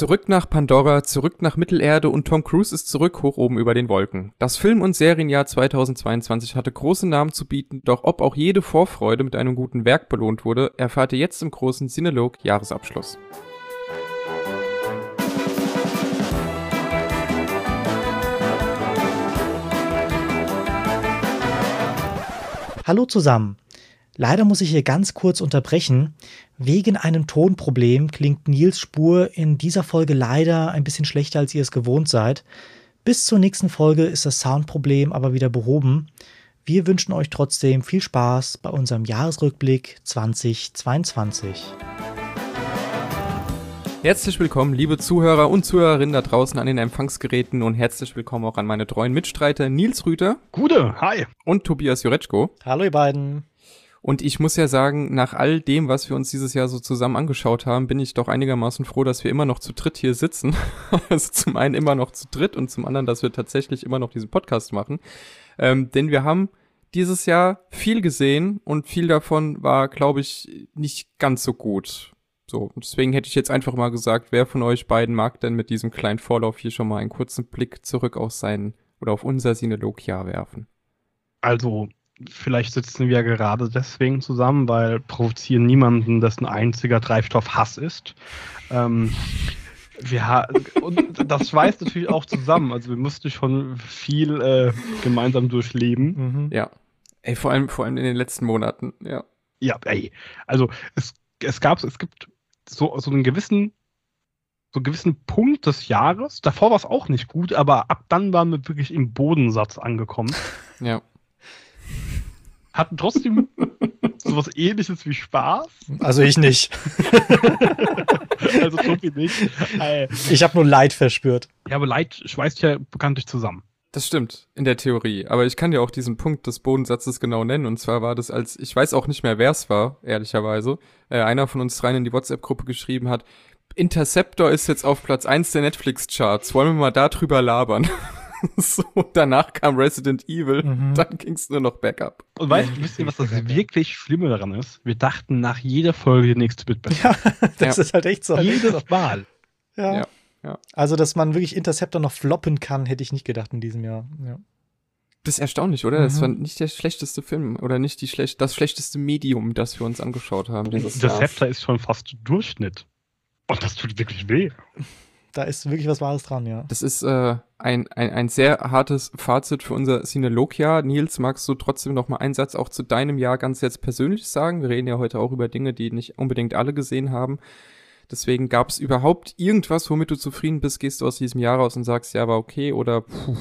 Zurück nach Pandora, zurück nach Mittelerde und Tom Cruise ist zurück hoch oben über den Wolken. Das Film- und Serienjahr 2022 hatte große Namen zu bieten, doch ob auch jede Vorfreude mit einem guten Werk belohnt wurde, erfahrt ihr jetzt im großen Cinelog Jahresabschluss. Hallo zusammen. Leider muss ich hier ganz kurz unterbrechen. Wegen einem Tonproblem klingt Nils Spur in dieser Folge leider ein bisschen schlechter, als ihr es gewohnt seid. Bis zur nächsten Folge ist das Soundproblem aber wieder behoben. Wir wünschen euch trotzdem viel Spaß bei unserem Jahresrückblick 2022. Herzlich willkommen, liebe Zuhörer und Zuhörerinnen da draußen an den Empfangsgeräten und herzlich willkommen auch an meine treuen Mitstreiter Nils Rüter. Gute, hi. Und Tobias Jureczko. Hallo ihr beiden. Und ich muss ja sagen, nach all dem, was wir uns dieses Jahr so zusammen angeschaut haben, bin ich doch einigermaßen froh, dass wir immer noch zu dritt hier sitzen. also zum einen immer noch zu dritt und zum anderen, dass wir tatsächlich immer noch diesen Podcast machen. Ähm, denn wir haben dieses Jahr viel gesehen und viel davon war, glaube ich, nicht ganz so gut. So, deswegen hätte ich jetzt einfach mal gesagt, wer von euch beiden mag denn mit diesem kleinen Vorlauf hier schon mal einen kurzen Blick zurück auf sein oder auf unser Sinolog-Jahr werfen? Also, vielleicht sitzen wir gerade deswegen zusammen, weil provozieren niemanden, dessen einziger Treibstoff Hass ist. Ähm, wir und das schweißt natürlich auch zusammen. Also wir mussten schon viel äh, gemeinsam durchleben. Mhm. Ja. Ey, vor allem, vor allem in den letzten Monaten, ja. Ja, ey. Also es, es gab, es gibt so, so einen gewissen, so einen gewissen Punkt des Jahres. Davor war es auch nicht gut, aber ab dann waren wir wirklich im Bodensatz angekommen. Ja hatten trotzdem sowas ähnliches wie Spaß. Also ich nicht. also Tobi nicht. Ich habe nur Leid verspürt. Ja, aber Leid schweißt ja bekanntlich zusammen. Das stimmt, in der Theorie. Aber ich kann dir auch diesen Punkt des Bodensatzes genau nennen. Und zwar war das als, ich weiß auch nicht mehr, wer es war, ehrlicherweise, äh, einer von uns rein in die WhatsApp-Gruppe geschrieben hat, Interceptor ist jetzt auf Platz 1 der Netflix-Charts. Wollen wir mal darüber labern? so, danach kam Resident Evil, mhm. dann ging es nur noch Backup. Und weißt du, wisst ihr, was das wirklich Schlimme daran ist? Wir dachten nach jeder Folge, die nächste wird besser. Ja, das ja. ist halt echt so. Jedes Mal. Ja. ja. ja. Also, dass man wirklich Interceptor noch floppen kann, hätte ich nicht gedacht in diesem Jahr. Ja. Das ist erstaunlich, oder? Mhm. Das war nicht der schlechteste Film oder nicht die schlecht, das schlechteste Medium, das wir uns angeschaut haben. Interceptor ist schon fast Durchschnitt. Und das tut wirklich weh da ist wirklich was Wahres dran, ja. Das ist äh, ein, ein, ein sehr hartes Fazit für unser Cinelog-Jahr. Nils, magst du trotzdem noch mal einen Satz auch zu deinem Jahr ganz jetzt persönlich sagen? Wir reden ja heute auch über Dinge, die nicht unbedingt alle gesehen haben. Deswegen gab es überhaupt irgendwas, womit du zufrieden bist? Gehst du aus diesem Jahr raus und sagst, ja, war okay oder puh,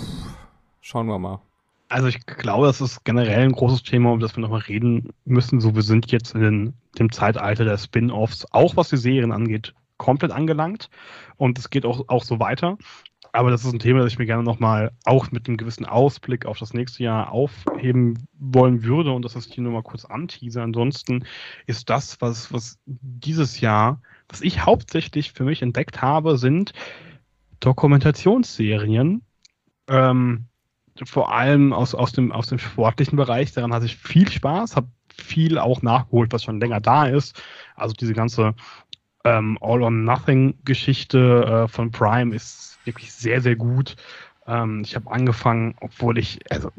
schauen wir mal. Also ich glaube, das ist generell ein großes Thema, um das wir nochmal reden müssen. So, wir sind jetzt in dem Zeitalter der Spin-offs, auch was die Serien angeht, komplett angelangt und es geht auch, auch so weiter. Aber das ist ein Thema, das ich mir gerne nochmal auch mit einem gewissen Ausblick auf das nächste Jahr aufheben wollen würde und das ist hier nur mal kurz anteaser. Ansonsten ist das, was, was dieses Jahr, was ich hauptsächlich für mich entdeckt habe, sind Dokumentationsserien. Ähm, vor allem aus, aus, dem, aus dem sportlichen Bereich. Daran hatte ich viel Spaß, habe viel auch nachgeholt, was schon länger da ist. Also diese ganze ähm, All-or-Nothing-Geschichte äh, von Prime ist wirklich sehr, sehr gut. Ähm, ich habe angefangen, obwohl ich, also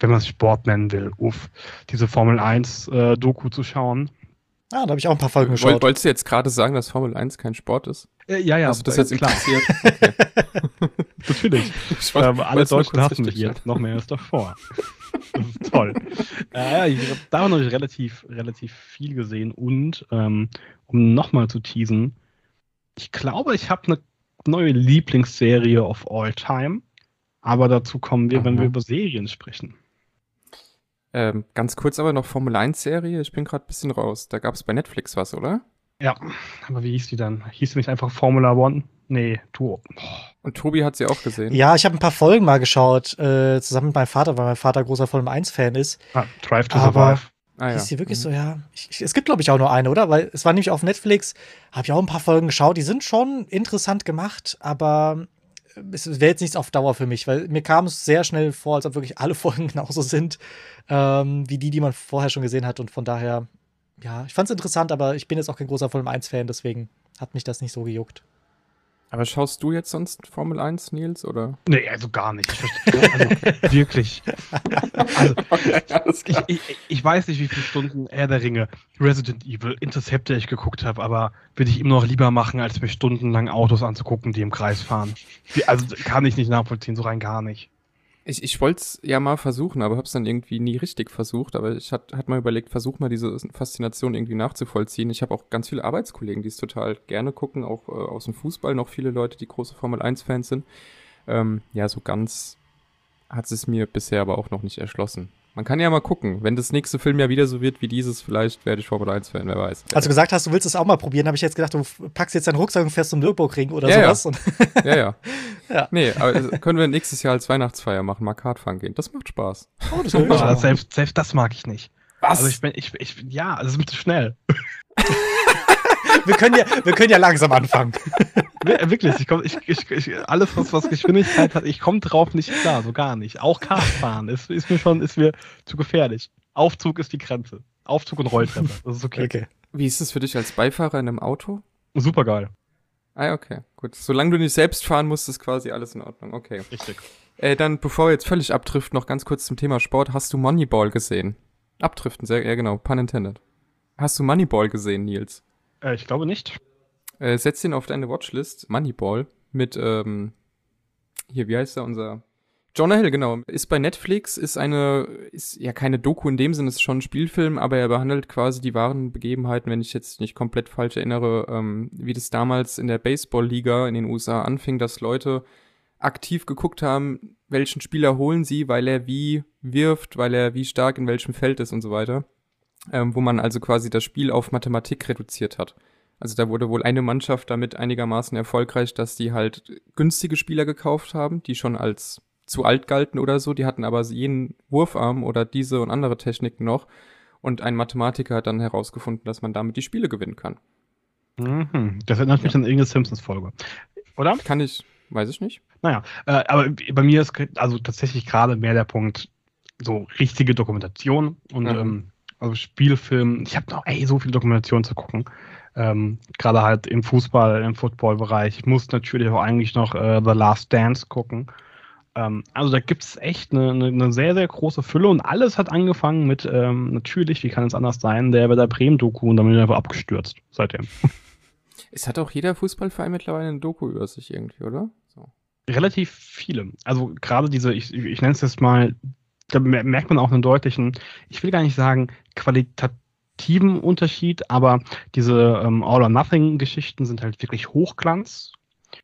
wenn man es Sport nennen will, uff, diese Formel 1 äh, Doku zu schauen. Ah, da habe ich auch ein paar Folgen geschaut. Wolltest du jetzt gerade sagen, dass Formel 1 kein Sport ist? Äh, ja, ja. Hast du das jetzt klar. interessiert? Okay. Natürlich. ähm, alle Deutschen hassen mich jetzt noch mehr als davor. Toll. äh, ich habe da noch relativ, relativ viel gesehen und ähm, um nochmal zu teasen, ich glaube, ich habe eine neue Lieblingsserie of all time, aber dazu kommen wir, Aha. wenn wir über Serien sprechen. Ähm, ganz kurz aber noch Formel 1 Serie, ich bin gerade ein bisschen raus. Da gab es bei Netflix was, oder? Ja, aber wie hieß die dann? Hieß die nicht einfach Formula One? Nee, du. Und Tobi hat sie auch gesehen. Ja, ich habe ein paar Folgen mal geschaut, äh, zusammen mit meinem Vater, weil mein Vater großer Formel 1-Fan ist. Ah, Drive to aber Survive. Ah, ja. Ist die wirklich mhm. so, ja. Ich, ich, es gibt, glaube ich, auch nur eine, oder? Weil es war nämlich auf Netflix, habe ich auch ein paar Folgen geschaut, die sind schon interessant gemacht, aber es wäre jetzt nichts auf Dauer für mich, weil mir kam es sehr schnell vor, als ob wirklich alle Folgen genauso sind, ähm, wie die, die man vorher schon gesehen hat. Und von daher, ja, ich fand es interessant, aber ich bin jetzt auch kein großer Formel 1-Fan, deswegen hat mich das nicht so gejuckt. Aber schaust du jetzt sonst Formel 1, Nils, oder? Nee, also gar nicht. Ich verstehe, also wirklich. Also, Okay, ich, ich, ich weiß nicht, wie viele Stunden Herr der Ringe, Resident Evil, Interceptor ich geguckt habe, aber würde ich ihm noch lieber machen, als mir stundenlang Autos anzugucken, die im Kreis fahren. Also kann ich nicht nachvollziehen, so rein gar nicht. Ich, ich wollte es ja mal versuchen, aber habe es dann irgendwie nie richtig versucht. Aber ich hatte hat mal überlegt, versuch mal diese Faszination irgendwie nachzuvollziehen. Ich habe auch ganz viele Arbeitskollegen, die es total gerne gucken, auch äh, aus dem Fußball noch viele Leute, die große Formel 1-Fans sind. Ähm, ja, so ganz hat es mir bisher aber auch noch nicht erschlossen. Man kann ja mal gucken. Wenn das nächste Film ja wieder so wird wie dieses, vielleicht werde ich Formel 1-Fan, wer weiß. Als du gesagt hast, du willst es auch mal probieren, habe ich jetzt gedacht, du packst jetzt deinen Rucksack und fährst zum Nürburgring oder Ja, ja. sowas. Und Ja, ja. Ja. Nee, aber können wir nächstes Jahr als Weihnachtsfeier machen, mal Kart fahren gehen. Das macht Spaß. oh, das Aber ja. selbst, selbst das mag ich nicht. Was? Also ich bin, ich, ich, ja, das ist mir zu schnell. Wir, können ja, wir können ja langsam anfangen. Wir- Wirklich, ich komm, ich, ich, ich, alles, was, was Geschwindigkeit hat, ich komme drauf nicht klar, so gar nicht. Auch Kartfahren ist, ist mir schon, ist mir zu gefährlich. Aufzug ist die Grenze. Aufzug und Rolltreppe, das ist okay. Okay. Wie ist es für dich als Beifahrer in einem Auto? Super geil. Ah, okay, gut. Solange du nicht selbst fahren musst, ist quasi alles in Ordnung. Okay. Richtig. Äh, dann, bevor wir jetzt völlig abdriften, noch ganz kurz zum Thema Sport. Hast du Moneyball gesehen? Abdriften, sehr, ja genau, pun intended. Hast du Moneyball gesehen, Nils? Äh, ich glaube nicht. Äh, setz ihn auf deine Watchlist. Moneyball mit, ähm, hier, wie heißt er, unser Jonah Hill, genau. Ist bei Netflix, ist eine, ist ja keine Doku in dem Sinne, ist schon ein Spielfilm, aber er behandelt quasi die wahren Begebenheiten, wenn ich jetzt nicht komplett falsch erinnere, ähm, wie das damals in der Baseball-Liga in den USA anfing, dass Leute aktiv geguckt haben, welchen Spieler holen sie, weil er wie wirft, weil er wie stark in welchem Feld ist und so weiter. Ähm, wo man also quasi das Spiel auf Mathematik reduziert hat. Also da wurde wohl eine Mannschaft damit einigermaßen erfolgreich, dass die halt günstige Spieler gekauft haben, die schon als zu alt galten oder so. Die hatten aber jeden Wurfarm oder diese und andere Techniken noch. Und ein Mathematiker hat dann herausgefunden, dass man damit die Spiele gewinnen kann. Mhm. Das erinnert mich an irgendeine Simpsons-Folge. Oder? Kann ich, weiß ich nicht. Naja, äh, aber bei mir ist also tatsächlich gerade mehr der Punkt, so richtige Dokumentation und Mhm. ähm, also Spielfilm. Ich habe noch ey, so viel Dokumentation zu gucken. Ähm, gerade halt im Fußball, im Football-Bereich. Ich muss natürlich auch eigentlich noch äh, The Last Dance gucken. Ähm, also da gibt es echt eine, eine, sehr, sehr große Fülle und alles hat angefangen mit, ähm, natürlich, wie kann es anders sein, der bei der Bremen-Doku und dann bin ich einfach abgestürzt seitdem. Es hat auch jeder Fußballverein mittlerweile eine Doku über sich irgendwie, oder? So. relativ viele. Also gerade diese, ich, ich nenne es jetzt mal, da mer- merkt man auch einen deutlichen, ich will gar nicht sagen qualitativen Unterschied, aber diese ähm, All-or-Nothing-Geschichten sind halt wirklich Hochglanz.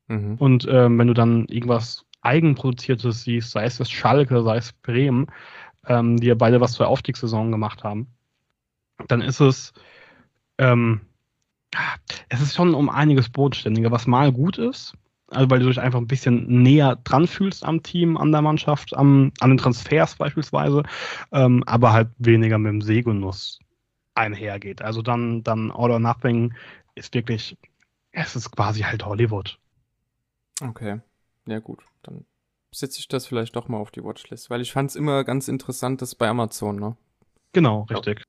Mhm. Und ähm, wenn du dann irgendwas Eigenproduziertes siehst, sei es das Schalke, sei es Bremen, ähm, die ja beide was zur Aufstiegssaison gemacht haben, dann ist es, ähm, es ist schon um einiges bodenständiger, was mal gut ist, also weil du dich einfach ein bisschen näher dran fühlst am Team, an der Mannschaft, am, an den Transfers beispielsweise, ähm, aber halt weniger mit dem Segenuss einhergeht. Also dann, dann All or Nothing ist wirklich, es ist quasi halt Hollywood. Okay. Ja, gut. Dann setze ich das vielleicht doch mal auf die Watchlist, weil ich fand es immer ganz interessant, das bei Amazon, ne? Genau, richtig.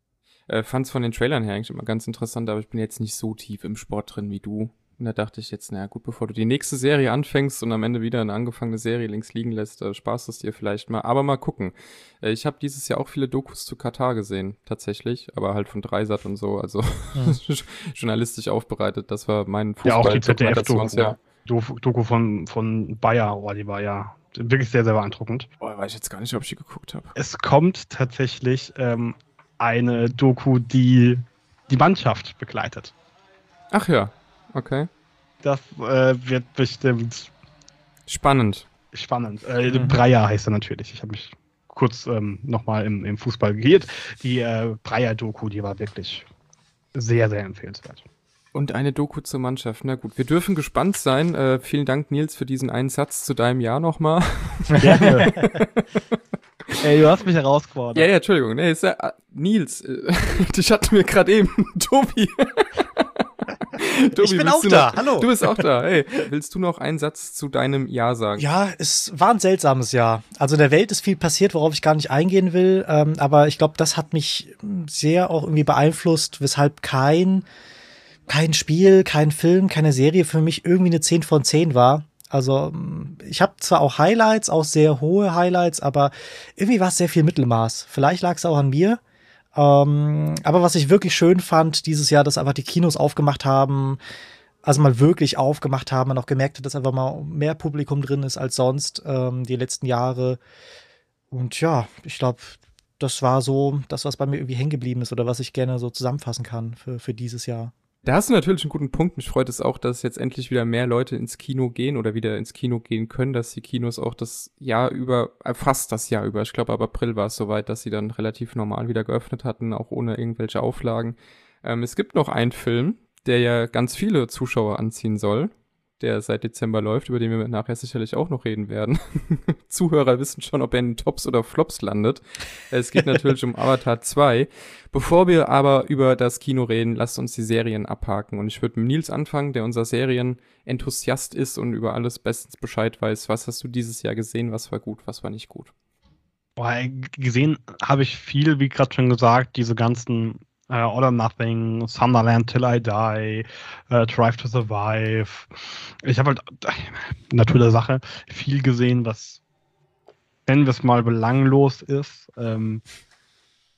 Äh, fand es von den Trailern her eigentlich immer ganz interessant, aber ich bin jetzt nicht so tief im Sport drin wie du. Und da dachte ich jetzt, naja, gut, bevor du die nächste Serie anfängst und am Ende wieder eine angefangene Serie links liegen lässt, äh, sparst es dir vielleicht mal. Aber mal gucken. Äh, ich habe dieses Jahr auch viele Dokus zu Katar gesehen, tatsächlich, aber halt von Dreisat und so, also journalistisch aufbereitet. Das war mein Fußball. Ja, auch die ZDF-Doku. Ja. Doku, Doku von, von Bayer, oh, die war ja wirklich sehr, sehr beeindruckend. Boah, weiß ich jetzt gar nicht, ob ich die geguckt habe. Es kommt tatsächlich ähm, eine Doku, die die Mannschaft begleitet. Ach ja, okay. Das äh, wird bestimmt Spannend. spannend. Äh, Mhm. Breyer heißt er natürlich. Ich habe mich kurz ähm, nochmal im, im Fußball geirrt. Die äh, Breyer-Doku, die war wirklich sehr, sehr empfehlenswert. Und eine Doku zur Mannschaft. Na gut, wir dürfen gespannt sein. Äh, vielen Dank, Nils, für diesen einen Satz zu deinem Jahr nochmal. Gerne. Ey, du hast mich herausgefordert. Ja, ja, Entschuldigung. Nee, ist ja, äh, Nils, äh, dich hatten wir gerade eben. Tobi. Tobi, Ich bin auch du da. Noch, Hallo. Du bist auch da. Hey, willst du noch einen Satz zu deinem Jahr sagen? Ja, es war ein seltsames Jahr. Also in der Welt ist viel passiert, worauf ich gar nicht eingehen will. Ähm, aber ich glaube, das hat mich sehr auch irgendwie beeinflusst, weshalb kein kein Spiel, kein Film, keine Serie für mich irgendwie eine 10 von 10 war. Also ich habe zwar auch Highlights, auch sehr hohe Highlights, aber irgendwie war es sehr viel Mittelmaß. Vielleicht lag es auch an mir. Ähm, aber was ich wirklich schön fand dieses Jahr, dass einfach die Kinos aufgemacht haben, also mal wirklich aufgemacht haben, man auch gemerkt hat, dass einfach mal mehr Publikum drin ist als sonst ähm, die letzten Jahre. Und ja, ich glaube, das war so das, was bei mir irgendwie hängen geblieben ist oder was ich gerne so zusammenfassen kann für, für dieses Jahr. Da hast du natürlich einen guten Punkt. Mich freut es auch, dass jetzt endlich wieder mehr Leute ins Kino gehen oder wieder ins Kino gehen können, dass die Kinos auch das Jahr über, äh, fast das Jahr über, ich glaube ab April war es soweit, dass sie dann relativ normal wieder geöffnet hatten, auch ohne irgendwelche Auflagen. Ähm, es gibt noch einen Film, der ja ganz viele Zuschauer anziehen soll der seit Dezember läuft, über den wir nachher sicherlich auch noch reden werden. Zuhörer wissen schon, ob er in Tops oder Flops landet. Es geht natürlich um Avatar 2. Bevor wir aber über das Kino reden, lasst uns die Serien abhaken. Und ich würde mit Nils anfangen, der unser Serienenthusiast ist und über alles bestens Bescheid weiß. Was hast du dieses Jahr gesehen? Was war gut? Was war nicht gut? Boah, gesehen habe ich viel, wie gerade schon gesagt, diese ganzen uh, All or Nothing, Sunderland Till I Die, uh, Drive to Survive. Ich habe halt Natur der Sache viel gesehen, was, wenn wir es mal belanglos ist. Ähm,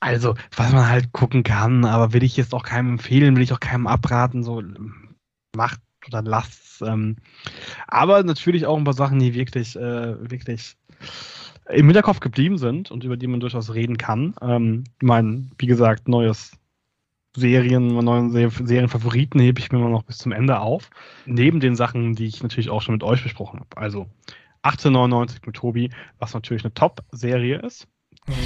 also, was man halt gucken kann, aber will ich jetzt auch keinem empfehlen, will ich auch keinem abraten, so macht oder lasst ähm, Aber natürlich auch ein paar Sachen, die wirklich, äh, wirklich im Hinterkopf geblieben sind und über die man durchaus reden kann. Ähm, ich wie gesagt, neues Serien, neuen Serienfavoriten hebe ich mir noch bis zum Ende auf. Neben den Sachen, die ich natürlich auch schon mit euch besprochen habe. Also 1899 mit Tobi, was natürlich eine Top-Serie ist.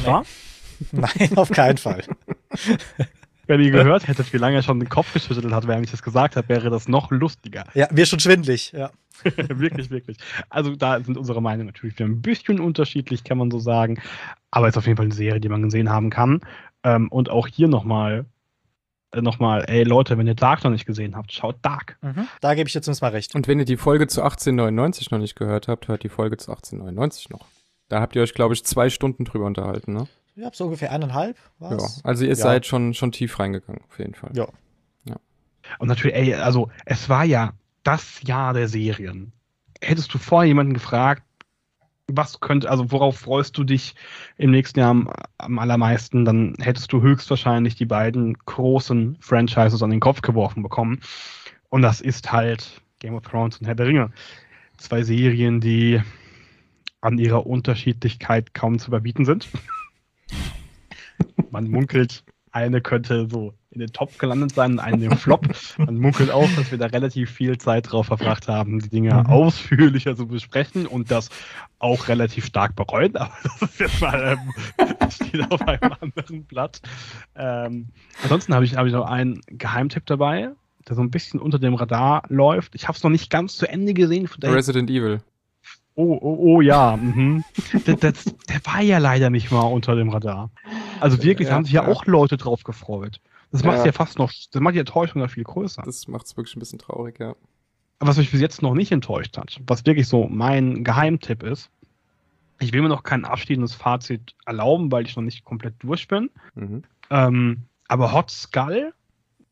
Ja? Nein, auf keinen Fall. Wenn ihr gehört hättet, wie lange er schon den Kopf geschüttelt hat, während ich das gesagt habe, wäre das noch lustiger. Ja, wir schon schwindlig, ja. wirklich, wirklich. Also da sind unsere Meinungen natürlich wieder ein bisschen unterschiedlich, kann man so sagen. Aber es ist auf jeden Fall eine Serie, die man gesehen haben kann. Ähm, und auch hier nochmal nochmal, ey Leute, wenn ihr Dark noch nicht gesehen habt, schaut Dark. Mhm. Da gebe ich jetzt uns mal recht. Und wenn ihr die Folge zu 1899 noch nicht gehört habt, hört die Folge zu 1899 noch. Da habt ihr euch, glaube ich, zwei Stunden drüber unterhalten, ne? Ja, so ungefähr eineinhalb. Ja, also ihr ja. seid schon, schon tief reingegangen, auf jeden Fall. Ja. ja. Und natürlich, ey, also es war ja das Jahr der Serien. Hättest du vorher jemanden gefragt, was könnte, also worauf freust du dich im nächsten Jahr am, am, allermeisten, dann hättest du höchstwahrscheinlich die beiden großen Franchises an den Kopf geworfen bekommen. Und das ist halt Game of Thrones und Herr der Ringe. Zwei Serien, die an ihrer Unterschiedlichkeit kaum zu überbieten sind. Man munkelt, eine könnte so in den Top gelandet sein und eine im Flop. Man munkelt auch, dass wir da relativ viel Zeit drauf verbracht haben, die Dinge mhm. ausführlicher zu besprechen und das auch relativ stark bereuen, aber das ist jetzt mal ähm, steht auf einem anderen Blatt. Ähm, ansonsten habe ich, hab ich noch einen Geheimtipp dabei, der so ein bisschen unter dem Radar läuft. Ich habe es noch nicht ganz zu Ende gesehen. Resident Evil. Oh, oh, oh ja. Mhm. das, das, der war ja leider nicht mal unter dem Radar. Also wirklich, ja, haben sich ja, ja, auch Leute drauf gefreut. Das macht ja. ja fast noch, das macht die Enttäuschung ja viel größer. Das macht es wirklich ein bisschen traurig, ja. Was mich bis jetzt noch nicht enttäuscht hat, was wirklich so mein Geheimtipp ist, ich will mir noch kein abschließendes Fazit erlauben, weil ich noch nicht komplett durch bin. Mhm. Ähm, aber Hot Skull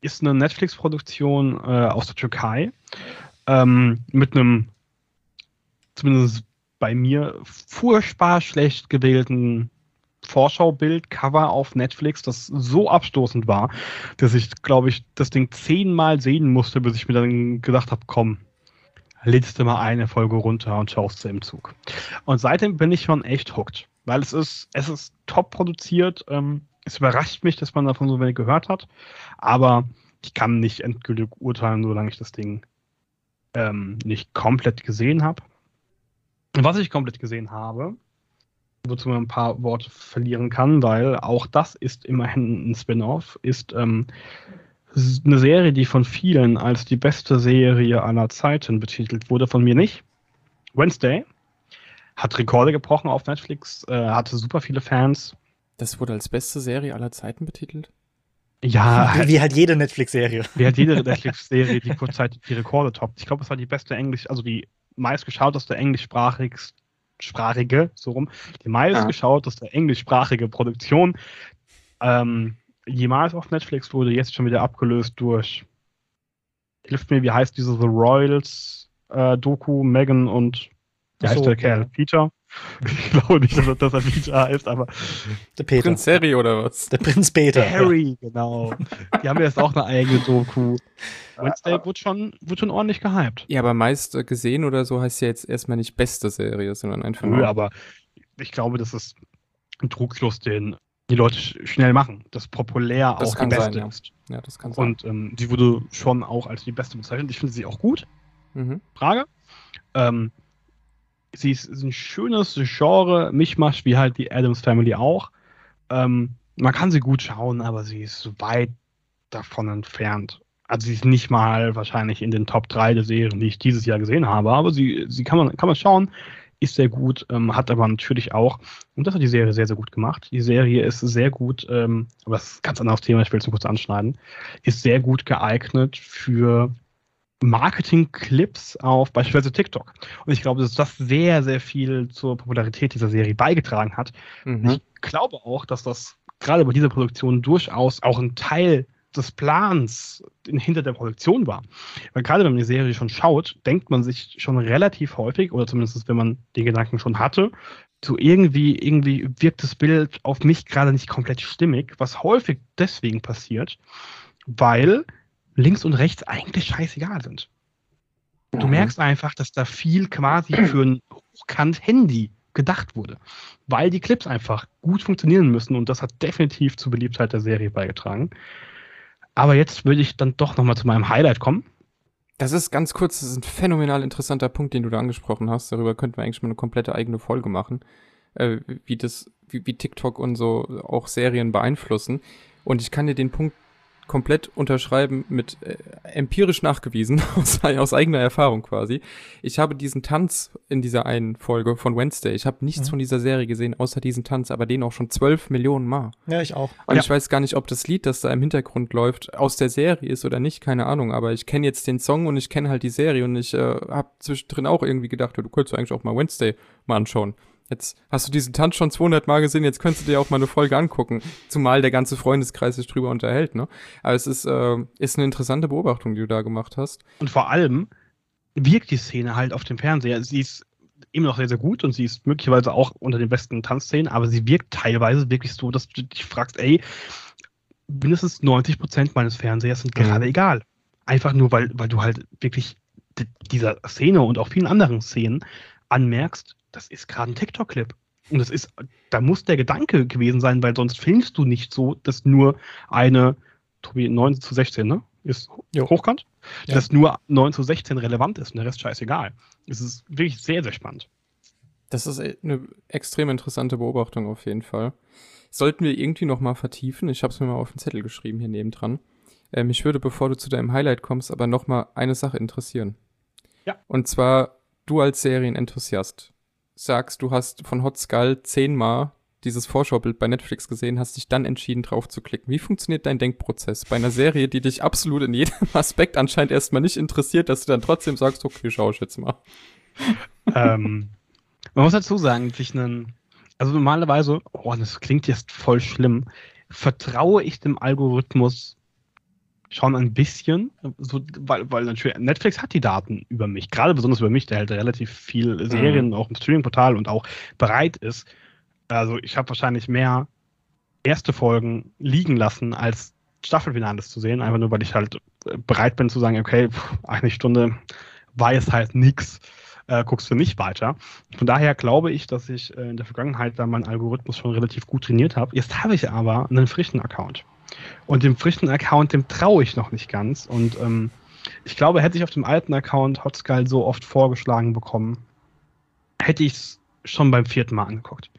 ist eine Netflix-Produktion äh, aus der Türkei ähm, mit einem zumindest bei mir furchtbar schlecht gewählten Vorschaubild, Cover auf Netflix, das so abstoßend war, dass ich, glaube ich, das Ding zehnmal sehen musste, bis ich mir dann gedacht habe, komm, lädst du mal eine Folge runter und schaust sie im Zug. Und seitdem bin ich schon echt hooked, weil es ist, es ist top produziert. Ähm, es überrascht mich, dass man davon so wenig gehört hat, aber ich kann nicht endgültig urteilen, solange ich das Ding ähm, nicht komplett gesehen habe. Was ich komplett gesehen habe, wozu man ein paar Worte verlieren kann, weil auch das ist immerhin ein Spin-off, ist ähm, eine Serie, die von vielen als die beste Serie aller Zeiten betitelt wurde, von mir nicht. Wednesday hat Rekorde gebrochen auf Netflix, äh, hatte super viele Fans. Das wurde als beste Serie aller Zeiten betitelt? Ja. Wie, wie halt jede Netflix-Serie. Wie halt jede Netflix-Serie, die kurzzeitig die Rekorde toppt. Ich glaube, es war die beste Englisch, also die meistgeschauteste englischsprachige, so rum, die meistgeschauteste englischsprachige Produktion. Ähm, jemals auf Netflix wurde, jetzt schon wieder abgelöst durch hilft mir, wie heißt diese The Royals äh, Doku, Megan und wie heißt so, der Kerl? ja. Peter? Ich glaube nicht, dass er, dass er Peter heißt, aber Der Peter. Prinz Harry oder was? Der Prinz Peter. Harry, genau. Die haben jetzt auch eine eigene Doku. Wednesday wird schon, wird schon ordentlich gehypt. Ja, aber meist äh, gesehen oder so heißt ja jetzt erstmal nicht beste Serie, sondern einfach Nö, nur. aber ich glaube, das ist ein Trugschluss, den die Leute sch schnell machen, dass populär Das auch kann die beste sein, ja. ist. Ja, das kann sein. Und ähm, die wurde schon auch als die beste bezeichnet. Ich finde sie auch gut. Mhm. Frage. Ähm, sie ist, ein schönes Genre, Mischmasch, wie halt die Adams Family auch. Ähm, man kann sie gut schauen, aber sie ist weit davon entfernt. Also sie ist nicht mal wahrscheinlich in den Top 3 der Serien, die ich dieses Jahr gesehen habe, aber sie, sie kann man, kann man schauen, ist sehr gut, ähm, hat aber natürlich auch, und das hat die Serie sehr, sehr gut gemacht. Die Serie ist sehr gut, ähm, aber das ist ein ganz anderes Thema, ich will es nur kurz anschneiden, ist sehr gut geeignet für Marketing-Clips auf beispielsweise TikTok. Und ich glaube, dass das sehr, sehr viel zur Popularität dieser Serie beigetragen hat. Mhm. Ich glaube auch, dass das gerade bei dieser Produktion durchaus auch ein Teil des Plans in- hinter der Produktion war. Weil gerade wenn man die Serie schon schaut, denkt man sich schon relativ häufig, oder zumindest wenn man den Gedanken schon hatte, so irgendwie, irgendwie wirkt das Bild auf mich gerade nicht komplett stimmig, was häufig deswegen passiert, weil links und rechts eigentlich scheißegal sind. Du Mhm. merkst einfach, dass da viel quasi für ein Hochkant-Handy gedacht wurde, weil die Clips einfach gut funktionieren müssen und das hat definitiv zur Beliebtheit der Serie beigetragen. Aber jetzt würde ich dann doch nochmal zu meinem Highlight kommen. Das ist ganz kurz, das ist ein phänomenal interessanter Punkt, den du da angesprochen hast. Darüber könnten wir eigentlich mal eine komplette eigene Folge machen, äh, wie das, wie, wie TikTok und so auch Serien beeinflussen. Und ich kann dir den Punkt komplett unterschreiben mit äh, empirisch nachgewiesen, aus, aus eigener Erfahrung quasi. Ich habe diesen Tanz in dieser einen Folge von Wednesday, ich habe nichts Mhm. von dieser Serie gesehen, außer diesen Tanz, aber den auch schon zwölf Millionen Mal. Ja, ich auch. Und Ja. ich weiß gar nicht, ob das Lied, das da im Hintergrund läuft, aus der Serie ist oder nicht, keine Ahnung. Aber ich kenne jetzt den Song und ich kenne halt die Serie und ich äh, habe zwischendrin auch irgendwie gedacht, du könntest eigentlich auch mal Wednesday mal anschauen. Jetzt hast du diesen Tanz schon 200 Mal gesehen, jetzt könntest du dir auch mal eine Folge angucken. Zumal der ganze Freundeskreis sich drüber unterhält, ne? Aber es ist, äh, ist eine interessante Beobachtung, die du da gemacht hast. Und vor allem wirkt die Szene halt auf dem Fernseher. Sie ist immer noch sehr, sehr gut und sie ist möglicherweise auch unter den besten Tanzszenen, aber sie wirkt teilweise wirklich so, dass du dich fragst, ey, mindestens 90 Prozent meines Fernsehers sind Mhm. gerade egal. Einfach nur, weil, weil du halt wirklich dieser Szene und auch vielen anderen Szenen anmerkst, das ist gerade ein TikTok-Clip. Und das ist, da muss der Gedanke gewesen sein, weil sonst filmst du nicht so, dass nur eine, Tobi, 9 zu 16, ne? Ist Jo. hochkant? Ja. Dass nur 9 zu 16 relevant ist und der Rest scheißegal. Es ist wirklich sehr, sehr spannend. Das ist e- eine extrem interessante Beobachtung auf jeden Fall. Sollten wir irgendwie noch mal vertiefen. Ich habe es mir mal auf den Zettel geschrieben hier nebendran. Äh, mich würde, bevor du zu deinem Highlight kommst, aber noch mal eine Sache interessieren. Ja. Und zwar, du als Serienenthusiast sagst, du hast von Hot Skull zehnmal dieses Vorschaubild bei Netflix gesehen, hast dich dann entschieden, drauf zu klicken. Wie funktioniert dein Denkprozess bei einer Serie, die dich absolut in jedem Aspekt anscheinend erstmal nicht interessiert, dass du dann trotzdem sagst, okay, schau ich jetzt mal. ähm, man muss dazu sagen, ich einen, also normalerweise, oh, das klingt jetzt voll schlimm, vertraue ich dem Algorithmus schon ein bisschen, so, weil, weil natürlich Netflix hat die Daten über mich, gerade besonders über mich, der halt relativ viel Serien auch im Streaming-Portal und auch bereit ist. Also ich habe wahrscheinlich mehr erste Folgen liegen lassen, als Staffelfinales zu sehen, einfach nur weil ich halt äh, bereit bin zu sagen, okay, pff, eine Stunde weiß halt nix, äh, guckst du nicht weiter. Von daher glaube ich, dass ich äh, in der Vergangenheit da meinen Algorithmus schon relativ gut trainiert habe. Jetzt habe ich aber einen frischen Account. Und dem frischen Account, dem traue ich noch nicht ganz. Und ähm, ich glaube, hätte ich auf dem alten Account Hotskull so oft vorgeschlagen bekommen, hätte ich es schon beim vierten Mal angeguckt.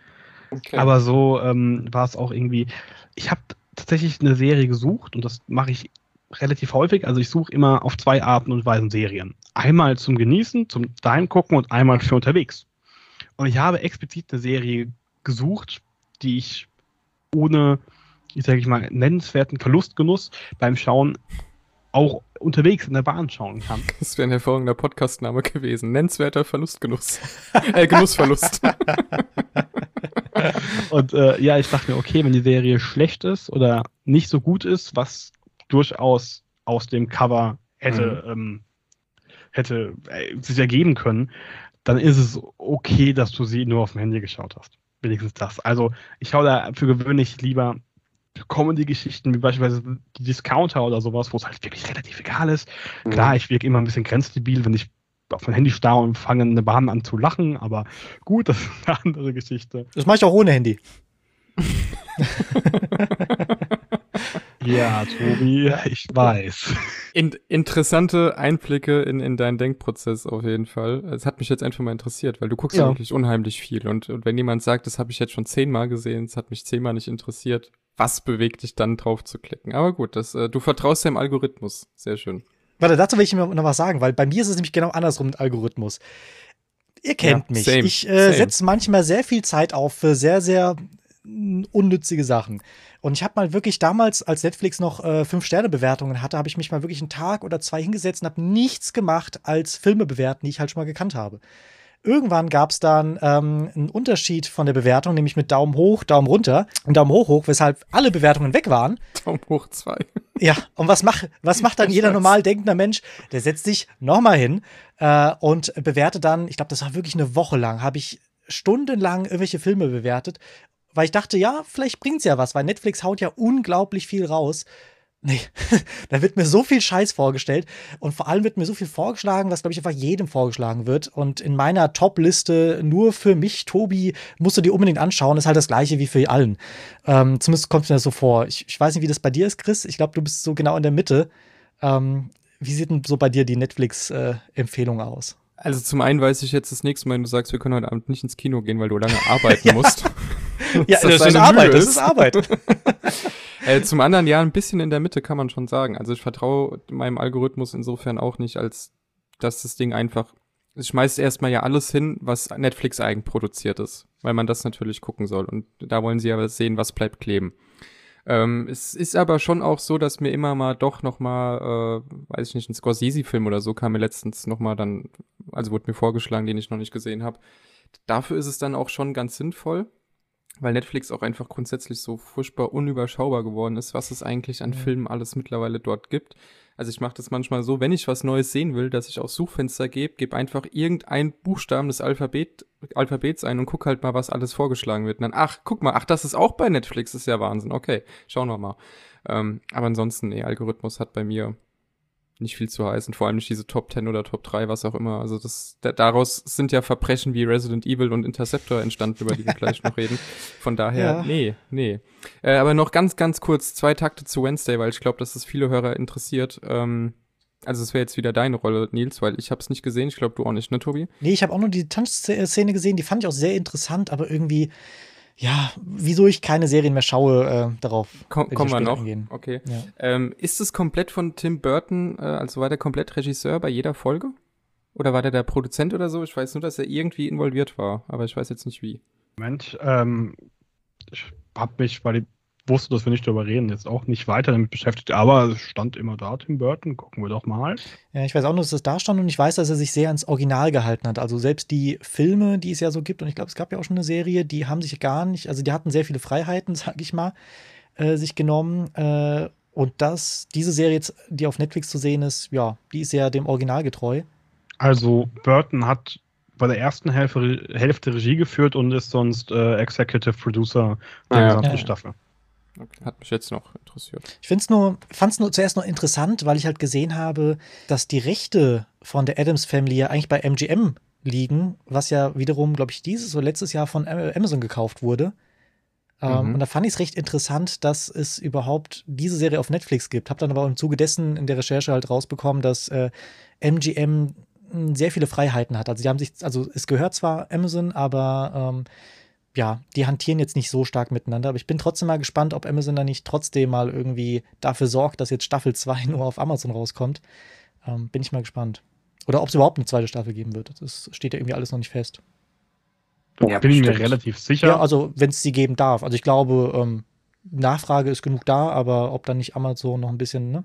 Okay. Aber so ähm, war es auch irgendwie. Ich habe tatsächlich eine Serie gesucht und das mache ich relativ häufig. Also ich suche immer auf zwei Arten und Weisen Serien. Einmal zum Genießen, zum Daheim gucken und einmal für unterwegs. Und ich habe explizit eine Serie gesucht, die ich ohne, ich sage ich mal, nennenswerten Verlustgenuss beim Schauen auch unterwegs in der Bahn schauen kann. Das wäre ein hervorragender Podcastname gewesen. Nennenswerter Verlustgenuss. äh, Genussverlust. Und äh, ja, ich dachte mir, okay, wenn die Serie schlecht ist oder nicht so gut ist, was durchaus aus dem Cover hätte, mhm. ähm, hätte äh, sich ergeben können, dann ist es okay, dass du sie nur auf dem Handy geschaut hast. Wenigstens das. Also ich schaue da für gewöhnlich lieber Comedy-Geschichten, wie beispielsweise die Discounter oder sowas, wo es halt wirklich relativ egal ist. Mhm. Klar, ich wirke immer ein bisschen grenzdebil, wenn ich auf mein Handy starre und fange eine Bahn an zu lachen, aber gut, das ist eine andere Geschichte. Das mache ich auch ohne Handy. ja, Tobi, ich weiß. In, interessante Einblicke in, in deinen Denkprozess auf jeden Fall. Es hat mich jetzt einfach mal interessiert, weil du guckst ja. wirklich unheimlich viel. Und, und wenn jemand sagt, das habe ich jetzt schon zehnmal gesehen, es hat mich zehnmal nicht interessiert, was bewegt dich dann drauf zu klicken? Aber gut, das, äh, du vertraust dem Algorithmus. Sehr schön. Warte, dazu will ich mir noch was sagen, weil bei mir ist es nämlich genau andersrum mit Algorithmus. Ihr kennt ja, mich. Same, ich äh, setze manchmal sehr viel Zeit auf für sehr, sehr unnützige Sachen. Und ich habe mal wirklich damals, als Netflix noch äh, Fünf-Sterne-Bewertungen hatte, habe ich mich mal wirklich einen Tag oder zwei hingesetzt und habe nichts gemacht als Filme bewerten, die ich halt schon mal gekannt habe. Irgendwann gab es dann ähm, einen Unterschied von der Bewertung, nämlich mit Daumen hoch, Daumen runter und Daumen hoch hoch, weshalb alle Bewertungen weg waren. Daumen hoch zwei. Ja, und was, mach, was macht dann jeder normal denkender Mensch? Der setzt sich nochmal hin äh, und bewertet dann, ich glaube, das war wirklich eine Woche lang, habe ich stundenlang irgendwelche Filme bewertet, weil ich dachte, ja, vielleicht bringt's ja was, weil Netflix haut ja unglaublich viel raus. Nee, da wird mir so viel Scheiß vorgestellt und vor allem wird mir so viel vorgeschlagen, was glaube ich einfach jedem vorgeschlagen wird. Und in meiner Top-Liste nur für mich, Tobi, musst du dir unbedingt anschauen, ist halt das gleiche wie für allen. Ähm, zumindest kommt mir das so vor. Ich, ich, weiß nicht, wie das bei dir ist, Chris. Ich glaube, du bist so genau in der Mitte. Ähm, wie sieht denn so bei dir die Netflix-Empfehlung äh, aus? Also zum einen weiß ich jetzt das nächste Mal, wenn du sagst, wir können heute Abend nicht ins Kino gehen, weil du lange arbeiten musst. ja, das, das ist Arbeit, das ist Arbeit. Äh, zum anderen, ja, ein bisschen in der Mitte kann man schon sagen. Also ich vertraue meinem Algorithmus insofern auch nicht, als dass das Ding einfach, es schmeißt erstmal ja alles hin, was Netflix eigen produziert ist, weil man das natürlich gucken soll. Und da wollen sie aber sehen, was bleibt kleben. Ähm, es ist aber schon auch so, dass mir immer mal doch noch mal, äh, weiß ich nicht, ein Scorsese-Film oder so kam mir letztens noch mal dann, also wurde mir vorgeschlagen, den ich noch nicht gesehen habe. Dafür ist es dann auch schon ganz sinnvoll weil Netflix auch einfach grundsätzlich so furchtbar unüberschaubar geworden ist, was es eigentlich an. Filmen alles mittlerweile dort gibt. Also ich mache das manchmal so, wenn ich was Neues sehen will, dass ich aufs Suchfenster gebe, gebe einfach irgendein Buchstaben des Alphabet, Alphabets ein und guck halt mal, was alles vorgeschlagen wird. Und dann, ach, guck mal, ach, das ist auch bei Netflix, ist ja Wahnsinn. Okay, schauen wir mal. Ähm, aber ansonsten, nee, Algorithmus hat bei mir nicht viel zu heißen, vor allem nicht diese Top 10 oder Top 3, was auch immer. Also das, da, daraus sind ja Verbrechen wie Resident Evil und Interceptor entstanden, über die wir gleich noch reden. Von daher, ja. nee, nee. Äh, aber noch ganz, ganz kurz zwei Takte zu Wednesday, weil ich glaube, dass das viele Hörer interessiert. Ähm, also es wäre jetzt wieder deine Rolle, Nils, weil ich habe es nicht gesehen. Ich glaube, du auch nicht, ne, Tobi? Nee, ich habe auch nur die Tanzszene gesehen. Die fand ich auch sehr interessant, aber irgendwie ja, wieso ich keine Serien mehr schaue, äh, darauf Komm, kommen wir noch. Eingehen. Okay. Ja. Ähm, ist es komplett von Tim Burton, äh, also war der komplett Regisseur bei jeder Folge? Oder war der der Produzent oder so? Ich weiß nur, dass er irgendwie involviert war, aber ich weiß jetzt nicht wie. Moment, ähm, ich hab mich, weil die wusste, dass wir nicht darüber reden, jetzt auch nicht weiter damit beschäftigt, aber es stand immer da, Tim Burton, gucken wir doch mal. Ja, ich weiß auch nur, dass es da stand und ich weiß, dass er sich sehr ans Original gehalten hat. Also selbst die Filme, die es ja so gibt, und ich glaube, es gab ja auch schon eine Serie, die haben sich gar nicht, also die hatten sehr viele Freiheiten, sag ich mal, äh, sich genommen. Äh, und das, diese Serie jetzt, die auf Netflix zu sehen ist, ja, die ist ja dem Original getreu. Also Burton hat bei der ersten Hälfte, Hälfte Regie geführt und ist sonst äh, Executive Producer der ah, gesamten ja, ja. Staffel. Okay. Hat mich jetzt noch interessiert. Ich finde es nur, fand es nur zuerst noch interessant, weil ich halt gesehen habe, dass die Rechte von der Adams Family ja eigentlich bei MGM liegen, was ja wiederum, glaube ich, dieses oder letztes Jahr von Amazon gekauft wurde. Ähm, mhm. und da fand ich es recht interessant, dass es überhaupt diese Serie auf Netflix gibt. Hab dann aber im Zuge dessen in der Recherche halt rausbekommen, dass äh, MGM sehr viele Freiheiten hat. Also die haben sich, also es gehört zwar Amazon, aber ähm, ja, die hantieren jetzt nicht so stark miteinander, aber ich bin trotzdem mal gespannt, ob Amazon da nicht trotzdem mal irgendwie dafür sorgt, dass jetzt Staffel 2 nur auf Amazon rauskommt. Ähm, bin ich mal gespannt. Oder ob es überhaupt eine zweite Staffel geben wird. Das steht ja irgendwie alles noch nicht fest. Ja, bin ich mir relativ sicher. Ja, also wenn es sie geben darf. Also ich glaube, ähm, Nachfrage ist genug da, aber ob dann nicht Amazon noch ein bisschen, ne?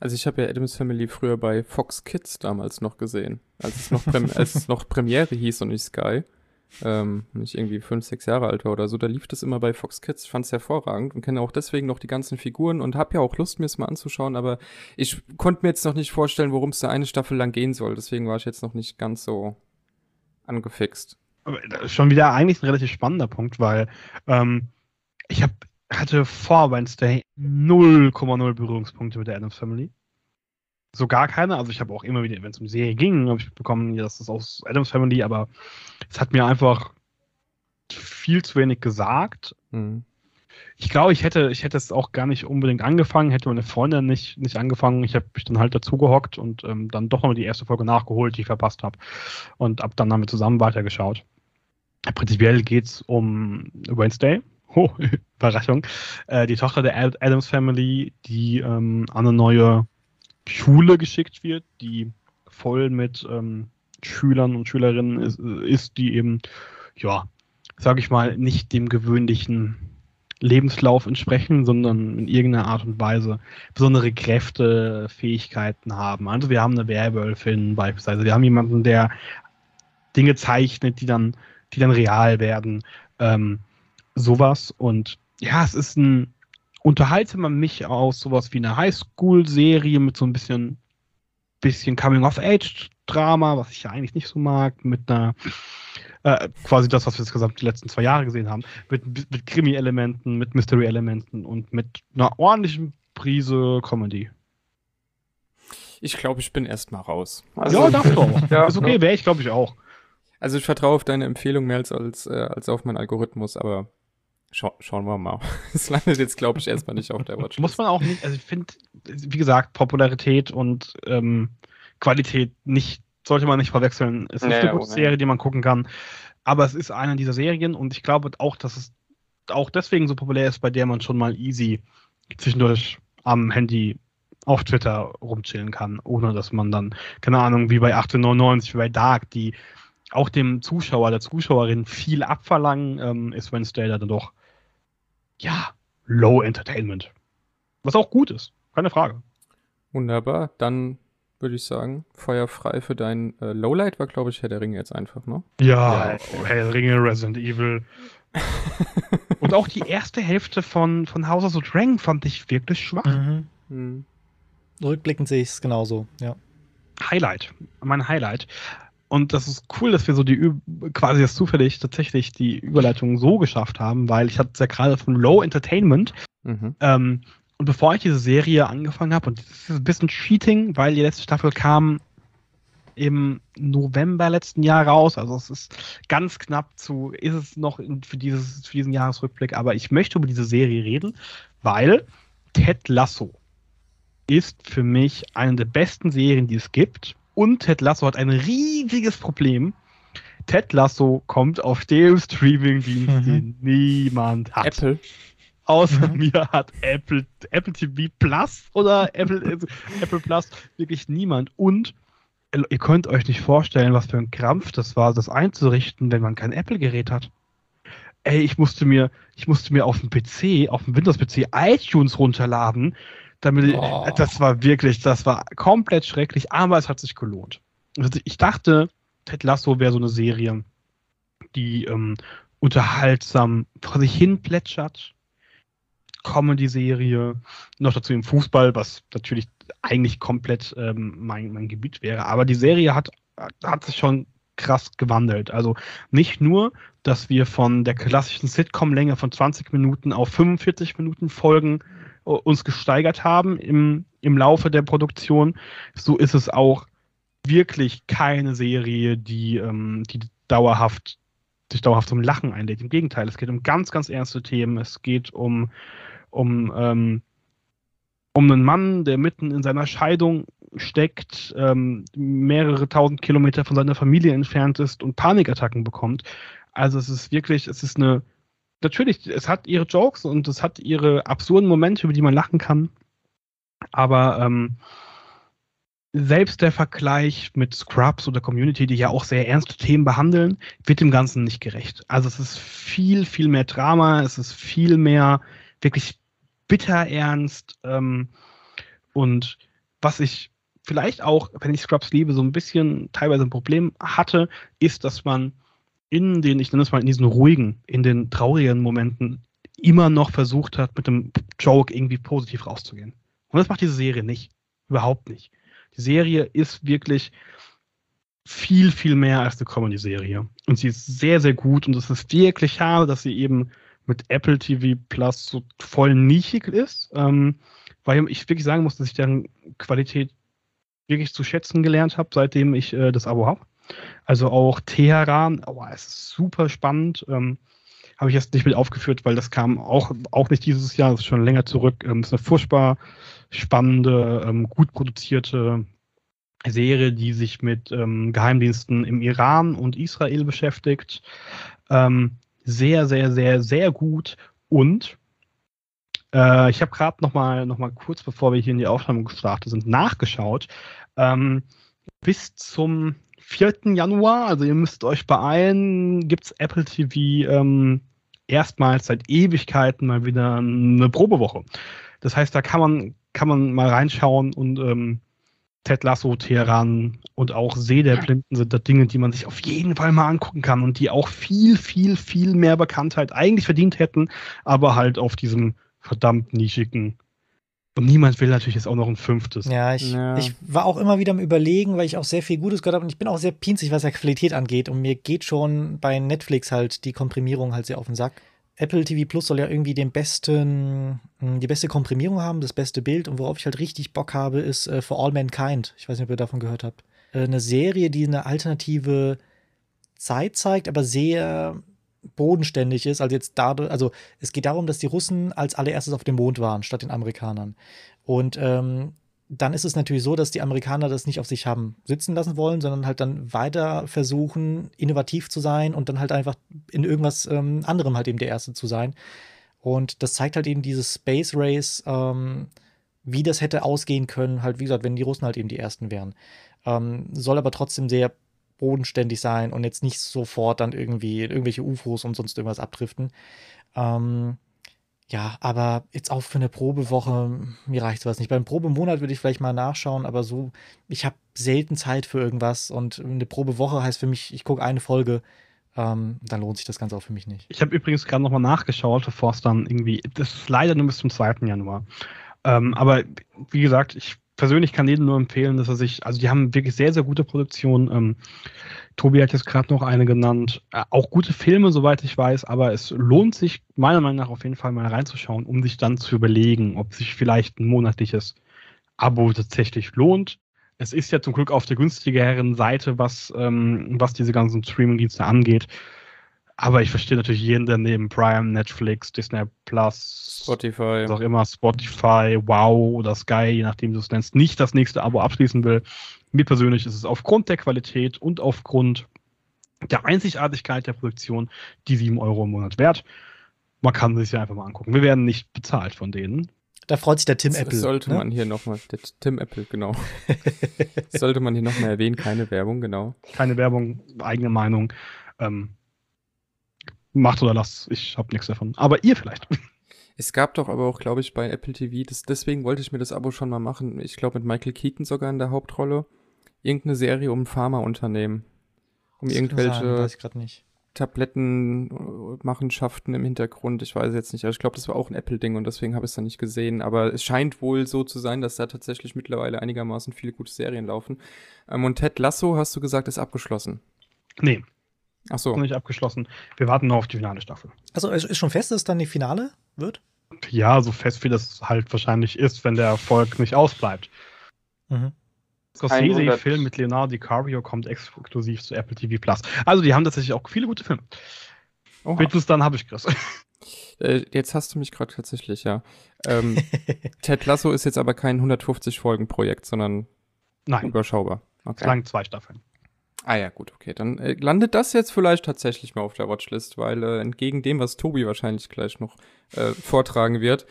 Also ich habe ja Adams Family früher bei Fox Kids damals noch gesehen, als es noch, Prem als es noch Premiere hieß und nicht Sky. Ähm, ich irgendwie fünf, sechs Jahre alt war oder so, da lief das immer bei Fox Kids. Ich fand es hervorragend und kenne auch deswegen noch die ganzen Figuren und habe ja auch Lust, mir es mal anzuschauen, aber ich konnte mir jetzt noch nicht vorstellen, worum es da eine Staffel lang gehen soll. Deswegen war ich jetzt noch nicht ganz so angefixt. Schon wieder eigentlich ein relativ spannender Punkt, weil ähm, ich hab, hatte vor Wednesday 0,0 Berührungspunkte mit der Adams Family. So gar keine. Also ich habe auch immer wieder, wenn es um Serie ging, habe ich bekommen, ja, das ist aus Adams Family, aber es hat mir einfach viel zu wenig gesagt. Mhm. Ich glaube, ich hätte, ich hätte es auch gar nicht unbedingt angefangen, hätte meine Freundin nicht, nicht angefangen. Ich habe mich dann halt dazu gehockt und ähm, dann doch noch die erste Folge nachgeholt, die ich verpasst habe. Und ab dann haben wir zusammen weitergeschaut. Prinzipiell geht es um Wednesday. Oh, Überraschung. Äh, die Tochter der Adams Family, die ähm, an eine neue Schule geschickt wird, die voll mit ähm, Schülern und Schülerinnen ist, ist, die eben, ja, sag ich mal, nicht dem gewöhnlichen Lebenslauf entsprechen, sondern in irgendeiner Art und Weise besondere Kräfte, Fähigkeiten haben. Also wir haben eine Werwölfin beispielsweise, wir haben jemanden, der Dinge zeichnet, die dann, die dann real werden. Ähm, sowas. Und ja, es ist ein unterhaltsamer mich aus sowas wie eine Highschool-Serie mit so ein bisschen, bisschen Coming-of-Age-Drama, was ich ja eigentlich nicht so mag, mit einer äh, quasi das, was wir insgesamt die letzten zwei Jahre gesehen haben, mit, mit Krimi-Elementen, mit Mystery-Elementen und mit einer ordentlichen Prise Comedy. Ich glaube, ich bin erstmal raus. Also, ja, darfst du auch. ja, ist okay, wäre ich, glaube ich, auch. Also ich vertraue auf deine Empfehlung mehr als, als, äh, als auf meinen Algorithmus, aber Schau, schauen wir mal. Es landet jetzt, glaube ich, erstmal nicht auf der Watch. Muss man auch nicht, also ich finde, wie gesagt, Popularität und ähm, Qualität nicht, sollte man nicht verwechseln. Es ist naja, eine gute Serie, die man gucken kann. Aber es ist eine dieser Serien und ich glaube auch, dass es auch deswegen so populär ist, bei der man schon mal easy zwischendurch am Handy auf Twitter rumchillen kann, ohne dass man dann, keine Ahnung, wie bei 1899, wie bei Dark, die auch dem Zuschauer, der Zuschauerin viel abverlangen, ähm, ist Wednesday dann doch ja, Low Entertainment. Was auch gut ist, keine Frage. Wunderbar, dann würde ich sagen, Feuer frei für dein äh, Lowlight war, glaube ich, Herr der Ringe jetzt einfach, ne? Ja, ja. Herr der Ringe, Resident Evil. Und auch die erste Hälfte von, von House of the Dragon fand ich wirklich schwach. Mhm. Mhm. Rückblickend sehe ich es genauso, ja. Highlight, mein Highlight. Und das ist cool, dass wir so die quasi das zufällig tatsächlich die Überleitung so geschafft haben, weil ich hatte es ja gerade von Low Entertainment. Mhm. Ähm, und bevor ich diese Serie angefangen habe, und das ist ein bisschen Cheating, weil die letzte Staffel kam im November letzten Jahr raus. Also es ist ganz knapp zu, ist es noch für, dieses, für diesen Jahresrückblick. Aber ich möchte über diese Serie reden, weil Ted Lasso ist für mich eine der besten Serien, die es gibt. Und Ted Lasso hat ein riesiges Problem. Ted Lasso kommt auf dem Streaming-Dienst, mhm. den niemand hat. Apple. Außer mhm. mir hat Apple, Apple TV Plus oder Apple, also Apple Plus wirklich niemand. Und ihr könnt euch nicht vorstellen, was für ein Krampf das war, das einzurichten, wenn man kein Apple-Gerät hat. Ey, ich musste mir, ich musste mir auf dem PC, auf dem Windows-PC iTunes runterladen damit, oh. Das war wirklich, das war komplett schrecklich, aber es hat sich gelohnt. Also ich dachte, Ted Lasso wäre so eine Serie, die ähm, unterhaltsam vor sich hin plätschert. Comedy-Serie, noch dazu im Fußball, was natürlich eigentlich komplett ähm, mein, mein Gebiet wäre. Aber die Serie hat, hat sich schon krass gewandelt. Also nicht nur, dass wir von der klassischen Sitcom-Länge von 20 Minuten auf 45 Minuten Folgen uns gesteigert haben im, im Laufe der Produktion, so ist es auch wirklich keine Serie, die, ähm, die dauerhaft sich dauerhaft zum Lachen einlädt. Im Gegenteil, es geht um ganz, ganz ernste Themen. Es geht um, um, ähm, um einen Mann, der mitten in seiner Scheidung steckt, ähm, mehrere tausend Kilometer von seiner Familie entfernt ist und Panikattacken bekommt. Also es ist wirklich, es ist eine natürlich, es hat ihre Jokes und es hat ihre absurden Momente, über die man lachen kann. Aber ähm, selbst der Vergleich mit Scrubs oder Community, die ja auch sehr ernste Themen behandeln, wird dem Ganzen nicht gerecht. Also es ist viel, viel mehr Drama, es ist viel mehr wirklich bitter ernst. Ähm, und was ich vielleicht auch, wenn ich Scrubs liebe, so ein bisschen teilweise ein Problem hatte, ist, dass man in den, ich nenne es mal, in diesen ruhigen, in den traurigen Momenten immer noch versucht hat, mit dem Joke irgendwie positiv rauszugehen. Und das macht diese Serie nicht. Überhaupt nicht. Die Serie ist wirklich viel, viel mehr als eine Comedy-Serie. Und sie ist sehr, sehr gut. Und es ist wirklich schade, dass sie eben mit Apple TV Plus so voll nischig ist. Ähm, weil ich wirklich sagen muss, dass ich deren Qualität wirklich zu schätzen gelernt habe, seitdem ich äh, das Abo habe. Also auch Teheran, oh, es ist super spannend. Ähm, habe ich jetzt nicht mit aufgeführt, weil das kam auch, auch nicht dieses Jahr, das ist schon länger zurück. Ähm, ist eine furchtbar spannende, ähm, gut produzierte Serie, die sich mit ähm, Geheimdiensten im Iran und Israel beschäftigt. Ähm, sehr, sehr, sehr, sehr gut. Und äh, ich habe gerade noch mal, noch mal kurz, bevor wir hier in die Aufnahme gestartet sind, nachgeschaut. Ähm, bis zum 4. Januar, also ihr müsst euch beeilen, gibt es Apple TV ähm, erstmals seit Ewigkeiten mal wieder eine Probewoche. Das heißt, da kann man, kann man mal reinschauen und ähm, Ted Lasso, Teheran und auch See der Blinden sind da Dinge, die man sich auf jeden Fall mal angucken kann und die auch viel, viel, viel mehr Bekanntheit eigentlich verdient hätten, aber halt auf diesem verdammt nischigen. Und niemand will natürlich jetzt auch noch ein fünftes. Ja ich, ja. ich war auch immer wieder am Überlegen, weil ich auch sehr viel Gutes gehört habe und ich bin auch sehr pinzig, was der Qualität angeht. Und mir geht schon bei Netflix halt die Komprimierung halt sehr auf den Sack. Apple TV Plus soll ja irgendwie den besten, hm, die beste Komprimierung haben, das beste Bild. Und worauf ich halt richtig Bock habe, ist äh, For All Mankind. Ich weiß nicht, ob ihr davon gehört habt. Äh, eine Serie, die eine alternative Zeit zeigt, aber sehr bodenständig ist, also jetzt dadurch, also es geht darum, dass die Russen als allererstes auf dem Mond waren, statt den Amerikanern. Und ähm, dann ist es natürlich so, dass die Amerikaner das nicht auf sich haben sitzen lassen wollen, sondern halt dann weiter versuchen, innovativ zu sein und dann halt einfach in irgendwas ähm, anderem halt eben der Erste zu sein. Und das zeigt halt eben dieses Space Race, ähm, wie das hätte ausgehen können, halt wie gesagt, wenn die Russen halt eben die Ersten wären. Ähm, soll aber trotzdem sehr bodenständig sein und jetzt nicht sofort dann irgendwie irgendwelche UFOs und sonst irgendwas abdriften. Ähm, ja, aber jetzt auch für eine Probewoche, mir reicht sowas nicht. Beim Probemonat würde ich vielleicht mal nachschauen, aber so, ich habe selten Zeit für irgendwas und eine Probewoche heißt für mich, ich gucke eine Folge, ähm, dann lohnt sich das Ganze auch für mich nicht. Ich habe übrigens gerade nochmal nachgeschaut, bevor es dann irgendwie, das ist leider nur bis zum 2. Januar. Ähm, aber wie gesagt, ich persönlich kann jedem nur empfehlen, dass er sich, also die haben wirklich sehr, sehr gute Produktionen. Ähm, Tobi hat jetzt gerade noch eine genannt. Äh, auch gute Filme, soweit ich weiß, aber es lohnt sich meiner Meinung nach auf jeden Fall mal reinzuschauen, um sich dann zu überlegen, ob sich vielleicht ein monatliches Abo tatsächlich lohnt. Es ist ja zum Glück auf der günstigeren Seite, was, ähm, was diese ganzen Streaming-Dienste angeht. Aber ich verstehe natürlich jeden, der neben Prime, Netflix, Disney Plus, Spotify, was auch immer, Spotify, Wow oder Sky, je nachdem du es nennst, nicht das nächste Abo abschließen will. Mir persönlich ist es aufgrund der Qualität und aufgrund der Einzigartigkeit der Produktion die 7 Euro im Monat wert. Man kann sich ja einfach mal angucken. Wir werden nicht bezahlt von denen. Da freut sich der Tim das Apple. Sollte ne? man hier nochmal, der Tim Apple, genau. sollte man hier nochmal erwähnen, keine Werbung, genau. Keine Werbung, eigene Meinung. Ähm, macht oder lasst. Ich habe nichts davon. Aber ihr vielleicht. Es gab doch aber auch, glaube ich, bei Apple TV, das, deswegen wollte ich mir das Abo schon mal machen. Ich glaube, mit Michael Keaton sogar in der Hauptrolle. Irgendeine Serie um Pharmaunternehmen. Um das irgendwelche Tablettenmachenschaften im Hintergrund. Ich weiß jetzt nicht. Also ich glaube, das war auch ein Apple-Ding und deswegen habe ich es dann nicht gesehen. Aber es scheint wohl so zu sein, dass da tatsächlich mittlerweile einigermaßen viele gute Serien laufen. Ähm, und Ted Lasso, hast du gesagt, ist abgeschlossen. Nee, Ach so. Noch nicht abgeschlossen. Wir warten noch auf die finale Staffel. Also ist schon fest, dass es dann die Finale wird? Ja, so fest wie das halt wahrscheinlich ist, wenn der Erfolg nicht ausbleibt. Mhm. Scorsese-Film mit Leonardo DiCaprio kommt exklusiv zu Apple TV Plus. Also die haben tatsächlich auch viele gute Filme. Spätestens dann habe ich Chris. Äh, jetzt hast du mich gerade tatsächlich, ja. Ähm, Ted Lasso ist jetzt aber kein 150-Folgen-Projekt, sondern Nein. überschaubar. Okay. Es lang zwei Staffeln. Ah ja, gut, okay. Dann äh, landet das jetzt vielleicht tatsächlich mal auf der Watchlist, weil äh, entgegen dem, was Tobi wahrscheinlich gleich noch äh, vortragen wird,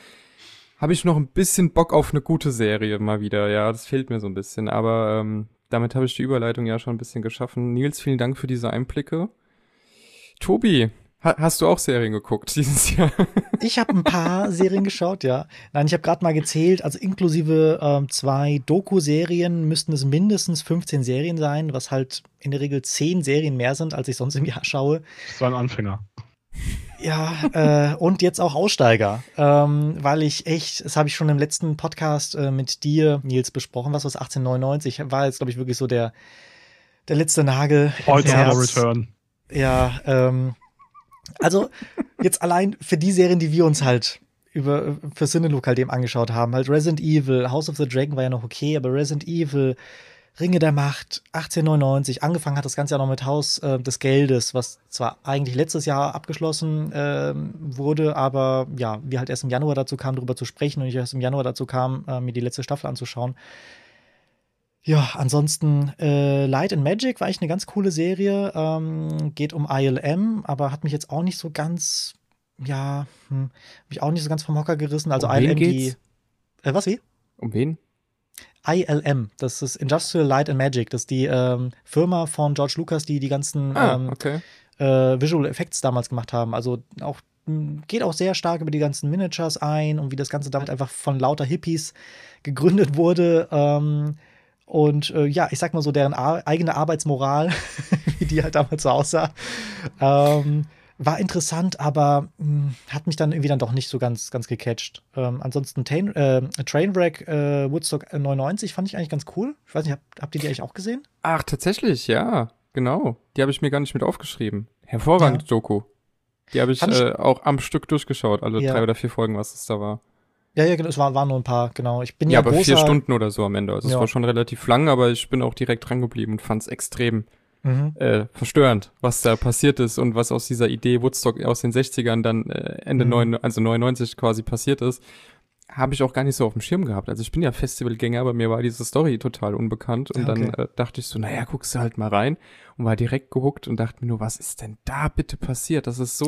habe ich noch ein bisschen Bock auf eine gute Serie mal wieder. Ja, das fehlt mir so ein bisschen. Aber ähm, damit habe ich die Überleitung ja schon ein bisschen geschaffen. Nils, vielen Dank für diese Einblicke. Tobi, Ha hast du auch Serien geguckt dieses Jahr? ich habe ein paar Serien geschaut, ja. Nein, ich habe gerade mal gezählt, also inklusive ähm, zwei Doku-Serien müssten es mindestens 15 Serien sein, was halt in der Regel 10 Serien mehr sind, als ich sonst im Jahr schaue. Das war ein Anfänger. Ja, äh, und jetzt auch Aussteiger, ähm, weil ich echt, das habe ich schon im letzten Podcast äh, mit dir, Nils, besprochen, was was 1899 war jetzt, glaube ich, wirklich so der, der letzte Nagel. Heute Return. Ja, ähm, also jetzt allein für die Serien, die wir uns halt über für Cinelok halt eben angeschaut haben, halt Resident Evil, House of the Dragon war ja noch okay, aber Resident Evil, Ringe der Macht, 1899, angefangen hat das Ganze ja noch mit Haus äh, des Geldes, was zwar eigentlich letztes Jahr abgeschlossen äh, wurde, aber ja, wir halt erst im Januar dazu kamen, darüber zu sprechen und ich erst im Januar dazu kam, äh, mir die letzte Staffel anzuschauen. Ja, ansonsten äh, Light and Magic war eigentlich eine ganz coole Serie. Ähm, geht um ILM, aber hat mich jetzt auch nicht so ganz, ja, hm, mich auch nicht so ganz vom Hocker gerissen. Also um ILM, die. Äh, was wie? Um wen? ILM, das ist Industrial Light and Magic, das ist die ähm, Firma von George Lucas, die die ganzen ah, ähm, okay. äh, Visual Effects damals gemacht haben. Also auch hm, geht auch sehr stark über die ganzen Miniatures ein und wie das Ganze damit einfach von lauter Hippies gegründet wurde. Ähm, und äh, ja, ich sag mal so, deren Ar eigene Arbeitsmoral, wie die halt damals so aussah, ähm, war interessant, aber mh, hm, hat mich dann irgendwie dann doch nicht so ganz, ganz gecatcht. Ähm, ansonsten Tain, äh, Trainwreck äh, Woodstock 99 fand ich eigentlich ganz cool. Ich weiß nicht, habt, habt ihr die eigentlich auch gesehen? Ach, tatsächlich, ja, genau. Die habe ich mir gar nicht mit aufgeschrieben. Hervorragend, ja. Doku. Die habe ich, ich äh, auch am Stück durchgeschaut, alle ja. drei oder vier Folgen, was es da war. Ja, ja, genau, es waren, waren nur ein paar, genau. Ich bin ja, ja aber großer, vier Stunden oder so am Ende. Also ja. es war schon relativ lang, aber ich bin auch direkt dran geblieben und fand es extrem mhm. äh, verstörend, was da passiert ist und was aus dieser Idee Woodstock aus den 60ern dann äh, Ende mhm. 9, also 99 quasi passiert ist habe ich auch gar nicht so auf dem Schirm gehabt. Also ich bin ja Festivalgänger, aber mir war diese Story total unbekannt. Und okay. dann äh, dachte ich so, naja, guckst du halt mal rein und war direkt gehuckt und dachte mir nur, was ist denn da bitte passiert? Das ist so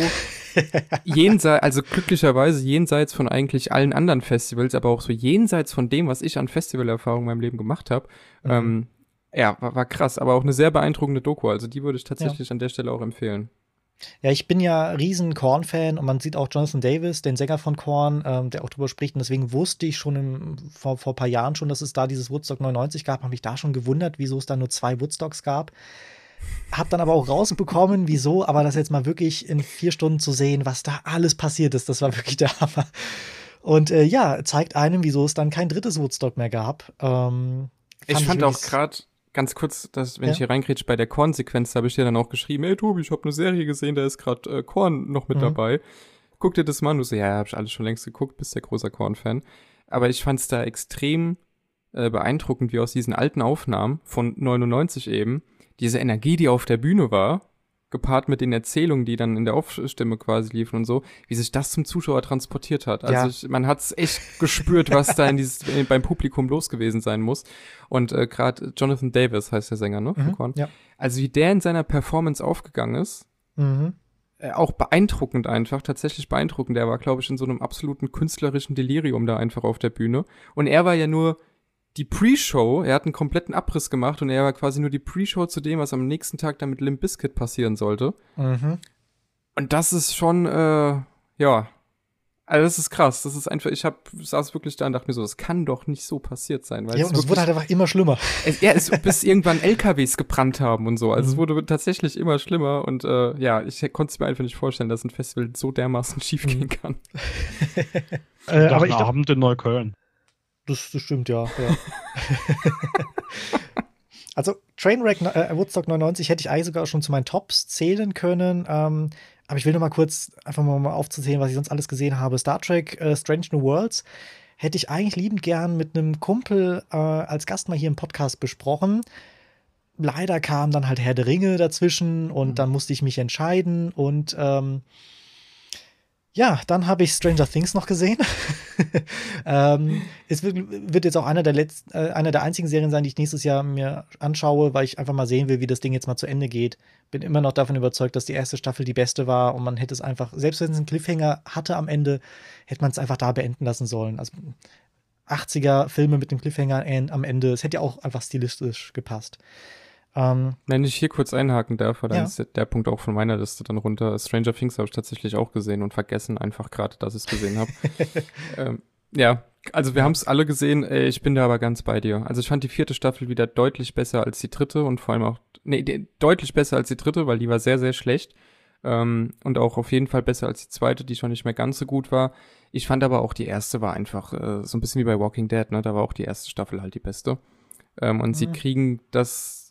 jenseits, also glücklicherweise jenseits von eigentlich allen anderen Festivals, aber auch so jenseits von dem, was ich an Festivalerfahrung in meinem Leben gemacht habe. Mhm. Ähm, ja, war, war krass, aber auch eine sehr beeindruckende Doku. Also die würde ich tatsächlich ja. an der Stelle auch empfehlen. Ja, ich bin ja riesen Korn-Fan und man sieht auch Jonathan Davis, den Sänger von Korn, ähm, der auch drüber spricht. Und deswegen wusste ich schon im, vor, vor ein paar Jahren schon, dass es da dieses Woodstock 99 gab. Habe mich da schon gewundert, wieso es da nur zwei Woodstocks gab. Hab dann aber auch rausbekommen, wieso, aber das jetzt mal wirklich in vier Stunden zu sehen, was da alles passiert ist, das war wirklich der Hammer. Und äh, ja, zeigt einem, wieso es dann kein drittes Woodstock mehr gab. Ähm, ich fand ich auch gerade ganz kurz, dass, wenn ja. ich hier reingrätsch, bei der Korn-Sequenz habe ich dir dann auch geschrieben, ey Tobi, ich habe eine Serie gesehen, da ist gerade äh, Korn noch mit mhm. dabei. Guck dir das mal an. Du so, ja, hab ich alles schon längst geguckt, bist der großer Korn-Fan. Aber ich fand es da extrem äh, beeindruckend, wie aus diesen alten Aufnahmen von 99 eben, diese Energie, die auf der Bühne war, gepaart mit den Erzählungen, die dann in der Aufstimme quasi liefen und so, wie sich das zum Zuschauer transportiert hat. Also ja. ich, man hat es echt gespürt, was da in dieses, beim Publikum los gewesen sein muss. Und äh, gerade Jonathan Davis heißt der Sänger, ne? Mhm, ja. Also wie der in seiner Performance aufgegangen ist, mhm. äh, auch beeindruckend einfach, tatsächlich beeindruckend. Der war, glaube ich, in so einem absoluten künstlerischen Delirium da einfach auf der Bühne. Und er war ja nur die Pre-Show, er hat einen kompletten Abriss gemacht und er war quasi nur die Pre-Show zu dem, was am nächsten Tag dann mit Limp Bizkit passieren sollte. Mhm. Und das ist schon, äh, ja, also das ist krass. Das ist einfach, ich hab, saß wirklich da und dachte mir so, das kann doch nicht so passiert sein. Weil ja, und es wurde halt einfach immer schlimmer. Es, ja, es, bis irgendwann LKWs gebrannt haben und so. Also mhm. es wurde tatsächlich immer schlimmer und äh, ja, ich konnte es mir einfach nicht vorstellen, dass ein Festival so dermaßen schief gehen mhm. kann. äh, aber ich Abend in Neukölln. Das, das stimmt, ja. ja. also Trainwreck äh, Woodstock 99 hätte ich eigentlich sogar schon zu meinen Tops zählen können. Ähm, aber ich will noch mal kurz einfach mal aufzuzählen, was ich sonst alles gesehen habe. Star Trek äh, Strange New Worlds hätte ich eigentlich liebend gern mit einem Kumpel äh, als Gast mal hier im Podcast besprochen. Leider kam dann halt Herr der Ringe dazwischen und mhm. dann musste ich mich entscheiden und ähm, ja, dann habe ich Stranger Things noch gesehen. ähm, es wird, wird, jetzt auch einer der letzten, äh, einer der einzigen Serien sein, die ich nächstes Jahr mir anschaue, weil ich einfach mal sehen will, wie das Ding jetzt mal zu Ende geht. Bin immer noch davon überzeugt, dass die erste Staffel die beste war und man hätte es einfach, selbst wenn es einen Cliffhanger hatte am Ende, hätte man es einfach da beenden lassen sollen. Also 80er Filme mit dem Cliffhanger am Ende, es hätte ja auch einfach stilistisch gepasst. Ähm, Wenn ich hier kurz einhaken darf, dann ja. ist der Punkt auch von meiner Liste dann runter. Stranger Things habe ich tatsächlich auch gesehen und vergessen einfach gerade, dass ich es gesehen habe. ähm, ja, also wir haben es alle gesehen. Ich bin da aber ganz bei dir. Also ich fand die vierte Staffel wieder deutlich besser als die dritte und vor allem auch, nee, deutlich besser als die dritte, weil die war sehr, sehr schlecht. Ähm, und auch auf jeden Fall besser als die zweite, die schon nicht mehr ganz so gut war. Ich fand aber auch die erste war einfach äh, so ein bisschen wie bei Walking Dead, ne? Da war auch die erste Staffel halt die beste. Ähm, und mhm. sie kriegen das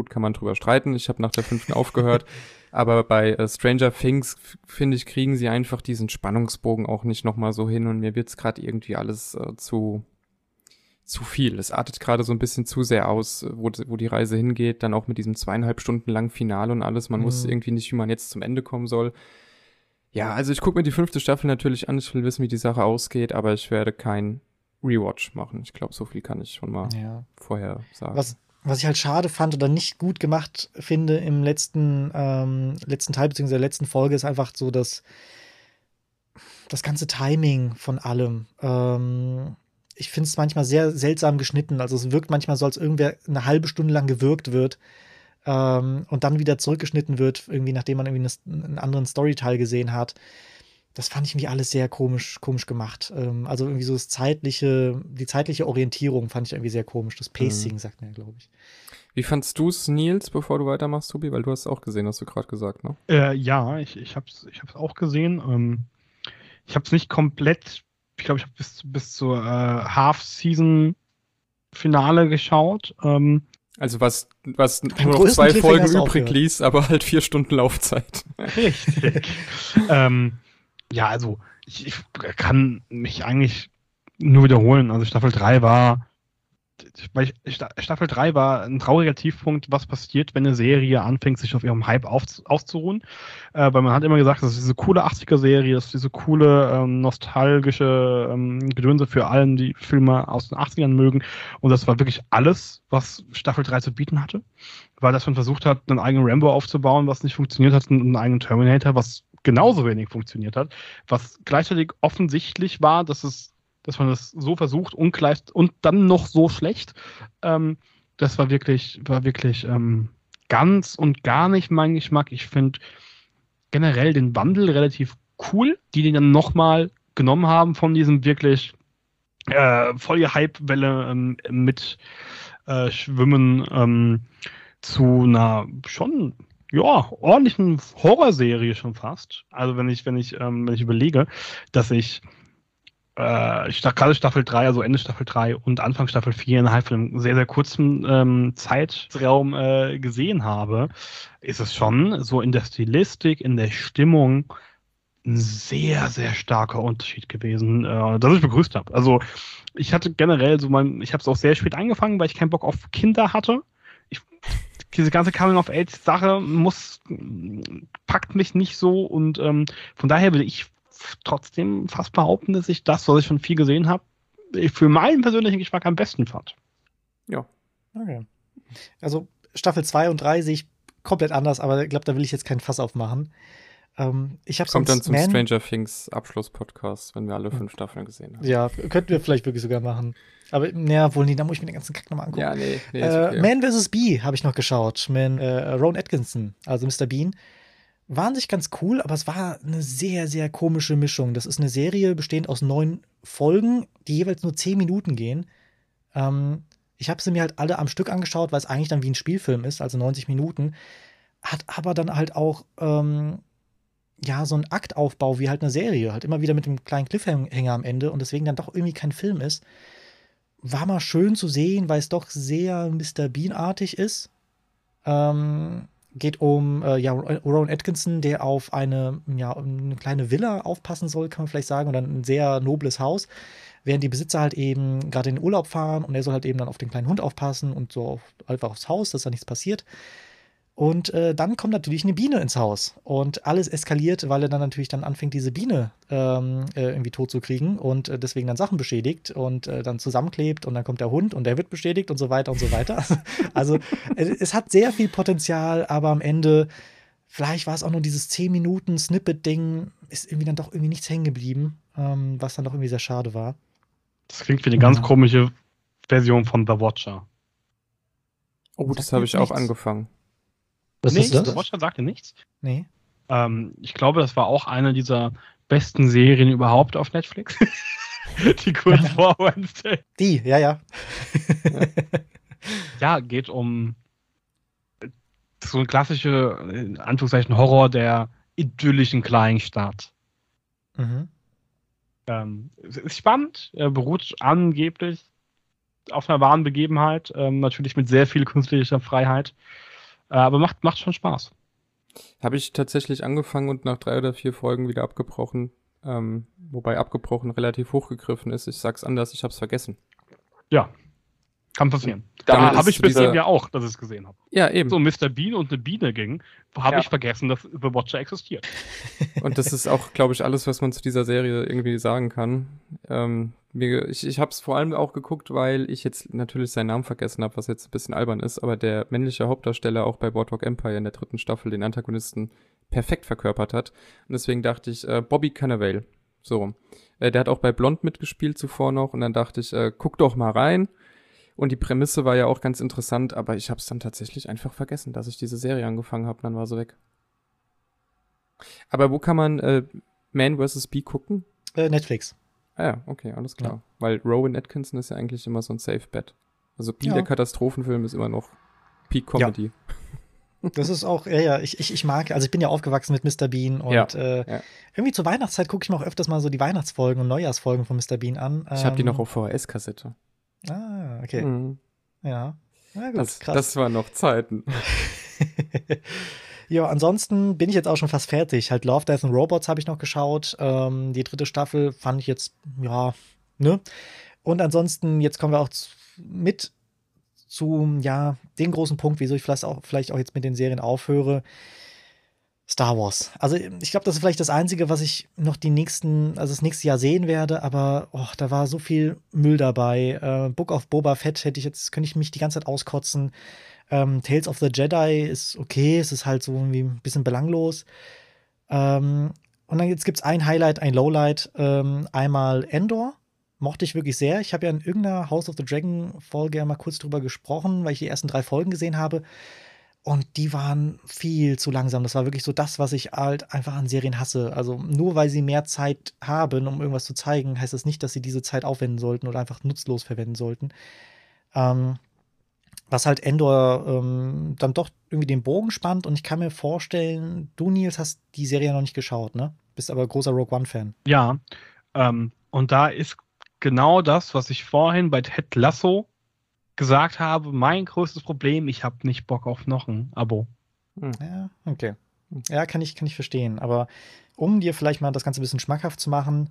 Gut, kann man drüber streiten. Ich habe nach der fünften aufgehört. Aber bei äh, Stranger Things, finde ich, kriegen sie einfach diesen Spannungsbogen auch nicht nochmal so hin. Und mir wird's gerade irgendwie alles äh, zu, zu viel. Es artet gerade so ein bisschen zu sehr aus, wo, wo die Reise hingeht. Dann auch mit diesem zweieinhalb Stunden langen Finale und alles. Man mhm. muss irgendwie nicht, wie man jetzt zum Ende kommen soll. Ja, also ich gucke mir die fünfte Staffel natürlich an. Ich will wissen, wie die Sache ausgeht, aber ich werde kein Rewatch machen. Ich glaube, so viel kann ich schon mal ja. vorher sagen. Was, was ich halt schade fand oder nicht gut gemacht finde im letzten, ähm, letzten Teil, beziehungsweise der letzten Folge, ist einfach so, dass das ganze Timing von allem. Ähm, ich finde es manchmal sehr seltsam geschnitten. Also es wirkt manchmal so, als irgendwer eine halbe Stunde lang gewirkt wird ähm, und dann wieder zurückgeschnitten wird, irgendwie nachdem man irgendwie einen anderen Storyteil gesehen hat das fand ich irgendwie alles sehr komisch, komisch gemacht. Ähm, also irgendwie so das zeitliche, die zeitliche Orientierung fand ich irgendwie sehr komisch. Das Pacing, mhm. sagt man ja, glaube ich. Wie fandst du es, Nils, bevor du weitermachst, Tobi? Weil du hast es auch gesehen, hast du gerade gesagt, ne? Äh, ja, ich, ich habe es ich auch gesehen. Ähm, ich habe es nicht komplett, ich glaube, ich habe bis, bis zur äh, Half-Season-Finale geschaut. Ähm, also was, was nur noch zwei Folgen übrig ließ, aber halt vier Stunden Laufzeit. Richtig. ähm, ja, also ich, ich kann mich eigentlich nur wiederholen. Also Staffel 3 war Staffel 3 war ein trauriger Tiefpunkt, was passiert, wenn eine Serie anfängt, sich auf ihrem Hype auf, auszuruhen. Äh, weil man hat immer gesagt, das ist diese coole 80er-Serie, das ist diese coole, ähm, nostalgische ähm, Gedönse für allen, die Filme aus den 80ern mögen. Und das war wirklich alles, was Staffel 3 zu bieten hatte. Weil das man versucht hat, einen eigenen Rambo aufzubauen, was nicht funktioniert hat, einen eigenen Terminator, was genauso wenig funktioniert hat, was gleichzeitig offensichtlich war, dass es, dass man das so versucht und, gleich, und dann noch so schlecht. Ähm, das war wirklich, war wirklich ähm, ganz und gar nicht mein Geschmack. Ich finde generell den Wandel relativ cool, die den dann nochmal genommen haben von diesem wirklich äh, voll Hype-Welle ähm, mit äh, Schwimmen ähm, zu einer schon ja, ordentlichen Horrorserie schon fast. Also wenn ich, wenn ich, ähm, wenn ich überlege, dass ich äh, gerade Staffel 3, also Ende Staffel 3 und Anfang Staffel 4 innerhalb von einem sehr, sehr kurzen ähm, Zeitraum äh, gesehen habe, ist es schon so in der Stilistik, in der Stimmung ein sehr, sehr starker Unterschied gewesen, äh, dass ich begrüßt habe. Also ich hatte generell so mein, ich habe es auch sehr spät angefangen, weil ich keinen Bock auf Kinder hatte. Diese ganze Coming-of-Age-Sache muss, packt mich nicht so und ähm, von daher würde ich trotzdem fast behaupten, dass ich das, was ich schon viel gesehen habe, für meinen persönlichen Geschmack am besten fand. Ja. Okay. Also Staffel 2 und 3 sehe ich komplett anders, aber ich glaube, da will ich jetzt keinen Fass aufmachen. Ähm, ich Kommt dann zum Man Stranger Things Abschluss-Podcast, wenn wir alle fünf Staffeln gesehen haben. Ja, könnten wir vielleicht wirklich sogar machen. Aber naja, wohl nie, da muss ich mir den ganzen Kack nochmal angucken. Ja, nee. nee äh, okay. Man vs. Bee habe ich noch geschaut. Man, äh, Ron Atkinson, also Mr. Bean. Waren sich ganz cool, aber es war eine sehr, sehr komische Mischung. Das ist eine Serie bestehend aus neun Folgen, die jeweils nur zehn Minuten gehen. Ähm, ich habe sie mir halt alle am Stück angeschaut, weil es eigentlich dann wie ein Spielfilm ist, also 90 Minuten. Hat aber dann halt auch ähm, ja, so ein Aktaufbau wie halt eine Serie, halt immer wieder mit einem kleinen Cliffhanger am Ende und deswegen dann doch irgendwie kein Film ist. War mal schön zu sehen, weil es doch sehr Mr. Bean-artig ist. Ähm, geht um äh, ja, Ron Atkinson, der auf eine, ja, eine kleine Villa aufpassen soll, kann man vielleicht sagen, oder ein sehr nobles Haus, während die Besitzer halt eben gerade in den Urlaub fahren und er soll halt eben dann auf den kleinen Hund aufpassen und so auf, einfach aufs Haus, dass da nichts passiert. Und äh, dann kommt natürlich eine Biene ins Haus und alles eskaliert, weil er dann natürlich dann anfängt, diese Biene ähm, äh, irgendwie tot zu kriegen und äh, deswegen dann Sachen beschädigt und äh, dann zusammenklebt und dann kommt der Hund und der wird beschädigt und so weiter und so weiter. also es hat sehr viel Potenzial, aber am Ende, vielleicht war es auch nur dieses 10 Minuten Snippet-Ding, ist irgendwie dann doch irgendwie nichts hängen geblieben, ähm, was dann doch irgendwie sehr schade war. Das klingt wie eine ganz ja. komische Version von The Watcher. Oh, das habe ich auch angefangen. Was nee, ist das? Watcher sagte nichts. Nee. Ähm, ich glaube, das war auch eine dieser besten Serien überhaupt auf Netflix. die kurz vor Wednesday. Die, ja, ja. ja, geht um so ein klassische, in Anführungszeichen, Horror der idyllischen Kleinstadt. Mhm. Ähm, ist spannend, er beruht angeblich auf einer wahren Begebenheit, ähm, natürlich mit sehr viel künstlicher Freiheit, aber macht, macht schon Spaß. Habe ich tatsächlich angefangen und nach drei oder vier Folgen wieder abgebrochen, ähm, wobei abgebrochen relativ hochgegriffen ist. Ich sag's anders, ich hab's vergessen. Ja, kann passieren. Da habe ich bisher ja auch, dass ich es gesehen habe. Ja, eben. So Mr. Bean und eine Biene ging, habe ja. ich vergessen, dass The Watcher existiert. Und das ist auch, glaube ich, alles, was man zu dieser Serie irgendwie sagen kann. Ähm, mir, ich ich habe es vor allem auch geguckt, weil ich jetzt natürlich seinen Namen vergessen habe, was jetzt ein bisschen albern ist, aber der männliche Hauptdarsteller auch bei Boardwalk Empire in der dritten Staffel den Antagonisten perfekt verkörpert hat. Und deswegen dachte ich, äh, Bobby Cannavale, so. Äh, der hat auch bei Blond mitgespielt zuvor noch und dann dachte ich, äh, guck doch mal rein. Und die Prämisse war ja auch ganz interessant, aber ich habe es dann tatsächlich einfach vergessen, dass ich diese Serie angefangen habe, dann war sie weg. Aber wo kann man äh, Man vs. Bee gucken? Äh, Netflix. Ah ja, okay, alles klar. Ja. Weil Rowan Atkinson ist ja eigentlich immer so ein Safe Bet. Also Bee, ja. der Katastrophenfilm, ist immer noch Peak Comedy. Ja. Das ist auch, ja, ja, ich, ich, ich mag, also ich bin ja aufgewachsen mit Mr. Bean und äh, irgendwie zur Weihnachtszeit gucke ich mir auch öfters mal so die Weihnachtsfolgen und Neujahrsfolgen von Mr. Bean an. Ich habe die noch ähm, auf VHS-Kassette. Ah, okay. Mhm. Ja. Na gut, das, krass. Das waren noch Zeiten. ja, ansonsten bin ich jetzt auch schon fast fertig. Halt Love, Death and Robots habe ich noch geschaut. Ähm, die dritte Staffel fand ich jetzt, ja, ne? Und ansonsten, jetzt kommen wir auch mit zu, ja, den großen Punkt, wieso ich vielleicht auch, vielleicht auch jetzt mit den Serien aufhöre. Star Wars. Also ich glaube, das ist vielleicht das Einzige, was ich noch die nächsten, also das nächste Jahr sehen werde, aber oh, da war so viel Müll dabei. Äh, Book of Boba Fett hätte ich jetzt, könnte ich mich die ganze Zeit auskotzen. Ähm, Tales of the Jedi ist okay, es ist halt so irgendwie ein bisschen belanglos. Ähm, und dann gibt es ein Highlight, ein Lowlight. Ähm, einmal Endor. Mochte ich wirklich sehr. Ich habe ja in irgendeiner House of the Dragon Folge ja mal kurz drüber gesprochen, weil ich die ersten drei Folgen gesehen habe. Und die waren viel zu langsam. Das war wirklich so das, was ich halt einfach an Serien hasse. Also nur weil sie mehr Zeit haben, um irgendwas zu zeigen, heißt das nicht, dass sie diese Zeit aufwenden sollten oder einfach nutzlos verwenden sollten. Ähm, was halt Endor ähm, dann doch irgendwie den Bogen spannt. Und ich kann mir vorstellen, du, Nils, hast die Serie noch nicht geschaut, ne? Bist aber großer Rogue One-Fan. Ja. Ähm, und da ist genau das, was ich vorhin bei Ted Lasso gesagt habe, mein größtes Problem, ich habe nicht Bock auf noch ein Abo. Hm. Ja, okay. Ja, kann ich, kann ich verstehen. Aber um dir vielleicht mal das Ganze ein bisschen schmackhaft zu machen,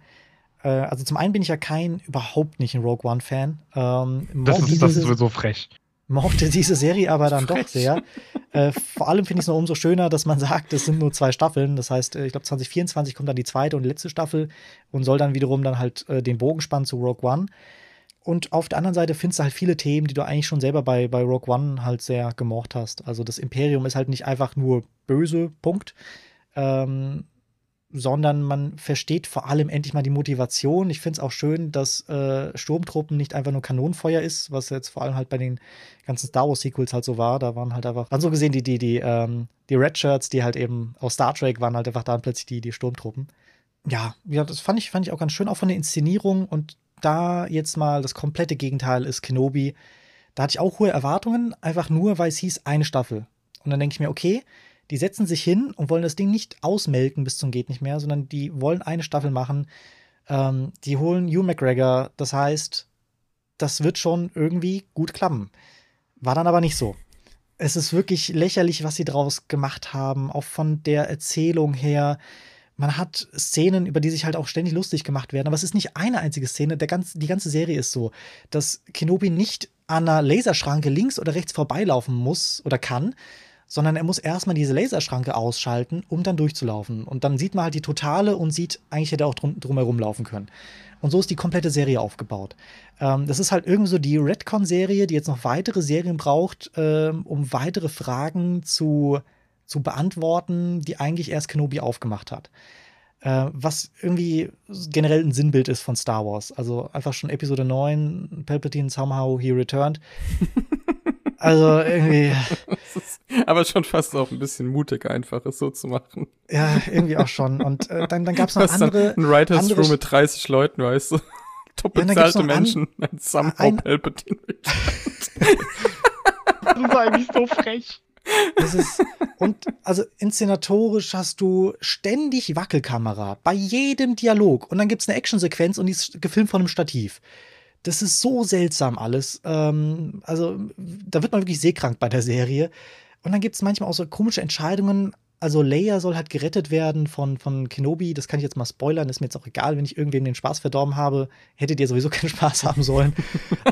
äh, also zum einen bin ich ja kein, überhaupt nicht ein Rogue One-Fan. Ähm, das, ist, das ist sowieso frech. Mochte diese Serie aber dann frech. doch sehr. äh, vor allem finde ich es noch umso schöner, dass man sagt, es sind nur zwei Staffeln. Das heißt, äh, ich glaube, 2024 kommt dann die zweite und letzte Staffel und soll dann wiederum dann halt äh, den Bogen spannen zu Rogue One. Und auf der anderen Seite findest du halt viele Themen, die du eigentlich schon selber bei, bei Rogue One halt sehr gemocht hast. Also das Imperium ist halt nicht einfach nur böse, Punkt. Ähm, sondern man versteht vor allem endlich mal die Motivation. Ich finde es auch schön, dass äh, Sturmtruppen nicht einfach nur Kanonenfeuer ist, was jetzt vor allem halt bei den ganzen Star Wars Sequels halt so war. Da waren halt einfach, dann so gesehen, die, die, die, ähm, die Red Shirts, die halt eben aus Star Trek waren halt einfach da plötzlich die, die Sturmtruppen. Ja, ja, das fand ich, fand ich auch ganz schön, auch von der Inszenierung und da jetzt mal das komplette Gegenteil ist Kenobi. Da hatte ich auch hohe Erwartungen, einfach nur, weil es hieß eine Staffel. Und dann denke ich mir, okay, die setzen sich hin und wollen das Ding nicht ausmelken bis zum geht nicht mehr, sondern die wollen eine Staffel machen. Ähm, die holen Hugh McGregor, das heißt, das wird schon irgendwie gut klappen. War dann aber nicht so. Es ist wirklich lächerlich, was sie draus gemacht haben, auch von der Erzählung her man hat Szenen, über die sich halt auch ständig lustig gemacht werden, aber es ist nicht eine einzige Szene. Ganz, die ganze Serie ist so, dass Kenobi nicht an einer Laserschranke links oder rechts vorbeilaufen muss oder kann, sondern er muss erstmal diese Laserschranke ausschalten, um dann durchzulaufen. Und dann sieht man halt die Totale und sieht, eigentlich hätte er auch drum, drumherum laufen können. Und so ist die komplette Serie aufgebaut. Ähm, das ist halt irgendwie so die Redcon-Serie, die jetzt noch weitere Serien braucht, ähm, um weitere Fragen zu zu beantworten, die eigentlich erst Kenobi aufgemacht hat. Äh, was irgendwie generell ein Sinnbild ist von Star Wars. Also einfach schon Episode 9, Palpatine somehow he returned. Also irgendwie. aber schon fast auch ein bisschen mutig, einfach es so zu machen. Ja, irgendwie auch schon. Und äh, dann, dann gab es noch andere. Ein Writers Room mit 30 Leuten, weißt du. Top bezahlte ja, Menschen. An, ein Somehow Palpatine. das ist eigentlich so frech. Das ist, und also inszenatorisch hast du ständig Wackelkamera bei jedem Dialog. Und dann gibt es eine Actionsequenz und die ist gefilmt von einem Stativ. Das ist so seltsam alles. Ähm, also, da wird man wirklich seekrank bei der Serie. Und dann gibt es manchmal auch so komische Entscheidungen. Also Leia soll halt gerettet werden von, von Kenobi. Das kann ich jetzt mal spoilern. Ist mir jetzt auch egal, wenn ich irgendwem den Spaß verdorben habe. Hättet ihr sowieso keinen Spaß haben sollen.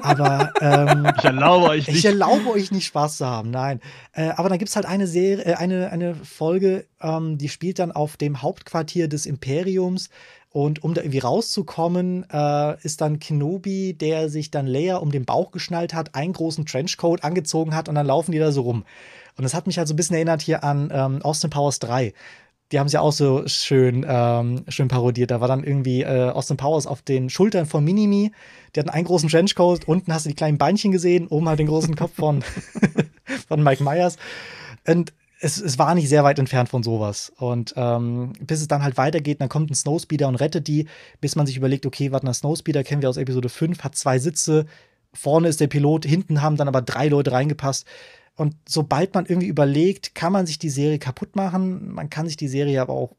Aber ähm, ich erlaube euch nicht. Ich erlaube euch nicht Spaß zu haben. Nein. Äh, aber dann gibt es halt eine Serie, äh, eine, eine Folge, ähm, die spielt dann auf dem Hauptquartier des Imperiums. Und um da irgendwie rauszukommen, äh, ist dann Kenobi, der sich dann Leia um den Bauch geschnallt hat, einen großen Trenchcoat angezogen hat und dann laufen die da so rum. Und das hat mich halt so ein bisschen erinnert hier an ähm, Austin Powers 3. Die haben es ja auch so schön, ähm, schön parodiert. Da war dann irgendwie äh, Austin Powers auf den Schultern von Minimi. Die hatten einen großen Trenchcoat. Unten hast du die kleinen Beinchen gesehen. Oben halt den großen Kopf von, von Mike Myers. Und es, es, war nicht sehr weit entfernt von sowas. Und ähm, bis es dann halt weitergeht, dann kommt ein Snowspeeder und rettet die, bis man sich überlegt, okay, warte, ein Snowspeeder kennen wir aus Episode 5, hat zwei Sitze, vorne ist der Pilot, hinten haben dann aber drei Leute reingepasst. Und sobald man irgendwie überlegt, kann man sich die Serie kaputt machen, man kann sich die Serie aber auch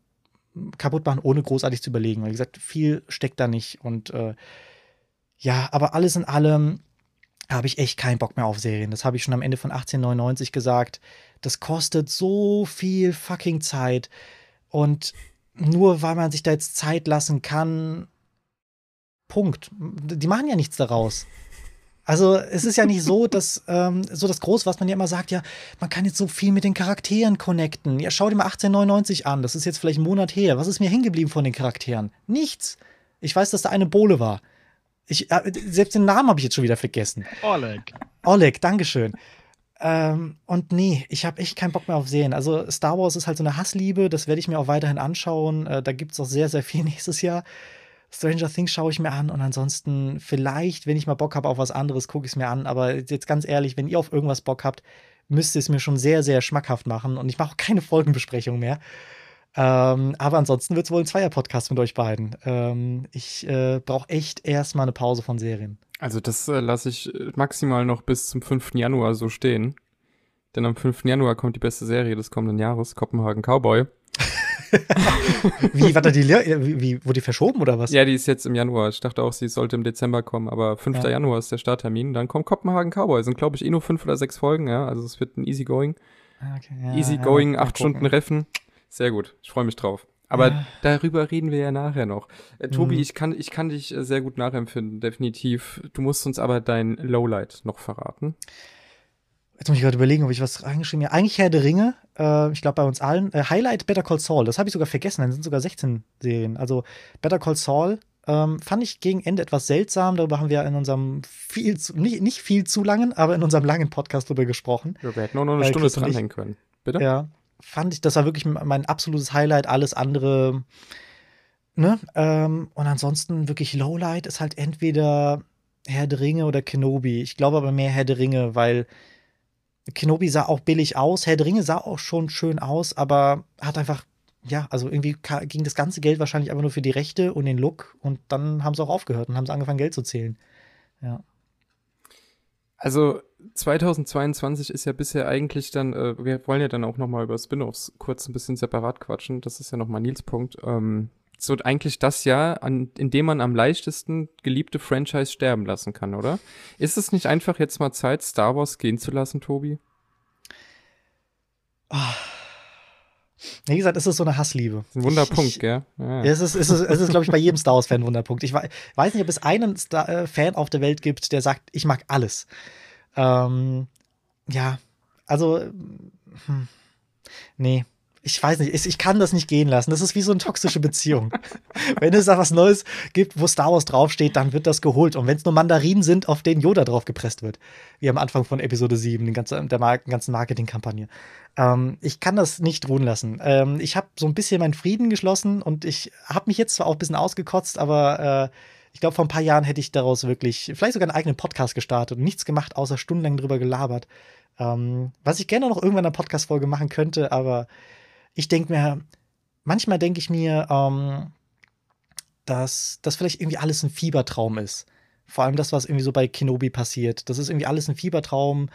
kaputt machen, ohne großartig zu überlegen. Weil, wie gesagt, viel steckt da nicht. Und äh, ja, aber alles in allem habe ich echt keinen Bock mehr auf Serien. Das habe ich schon am Ende von 1899 gesagt. Das kostet so viel fucking Zeit. Und nur weil man sich da jetzt Zeit lassen kann, Punkt. Die machen ja nichts daraus. Also es ist ja nicht so, dass ähm, so das Groß, was man ja immer sagt, ja, man kann jetzt so viel mit den Charakteren connecten. Ja, schau dir mal 1899 an. Das ist jetzt vielleicht ein Monat her. Was ist mir hängen geblieben von den Charakteren? Nichts. Ich weiß, dass da eine Bohle war. Ich, äh, selbst den Namen habe ich jetzt schon wieder vergessen. Oleg. Oleg, Dankeschön. Ähm, und nee, ich habe echt keinen Bock mehr auf Serien. Also Star Wars ist halt so eine Hassliebe, das werde ich mir auch weiterhin anschauen. Äh, da gibt es auch sehr, sehr viel nächstes Jahr. Stranger Things schaue ich mir an und ansonsten vielleicht, wenn ich mal Bock habe auf was anderes, gucke ich es mir an. Aber jetzt ganz ehrlich, wenn ihr auf irgendwas Bock habt, müsst ihr es mir schon sehr, sehr schmackhaft machen und ich mache auch keine Folgenbesprechung mehr. Ähm, aber ansonsten wird es wohl ein Zweier-Podcast mit euch beiden. Ähm, ich äh, brauche echt erstmal eine Pause von Serien. Also das äh, lasse ich äh, maximal noch bis zum 5. Januar so stehen. Denn am 5. Januar kommt die beste Serie des kommenden Jahres, Kopenhagen Cowboy. wie, warte, die, wie, wie, wurde die verschoben oder was? Ja, die ist jetzt im Januar. Ich dachte auch, sie sollte im Dezember kommen, aber 5. Ja. Januar ist der Starttermin. Dann kommt Kopenhagen Cowboy. Sind, glaube ich, eh nur fünf oder sechs Folgen, ja. Also es wird ein Easygoing. Ah, okay, ja, Easygoing, ja, acht Stunden Reffen. Sehr gut. Ich freue mich drauf. Aber ja. darüber reden wir ja nachher noch. Äh, Tobi, mhm. ich, kann, ich kann dich äh, sehr gut nachempfinden, definitiv. Du musst uns aber dein Lowlight noch verraten. Jetzt muss ich gerade überlegen, ob ich was reingeschrieben habe. Eigentlich Herr der Ringe. Äh, ich glaube, bei uns allen. Äh, Highlight Better Call Saul. Das habe ich sogar vergessen. Dann sind sogar 16 Serien. Also Better Call Saul ähm, fand ich gegen Ende etwas seltsam. Darüber haben wir in unserem viel zu, nicht, nicht viel zu langen, aber in unserem langen Podcast drüber gesprochen. Ja, wir hätten nur noch eine äh, Stunde dranhängen können. Bitte? Ja. Fand ich, das war wirklich mein absolutes Highlight. Alles andere. Ne? Ähm, und ansonsten wirklich Lowlight ist halt entweder Herr der Ringe oder Kenobi. Ich glaube aber mehr Herr der Ringe, weil Kenobi sah auch billig aus. Herr der Ringe sah auch schon schön aus, aber hat einfach, ja, also irgendwie ging das ganze Geld wahrscheinlich einfach nur für die Rechte und den Look und dann haben sie auch aufgehört und haben sie angefangen, Geld zu zählen. Ja. Also 2022 ist ja bisher eigentlich dann, äh, wir wollen ja dann auch noch mal über Spin-offs kurz ein bisschen separat quatschen. Das ist ja noch mal Nils Punkt. Ähm, so eigentlich das Jahr, an, in dem man am leichtesten geliebte Franchise sterben lassen kann, oder? Ist es nicht einfach jetzt mal Zeit, Star Wars gehen zu lassen, Tobi? Oh. Wie gesagt, es ist so eine Hassliebe. Ein Wunderpunkt, ich, gell? Ja. Es ist, es ist, es ist glaube ich, bei jedem Star Wars-Fan ein Wunderpunkt. Ich weiß nicht, ob es einen Star äh, Fan auf der Welt gibt, der sagt, ich mag alles. Ähm, ja, also, hm, nee, ich weiß nicht, ich kann das nicht gehen lassen. Das ist wie so eine toxische Beziehung. wenn es da was Neues gibt, wo Star Wars draufsteht, dann wird das geholt. Und wenn es nur Mandarinen sind, auf denen Yoda drauf gepresst wird, wie am Anfang von Episode 7, den ganzen, der Mar ganzen Marketingkampagne. Ähm, ich kann das nicht ruhen lassen. Ähm, ich habe so ein bisschen meinen Frieden geschlossen und ich habe mich jetzt zwar auch ein bisschen ausgekotzt, aber äh, ich glaube, vor ein paar Jahren hätte ich daraus wirklich vielleicht sogar einen eigenen Podcast gestartet und nichts gemacht, außer stundenlang drüber gelabert. Ähm, was ich gerne noch irgendwann in einer Podcast-Folge machen könnte, aber ich denke mir, manchmal denke ich mir, ähm, dass das vielleicht irgendwie alles ein Fiebertraum ist. Vor allem das, was irgendwie so bei Kenobi passiert. Das ist irgendwie alles ein Fiebertraum.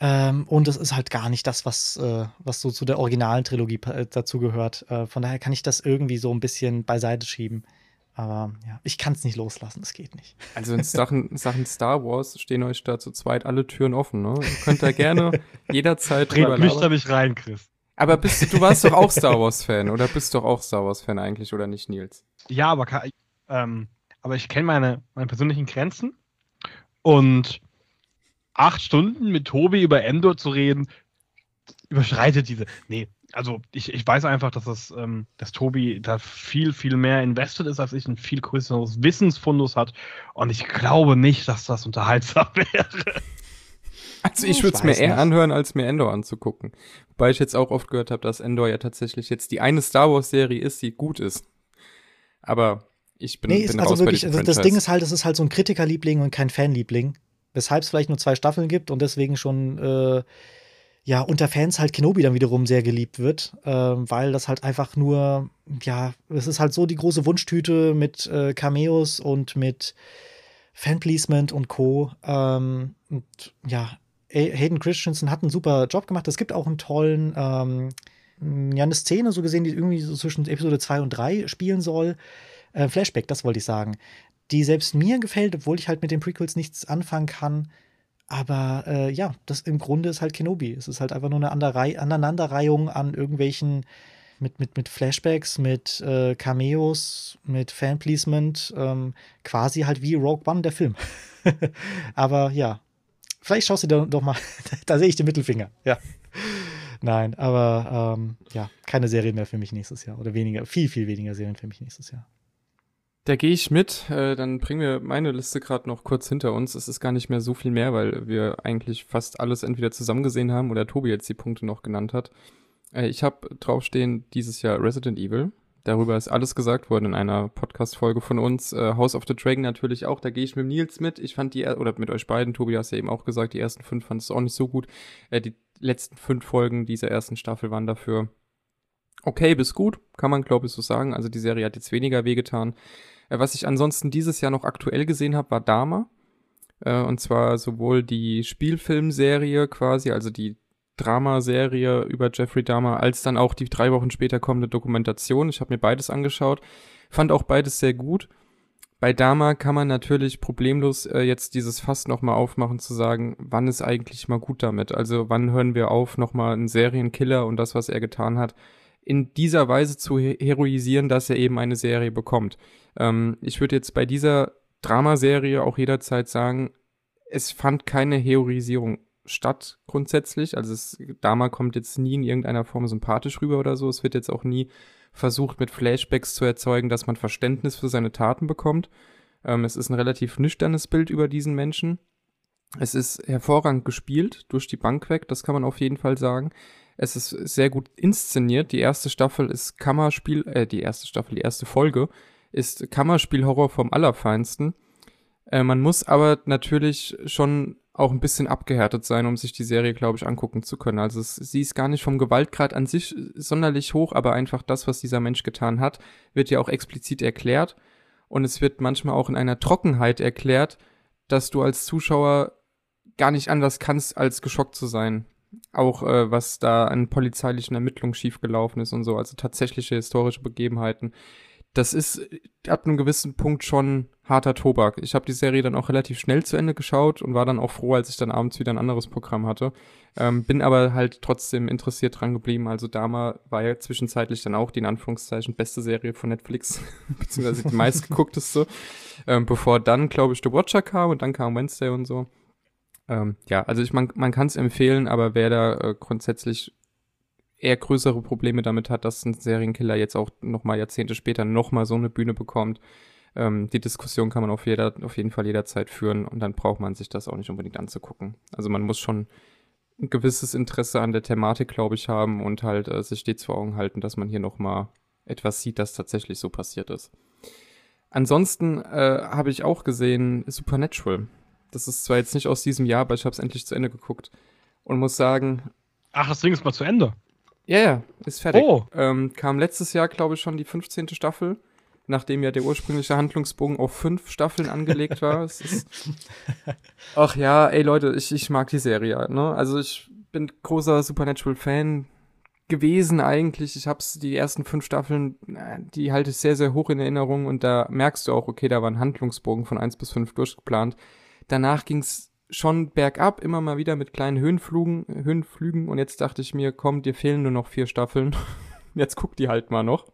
Ähm, und es ist halt gar nicht das, was, äh, was so zu der originalen Trilogie äh, dazu gehört. Äh, von daher kann ich das irgendwie so ein bisschen beiseite schieben. Aber ja, ich kann es nicht loslassen, es geht nicht. Also in Sachen, Sachen Star Wars stehen euch da zu zweit alle Türen offen, ne? Ihr könnt da gerne jederzeit drüber mich da nicht rein, Chris. Aber bist du, du warst doch auch Star Wars-Fan, oder bist doch auch Star Wars-Fan eigentlich, oder nicht, Nils? Ja, aber, ähm, aber ich kenne meine, meine persönlichen Grenzen und acht Stunden mit Tobi über Endor zu reden, überschreitet diese. Nee, also ich, ich weiß einfach, dass das, ähm, dass Tobi da viel, viel mehr invested ist, als ich ein viel größeres Wissensfundus hat. Und ich glaube nicht, dass das unterhaltsam wäre. Also ich würde es mir eher nicht. anhören, als mir Endor anzugucken. Wobei ich jetzt auch oft gehört habe, dass Endor ja tatsächlich jetzt die eine Star Wars-Serie ist, die gut ist. Aber ich bin, nee, bin also wirklich, also das Ding ist halt, es ist halt so ein Kritikerliebling und kein Fanliebling. Weshalb es vielleicht nur zwei Staffeln gibt und deswegen schon äh, ja unter Fans halt Kenobi dann wiederum sehr geliebt wird, äh, weil das halt einfach nur, ja, es ist halt so die große Wunschtüte mit äh, Cameos und mit Fanpleasement und Co. Ähm, und ja, Hayden Christensen hat einen super Job gemacht. Es gibt auch einen tollen, ähm, ja, eine Szene so gesehen, die irgendwie so zwischen Episode 2 und 3 spielen soll. Äh, Flashback, das wollte ich sagen. Die selbst mir gefällt, obwohl ich halt mit den Prequels nichts anfangen kann. Aber äh, ja, das im Grunde ist halt Kenobi. Es ist halt einfach nur eine Aneinanderreihung an irgendwelchen mit, mit, mit Flashbacks, mit äh, Cameos, mit Fanpleasement, ähm, quasi halt wie Rogue One, der Film. Aber ja, vielleicht schaust du dir doch mal, da sehe ich den Mittelfinger, ja. Nein, aber ähm, ja, keine Serie mehr für mich nächstes Jahr oder weniger, viel, viel weniger Serien für mich nächstes Jahr. Da gehe ich mit. Äh, dann bringen wir meine Liste gerade noch kurz hinter uns. Es ist gar nicht mehr so viel mehr, weil wir eigentlich fast alles entweder zusammen gesehen haben oder Tobi jetzt die Punkte noch genannt hat. Äh, ich habe draufstehen dieses Jahr Resident Evil. Darüber ist alles gesagt worden in einer Podcast-Folge von uns. Äh, House of the Dragon natürlich auch. Da gehe ich mit Nils mit. Ich fand die, oder mit euch beiden, Tobi hast ja eben auch gesagt, die ersten fünf fand es auch nicht so gut. Äh, die letzten fünf Folgen dieser ersten Staffel waren dafür okay bis gut, kann man glaube ich so sagen. Also die Serie hat jetzt weniger wehgetan. Was ich ansonsten dieses Jahr noch aktuell gesehen habe, war Dama. Äh, und zwar sowohl die Spielfilmserie quasi, also die Dramaserie über Jeffrey Dahmer, als dann auch die drei Wochen später kommende Dokumentation. Ich habe mir beides angeschaut, fand auch beides sehr gut. Bei Dahmer kann man natürlich problemlos äh, jetzt dieses Fass nochmal aufmachen, zu sagen, wann ist eigentlich mal gut damit? Also wann hören wir auf, nochmal einen Serienkiller und das, was er getan hat, in dieser Weise zu heroisieren, dass er eben eine Serie bekommt. Ähm, ich würde jetzt bei dieser Dramaserie auch jederzeit sagen, es fand keine Heroisierung statt grundsätzlich. Also es, Dama kommt jetzt nie in irgendeiner Form sympathisch rüber oder so. Es wird jetzt auch nie versucht, mit Flashbacks zu erzeugen, dass man Verständnis für seine Taten bekommt. Ähm, es ist ein relativ nüchternes Bild über diesen Menschen. Es ist hervorragend gespielt, durch die Bank weg, das kann man auf jeden Fall sagen. Es ist sehr gut inszeniert. Die erste Staffel ist Kammerspiel, äh, die erste Staffel, die erste Folge ist Kammerspiel-Horror vom Allerfeinsten. Äh, man muss aber natürlich schon auch ein bisschen abgehärtet sein, um sich die Serie, glaube ich, angucken zu können. Also es, sie ist gar nicht vom Gewaltgrad an sich sonderlich hoch, aber einfach das, was dieser Mensch getan hat, wird ja auch explizit erklärt. Und es wird manchmal auch in einer Trockenheit erklärt, dass du als Zuschauer gar nicht anders kannst, als geschockt zu sein auch äh, was da an polizeilichen Ermittlungen schiefgelaufen ist und so, also tatsächliche historische Begebenheiten. Das ist ab einem gewissen Punkt schon harter Tobak. Ich habe die Serie dann auch relativ schnell zu Ende geschaut und war dann auch froh, als ich dann abends wieder ein anderes Programm hatte. Ähm, bin aber halt trotzdem interessiert dran geblieben. Also Dama war ja zwischenzeitlich dann auch die in Anführungszeichen beste Serie von Netflix, beziehungsweise die meistgeguckteste. ähm, bevor dann, glaube ich, The Watcher kam und dann kam Wednesday und so. Ähm, ja, also ich, man, man kann es empfehlen, aber wer da äh, grundsätzlich eher größere Probleme damit hat, dass ein Serienkiller jetzt auch nochmal Jahrzehnte später nochmal so eine Bühne bekommt, ähm, die Diskussion kann man auf, jeder, auf jeden Fall jederzeit führen und dann braucht man sich das auch nicht unbedingt anzugucken. Also man muss schon ein gewisses Interesse an der Thematik, glaube ich, haben und halt äh, sich stets vor Augen halten, dass man hier nochmal etwas sieht, das tatsächlich so passiert ist. Ansonsten äh, habe ich auch gesehen Supernatural. Das ist zwar jetzt nicht aus diesem Jahr, aber ich habe es endlich zu Ende geguckt. und muss sagen. Ach, das Ding ist mal zu Ende. Ja, ja, ist fertig. Oh. Ähm, kam letztes Jahr, glaube ich, schon die 15. Staffel, nachdem ja der ursprüngliche Handlungsbogen auf fünf Staffeln angelegt war. ist, ach ja, ey Leute, ich, ich mag die Serie. Ne? Also ich bin großer Supernatural-Fan gewesen eigentlich. Ich hab's die ersten fünf Staffeln, die halte ich sehr, sehr hoch in Erinnerung und da merkst du auch, okay, da war ein Handlungsbogen von eins bis fünf durchgeplant. Danach ging's schon bergab, immer mal wieder mit kleinen Höhenflügen, Höhenflügen und jetzt dachte ich mir, komm, dir fehlen nur noch vier Staffeln. jetzt guck die halt mal noch.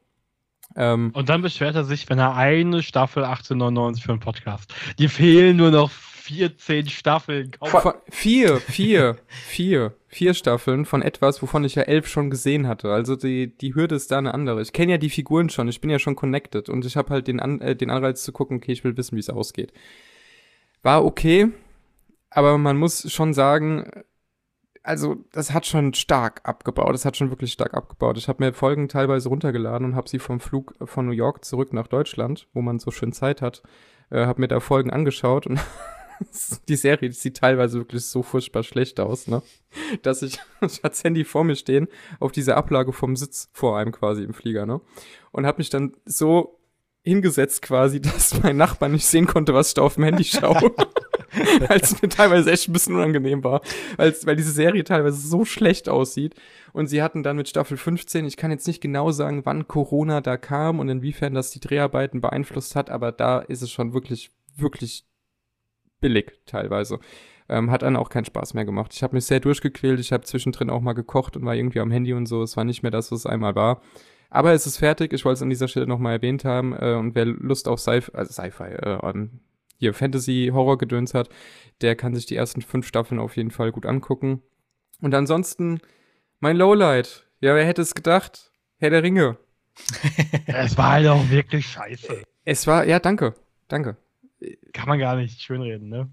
Ähm, und dann beschwert er sich, wenn er eine Staffel 1899 für einen Podcast. Die fehlen nur noch 14 Staffeln. Von, vier, vier, vier, vier Staffeln von etwas, wovon ich ja elf schon gesehen hatte. Also die, die Hürde ist da eine andere. Ich kenne ja die Figuren schon, ich bin ja schon connected und ich habe halt den, An äh, den Anreiz zu gucken, okay, ich will wissen, wie es ausgeht. War okay, aber man muss schon sagen, also das hat schon stark abgebaut. Das hat schon wirklich stark abgebaut. Ich habe mir Folgen teilweise runtergeladen und habe sie vom Flug von New York zurück nach Deutschland, wo man so schön Zeit hat, äh, habe mir da Folgen angeschaut und die Serie sieht teilweise wirklich so furchtbar schlecht aus, ne? Dass ich, ich hatte Handy vor mir stehen, auf dieser Ablage vom Sitz vor einem quasi im Flieger, ne? Und habe mich dann so hingesetzt quasi, dass mein Nachbar nicht sehen konnte, was ich da auf dem Handy schaue. weil es mir teilweise echt ein bisschen unangenehm war, weil diese Serie teilweise so schlecht aussieht. Und sie hatten dann mit Staffel 15, ich kann jetzt nicht genau sagen, wann Corona da kam und inwiefern das die Dreharbeiten beeinflusst hat, aber da ist es schon wirklich, wirklich billig teilweise. Ähm, hat dann auch keinen Spaß mehr gemacht. Ich habe mich sehr durchgequält, ich habe zwischendrin auch mal gekocht und war irgendwie am Handy und so. Es war nicht mehr das, was es einmal war. Aber es ist fertig, ich wollte es an dieser Stelle nochmal erwähnt haben. Äh, und wer Lust auf Sci-Fi, also Sci-Fi, äh, hier Fantasy-Horror-Gedöns hat, der kann sich die ersten fünf Staffeln auf jeden Fall gut angucken. Und ansonsten, mein Lowlight. Ja, wer hätte es gedacht? Herr der Ringe. es war halt auch wirklich scheiße. Es war, ja, danke. Danke. Kann man gar nicht schönreden, ne?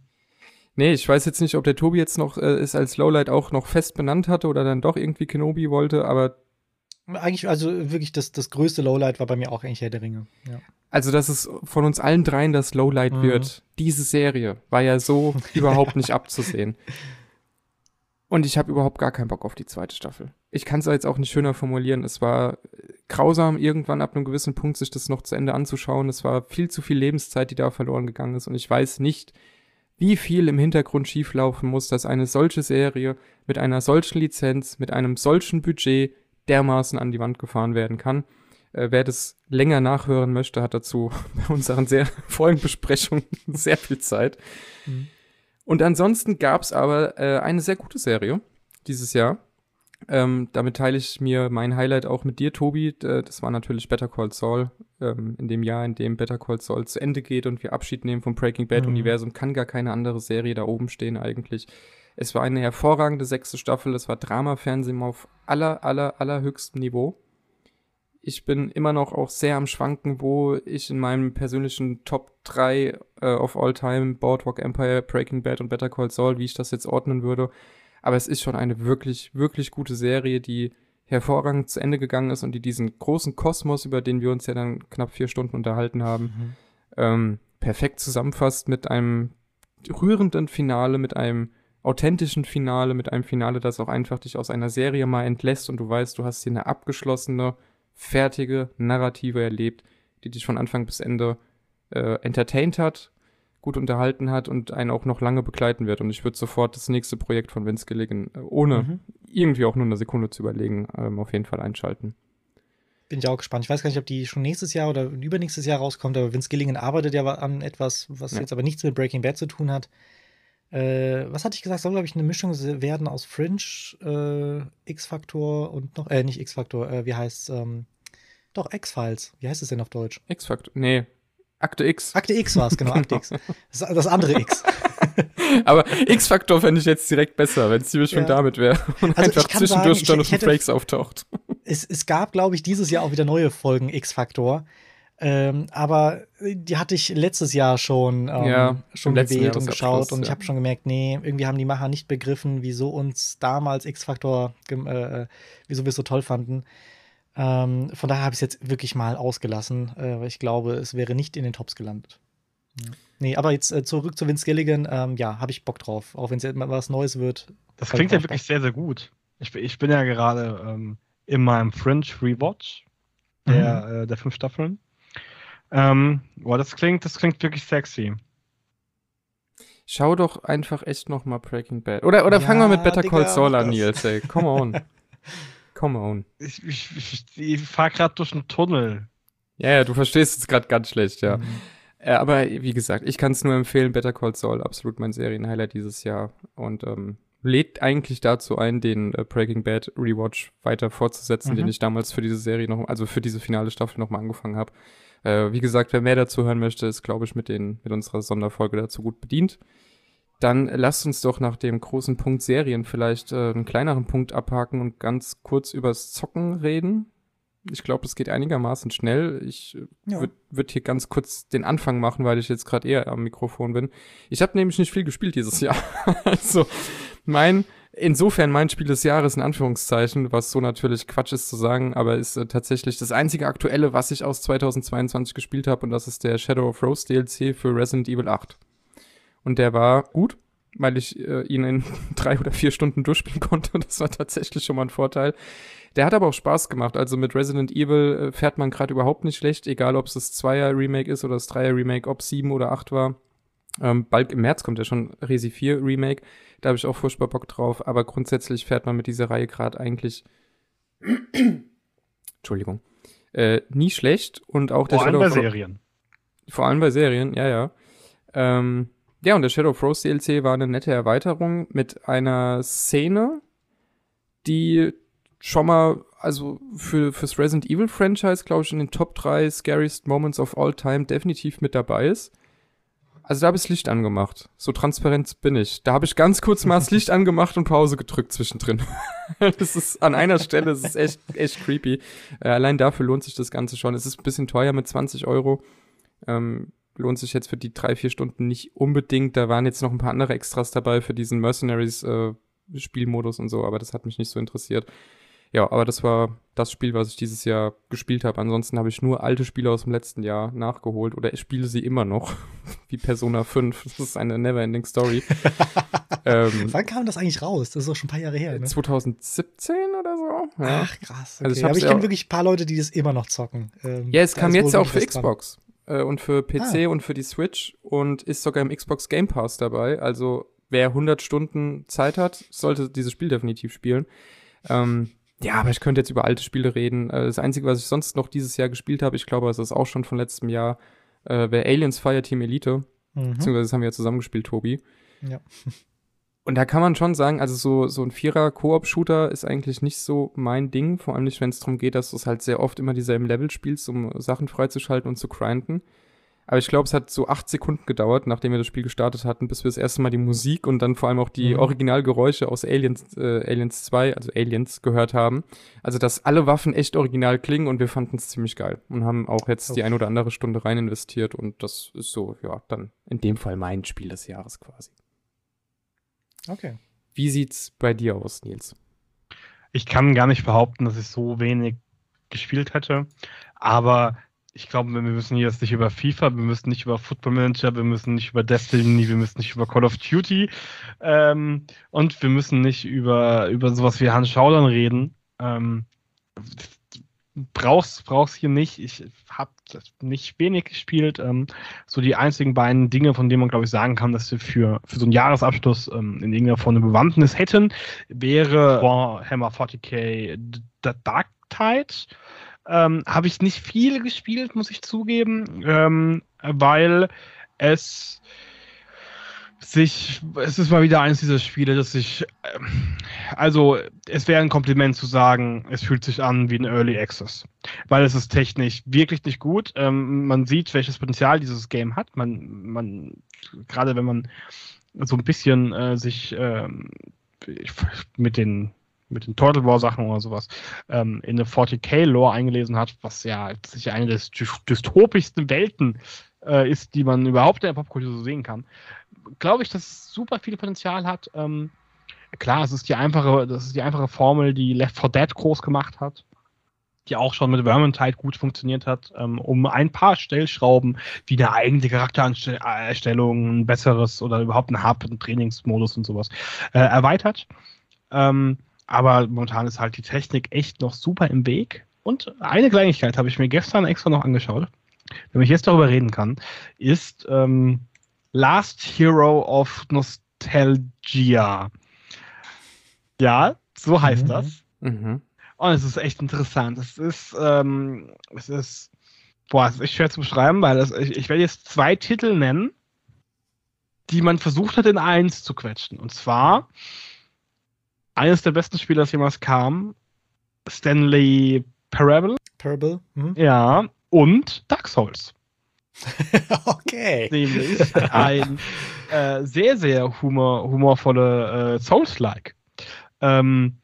Nee, ich weiß jetzt nicht, ob der Tobi jetzt noch äh, es als Lowlight auch noch fest benannt hatte oder dann doch irgendwie Kenobi wollte, aber. Eigentlich, also wirklich das, das größte Lowlight war bei mir auch eigentlich Herr der Ringe. Ja. Also, dass es von uns allen dreien das Lowlight mhm. wird, diese Serie, war ja so überhaupt nicht abzusehen. Und ich habe überhaupt gar keinen Bock auf die zweite Staffel. Ich kann es jetzt auch nicht schöner formulieren. Es war grausam, irgendwann ab einem gewissen Punkt sich das noch zu Ende anzuschauen. Es war viel zu viel Lebenszeit, die da verloren gegangen ist. Und ich weiß nicht, wie viel im Hintergrund schieflaufen muss, dass eine solche Serie mit einer solchen Lizenz, mit einem solchen Budget dermaßen an die Wand gefahren werden kann. Äh, wer das länger nachhören möchte, hat dazu bei unseren sehr Folgenbesprechungen sehr viel Zeit. Mhm. Und ansonsten gab es aber äh, eine sehr gute Serie dieses Jahr. Ähm, damit teile ich mir mein Highlight auch mit dir, Tobi. Das war natürlich Better Call Saul. Ähm, in dem Jahr, in dem Better Call Saul zu Ende geht und wir Abschied nehmen vom Breaking Bad mhm. Universum, kann gar keine andere Serie da oben stehen eigentlich. Es war eine hervorragende sechste Staffel. Es war Drama-Fernsehen auf aller, aller, allerhöchstem Niveau ich bin immer noch auch sehr am Schwanken, wo ich in meinem persönlichen Top 3 äh, of all time Boardwalk Empire, Breaking Bad und Better Call Saul, wie ich das jetzt ordnen würde. Aber es ist schon eine wirklich, wirklich gute Serie, die hervorragend zu Ende gegangen ist und die diesen großen Kosmos, über den wir uns ja dann knapp vier Stunden unterhalten haben, mhm. ähm, perfekt zusammenfasst mit einem rührenden Finale, mit einem authentischen Finale, mit einem Finale, das auch einfach dich aus einer Serie mal entlässt und du weißt, du hast hier eine abgeschlossene, fertige Narrative erlebt, die dich von Anfang bis Ende äh, entertained hat, gut unterhalten hat und einen auch noch lange begleiten wird. Und ich würde sofort das nächste Projekt von Vince Gilligan, äh, ohne mhm. irgendwie auch nur eine Sekunde zu überlegen, ähm, auf jeden Fall einschalten. Bin ich auch gespannt. Ich weiß gar nicht, ob die schon nächstes Jahr oder übernächstes Jahr rauskommt, aber Vince Gilligan arbeitet ja an etwas, was ja. jetzt aber nichts mit Breaking Bad zu tun hat. Äh, was hatte ich gesagt? Soll, glaube ich, eine Mischung werden aus Fringe, äh, X-Faktor und noch, äh, nicht X-Faktor, äh, wie heißt ähm, doch, X-Files. Wie heißt es denn auf Deutsch? X-Faktor, nee. Akte X. Akte X war es, genau, Akte X. Das, das andere X. Aber X-Faktor fände ich jetzt direkt besser, wenn es die Mischung ja. damit wäre und also einfach zwischendurch Jonathan Frakes auftaucht. Es, es gab, glaube ich, dieses Jahr auch wieder neue Folgen X-Faktor. Ähm, aber die hatte ich letztes Jahr schon, ähm, ja, schon gewählt und geschaut und ja. ich habe schon gemerkt, nee, irgendwie haben die Macher nicht begriffen, wieso uns damals X-Faktor, äh, wieso wir es so toll fanden. Ähm, von daher habe ich es jetzt wirklich mal ausgelassen, äh, weil ich glaube, es wäre nicht in den Tops gelandet. Nee, aber jetzt äh, zurück zu Vince Gilligan. Ähm, ja, habe ich Bock drauf. Auch wenn es mal was Neues wird. Das klingt ja wirklich sehr, sehr gut. Ich, ich bin ja gerade ähm, in meinem Fringe Rewatch der, mhm. äh, der fünf Staffeln. Ähm, boah, das klingt, das klingt wirklich sexy. Schau doch einfach echt noch mal Breaking Bad. Oder, oder ja, fang mal mit Better Digga, Call Saul an, Nils, ey. Come on. Come on. Ich, ich, ich, ich fahre gerade durch einen Tunnel. Ja, ja, du verstehst es gerade ganz schlecht, ja. Mhm. Äh, aber wie gesagt, ich kann es nur empfehlen. Better Call Saul, absolut mein Serienhighlight dieses Jahr. Und ähm, lädt eigentlich dazu ein, den äh, Breaking Bad Rewatch weiter fortzusetzen, mhm. den ich damals für diese Serie noch, also für diese finale Staffel nochmal angefangen habe. Äh, wie gesagt, wer mehr dazu hören möchte, ist, glaube ich, mit, den, mit unserer Sonderfolge dazu gut bedient. Dann lasst uns doch nach dem großen Punkt Serien vielleicht äh, einen kleineren Punkt abhaken und ganz kurz übers Zocken reden. Ich glaube, es geht einigermaßen schnell. Ich äh, ja. würde würd hier ganz kurz den Anfang machen, weil ich jetzt gerade eher am Mikrofon bin. Ich habe nämlich nicht viel gespielt dieses Jahr. also mein, insofern mein Spiel des Jahres in Anführungszeichen, was so natürlich Quatsch ist zu sagen, aber ist äh, tatsächlich das einzige aktuelle, was ich aus 2022 gespielt habe und das ist der Shadow of Rose DLC für Resident Evil 8. Und der war gut, weil ich äh, ihn in drei oder vier Stunden durchspielen konnte. Das war tatsächlich schon mal ein Vorteil. Der hat aber auch Spaß gemacht. Also mit Resident Evil äh, fährt man gerade überhaupt nicht schlecht, egal ob es das Zweier-Remake ist oder das Dreier-Remake, ob sieben oder acht war. Ähm, bald im März kommt ja schon Resi 4 Remake. Da habe ich auch furchtbar Bock drauf. Aber grundsätzlich fährt man mit dieser Reihe gerade eigentlich. Entschuldigung. Äh, nie schlecht. Und auch der Vor allem bei Serien. Vor allem bei Serien, ja, ja. Ähm, ja, und der Shadow of Rose DLC war eine nette Erweiterung mit einer Szene, die schon mal, also für, fürs Resident Evil Franchise, glaube ich, in den Top 3 Scariest Moments of All Time definitiv mit dabei ist. Also da habe ich das Licht angemacht. So transparent bin ich. Da habe ich ganz kurz mal das Licht angemacht und Pause gedrückt zwischendrin. das ist an einer Stelle, das ist echt, echt creepy. Äh, allein dafür lohnt sich das Ganze schon. Es ist ein bisschen teuer mit 20 Euro. Ähm, lohnt sich jetzt für die drei, vier Stunden nicht unbedingt. Da waren jetzt noch ein paar andere Extras dabei für diesen Mercenaries äh, Spielmodus und so, aber das hat mich nicht so interessiert. Ja, aber das war das Spiel, was ich dieses Jahr gespielt habe. Ansonsten habe ich nur alte Spiele aus dem letzten Jahr nachgeholt oder ich spiele sie immer noch, wie Persona 5. Das ist eine never-ending Story. ähm, Wann kam das eigentlich raus? Das ist auch schon ein paar Jahre her. Ne? 2017 oder so. Ja. Ach, krass. Okay. Also ich aber ich kenne wirklich ein paar Leute, die das immer noch zocken. Ähm, ja, es kam jetzt auch für Xbox äh, und für PC ah. und für die Switch und ist sogar im Xbox Game Pass dabei. Also wer 100 Stunden Zeit hat, sollte dieses Spiel definitiv spielen. Ähm, ja, aber ich könnte jetzt über alte Spiele reden. Äh, das Einzige, was ich sonst noch dieses Jahr gespielt habe, ich glaube, es ist auch schon von letztem Jahr, äh, wäre Aliens Fireteam Elite. Mhm. Beziehungsweise das haben wir ja zusammengespielt, Tobi. Ja. Und da kann man schon sagen, also so, so ein Vierer-Koop-Shooter ist eigentlich nicht so mein Ding, vor allem nicht, wenn es darum geht, dass du es halt sehr oft immer dieselben Level spielst, um Sachen freizuschalten und zu grinden. Aber ich glaube, es hat so acht Sekunden gedauert, nachdem wir das Spiel gestartet hatten, bis wir das erste Mal die Musik und dann vor allem auch die mhm. Originalgeräusche aus Aliens, äh, Aliens 2, also Aliens, gehört haben. Also, dass alle Waffen echt original klingen und wir fanden es ziemlich geil und haben auch jetzt okay. die ein oder andere Stunde rein investiert und das ist so, ja, dann in dem Fall mein Spiel des Jahres quasi. Okay. Wie sieht's bei dir aus, Nils? Ich kann gar nicht behaupten, dass ich so wenig gespielt hätte, aber ich glaube, wir müssen jetzt nicht über FIFA, wir müssen nicht über Football Manager, wir müssen nicht über Destiny, wir müssen nicht über Call of Duty ähm, und wir müssen nicht über, über sowas wie Hans Schaudern reden. Ähm, brauchst, brauchst hier nicht. Ich habe nicht wenig gespielt. Ähm, so die einzigen beiden Dinge, von denen man, glaube ich, sagen kann, dass wir für, für so einen Jahresabschluss ähm, in irgendeiner Form eine Bewandtnis hätten, wäre Warhammer 40k Dark Tide ähm, habe ich nicht viel gespielt, muss ich zugeben, ähm, weil es sich, es ist mal wieder eines dieser Spiele, dass ich, äh, also es wäre ein Kompliment zu sagen, es fühlt sich an wie ein Early Access, weil es ist technisch wirklich nicht gut. Ähm, man sieht, welches Potenzial dieses Game hat. Man, man, gerade wenn man so ein bisschen äh, sich ähm, mit den mit den Turtle War Sachen oder sowas ähm, in eine 40k-Lore eingelesen hat, was ja sicher eine der dystopischsten Welten äh, ist, die man überhaupt in der Popkultur so sehen kann, glaube ich, dass es super viel Potenzial hat. Ähm, klar, es ist die einfache, das ist die einfache Formel, die Left 4 Dead groß gemacht hat. die auch schon mit Vermintide gut funktioniert hat, ähm, um ein paar Stellschrauben wie eine eigene Charaktererstellung, ein besseres oder überhaupt ein Hub, ein Trainingsmodus und sowas äh, erweitert. Ähm, aber momentan ist halt die Technik echt noch super im Weg. Und eine Kleinigkeit habe ich mir gestern extra noch angeschaut, wenn ich jetzt darüber reden kann, ist ähm, Last Hero of Nostalgia. Ja, so heißt mhm. das. Mhm. Und es ist echt interessant. Es ist, ähm, es ist, boah, es ist echt schwer zu beschreiben, weil das, ich, ich werde jetzt zwei Titel nennen, die man versucht hat, in eins zu quetschen. Und zwar eines der besten Spiele, das jemals kam, Stanley Parable. Parable. Mhm. Ja, und Dark Souls. okay. Nämlich ein äh, sehr, sehr humor, humorvolle äh, Souls-like. Ähm,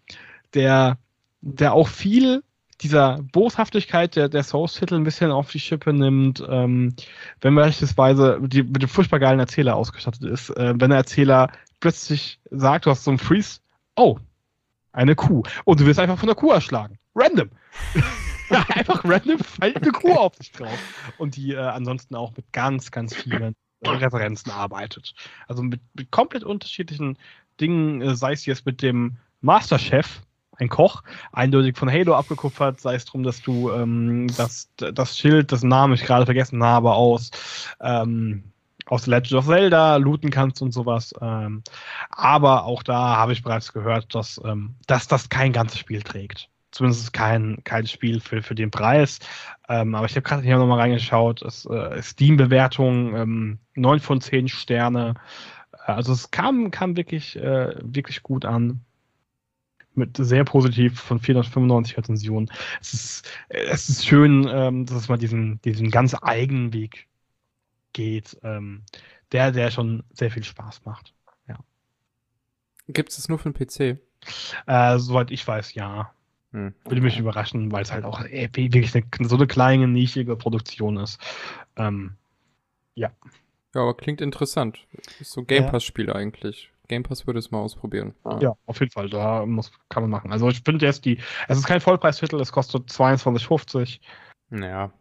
der der auch viel dieser Boshaftigkeit der, der Source-Titel ein bisschen auf die Schippe nimmt, ähm, wenn beispielsweise die, mit dem furchtbar geilen Erzähler ausgestattet ist, äh, wenn der Erzähler plötzlich sagt, du hast so einen Freeze, oh, eine Kuh. Und du wirst einfach von der Kuh erschlagen. Random. einfach random fällt eine Kuh auf dich drauf. Und die äh, ansonsten auch mit ganz, ganz vielen Referenzen arbeitet. Also mit, mit komplett unterschiedlichen Dingen, äh, sei es jetzt mit dem Masterchef, ein Koch, eindeutig von Halo abgekupfert, sei es darum, dass du ähm, das, das Schild, das Namen ich gerade vergessen habe, aus, ähm, aus Legend of Zelda looten kannst und sowas. Ähm, aber auch da habe ich bereits gehört, dass, ähm, dass das kein ganzes Spiel trägt. Zumindest kein, kein Spiel für, für den Preis. Ähm, aber ich habe gerade hier nochmal reingeschaut. Es, äh, Steam-Bewertung ähm, 9 von 10 Sterne. Also es kam, kam wirklich, äh, wirklich gut an mit sehr positiv von 495 Rezensionen. Es ist, es ist schön, ähm, dass mal diesen, diesen ganz eigenen Weg geht, ähm, der, der schon sehr viel Spaß macht. Ja. Gibt es nur für den PC? Äh, soweit ich weiß, ja. Hm. Würde mich überraschen, weil es halt auch ey, wirklich eine, so eine kleine, nischige Produktion ist. Ähm, ja. Ja, aber klingt interessant. Ist so Game Pass-Spiel ja. eigentlich. Game Pass würde es mal ausprobieren. Ah. Ja, auf jeden Fall. Da muss, kann man machen. Also ich finde jetzt die, es ist kein Vollpreistitel, es kostet 22,50. Naja.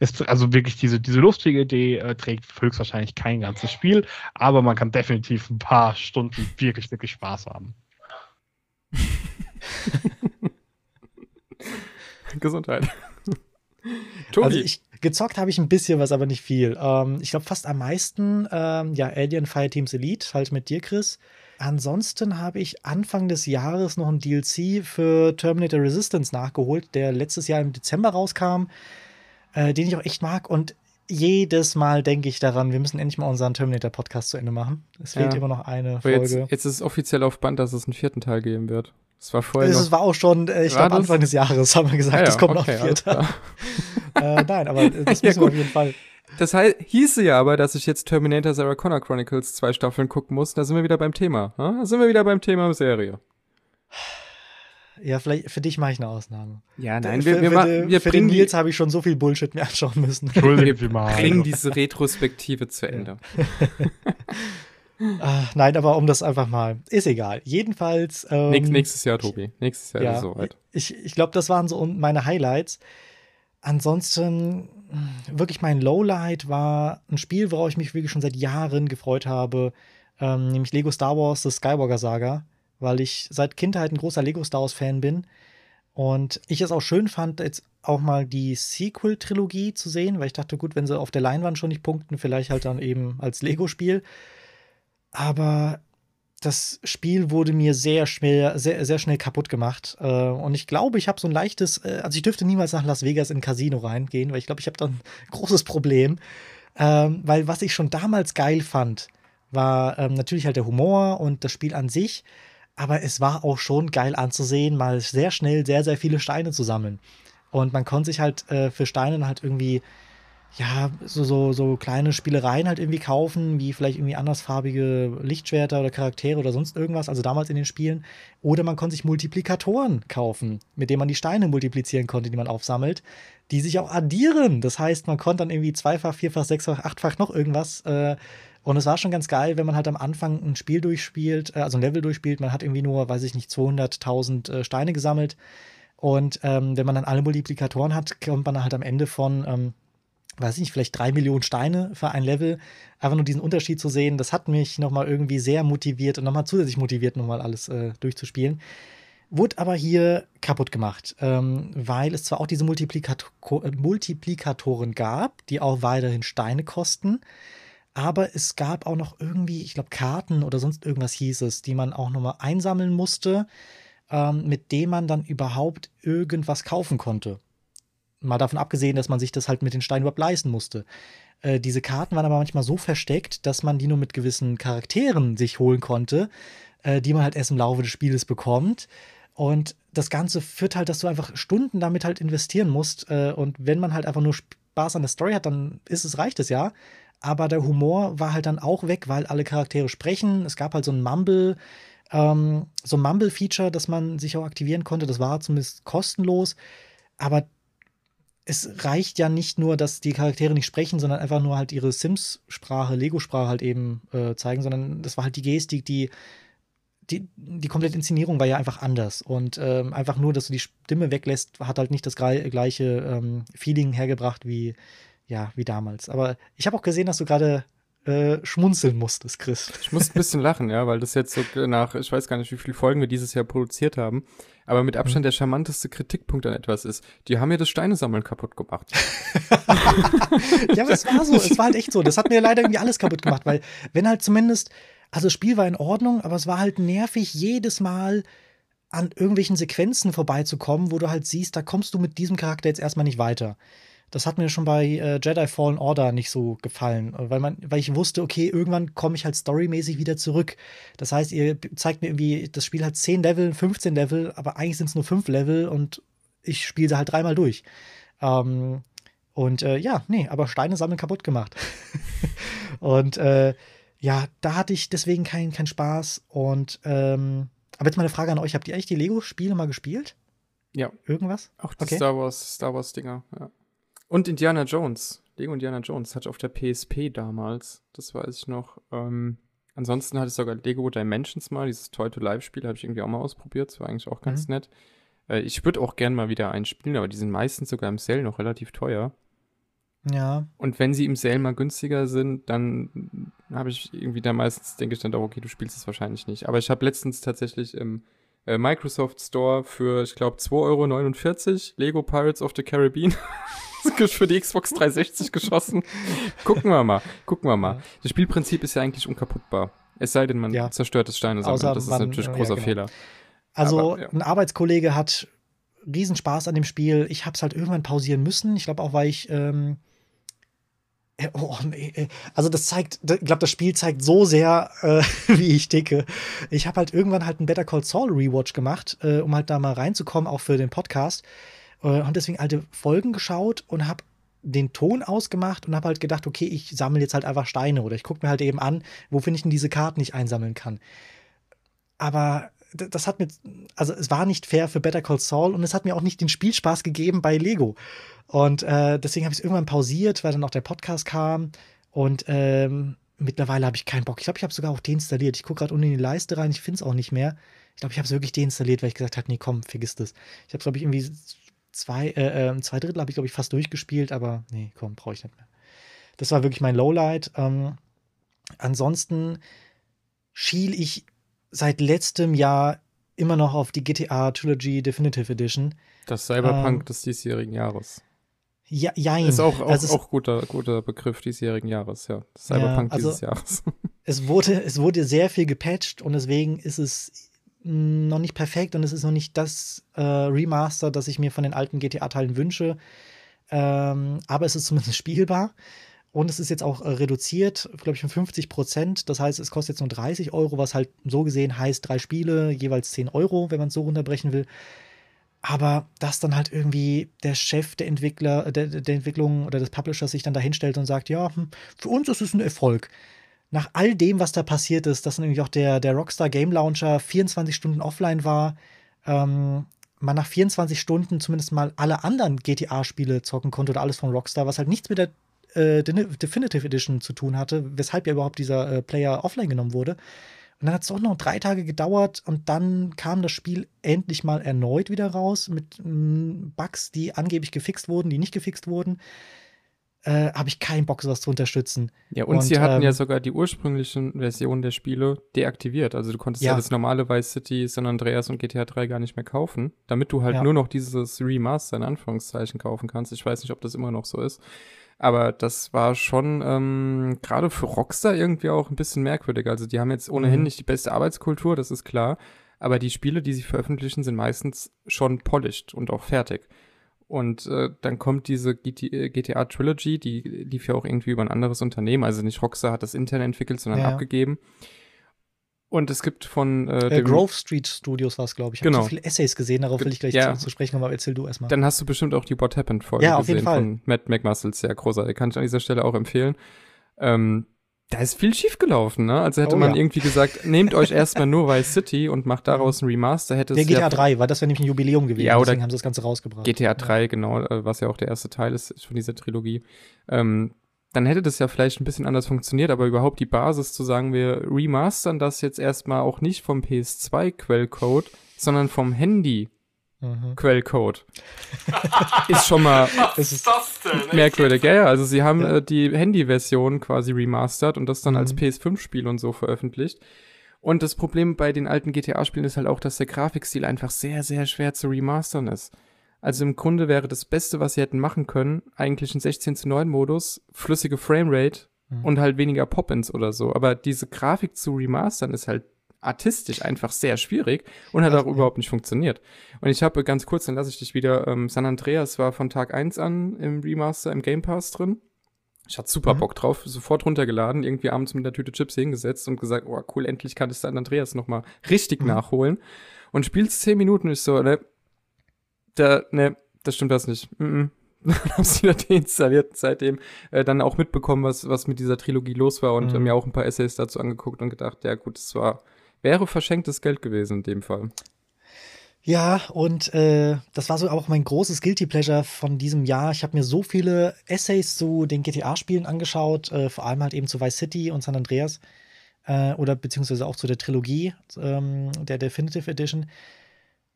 Ist also wirklich diese, diese lustige Idee äh, trägt höchstwahrscheinlich kein ganzes Spiel, aber man kann definitiv ein paar Stunden wirklich, wirklich Spaß haben. Gesundheit. Tobi. Also ich, gezockt habe ich ein bisschen was, aber nicht viel. Ähm, ich glaube fast am meisten, ähm, ja, Alien Fireteams Elite, halt mit dir, Chris. Ansonsten habe ich Anfang des Jahres noch ein DLC für Terminator Resistance nachgeholt, der letztes Jahr im Dezember rauskam, äh, den ich auch echt mag. Und jedes Mal denke ich daran, wir müssen endlich mal unseren Terminator-Podcast zu Ende machen. Es fehlt ja. immer noch eine Folge. Jetzt, jetzt, ist es offiziell auf Band, dass es einen vierten Teil geben wird. Das war vorher. Es war auch schon, äh, ich glaube, Anfang des Jahres haben wir gesagt, es ja, kommt okay, noch ein vierter. äh, nein, aber das müssen ja, wir auf jeden Fall. Das heißt, hieße ja aber, dass ich jetzt Terminator Sarah Connor Chronicles zwei Staffeln gucken muss. Da sind wir wieder beim Thema. Ne? Da sind wir wieder beim Thema Serie. Ja, vielleicht für dich mache ich eine Ausnahme. Ja, nein, wir, wir, wir, wir für den Nils habe ich schon so viel Bullshit mir anschauen müssen. Entschuldigung, wir bringen diese Retrospektive zu Ende. Ach, nein, aber um das einfach mal. Ist egal. Jedenfalls. Ähm, nächstes Jahr, Tobi. Nächstes Jahr ja, ist es soweit. Ich, ich glaube, das waren so meine Highlights. Ansonsten, wirklich mein Lowlight war ein Spiel, worauf ich mich wirklich schon seit Jahren gefreut habe. Ähm, nämlich Lego Star Wars, das Skywalker Saga. Weil ich seit Kindheit ein großer Lego Star Wars Fan bin. Und ich es auch schön fand, jetzt auch mal die Sequel-Trilogie zu sehen, weil ich dachte, gut, wenn sie auf der Leinwand schon nicht punkten, vielleicht halt dann eben als Lego-Spiel aber das Spiel wurde mir sehr schnell, sehr, sehr schnell kaputt gemacht. Äh, und ich glaube, ich habe so ein leichtes, äh, also ich dürfte niemals nach Las Vegas in ein Casino reingehen, weil ich glaube, ich habe da ein großes Problem. Ähm, weil was ich schon damals geil fand, war ähm, natürlich halt der Humor und das Spiel an sich. Aber es war auch schon geil anzusehen, mal sehr schnell sehr, sehr viele Steine zu sammeln. Und man konnte sich halt äh, für Steine halt irgendwie ja, so, so, so kleine Spielereien halt irgendwie kaufen, wie vielleicht irgendwie andersfarbige Lichtschwerter oder Charaktere oder sonst irgendwas, also damals in den Spielen. Oder man konnte sich Multiplikatoren kaufen, mit denen man die Steine multiplizieren konnte, die man aufsammelt, die sich auch addieren. Das heißt, man konnte dann irgendwie zweifach, vierfach, sechsfach, achtfach noch irgendwas. Äh, und es war schon ganz geil, wenn man halt am Anfang ein Spiel durchspielt, äh, also ein Level durchspielt. Man hat irgendwie nur, weiß ich nicht, 200.000 äh, Steine gesammelt Und ähm, wenn man dann alle Multiplikatoren hat, kommt man halt am Ende von, ähm, weiß ich nicht, vielleicht drei Millionen Steine für ein Level. Einfach nur diesen Unterschied zu sehen, das hat mich nochmal irgendwie sehr motiviert und nochmal zusätzlich motiviert, nochmal alles äh, durchzuspielen. Wurde aber hier kaputt gemacht, ähm, weil es zwar auch diese Multiplikator Multiplikatoren gab, die auch weiterhin Steine kosten, aber es gab auch noch irgendwie, ich glaube, Karten oder sonst irgendwas hieß es, die man auch nochmal einsammeln musste, ähm, mit dem man dann überhaupt irgendwas kaufen konnte. Mal davon abgesehen, dass man sich das halt mit den Steinen überhaupt leisten musste. Äh, diese Karten waren aber manchmal so versteckt, dass man die nur mit gewissen Charakteren sich holen konnte, äh, die man halt erst im Laufe des Spieles bekommt. Und das Ganze führt halt, dass du einfach Stunden damit halt investieren musst. Äh, und wenn man halt einfach nur Spaß an der Story hat, dann ist es, reicht es ja. Aber der Humor war halt dann auch weg, weil alle Charaktere sprechen. Es gab halt so ein Mumble, ähm, so ein Mumble-Feature, das man sich auch aktivieren konnte. Das war zumindest kostenlos. Aber es reicht ja nicht nur, dass die Charaktere nicht sprechen, sondern einfach nur halt ihre Sims-Sprache, Lego-Sprache halt eben äh, zeigen, sondern das war halt die Gestik, die die, die komplette Inszenierung war ja einfach anders. Und ähm, einfach nur, dass du die Stimme weglässt, hat halt nicht das gleiche ähm, Feeling hergebracht wie, ja, wie damals. Aber ich habe auch gesehen, dass du gerade äh, schmunzeln musstest, Chris. Ich muss ein bisschen lachen, ja, weil das jetzt so nach, ich weiß gar nicht, wie viele Folgen wir dieses Jahr produziert haben, aber mit Abstand der charmanteste Kritikpunkt an etwas ist, die haben mir das Steinesammeln kaputt gemacht. ja, aber es war so, es war halt echt so. Das hat mir leider irgendwie alles kaputt gemacht, weil wenn halt zumindest also das Spiel war in Ordnung, aber es war halt nervig, jedes Mal an irgendwelchen Sequenzen vorbeizukommen, wo du halt siehst, da kommst du mit diesem Charakter jetzt erstmal nicht weiter. Das hat mir schon bei äh, Jedi Fallen Order nicht so gefallen, weil, man, weil ich wusste, okay, irgendwann komme ich halt storymäßig wieder zurück. Das heißt, ihr zeigt mir irgendwie, das Spiel hat 10 Level, 15 Level, aber eigentlich sind es nur 5 Level und ich spiele sie halt dreimal durch. Ähm, und äh, ja, nee, aber Steine sammeln kaputt gemacht. und äh, ja, da hatte ich deswegen keinen kein Spaß. Und ähm, aber jetzt mal eine Frage an euch: Habt ihr eigentlich die Lego-Spiele mal gespielt? Ja. Irgendwas? Auch die okay. Star Wars, Star Wars-Dinger, ja. Und Indiana Jones. Lego Indiana Jones hatte auf der PSP damals. Das weiß ich noch. Ähm, ansonsten hatte ich sogar Lego Dimensions mal, dieses Toy-to-Live-Spiel, habe ich irgendwie auch mal ausprobiert. Das war eigentlich auch ganz mhm. nett. Äh, ich würde auch gern mal wieder einspielen, aber die sind meistens sogar im Sale noch relativ teuer. Ja. Und wenn sie im Sale mal günstiger sind, dann habe ich irgendwie da meistens, denke ich dann doch, okay, du spielst es wahrscheinlich nicht. Aber ich habe letztens tatsächlich im äh, Microsoft Store für, ich glaube, 2,49 Euro Lego Pirates of the Caribbean für die Xbox 360 geschossen. Gucken wir mal, gucken wir mal. Das Spielprinzip ist ja eigentlich unkaputtbar. Es sei denn, man ja. zerstört das Steine sammeln. Das ist man, natürlich ein großer ja, genau. Fehler. Also, Aber, ja. ein Arbeitskollege hat Riesenspaß an dem Spiel. Ich habe es halt irgendwann pausieren müssen. Ich glaube auch, weil ich ähm, Oh, nee. Also das zeigt, ich glaube, das Spiel zeigt so sehr, äh, wie ich ticke. Ich habe halt irgendwann halt einen Better Call Saul Rewatch gemacht, äh, um halt da mal reinzukommen, auch für den Podcast. Äh, und deswegen alte Folgen geschaut und habe den Ton ausgemacht und habe halt gedacht, okay, ich sammle jetzt halt einfach Steine oder ich gucke mir halt eben an, wo finde ich denn diese Karten, die ich einsammeln kann. Aber das hat mir, also es war nicht fair für Better Call Saul und es hat mir auch nicht den Spielspaß gegeben bei Lego. Und äh, deswegen habe ich es irgendwann pausiert, weil dann auch der Podcast kam. Und ähm, mittlerweile habe ich keinen Bock. Ich glaube, ich habe sogar auch deinstalliert. Ich gucke gerade unten in die Leiste rein, ich finde es auch nicht mehr. Ich glaube, ich habe es wirklich deinstalliert, weil ich gesagt habe, nee, komm, vergiss das. Ich habe, glaube ich, irgendwie zwei, äh, äh, zwei Drittel habe ich, glaube ich, fast durchgespielt, aber nee, komm, brauche ich nicht mehr. Das war wirklich mein Lowlight. Ähm, ansonsten schiel ich seit letztem Jahr immer noch auf die GTA Trilogy Definitive Edition. Das Cyberpunk ähm, des diesjährigen Jahres. Ja, jein. Ist auch, auch, also auch guter, guter Begriff diesjährigen Jahres, ja. Cyberpunk ja, also dieses Jahres. Es wurde, es wurde sehr viel gepatcht und deswegen ist es noch nicht perfekt und es ist noch nicht das äh, Remaster, das ich mir von den alten GTA-Teilen wünsche. Ähm, aber es ist zumindest spielbar. Und es ist jetzt auch äh, reduziert, glaube ich, um 50 Prozent. Das heißt, es kostet jetzt nur 30 Euro, was halt so gesehen heißt, drei Spiele, jeweils 10 Euro, wenn man es so runterbrechen will. Aber dass dann halt irgendwie der Chef der Entwickler, der, der Entwicklung oder des Publishers sich dann da hinstellt und sagt, ja, hm, für uns ist es ein Erfolg. Nach all dem, was da passiert ist, dass dann irgendwie auch der, der Rockstar Game Launcher 24 Stunden offline war, ähm, man nach 24 Stunden zumindest mal alle anderen GTA-Spiele zocken konnte oder alles von Rockstar, was halt nichts mit der äh, Definitive Edition zu tun hatte, weshalb ja überhaupt dieser äh, Player offline genommen wurde. Und dann hat es doch noch drei Tage gedauert und dann kam das Spiel endlich mal erneut wieder raus mit mm, Bugs, die angeblich gefixt wurden, die nicht gefixt wurden. Äh, Habe ich keinen Bock, sowas zu unterstützen. Ja, und, und sie hatten ähm, ja sogar die ursprünglichen Versionen der Spiele deaktiviert. Also du konntest ja, ja das normale Vice City, San Andreas und GTA 3 gar nicht mehr kaufen, damit du halt ja. nur noch dieses Remaster in Anführungszeichen kaufen kannst. Ich weiß nicht, ob das immer noch so ist. Aber das war schon ähm, gerade für Rockstar irgendwie auch ein bisschen merkwürdig. Also die haben jetzt ohnehin mhm. nicht die beste Arbeitskultur, das ist klar. Aber die Spiele, die sie veröffentlichen, sind meistens schon polished und auch fertig. Und äh, dann kommt diese GTA äh, Trilogy, die lief ja auch irgendwie über ein anderes Unternehmen. Also nicht Rockstar hat das intern entwickelt, sondern ja. abgegeben. Und es gibt von äh, äh, Grove Street Studios war es, glaube ich. Ich genau. habe so viele Essays gesehen, darauf will ich gleich ja. zu, zu, sprechen kommen, aber erzähl du erstmal. Dann hast du bestimmt auch die What Happened Folge ja, auf jeden Fall. von Matt McMuscles, sehr großartig. Kann ich an dieser Stelle auch empfehlen. Ähm, da ist viel schiefgelaufen, ne? Also hätte oh, man ja. irgendwie gesagt, nehmt euch erstmal nur Vice City und macht daraus ein Remaster, hätte Der GTA ja 3, war das wäre nämlich ein Jubiläum gewesen, ja, oder deswegen haben sie das Ganze rausgebracht. GTA 3, ja. genau, äh, was ja auch der erste Teil ist von dieser Trilogie. Ähm, dann hätte das ja vielleicht ein bisschen anders funktioniert, aber überhaupt die Basis zu sagen, wir remastern das jetzt erstmal auch nicht vom PS2-Quellcode, sondern vom Handy. Mhm. Quellcode. ist schon mal Was ist das denn? merkwürdig. Ja, ja, also sie haben ja. äh, die Handy-Version quasi remastert und das dann mhm. als PS5-Spiel und so veröffentlicht. Und das Problem bei den alten GTA-Spielen ist halt auch, dass der Grafikstil einfach sehr, sehr schwer zu remastern ist. Also im Grunde wäre das Beste, was sie hätten machen können, eigentlich ein 16 zu 9 Modus, flüssige Framerate mhm. und halt weniger Pop-ins oder so. Aber diese Grafik zu remastern ist halt artistisch einfach sehr schwierig und hat auch überhaupt nicht funktioniert. Und ich habe ganz kurz, dann lasse ich dich wieder, ähm, San Andreas war von Tag 1 an im Remaster im Game Pass drin. Ich hatte super mhm. Bock drauf, sofort runtergeladen, irgendwie abends mit der Tüte Chips hingesetzt und gesagt, oh cool, endlich kann ich San Andreas nochmal richtig mhm. nachholen. Und spielst 10 Minuten ist so, ne, da, ne, das stimmt das nicht. Mm -mm. dann haben sie wieder deinstalliert seitdem äh, dann auch mitbekommen, was, was mit dieser Trilogie los war und mhm. mir auch ein paar Essays dazu angeguckt und gedacht, ja gut, es war, wäre verschenktes Geld gewesen in dem Fall. Ja, und äh, das war so auch mein großes Guilty Pleasure von diesem Jahr. Ich habe mir so viele Essays zu den GTA-Spielen angeschaut, äh, vor allem halt eben zu Vice City und San Andreas äh, oder beziehungsweise auch zu der Trilogie ähm, der Definitive Edition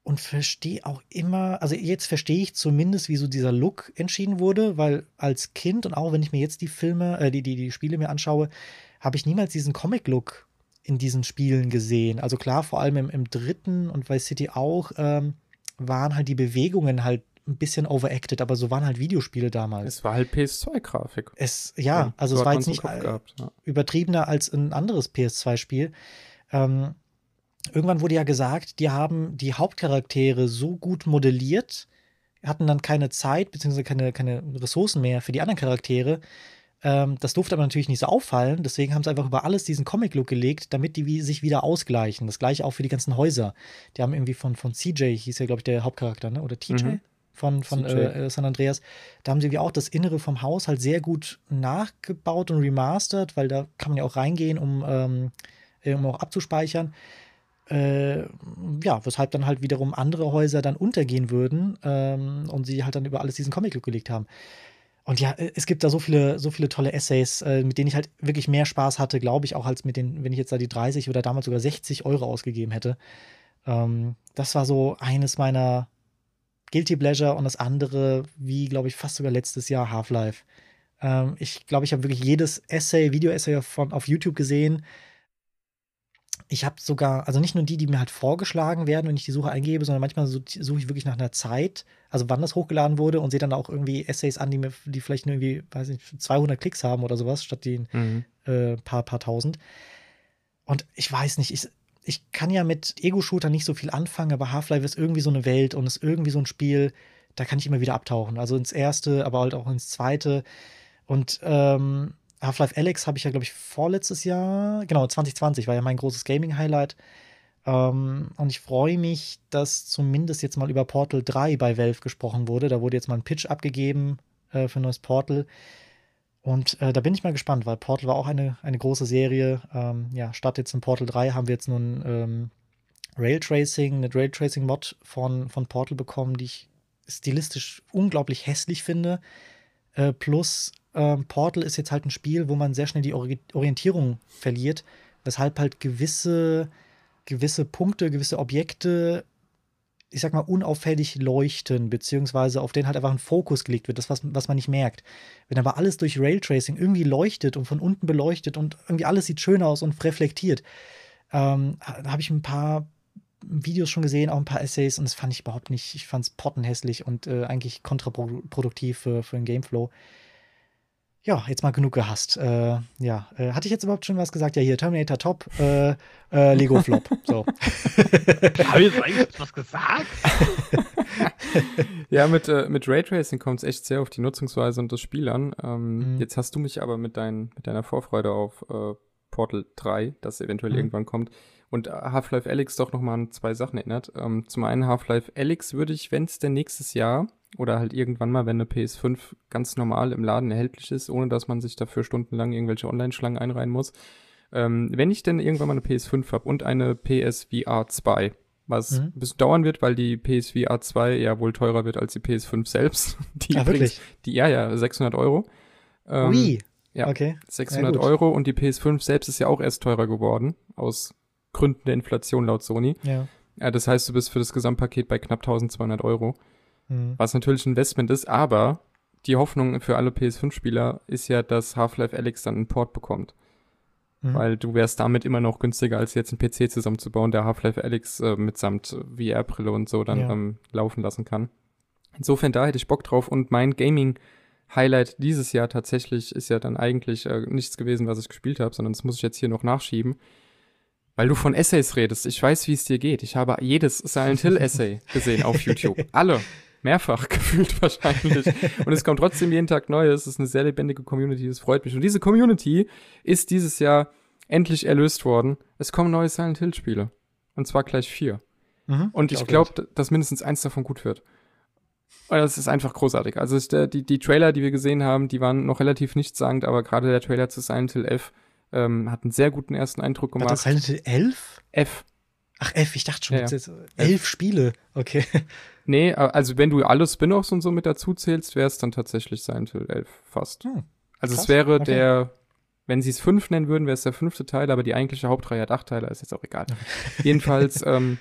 und verstehe auch immer, also jetzt verstehe ich zumindest, wieso dieser Look entschieden wurde, weil als Kind und auch wenn ich mir jetzt die Filme, äh, die, die, die Spiele mir anschaue, habe ich niemals diesen Comic-Look in diesen Spielen gesehen. Also klar, vor allem im, im dritten und Vice City auch, ähm, waren halt die Bewegungen halt ein bisschen overacted, aber so waren halt Videospiele damals. Es war halt PS2-Grafik. Es, ja, ja also es war jetzt nicht gehabt, ja. übertriebener als ein anderes PS2-Spiel. Ähm, irgendwann wurde ja gesagt, die haben die Hauptcharaktere so gut modelliert, hatten dann keine Zeit bzw. Keine, keine Ressourcen mehr für die anderen Charaktere. Ähm, das durfte aber natürlich nicht so auffallen, deswegen haben sie einfach über alles diesen Comic-Look gelegt, damit die wie, sich wieder ausgleichen. Das gleiche auch für die ganzen Häuser. Die haben irgendwie von, von CJ, hieß ja, glaube ich, der Hauptcharakter, ne? oder TJ? Mhm. Von, von äh, San Andreas. Da haben sie wie auch das Innere vom Haus halt sehr gut nachgebaut und remastert, weil da kann man ja auch reingehen, um, ähm, um auch abzuspeichern äh, ja, weshalb dann halt wiederum andere Häuser dann untergehen würden ähm, und sie halt dann über alles diesen Comic-Look gelegt haben. Und ja, äh, es gibt da so viele, so viele tolle Essays, äh, mit denen ich halt wirklich mehr Spaß hatte, glaube ich, auch als mit den, wenn ich jetzt da die 30 oder damals sogar 60 Euro ausgegeben hätte. Ähm, das war so eines meiner Guilty Pleasure und das andere, wie glaube ich, fast sogar letztes Jahr Half-Life. Ähm, ich glaube, ich habe wirklich jedes Essay, Video-Essay auf YouTube gesehen ich habe sogar, also nicht nur die, die mir halt vorgeschlagen werden, wenn ich die Suche eingebe, sondern manchmal suche ich wirklich nach einer Zeit, also wann das hochgeladen wurde und sehe dann auch irgendwie Essays an, die mir, die vielleicht nur irgendwie, weiß nicht, 200 Klicks haben oder sowas, statt den mhm. äh, paar, paar tausend. Und ich weiß nicht, ich, ich kann ja mit Ego-Shooter nicht so viel anfangen, aber Half-Life ist irgendwie so eine Welt und ist irgendwie so ein Spiel, da kann ich immer wieder abtauchen. Also ins erste, aber halt auch ins zweite. Und ähm, Half-Life Alex habe ich ja, glaube ich, vorletztes Jahr, genau, 2020 war ja mein großes Gaming-Highlight. Ähm, und ich freue mich, dass zumindest jetzt mal über Portal 3 bei Valve gesprochen wurde. Da wurde jetzt mal ein Pitch abgegeben äh, für ein neues Portal. Und äh, da bin ich mal gespannt, weil Portal war auch eine, eine große Serie. Ähm, ja, statt jetzt in Portal 3 haben wir jetzt nun ähm, Raytracing, eine Raytracing-Mod von, von Portal bekommen, die ich stilistisch unglaublich hässlich finde. Äh, plus ähm, Portal ist jetzt halt ein Spiel, wo man sehr schnell die Orientierung verliert, weshalb halt gewisse, gewisse Punkte, gewisse Objekte, ich sag mal, unauffällig leuchten, beziehungsweise auf denen halt einfach ein Fokus gelegt wird, das, was, was man nicht merkt. Wenn aber alles durch Raytracing irgendwie leuchtet und von unten beleuchtet und irgendwie alles sieht schön aus und reflektiert, ähm, habe ich ein paar Videos schon gesehen, auch ein paar Essays und das fand ich überhaupt nicht, ich fand es pottenhässlich und äh, eigentlich kontraproduktiv für, für den Gameflow. Ja, jetzt mal genug gehasst. Äh, ja, äh, hatte ich jetzt überhaupt schon was gesagt? Ja, hier Terminator Top, äh, äh Lego Flop. So. Habe ich jetzt eigentlich was gesagt? ja, mit, äh, mit Raytracing kommt es echt sehr auf die Nutzungsweise und das Spiel an. Ähm, mhm. Jetzt hast du mich aber mit, dein, mit deiner Vorfreude auf äh, Portal 3, das eventuell mhm. irgendwann kommt, und Half-Life Alyx doch nochmal an zwei Sachen erinnert. Ähm, zum einen Half-Life Alyx würde ich, wenn es denn nächstes Jahr oder halt irgendwann mal, wenn eine PS5 ganz normal im Laden erhältlich ist, ohne dass man sich dafür stundenlang irgendwelche Online-Schlangen einreihen muss. Ähm, wenn ich denn irgendwann mal eine PS5 habe und eine PSVR 2, was mhm. ein bisschen dauern wird, weil die PSVR 2 ja wohl teurer wird als die PS5 selbst. Die ah, wirklich? Die, ja, ja, 600 Euro. Ähm, Ui. Ja, okay. 600 ja, Euro und die PS5 selbst ist ja auch erst teurer geworden, aus Gründen der Inflation laut Sony. Ja. ja das heißt, du bist für das Gesamtpaket bei knapp 1200 Euro. Mhm. Was natürlich ein Investment ist, aber die Hoffnung für alle PS5-Spieler ist ja, dass Half-Life Alyx dann einen Port bekommt. Mhm. Weil du wärst damit immer noch günstiger, als jetzt einen PC zusammenzubauen, der Half-Life Alyx äh, mitsamt VR-Brille und so dann ja. ähm, laufen lassen kann. Insofern da hätte ich Bock drauf und mein Gaming-Highlight dieses Jahr tatsächlich ist ja dann eigentlich äh, nichts gewesen, was ich gespielt habe, sondern das muss ich jetzt hier noch nachschieben. Weil du von Essays redest. Ich weiß, wie es dir geht. Ich habe jedes Silent Hill Essay gesehen auf YouTube. Alle mehrfach gefühlt wahrscheinlich. Und es kommt trotzdem jeden Tag Neues. Es ist eine sehr lebendige Community, das freut mich. Und diese Community ist dieses Jahr endlich erlöst worden. Es kommen neue Silent Hill Spiele. Und zwar gleich vier. Mhm, und ich glaube, dass mindestens eins davon gut wird. Und das ist einfach großartig. Also der, die, die Trailer, die wir gesehen haben, die waren noch relativ nichtssagend, aber gerade der Trailer zu Silent Hill F ähm, hat einen sehr guten ersten Eindruck gemacht. War das Silent Hill 11? F. Ach, F, ich dachte schon, ja, ja. elf Spiele. Okay. Nee, also wenn du alle Spin-offs und so mit dazu zählst, wäre es dann tatsächlich Silent Hill 11 fast. Hm, also krass. es wäre okay. der, wenn sie es fünf nennen würden, wäre es der fünfte Teil, aber die eigentliche Hauptreihe hat acht Teile, ist jetzt auch egal. Jedenfalls ähm,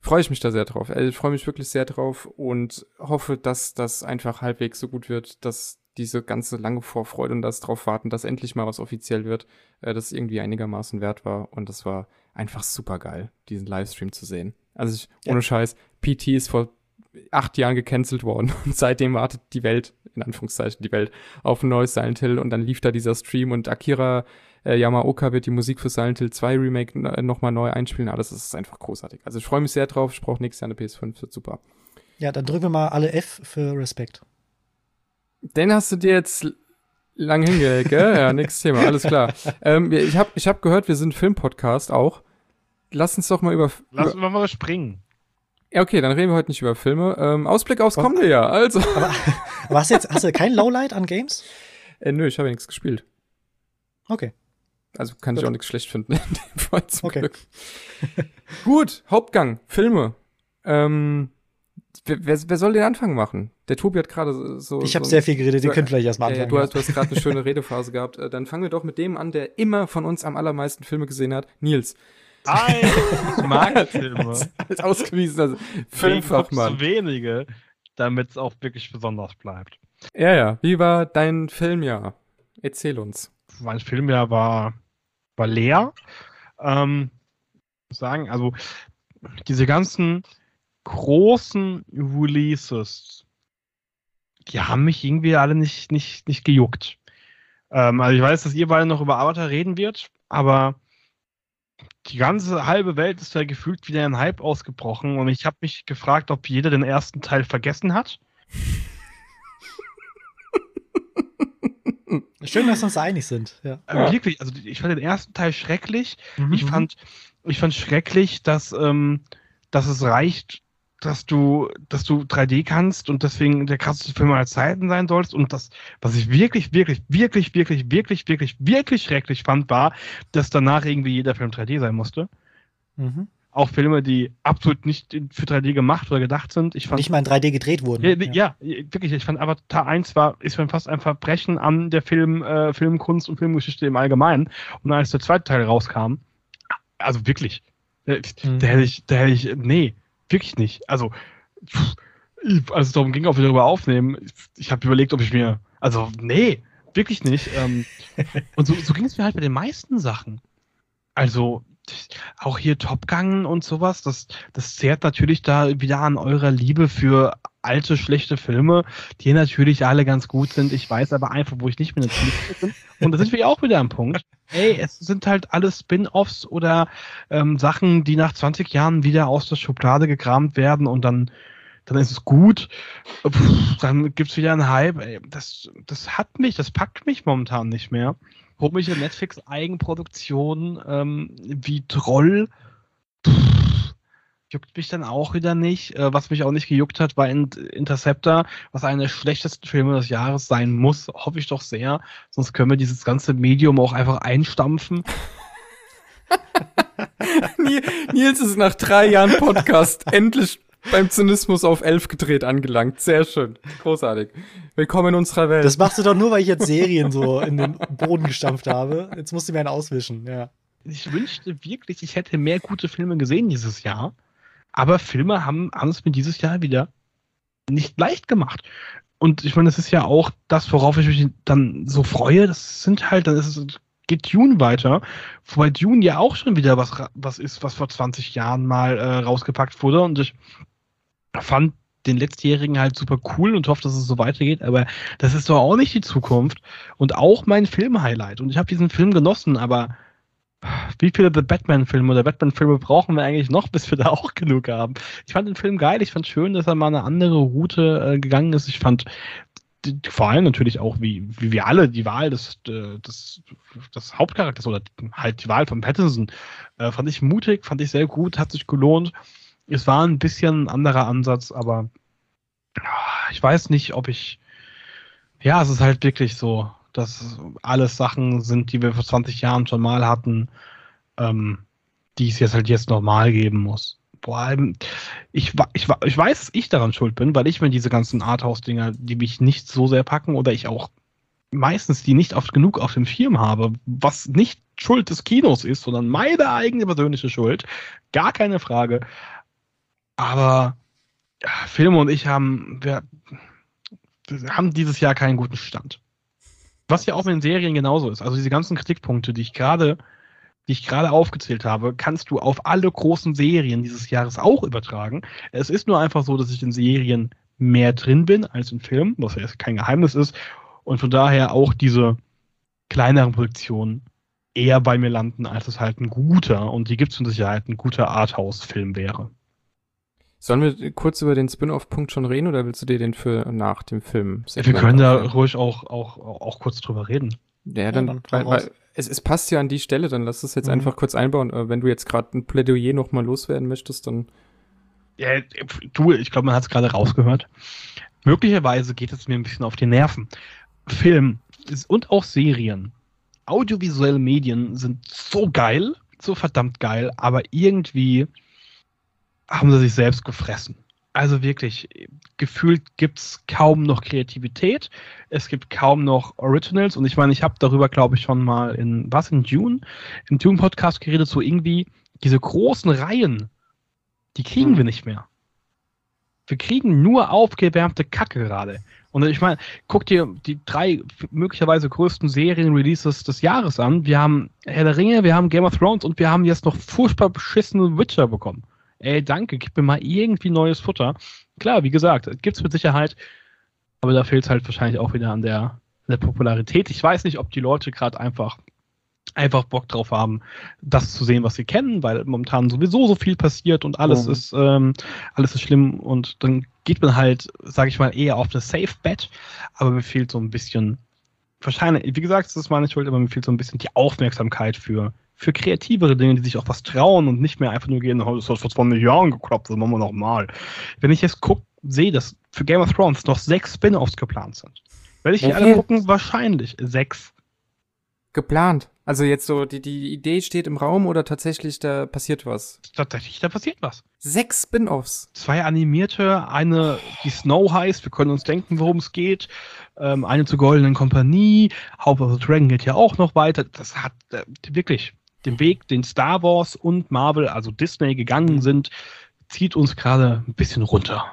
freue ich mich da sehr drauf. Also ich freue mich wirklich sehr drauf und hoffe, dass das einfach halbwegs so gut wird, dass diese ganze lange Vorfreude und das drauf warten, dass endlich mal was offiziell wird, äh, das irgendwie einigermaßen wert war. Und das war einfach super geil, diesen Livestream zu sehen. Also ich, ja. ohne Scheiß, PT ist vor acht Jahren gecancelt worden und seitdem wartet die Welt, in Anführungszeichen die Welt, auf ein neues Silent Hill und dann lief da dieser Stream und Akira äh, Yamaoka wird die Musik für Silent Hill 2 Remake äh, nochmal neu einspielen. Alles ist einfach großartig. Also ich freue mich sehr drauf. Ich brauche nächstes Jahr eine PS5, wird super. Ja, dann drücken wir mal alle F für Respekt. Den hast du dir jetzt lang hingelegt, gell? Ja, nächstes Thema, alles klar. ähm, ich habe ich hab gehört, wir sind Filmpodcast auch. Lass uns doch mal über. Lass uns mal springen. Ja, okay, dann reden wir heute nicht über Filme. Ähm, Ausblick aufs kommende Jahr, also. Aber, aber hast, du jetzt, hast du kein Lowlight an Games? Äh, nö, ich habe ja nichts gespielt. Okay. Also kann Gut. ich auch nichts schlecht finden in dem Fall zum okay. Glück. Gut, Hauptgang, Filme. Ähm, wer, wer, wer soll den Anfang machen? Der Tobi hat gerade so. Ich habe so sehr viel geredet, ihr könnt vielleicht erstmal anfangen. Ja, du hast, hast gerade eine schöne Redephase gehabt. Äh, dann fangen wir doch mit dem an, der immer von uns am allermeisten Filme gesehen hat. Nils. Ich mag Filme. Als, als ausgewiesener Filmfachmann. zu wenige, damit es auch wirklich besonders bleibt. Ja, ja. Wie war dein Filmjahr? Erzähl uns. Mein Filmjahr war, war leer. Ähm, sagen, also diese ganzen großen Releases, die haben mich irgendwie alle nicht, nicht, nicht gejuckt. Ähm, also ich weiß, dass ihr beide noch über Avatar reden wird, aber die ganze halbe Welt ist ja gefühlt wieder ein Hype ausgebrochen und ich habe mich gefragt, ob jeder den ersten Teil vergessen hat. Schön, dass wir uns einig sind. Ja. Äh, wirklich, also ich fand den ersten Teil schrecklich. Mhm. Ich, fand, ich fand schrecklich, dass, ähm, dass es reicht, dass du, dass du 3D kannst und deswegen der krasseste Film aller Zeiten sein sollst. Und das, was ich wirklich, wirklich, wirklich, wirklich, wirklich, wirklich, wirklich schrecklich fand, war, dass danach irgendwie jeder Film 3D sein musste. Mhm. auch Filme, die absolut nicht für 3D gemacht oder gedacht sind. Ich fand, nicht mal in 3D gedreht wurden. Ja, ja. ja, wirklich. Ich fand Avatar 1 war, ist mir fast ein Verbrechen an der Film, äh, Filmkunst und Filmgeschichte im Allgemeinen. Und als der zweite Teil rauskam, also wirklich, äh, mhm. da hätte ich, da hätte ich, nee, wirklich nicht. Also, pff, als es darum ging, ob wir darüber aufnehmen, ich, habe überlegt, ob ich mir, also, nee, wirklich nicht. Ähm, und so, so ging es mir halt bei den meisten Sachen. Also, auch hier Top Gun und sowas, das, das zehrt natürlich da wieder an eurer Liebe für alte, schlechte Filme, die natürlich alle ganz gut sind. Ich weiß aber einfach, wo ich nicht bin. Und da sind wir auch wieder am Punkt. Ey, es sind halt alles Spin-offs oder ähm, Sachen, die nach 20 Jahren wieder aus der Schublade gekramt werden und dann, dann ist es gut. Pff, dann gibt's wieder einen Hype. Ey, das, das hat mich, das packt mich momentan nicht mehr komische Netflix-Eigenproduktion ähm, wie Troll. Pff, juckt mich dann auch wieder nicht. Äh, was mich auch nicht gejuckt hat, war Interceptor, was einer der schlechtesten Filme des Jahres sein muss. Hoffe ich doch sehr. Sonst können wir dieses ganze Medium auch einfach einstampfen. Nils ist nach drei Jahren Podcast endlich beim Zynismus auf elf gedreht angelangt. Sehr schön. Großartig. Willkommen in unserer Welt. Das machst du doch nur, weil ich jetzt Serien so in den Boden gestampft habe. Jetzt musst du mir einen auswischen, ja. Ich wünschte wirklich, ich hätte mehr gute Filme gesehen dieses Jahr. Aber Filme haben, haben es mir dieses Jahr wieder nicht leicht gemacht. Und ich meine, das ist ja auch das, worauf ich mich dann so freue. Das sind halt, dann ist es, geht Dune weiter. Wobei Dune ja auch schon wieder was, was ist, was vor 20 Jahren mal äh, rausgepackt wurde. Und ich fand den letztjährigen halt super cool und hoffe, dass es so weitergeht, aber das ist doch auch nicht die Zukunft und auch mein Film-Highlight. Und ich habe diesen Film genossen, aber wie viele The Batman-Filme oder Batman-Filme brauchen wir eigentlich noch, bis wir da auch genug haben? Ich fand den Film geil, ich fand schön, dass er mal eine andere Route äh, gegangen ist. Ich fand vor allem natürlich auch, wie, wie wir alle, die Wahl des, des, des Hauptcharakters oder halt die Wahl von Pattinson, äh, fand ich mutig, fand ich sehr gut, hat sich gelohnt. Es war ein bisschen ein anderer Ansatz, aber ich weiß nicht, ob ich. Ja, es ist halt wirklich so, dass alles Sachen sind, die wir vor 20 Jahren schon mal hatten, ähm, die es jetzt halt jetzt nochmal geben muss. Vor allem, ich, ich, ich weiß, dass ich daran schuld bin, weil ich mir diese ganzen Arthouse-Dinger, die mich nicht so sehr packen oder ich auch meistens die nicht oft genug auf dem Schirm habe, was nicht Schuld des Kinos ist, sondern meine eigene persönliche Schuld. Gar keine Frage. Aber ja, Filme und ich haben, wir, haben dieses Jahr keinen guten Stand. Was ja auch mit den Serien genauso ist. Also diese ganzen Kritikpunkte, die ich gerade die ich gerade aufgezählt habe, kannst du auf alle großen Serien dieses Jahres auch übertragen. Es ist nur einfach so, dass ich in Serien mehr drin bin als in Filmen, was ja kein Geheimnis ist. Und von daher auch diese kleineren Produktionen eher bei mir landen, als es halt ein guter, und die gibt es mit Sicherheit, ein guter Arthouse-Film wäre. Sollen wir kurz über den Spin-off-Punkt schon reden oder willst du dir den für nach dem Film? Wir können da ruhig auch, auch, auch kurz drüber reden. Ja, dann, ja, dann weil, weil es, es passt ja an die Stelle, dann lass es jetzt mhm. einfach kurz einbauen. Äh, wenn du jetzt gerade ein Plädoyer nochmal loswerden möchtest, dann. Ja, du, ich glaube, man hat es gerade rausgehört. Möglicherweise geht es mir ein bisschen auf die Nerven. Film und auch Serien, audiovisuelle Medien sind so geil, so verdammt geil, aber irgendwie haben sie sich selbst gefressen. Also wirklich, gefühlt gibt es kaum noch Kreativität. Es gibt kaum noch Originals. Und ich meine, ich habe darüber, glaube ich, schon mal in, was, in June, im Dune-Podcast geredet, so irgendwie diese großen Reihen, die kriegen mhm. wir nicht mehr. Wir kriegen nur aufgewärmte Kacke gerade. Und ich meine, guck dir die drei möglicherweise größten Serien-Releases des Jahres an. Wir haben Herr der Ringe, wir haben Game of Thrones und wir haben jetzt noch furchtbar beschissene Witcher bekommen ey, danke, gib mir mal irgendwie neues Futter. Klar, wie gesagt, gibt es mit Sicherheit, aber da fehlt es halt wahrscheinlich auch wieder an der, der Popularität. Ich weiß nicht, ob die Leute gerade einfach einfach Bock drauf haben, das zu sehen, was sie kennen, weil momentan sowieso so viel passiert und alles mhm. ist ähm, alles ist schlimm und dann geht man halt, sage ich mal, eher auf das Safe Bet, aber mir fehlt so ein bisschen wahrscheinlich, wie gesagt, das ist meine Schuld, aber mir fehlt so ein bisschen die Aufmerksamkeit für für kreativere Dinge, die sich auch was trauen und nicht mehr einfach nur gehen, oh, das hat vor 20 Jahren geklappt, das machen wir nochmal. Wenn ich jetzt gucke, sehe, dass für Game of Thrones noch sechs Spin-offs geplant sind. Werde ich die alle gucken? Wahrscheinlich sechs. geplant? Also jetzt so, die, die Idee steht im Raum oder tatsächlich da passiert was? Tatsächlich, da passiert was. Sechs Spin-offs. Zwei animierte, eine, die Snow heißt, wir können uns denken, worum es geht. Ähm, eine zur Goldenen Kompanie, House of the Dragon geht ja auch noch weiter. Das hat äh, wirklich den Weg, den Star Wars und Marvel, also Disney, gegangen sind, zieht uns gerade ein bisschen runter.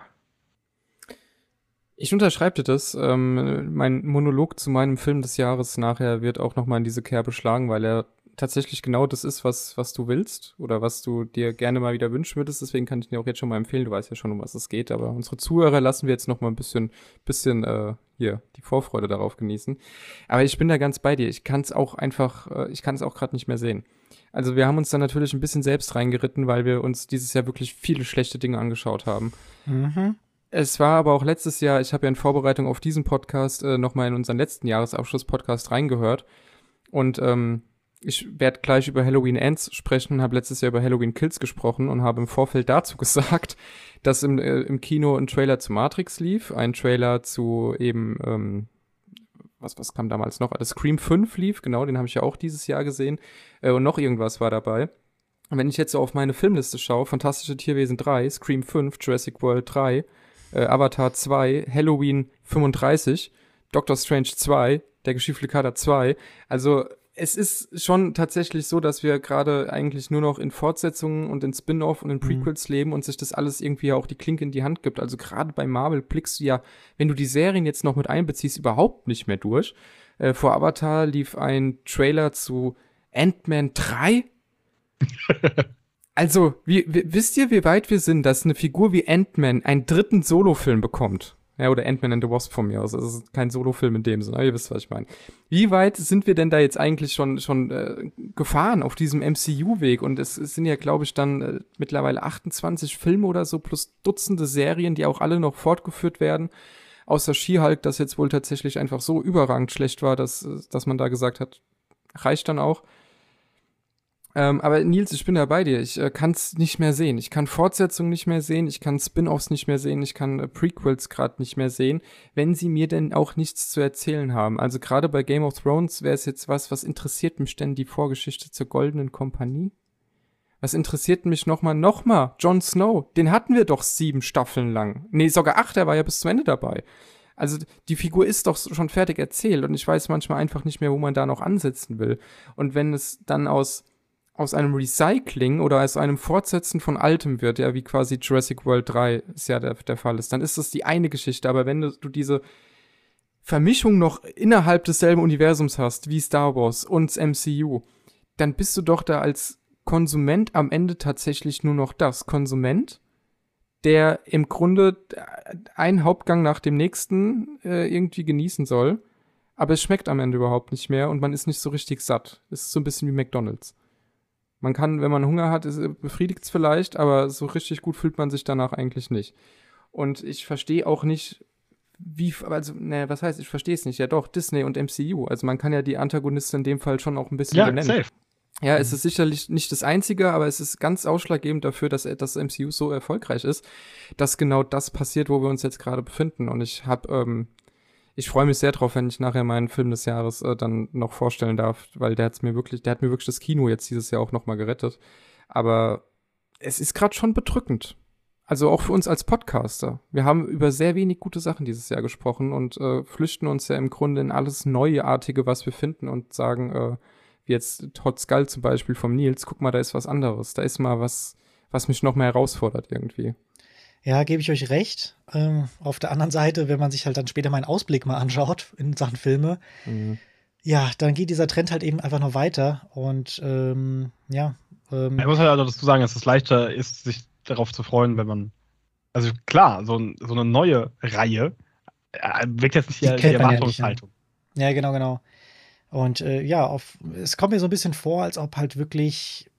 Ich unterschreibe dir das. Ähm, mein Monolog zu meinem Film des Jahres nachher wird auch nochmal in diese Kerbe schlagen, weil er tatsächlich genau das ist, was, was du willst oder was du dir gerne mal wieder wünschen würdest. Deswegen kann ich dir auch jetzt schon mal empfehlen. Du weißt ja schon, um was es geht. Aber unsere Zuhörer lassen wir jetzt noch mal ein bisschen, bisschen äh, hier die Vorfreude darauf genießen. Aber ich bin da ganz bei dir. Ich kann es auch einfach, äh, ich kann es auch gerade nicht mehr sehen. Also wir haben uns da natürlich ein bisschen selbst reingeritten, weil wir uns dieses Jahr wirklich viele schlechte Dinge angeschaut haben. Mhm. Es war aber auch letztes Jahr, ich habe ja in Vorbereitung auf diesen Podcast äh, nochmal in unseren letzten Jahresabschluss-Podcast reingehört. Und ähm, ich werde gleich über Halloween Ends sprechen, habe letztes Jahr über Halloween Kills gesprochen und habe im Vorfeld dazu gesagt, dass im, äh, im Kino ein Trailer zu Matrix lief, ein Trailer zu eben, ähm, was, was kam damals noch? Das Scream 5 lief, genau, den habe ich ja auch dieses Jahr gesehen. Äh, und noch irgendwas war dabei. Und wenn ich jetzt so auf meine Filmliste schaue, Fantastische Tierwesen 3, Scream 5, Jurassic World 3, äh, Avatar 2, Halloween 35, Doctor Strange 2, der Geschichte Kader 2. Also es ist schon tatsächlich so, dass wir gerade eigentlich nur noch in Fortsetzungen und in Spin-off und in mhm. Prequels mhm. leben und sich das alles irgendwie auch die Klinke in die Hand gibt. Also gerade bei Marvel blickst du ja, wenn du die Serien jetzt noch mit einbeziehst, überhaupt nicht mehr durch. Äh, vor Avatar lief ein Trailer zu Ant-Man 3. Also, wie, wie, wisst ihr, wie weit wir sind, dass eine Figur wie Ant-Man einen dritten Solofilm bekommt? Ja, oder Ant-Man and the Wasp von mir aus. Das ist kein Solofilm in dem Sinne, ihr wisst, was ich meine. Wie weit sind wir denn da jetzt eigentlich schon, schon äh, gefahren auf diesem MCU-Weg? Und es, es, sind ja, glaube ich, dann äh, mittlerweile 28 Filme oder so plus Dutzende Serien, die auch alle noch fortgeführt werden. Außer She-Hulk, das jetzt wohl tatsächlich einfach so überragend schlecht war, dass, dass man da gesagt hat, reicht dann auch. Ähm, aber Nils, ich bin da bei dir. Ich äh, kann es nicht mehr sehen. Ich kann Fortsetzungen nicht mehr sehen. Ich kann Spin-offs nicht mehr sehen. Ich kann äh, Prequels gerade nicht mehr sehen, wenn sie mir denn auch nichts zu erzählen haben. Also gerade bei Game of Thrones wäre es jetzt was, was interessiert mich denn die Vorgeschichte zur Goldenen Kompanie? Was interessiert mich nochmal? Nochmal, Jon Snow, den hatten wir doch sieben Staffeln lang. Nee, sogar acht, er war ja bis zum Ende dabei. Also die Figur ist doch schon fertig erzählt und ich weiß manchmal einfach nicht mehr, wo man da noch ansetzen will. Und wenn es dann aus aus einem Recycling oder aus einem Fortsetzen von Altem wird, ja, wie quasi Jurassic World 3 ist ja der, der Fall ist, dann ist das die eine Geschichte. Aber wenn du, du diese Vermischung noch innerhalb desselben Universums hast, wie Star Wars und MCU, dann bist du doch da als Konsument am Ende tatsächlich nur noch das. Konsument, der im Grunde einen Hauptgang nach dem nächsten äh, irgendwie genießen soll, aber es schmeckt am Ende überhaupt nicht mehr und man ist nicht so richtig satt. Es ist so ein bisschen wie McDonalds. Man kann, wenn man Hunger hat, befriedigt es vielleicht, aber so richtig gut fühlt man sich danach eigentlich nicht. Und ich verstehe auch nicht, wie, also, ne, was heißt, ich verstehe es nicht. Ja doch, Disney und MCU. Also man kann ja die Antagonisten in dem Fall schon auch ein bisschen ja, benennen. Safe. Ja, es ist sicherlich nicht das Einzige, aber es ist ganz ausschlaggebend dafür, dass das MCU so erfolgreich ist, dass genau das passiert, wo wir uns jetzt gerade befinden. Und ich habe ähm, ich freue mich sehr drauf, wenn ich nachher meinen Film des Jahres äh, dann noch vorstellen darf, weil der hat's mir wirklich, der hat mir wirklich das Kino jetzt dieses Jahr auch noch mal gerettet. Aber es ist gerade schon bedrückend. Also auch für uns als Podcaster. Wir haben über sehr wenig gute Sachen dieses Jahr gesprochen und äh, flüchten uns ja im Grunde in alles Neuartige, was wir finden und sagen, äh, wie jetzt Hot Skull zum Beispiel vom Nils, guck mal, da ist was anderes. Da ist mal was, was mich noch mehr herausfordert irgendwie. Ja, gebe ich euch recht. Ähm, auf der anderen Seite, wenn man sich halt dann später meinen Ausblick mal anschaut in Sachen Filme, mhm. ja, dann geht dieser Trend halt eben einfach noch weiter. Und ähm, ja. Ähm, ich muss halt also dazu sagen, dass es leichter ist, sich darauf zu freuen, wenn man. Also klar, so, so eine neue Reihe äh, wirkt jetzt nicht die, die Erwartungshaltung. Ja, ja. ja, genau, genau. Und äh, ja, auf, es kommt mir so ein bisschen vor, als ob halt wirklich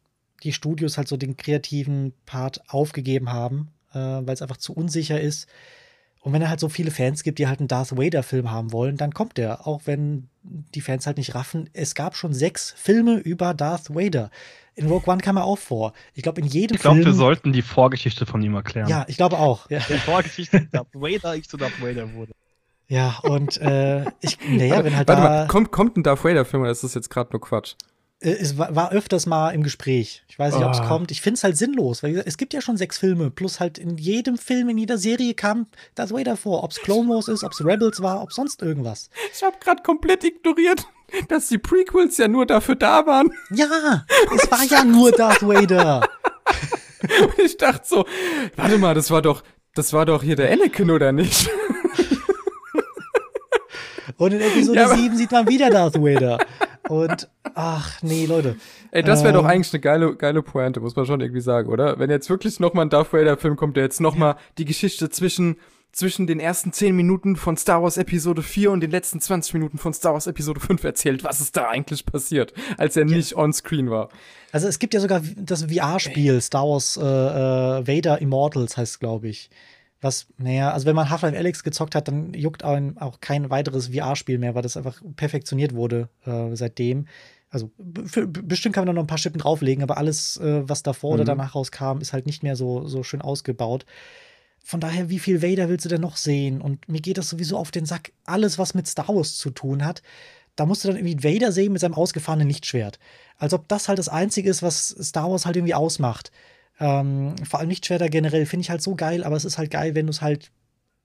die Studios halt so den kreativen Part aufgegeben haben äh, weil es einfach zu unsicher ist. Und wenn er halt so viele Fans gibt, die halt einen Darth Vader-Film haben wollen, dann kommt der. Auch wenn die Fans halt nicht raffen. Es gab schon sechs Filme über Darth Vader. In Rogue One kam er auch vor. Ich glaube, in jedem ich glaub, Film. Ich glaube, wir sollten die Vorgeschichte von ihm erklären. Ja, ich glaube auch. Ja. Die Vorgeschichte, Darth Vader, ich zu Darth Vader wurde. Ja, und äh, ich, naja, wenn halt warte da. mal, kommt, kommt ein Darth Vader-Film oder ist das jetzt gerade nur Quatsch? Äh, Es war, öfters mal im Gespräch. Ich weiß nicht, ob es Ah. kommt. Ich finde es halt sinnlos, weil es gibt ja schon sechs Filme. Plus halt in jedem Film, in jeder Serie kam Darth Vader vor. Ob es Clone Wars ist, ob es Rebels war, ob sonst irgendwas. Ich habe gerade komplett ignoriert, dass die Prequels ja nur dafür da waren. Ja, es war ja nur Darth Vader. Und ich dachte so, warte mal, das war doch, das war doch hier der Anakin, oder nicht? Und in Episode Ja, aber- 7 sieht man wieder Darth Vader. Und ach nee, Leute. Ey, das wäre Ähm. doch eigentlich eine geile, geile Pointe, muss man schon irgendwie sagen, oder? Wenn jetzt wirklich noch mal ein Darth Vader-Film kommt, der jetzt noch mal die Geschichte zwischen, zwischen den ersten 10 Minuten von Star Wars Episode 4 und den letzten 20 Minuten von Star Wars Episode 5 erzählt, was ist da eigentlich passiert, als er nicht on-screen war. Also es gibt ja sogar das VR-Spiel Star Wars äh, äh, Vader Immortals heißt glaube ich. Was, naja, also wenn man Half-Life Alex gezockt hat, dann juckt einen auch kein weiteres VR-Spiel mehr, weil das einfach perfektioniert wurde äh, seitdem. Also bestimmt kann man da noch ein paar Schippen drauflegen, aber alles, äh, was davor oder Mhm. danach rauskam, ist halt nicht mehr so, so schön ausgebaut. Von daher, wie viel Vader willst du denn noch sehen? Und mir geht das sowieso auf den Sack. Alles, was mit Star Wars zu tun hat, da musst du dann irgendwie Vader sehen mit seinem ausgefahrenen Lichtschwert. Als ob das halt das Einzige ist, was Star Wars halt irgendwie ausmacht. Ähm, vor allem Lichtschwerter generell finde ich halt so geil, aber es ist halt geil, wenn du es halt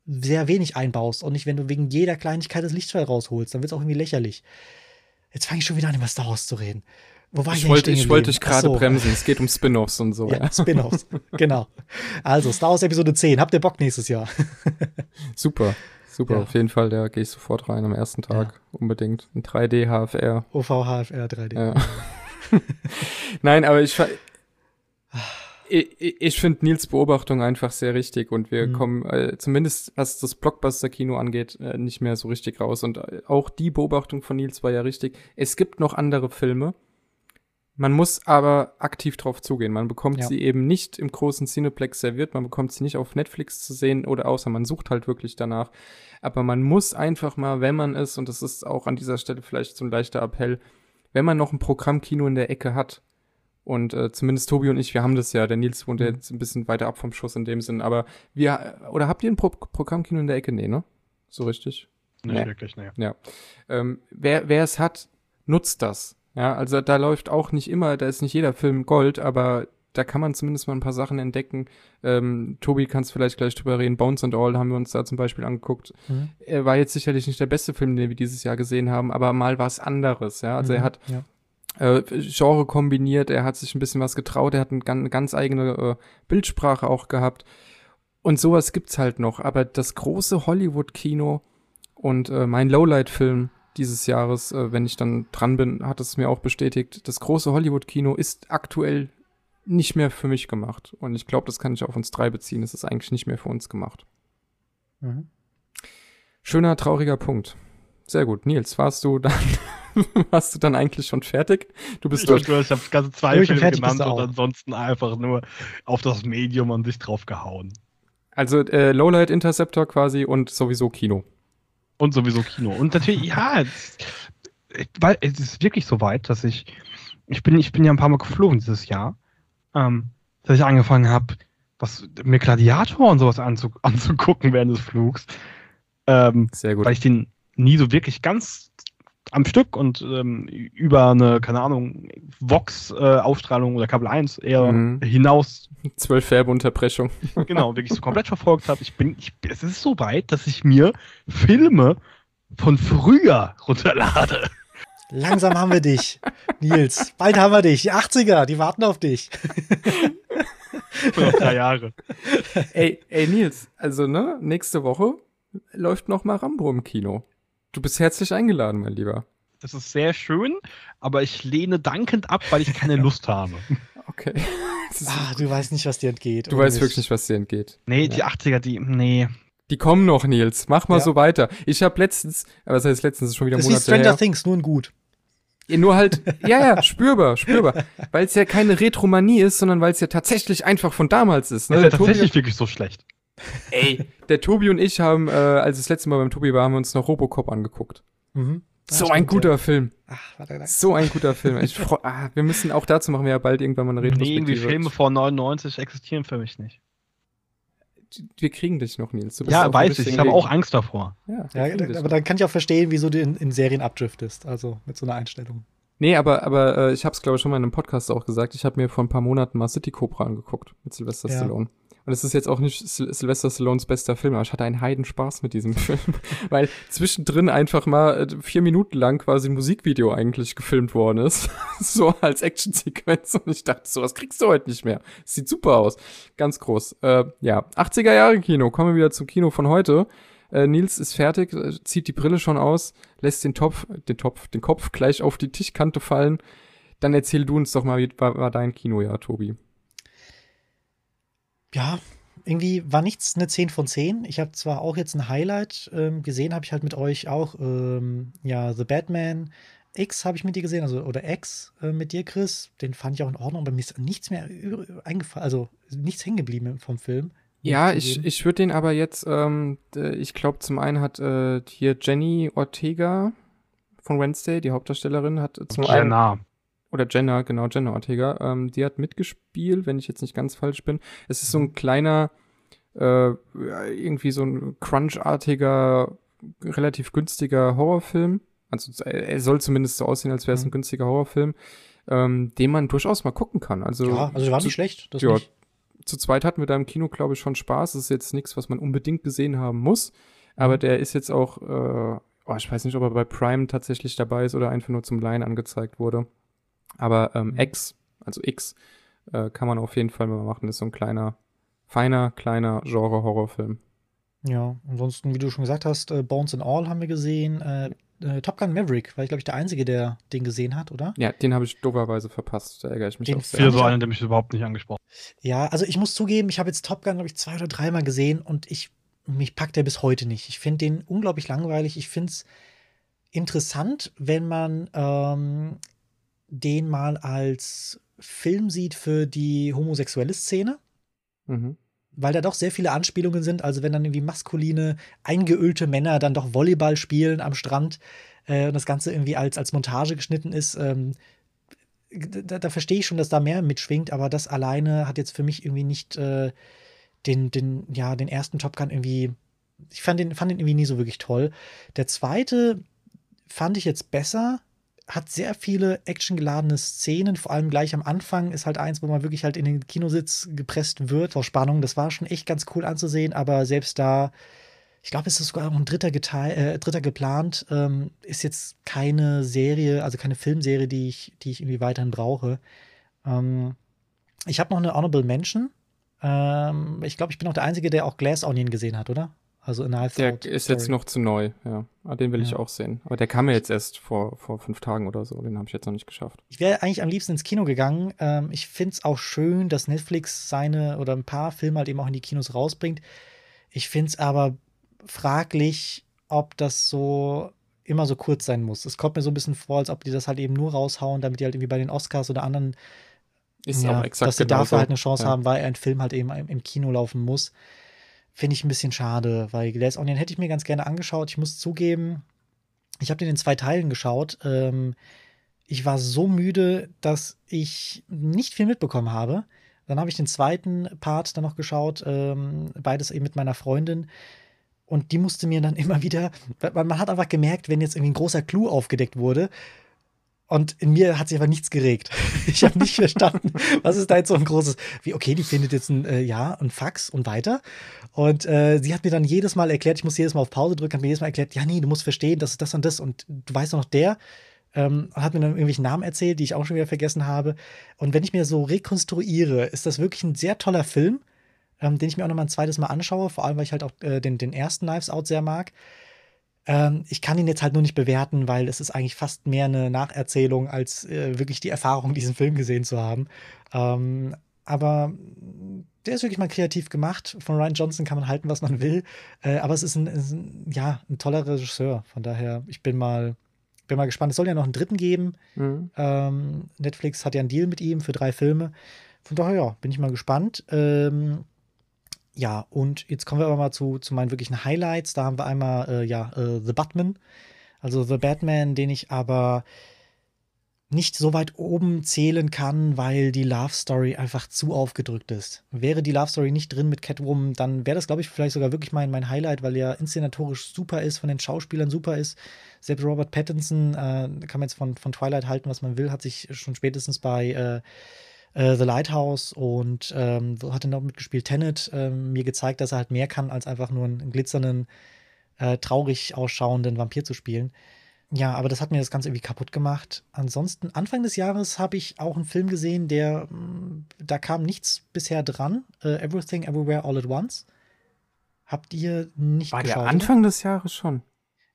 sehr wenig einbaust und nicht, wenn du wegen jeder Kleinigkeit das Lichtschwert rausholst. Dann wird es auch irgendwie lächerlich. Jetzt fange ich schon wieder an, über Star Wars zu reden. Wo war Ich eigentlich wollte, ich wollte dich gerade so. bremsen. Es geht um Spin-offs und so. Ja, Ja. Spin-offs. genau. Also, Star Wars Episode 10. Habt ihr Bock nächstes Jahr? Super, super. Ja. Auf jeden Fall, da gehe ich sofort rein am ersten Tag. Unbedingt. Ein 3D HFR. OV, HFR 3D. Ja. Nein, aber ich, fa- ich, ich- finde Nils Beobachtung einfach sehr richtig und wir Mhm. kommen äh, zumindest, was das Blockbuster-Kino angeht, äh, nicht mehr so richtig raus. Und äh, auch die Beobachtung von Nils war ja richtig. Es gibt noch andere Filme. Man muss aber aktiv drauf zugehen. Man bekommt Ja. sie eben nicht im großen Cineplex serviert, man bekommt sie nicht auf Netflix zu sehen oder außer man sucht halt wirklich danach. Aber man muss einfach mal, wenn man es, und das ist auch an dieser Stelle vielleicht so ein leichter Appell, wenn man noch ein Programmkino in der Ecke hat, und äh, zumindest Tobi und ich, wir haben das ja, der Nils wohnt ja Mhm. jetzt ein bisschen weiter ab vom Schuss in dem Sinn, aber wir, oder habt ihr ein Pro Programmkino in der Ecke? Nee, ne? So richtig? Nicht Nee. wirklich, ne. Ja. Ähm, wer, wer es hat, nutzt das. Ja, also da läuft auch nicht immer, da ist nicht jeder Film Gold, aber da kann man zumindest mal ein paar Sachen entdecken. Ähm, Tobi kannst vielleicht gleich drüber reden. Bones and All haben wir uns da zum Beispiel angeguckt. Mhm. Er war jetzt sicherlich nicht der beste Film, den wir dieses Jahr gesehen haben, aber mal was anderes. Ja, also Mhm. er hat Ja. Äh, Genre kombiniert, er hat sich ein bisschen was getraut, er hat eine ganz eigene äh, Bildsprache auch gehabt. Und sowas gibt's halt noch. Aber das große Hollywood-Kino und äh, mein Lowlight-Film dieses Jahres, äh, wenn ich dann dran bin, hat es mir auch bestätigt, das große Hollywood-Kino ist aktuell nicht mehr für mich gemacht. Und ich glaube, das kann ich auf uns drei beziehen. Es ist eigentlich nicht mehr für uns gemacht. Mhm. Schöner, trauriger Punkt. Sehr gut. Nils, warst du dann, warst du dann eigentlich schon fertig? Du bist Ich, dort. ich, ich habe ganze zwei und Filme genannt und auch. ansonsten einfach nur auf das Medium an sich drauf gehauen. Also äh, Lowlight Interceptor quasi und sowieso Kino. Und sowieso Kino. Und natürlich, ja, es, ich- weil es ist wirklich so weit, dass ich, ich bin, ich bin ja ein paar Mal geflogen dieses Jahr, ähm, dass ich angefangen habe, was mir Gladiator und sowas anzu, anzugucken während des Flugs. Ähm, Sehr gut. weil ich den nie so wirklich ganz am Stück und ähm, über eine, keine Ahnung, Vox-Ausstrahlung oder Kabel 1 eher Mhm. hinaus, Zwölf Werbeunterbrechung. genau, wirklich so komplett verfolgt habe. Ich bin, ich, es ist so weit, dass ich mir Filme von früher runterlade. Langsam haben wir dich, Nils. Bald haben wir dich. Die 80er, die warten auf dich. Für noch drei Jahre. ey, ey Nils, also ne, nächste Woche läuft noch mal Rambo im Kino. Du bist herzlich eingeladen, mein Lieber. Das ist sehr schön, aber ich lehne dankend ab, weil ich keine Lust habe. Okay. Ist, Ah, du weißt nicht, was dir entgeht. du weißt wirklich nicht, was dir entgeht. Nee, die 80er, die, nee. Die kommen noch, Nils. Mach mal Ja. so weiter. Ich habe letztens, aber das heißt letztens ist schon wieder Das ist Monate Stranger her. Things, nur in gut. Ja, Nur halt, ja, ja, spürbar, spürbar. Weil es ja keine Retromanie ist, sondern weil es ja tatsächlich einfach von damals ist. Ne? Das ist ja Der Tobi- tatsächlich wirklich so schlecht. Ey, der Tobi und ich haben, äh, als das letzte Mal beim Tobi war, haben wir uns noch Robocop angeguckt. Mhm. So stimmt, ein guter Ja. Film. Ach, warte, warte. So ein guter Film. Ich freu, ah, wir müssen auch dazu machen wir ja bald irgendwann mal eine Nee, Retrospektive. irgendwie Filme vor 99 existieren für mich nicht. wir kriegen dich noch, Nils. ja, weiß ich. Ich habe auch Angst davor. Ja, ja aber dann kann ich auch verstehen, wieso du in, in Serien abdriftest. Also mit so einer Einstellung. Nee, aber, aber äh, ich habe es, glaube ich, schon mal in einem Podcast auch gesagt. Ich habe mir vor ein paar Monaten mal City Cobra angeguckt mit Sylvester ja. Stallone. Und es ist jetzt auch nicht Sil Sylvester Stallones bester Film, aber ich hatte einen Heidenspaß mit diesem Film. Weil zwischendrin einfach mal äh, vier Minuten lang quasi ein Musikvideo eigentlich gefilmt worden ist. so als Actionsequenz. Und ich dachte, sowas kriegst du heute nicht mehr. sieht super aus. Ganz groß. Äh, ja, 80er Jahre Kino. Kommen wir wieder zum Kino von heute. Äh, Nils ist fertig, äh, zieht die Brille schon aus, lässt den Topf, den Topf, den Kopf gleich auf die Tischkante fallen. Dann erzähl du uns doch mal, wie war, war dein Kinojahr, Tobi? Ja, irgendwie war nichts eine 10 von 10. Ich habe zwar auch jetzt ein Highlight ähm, gesehen, habe ich halt mit euch auch, ähm, ja, The Batman X habe ich mit dir gesehen, also oder X äh, mit dir, Chris. Den fand ich auch in Ordnung, aber mir ist nichts mehr eingefallen, also nichts hängen geblieben vom Film. Ja, ich, ich würde den aber jetzt, ähm, ich glaube, zum einen hat äh, hier Jenny Ortega von Wednesday, die Hauptdarstellerin, hat zum Jenna. einen oder Jenna, genau, Jenna Ortega, ähm, die hat mitgespielt, wenn ich jetzt nicht ganz falsch bin. Es ist so ein kleiner, äh, irgendwie so ein Crunch-artiger, relativ günstiger Horrorfilm. Also er soll zumindest so aussehen, als wäre es ein mhm. günstiger Horrorfilm, ähm, den man durchaus mal gucken kann. Also, ja, also war nicht schlecht. Das ja, nicht. zu zweit hatten wir da im Kino, glaube ich, schon Spaß. Das ist jetzt nichts, was man unbedingt gesehen haben muss. Aber mhm. der ist jetzt auch, äh, oh, ich weiß nicht, ob er bei Prime tatsächlich dabei ist oder einfach nur zum Laien angezeigt wurde. Aber ähm, mhm. X, also X, äh, kann man auf jeden Fall mal machen. Das ist so ein kleiner, feiner, kleiner Genre-Horrorfilm. Ja, ansonsten, wie du schon gesagt hast, äh, Bones and All haben wir gesehen. Äh, äh, Top Gun Maverick war ich, glaube ich, der Einzige, der den gesehen hat, oder? Ja, den habe ich doberweise verpasst. Da ärgere ich mich den auch sehr. Für so einen, der mich überhaupt nicht angesprochen Ja, also ich muss zugeben, ich habe jetzt Top Gun, glaube ich, zwei oder dreimal gesehen und ich, mich packt der bis heute nicht. Ich finde den unglaublich langweilig. Ich finde es interessant, wenn man ähm, den mal als Film sieht für die homosexuelle Szene. Mhm. Weil da doch sehr viele Anspielungen sind. Also, wenn dann irgendwie maskuline, eingeölte Männer dann doch Volleyball spielen am Strand äh, und das Ganze irgendwie als, als Montage geschnitten ist, ähm, da, da verstehe ich schon, dass da mehr mitschwingt, aber das alleine hat jetzt für mich irgendwie nicht äh, den, den, ja, den ersten Top Gun irgendwie. Ich fand den, fand den irgendwie nie so wirklich toll. Der zweite fand ich jetzt besser, hat sehr viele actiongeladene Szenen, vor allem gleich am Anfang ist halt eins, wo man wirklich halt in den Kinositz gepresst wird vor Spannung. Das war schon echt ganz cool anzusehen, aber selbst da, ich glaube, es ist sogar noch ein dritter, geteil, äh, dritter geplant, ähm, ist jetzt keine Serie, also keine Filmserie, die ich, die ich irgendwie weiterhin brauche. Ähm, ich habe noch eine Honorable Mention. Ähm, ich glaube, ich bin auch der Einzige, der auch Glass Onion gesehen hat, oder? Also in Der ist jetzt noch zu neu, ja. Ah, den will ja. ich auch sehen. Aber der kam ja jetzt erst vor, vor fünf Tagen oder so. Den habe ich jetzt noch nicht geschafft. Ich wäre eigentlich am liebsten ins Kino gegangen. Ähm, ich finde es auch schön, dass Netflix seine oder ein paar Filme halt eben auch in die Kinos rausbringt. Ich finde es aber fraglich, ob das so immer so kurz sein muss. Es kommt mir so ein bisschen vor, als ob die das halt eben nur raushauen, damit die halt irgendwie bei den Oscars oder anderen ist ja, auch exakt dass sie dafür halt eine Chance ja. haben, weil ein Film halt eben im Kino laufen muss. Finde ich ein bisschen schade, weil Glass Onion hätte ich mir ganz gerne angeschaut. Ich muss zugeben, ich habe den in zwei Teilen geschaut. Ähm, ich war so müde, dass ich nicht viel mitbekommen habe. Dann habe ich den zweiten Part dann noch geschaut, ähm, beides eben mit meiner Freundin. Und die musste mir dann immer wieder, weil man hat einfach gemerkt, wenn jetzt irgendwie ein großer Clou aufgedeckt wurde, und in mir hat sich aber nichts geregt. Ich habe nicht verstanden, was ist da jetzt so ein großes, wie, okay, die findet jetzt ein äh, Ja, ein Fax und weiter. Und äh, sie hat mir dann jedes Mal erklärt, ich muss jedes Mal auf Pause drücken, hat mir jedes Mal erklärt, ja, nee, du musst verstehen, das ist das und das. Und du weißt noch, der ähm, hat mir dann irgendwelche Namen erzählt, die ich auch schon wieder vergessen habe. Und wenn ich mir so rekonstruiere, ist das wirklich ein sehr toller Film, ähm, den ich mir auch noch mal ein zweites Mal anschaue, vor allem, weil ich halt auch äh, den, den ersten Knives Out sehr mag. Ähm, ich kann ihn jetzt halt nur nicht bewerten, weil es ist eigentlich fast mehr eine Nacherzählung, als äh, wirklich die Erfahrung, diesen Film gesehen zu haben. Ähm, aber der ist wirklich mal kreativ gemacht. Von Ryan Johnson kann man halten, was man will. Äh, aber es ist ein, ist ein, ja, ein toller Regisseur. Von daher, ich bin mal, bin mal gespannt. Es soll ja noch einen dritten geben. Mhm. Ähm, Netflix hat ja einen Deal mit ihm für drei Filme. Von daher, ja, bin ich mal gespannt. Ähm, ja, und jetzt kommen wir aber mal zu, zu meinen wirklichen Highlights. Da haben wir einmal, äh, ja, äh, The Batman, also The Batman, den ich aber nicht so weit oben zählen kann, weil die Love Story einfach zu aufgedrückt ist. Wäre die Love Story nicht drin mit Catwoman, dann wäre das, glaube ich, vielleicht sogar wirklich mein, mein Highlight, weil er inszenatorisch super ist, von den Schauspielern super ist. Selbst Robert Pattinson, äh, kann man jetzt von, von Twilight halten, was man will, hat sich schon spätestens bei äh, äh, The Lighthouse und ähm, hat dann noch mitgespielt Tenet, äh, mir gezeigt, dass er halt mehr kann, als einfach nur einen glitzernden, äh, traurig ausschauenden Vampir zu spielen. Ja, aber das hat mir das Ganze irgendwie kaputt gemacht. Ansonsten, Anfang des Jahres habe ich auch einen Film gesehen, der, mm, da kam nichts bisher dran. Uh, Everything, Everywhere, All at Once. Habt ihr nicht War geschaut? der oder? Anfang des Jahres schon?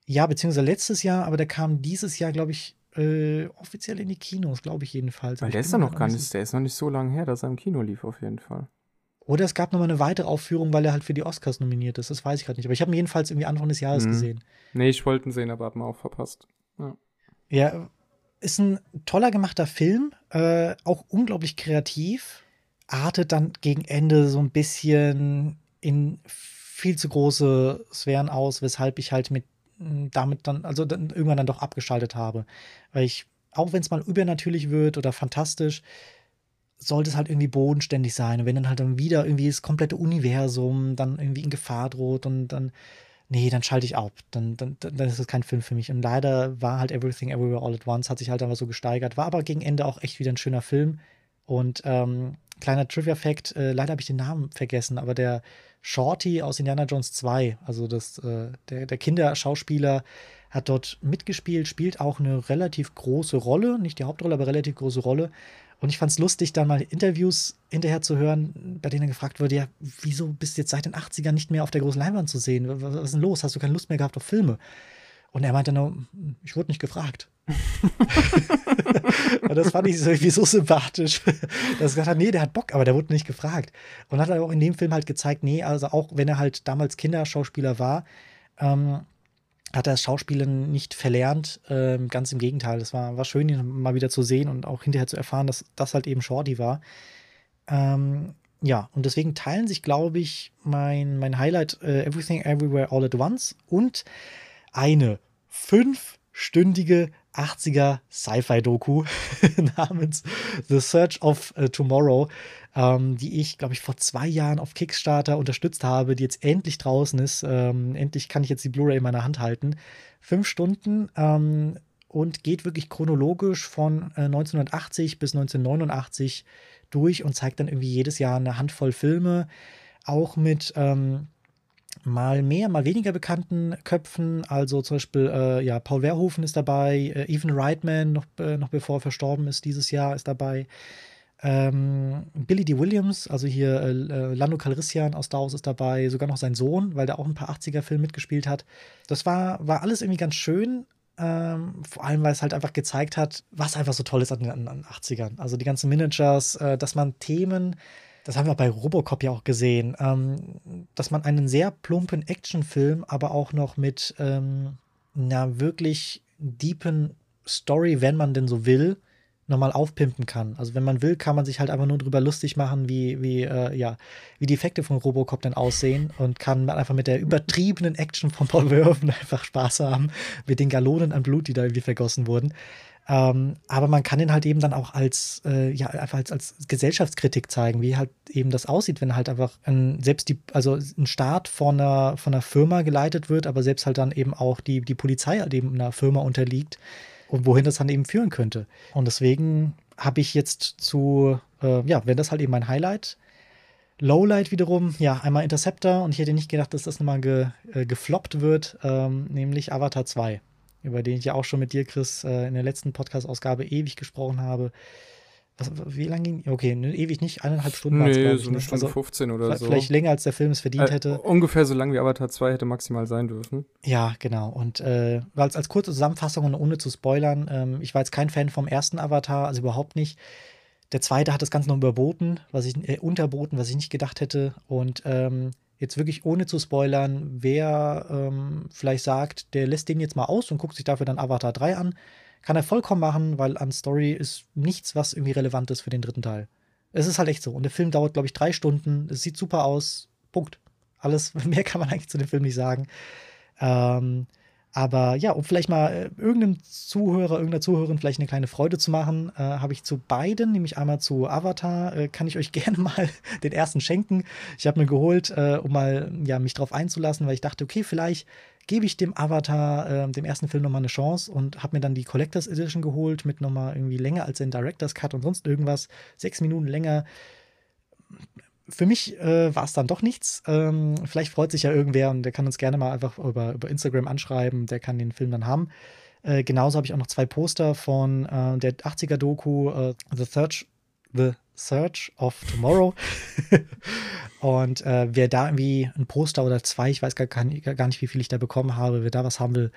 Ja, beziehungsweise letztes Jahr, aber der kam dieses Jahr, glaube ich, äh, offiziell in die Kinos, glaube ich jedenfalls. Weil der ist mir noch gar nicht der ist noch nicht so lange her, dass er im Kino lief, auf jeden Fall. Oder es gab nochmal eine weitere Aufführung, weil er halt für die Oscars nominiert ist. Das weiß ich gerade nicht. Aber ich habe ihn jedenfalls irgendwie Anfang des Jahres Mhm. gesehen. Nee, ich wollte ihn sehen, aber hab ihn auch verpasst. Ja. Ja, ist ein toller gemachter Film, äh, auch unglaublich kreativ, artet dann gegen Ende so ein bisschen in viel zu große Sphären aus, weshalb ich halt mit damit dann, also dann irgendwann dann doch abgeschaltet habe. Weil ich, auch wenn es mal übernatürlich wird oder fantastisch, sollte es halt irgendwie bodenständig sein. Und wenn dann halt dann wieder irgendwie das komplette Universum dann irgendwie in Gefahr droht und dann, nee, dann schalte ich ab. Dann, dann, dann ist das kein Film für mich. Und leider war halt Everything Everywhere All at Once, hat sich halt einfach so gesteigert. War aber gegen Ende auch echt wieder ein schöner Film. Und ähm, kleiner Trivia-Fact, äh, leider habe ich den Namen vergessen, aber der Shorty aus Indiana Jones 2, also das, äh, der, der Kinderschauspieler, hat dort mitgespielt, spielt auch eine relativ große Rolle, nicht die Hauptrolle, aber relativ große Rolle. Und ich fand es lustig, dann mal Interviews hinterher zu hören, bei denen gefragt wurde, ja, wieso bist du jetzt seit den 80ern nicht mehr auf der großen Leinwand zu sehen? Was, ist denn los? Hast du keine Lust mehr gehabt auf Filme? Und er meinte nur, ich wurde nicht gefragt. und das fand ich so, irgendwie so sympathisch. Dass er gesagt hat, nee, der hat Bock, aber der wurde nicht gefragt. Und hat er auch in dem Film halt gezeigt, nee, also auch wenn er halt damals Kinderschauspieler war, ähm, hat er das Schauspielen nicht verlernt. Ähm, ganz im Gegenteil. Es war, war schön, ihn mal wieder zu sehen und auch hinterher zu erfahren, dass das halt eben Shorty war. Ähm, ja, und deswegen teilen sich, glaube ich, mein, mein Highlight äh, Everything Everywhere All at Once und eine fünfstündige 80er Sci-Fi-Doku namens The Search of äh, Tomorrow, ähm, die ich, glaube ich, vor zwei Jahren auf Kickstarter unterstützt habe, die jetzt endlich draußen ist. Ähm, endlich kann ich jetzt die Blu-ray in meiner Hand halten. Fünf Stunden ähm, und geht wirklich chronologisch von äh, 1980 bis 1989 durch und zeigt dann irgendwie jedes Jahr eine Handvoll Filme, auch mit ähm, mal mehr, mal weniger bekannten Köpfen. Also zum Beispiel, äh, ja, Paul Verhoeven ist dabei, äh, Evan Reitman, noch, äh, noch bevor er verstorben ist, dieses Jahr ist dabei. Ähm, Billy D. Williams, also hier äh, Lando Calrissian aus Star ist dabei, sogar noch sein Sohn, weil der auch ein paar 80er-Filme mitgespielt hat. Das war, war alles irgendwie ganz schön. Ähm, vor allem, weil es halt einfach gezeigt hat, was einfach so toll ist an den 80ern. Also die ganzen Miniatures, äh, dass man Themen, das haben wir bei Robocop ja auch gesehen, ähm, dass man einen sehr plumpen Actionfilm, aber auch noch mit ähm, einer wirklich deepen Story, wenn man denn so will, nochmal aufpimpen kann. Also wenn man will, kann man sich halt einfach nur drüber lustig machen, wie, wie, äh, ja, wie die Effekte von Robocop dann aussehen und kann einfach mit der übertriebenen Action von Paul Verhoeven einfach Spaß haben, mit den Gallonen an Blut, die da irgendwie vergossen wurden. Ähm, aber man kann ihn halt eben dann auch als, äh, ja, einfach als, als Gesellschaftskritik zeigen, wie halt eben das aussieht, wenn halt einfach ein, selbst die, also ein Staat von einer, von einer Firma geleitet wird, aber selbst halt dann eben auch die, die Polizei halt eben einer Firma unterliegt und wohin das dann eben führen könnte. Und deswegen habe ich jetzt zu, äh, ja, wenn das halt eben mein Highlight. Lowlight wiederum, ja, einmal Interceptor und ich hätte nicht gedacht, dass das nochmal ge, äh, gefloppt wird, ähm, nämlich Avatar 2, über den ich ja auch schon mit dir, Chris, äh, in der letzten Podcast-Ausgabe ewig gesprochen habe. Was, wie lange ging? Okay, ne, ewig nicht, eineinhalb Stunden Nee, glaube ich. so eine ne? Stunde Also 15 oder so. Vielleicht länger, als der Film es verdient Äh, hätte. ungefähr so lang wie Avatar 2 hätte maximal sein dürfen. Ja, genau. Und äh, als, als kurze Zusammenfassung und ohne zu spoilern, ähm, ich war jetzt kein Fan vom ersten Avatar, also überhaupt nicht. Der zweite hat das Ganze noch überboten, was ich äh, unterboten, was ich nicht gedacht hätte. Und ähm, jetzt wirklich ohne zu spoilern, wer ähm, vielleicht sagt, der lässt den jetzt mal aus und guckt sich dafür dann Avatar 3 an, kann er vollkommen machen, weil an Story ist nichts, was irgendwie relevant ist für den dritten Teil. Es ist halt echt so. Und der Film dauert, glaube ich, drei Stunden. Es sieht super aus. Punkt. Alles, mehr kann man eigentlich zu dem Film nicht sagen. Ähm, Aber ja, um vielleicht mal äh, irgendeinem Zuhörer, irgendeiner Zuhörerin vielleicht eine kleine Freude zu machen, äh, habe ich zu beiden, nämlich einmal zu Avatar, äh, kann ich euch gerne mal den ersten schenken. Ich habe mir geholt, äh, um mal ja, mich drauf einzulassen, weil ich dachte, okay, vielleicht gebe ich dem Avatar, äh, dem ersten Film, nochmal eine Chance und habe mir dann die Collectors Edition geholt mit nochmal irgendwie länger als den Director's Cut und sonst irgendwas. Sechs Minuten länger für mich äh, war es dann doch nichts. Ähm, vielleicht freut sich ja irgendwer und der kann uns gerne mal einfach über, über Instagram anschreiben. Der kann den Film dann haben. Äh, genauso habe ich auch noch zwei Poster von äh, der 80er-Doku äh, The Search, The Search of Tomorrow. und äh, wer da irgendwie ein Poster oder zwei, ich weiß gar, gar nicht, wie viel ich da bekommen habe, wer da was haben will,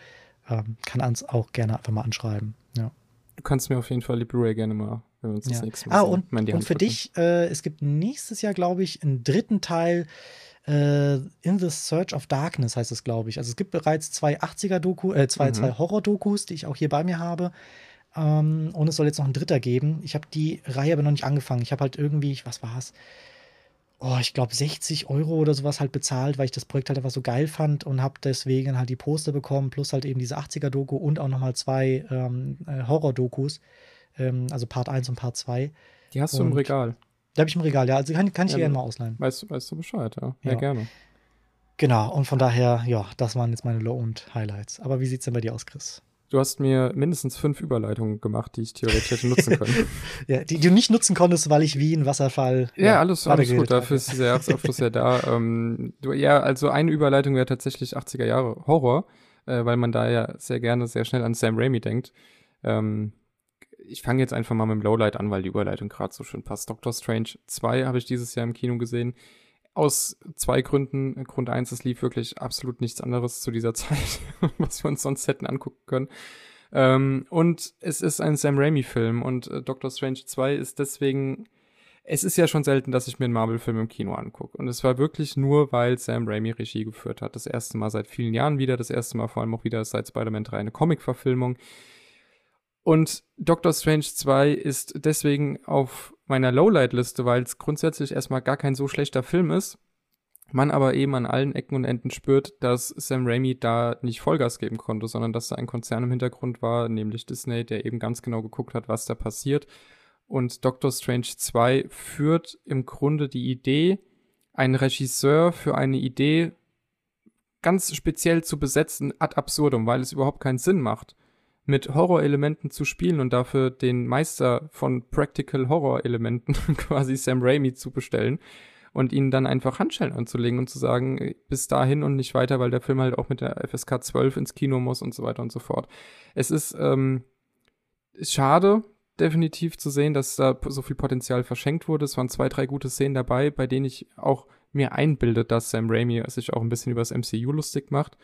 ähm, kann uns auch gerne einfach mal anschreiben. Ja. Du kannst mir auf jeden Fall die Blu-ray gerne mal wenn wir uns ja. das nächste Mal Ah, und, und für dich, äh, es gibt nächstes Jahr, glaube ich, einen dritten Teil äh, In the Search of Darkness, heißt es, glaube ich. Also es gibt bereits zwei 80er-Doku, äh, zwei, mhm. zwei Horror-Dokus, die ich auch hier bei mir habe. Ähm, und es soll jetzt noch ein dritter geben. Ich habe die Reihe aber noch nicht angefangen. Ich habe halt irgendwie, was war es? oh, ich glaube 60 Euro oder sowas halt bezahlt, weil ich das Projekt halt einfach so geil fand und habe deswegen halt die Poster bekommen, plus halt eben diese 80er-Doku und auch nochmal zwei ähm, äh, Horror-Dokus. Ähm, also Part 1 und Part 2. Die hast du im Regal. Die habe ich im Regal, ja. Also kann, kann ich ja, gerne mal ausleihen. Weißt, weißt du Bescheid, ja. Ja, ja. gerne. Genau, und von daher, ja, das waren jetzt meine Low- und Highlights. Aber wie sieht es denn bei dir aus, Chris? Du hast mir mindestens fünf Überleitungen gemacht, die ich theoretisch hätte nutzen können. ja, die, die, du nicht nutzen konntest, weil ich wie ein Wasserfall. Ja, ja alles, alles gut. Dafür ist dieser Jahresabschluss ja da. Ähm, du, ja, also eine Überleitung wäre tatsächlich 80er Jahre Horror, äh, weil man da ja sehr gerne sehr schnell an Sam Raimi denkt. Ähm, ich fange jetzt einfach mal mit dem Lowlight an, weil die Überleitung gerade so schön passt. Doctor Strange 2 habe ich dieses Jahr im Kino gesehen. Aus zwei Gründen. Grund eins, es lief wirklich absolut nichts anderes zu dieser Zeit, was wir uns sonst hätten angucken können. Ähm, und es ist ein Sam Raimi-Film und äh, Doctor Strange 2 ist deswegen. Es ist ja schon selten, dass ich mir einen Marvel-Film im Kino angucke. Und es war wirklich nur, weil Sam Raimi Regie geführt hat. Das erste Mal seit vielen Jahren wieder, das erste Mal vor allem auch wieder seit Spider-Man 3 eine Comic-Verfilmung. Und Doctor Strange 2 ist deswegen auf meiner Lowlight-Liste, weil es grundsätzlich erstmal gar kein so schlechter Film ist. Man aber eben an allen Ecken und Enden spürt, dass Sam Raimi da nicht Vollgas geben konnte, sondern dass da ein Konzern im Hintergrund war, nämlich Disney, der eben ganz genau geguckt hat, was da passiert. Und Doctor Strange 2 führt im Grunde die Idee, einen Regisseur für eine Idee ganz speziell zu besetzen, ad absurdum, weil es überhaupt keinen Sinn macht mit Horrorelementen zu spielen und dafür den Meister von Practical Horror-Elementen quasi Sam Raimi zu bestellen und ihnen dann einfach Handschellen anzulegen und zu sagen, bis dahin und nicht weiter, weil der Film halt auch mit der FSK 12 ins Kino muss und so weiter und so fort. Es ist, ähm, schade, definitiv zu sehen, dass da so viel Potenzial verschenkt wurde. Es waren zwei, drei gute Szenen dabei, bei denen ich auch mir einbildet, dass Sam Raimi sich auch ein bisschen über das MCU lustig macht.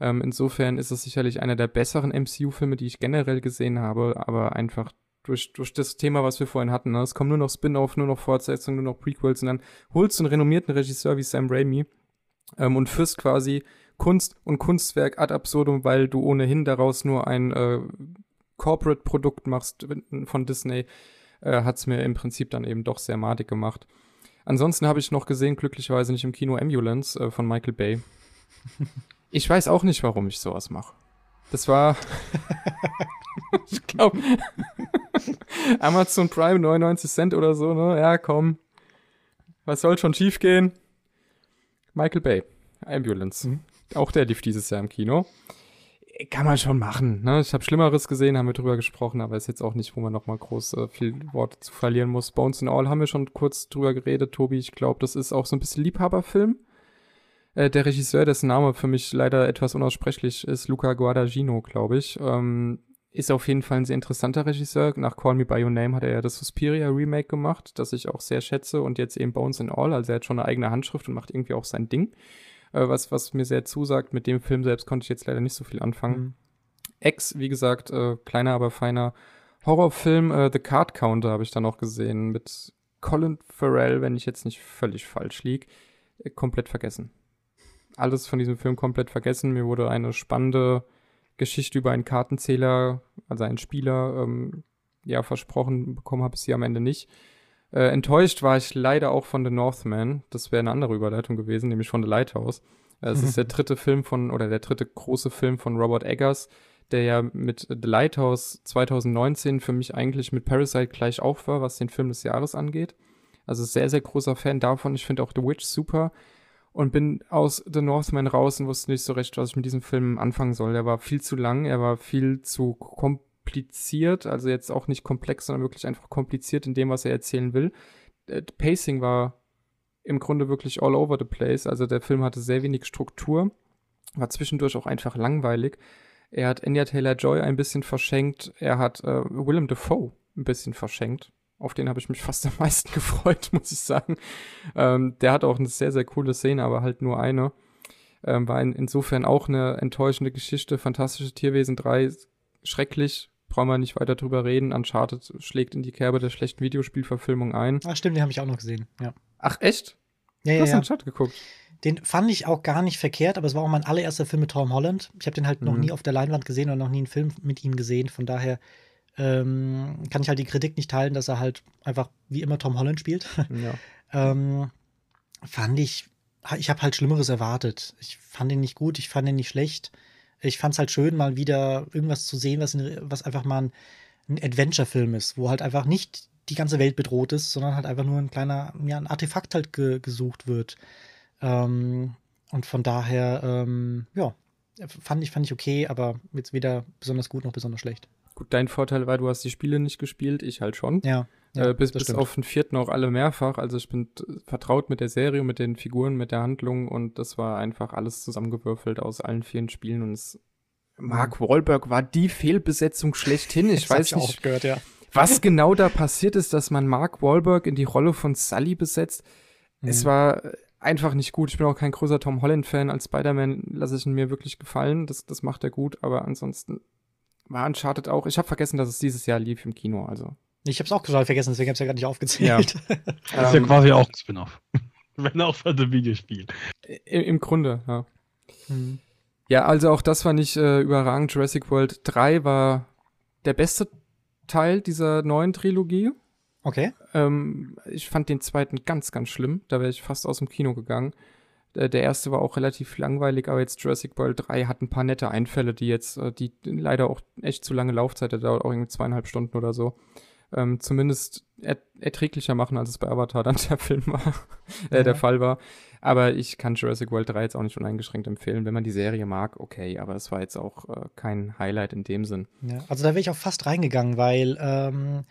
Ähm, insofern ist es sicherlich einer der besseren MCU-Filme, die ich generell gesehen habe, aber einfach durch, durch das Thema, was wir vorhin hatten. Ne? Es kommen nur noch Spin-off, nur noch Fortsetzungen, nur noch Prequels und dann holst du einen renommierten Regisseur wie Sam Raimi ähm, und führst quasi Kunst und Kunstwerk ad absurdum, weil du ohnehin daraus nur ein äh, Corporate-Produkt machst von Disney, äh, hat es mir im Prinzip dann eben doch sehr madig gemacht. Ansonsten habe ich noch gesehen, glücklicherweise nicht im Kino Ambulance äh, von Michael Bay. Ich weiß auch nicht, warum ich sowas mache. Das war, ich glaube, Amazon Prime 99 Cent oder so, ne? Ja, komm. Was soll schon schief gehen? Michael Bay, Ambulance. Mhm. Auch der lief dieses Jahr im Kino. Kann man schon machen. Ne? Ich habe Schlimmeres gesehen, haben wir drüber gesprochen, aber ist jetzt auch nicht, wo man nochmal groß äh, viel Worte zu verlieren muss. Bones and All haben wir schon kurz drüber geredet, Tobi. Ich glaube, das ist auch so ein bisschen Liebhaberfilm. Äh, der Regisseur, dessen Name für mich leider etwas unaussprechlich ist, Luca Guadagnino, glaube ich, ähm, ist auf jeden Fall ein sehr interessanter Regisseur. Nach Call Me By Your Name hat er ja das Suspiria Remake gemacht, das ich auch sehr schätze und jetzt eben Bones and All, also er hat schon eine eigene Handschrift und macht irgendwie auch sein Ding. Äh, was, was mir sehr zusagt. Mit dem Film selbst konnte ich jetzt leider nicht so viel anfangen. Mhm. X, wie gesagt, äh, kleiner, aber feiner Horrorfilm. Äh, The Card Counter habe ich da noch gesehen mit Colin Farrell, wenn ich jetzt nicht völlig falsch liege. Äh, komplett vergessen alles von diesem Film komplett vergessen. Mir wurde eine spannende Geschichte über einen Kartenzähler, also einen Spieler, ähm, ja, versprochen bekommen habe ich sie am Ende nicht. Äh, enttäuscht war ich leider auch von The Northman. Das wäre eine andere Überleitung gewesen, nämlich von The Lighthouse. Es ist der dritte Film von, oder der dritte große Film von Robert Eggers, der ja mit The Lighthouse 2019 für mich eigentlich mit Parasite gleich auf war, was den Film des Jahres angeht. Also sehr, sehr großer Fan davon. Ich finde auch The Witch super und bin aus The Northman raus und wusste nicht so recht, was ich mit diesem Film anfangen soll. Er war viel zu lang, er war viel zu kompliziert, also jetzt auch nicht komplex, sondern wirklich einfach kompliziert in dem, was er erzählen will. Äh, Pacing war im Grunde wirklich all over the place, also der Film hatte sehr wenig Struktur, war zwischendurch auch einfach langweilig. Er hat Anya Taylor-Joy ein bisschen verschenkt, er hat äh, Willem Dafoe ein bisschen verschenkt auf den habe ich mich fast am meisten gefreut, muss ich sagen. Ähm, der hat auch eine sehr, sehr coole Szene, aber halt nur eine. Ähm, war in, insofern auch eine enttäuschende Geschichte. Fantastische Tierwesen 3, schrecklich, brauchen wir nicht weiter drüber reden. Uncharted schlägt in die Kerbe der schlechten Videospielverfilmung ein. Ach stimmt, den habe ich auch noch gesehen, ja. Ach, echt? Ja, du hast ja, ja. Uncharted geguckt. Den fand ich auch gar nicht verkehrt, aber es war auch mein allererster Film mit Tom Holland. Ich habe den halt noch Mhm. nie auf der Leinwand gesehen und noch nie einen Film mit ihm gesehen. Von daher ähm, kann ich halt die Kritik nicht teilen, dass er halt einfach wie immer Tom Holland spielt. Ja. ähm, fand ich, ich habe halt Schlimmeres erwartet. Ich fand ihn nicht gut, ich fand ihn nicht schlecht. Ich fand es halt schön, mal wieder irgendwas zu sehen, was, in, was einfach mal ein, ein Adventure-Film ist, wo halt einfach nicht die ganze Welt bedroht ist, sondern halt einfach nur ein kleiner, ja, ein Artefakt halt ge gesucht wird. Ähm, und von daher, ähm, ja, fand ich, fand ich okay, aber jetzt weder besonders gut noch besonders schlecht. Gut, dein Vorteil war, du hast die Spiele nicht gespielt, ich halt schon. Ja. ja äh, bis bis auf den vierten auch alle mehrfach. Also ich bin vertraut mit der Serie, mit den Figuren, mit der Handlung und das war einfach alles zusammengewürfelt aus allen vielen Spielen und es Mark Wahlberg war die Fehlbesetzung schlechthin. Ich Das weiß auch nicht, gehört, ja. was genau da passiert ist, dass man Mark Wahlberg in die Rolle von Sully besetzt. Es Mhm. war einfach nicht gut. Ich bin auch kein großer Tom Holland-Fan. Als Spider-Man lasse ich ihn mir wirklich gefallen. Das, das macht er gut, aber ansonsten war Uncharted auch. Ich habe vergessen, dass es dieses Jahr lief im Kino. Also Ich hab's auch total vergessen, deswegen hab's ja gar nicht aufgezählt. Das ist ja Ähm, quasi auch ein Spin-off. Wenn auch für ein Videospiel. im, im Grunde, ja. Mhm. Ja, also auch das war nicht äh, überragend. Jurassic World 3 war der beste Teil dieser neuen Trilogie. Okay. Ähm, ich fand den zweiten ganz, ganz schlimm. Da wäre ich fast aus dem Kino gegangen. Äh, Der erste war auch relativ langweilig, aber jetzt Jurassic World 3 hat ein paar nette Einfälle, die jetzt, äh, die leider auch echt zu lange Laufzeit, der dauert auch irgendwie zweieinhalb Stunden oder so. Ähm, zumindest er erträglicher machen, als es bei Avatar dann der Film war, äh, Ja. der Fall war. Aber ich kann Jurassic World 3 jetzt auch nicht uneingeschränkt empfehlen. Wenn man die Serie mag, okay, aber es war jetzt auch äh, kein Highlight in dem Sinn. Ja, also da wäre ich auch fast reingegangen, weil ähm,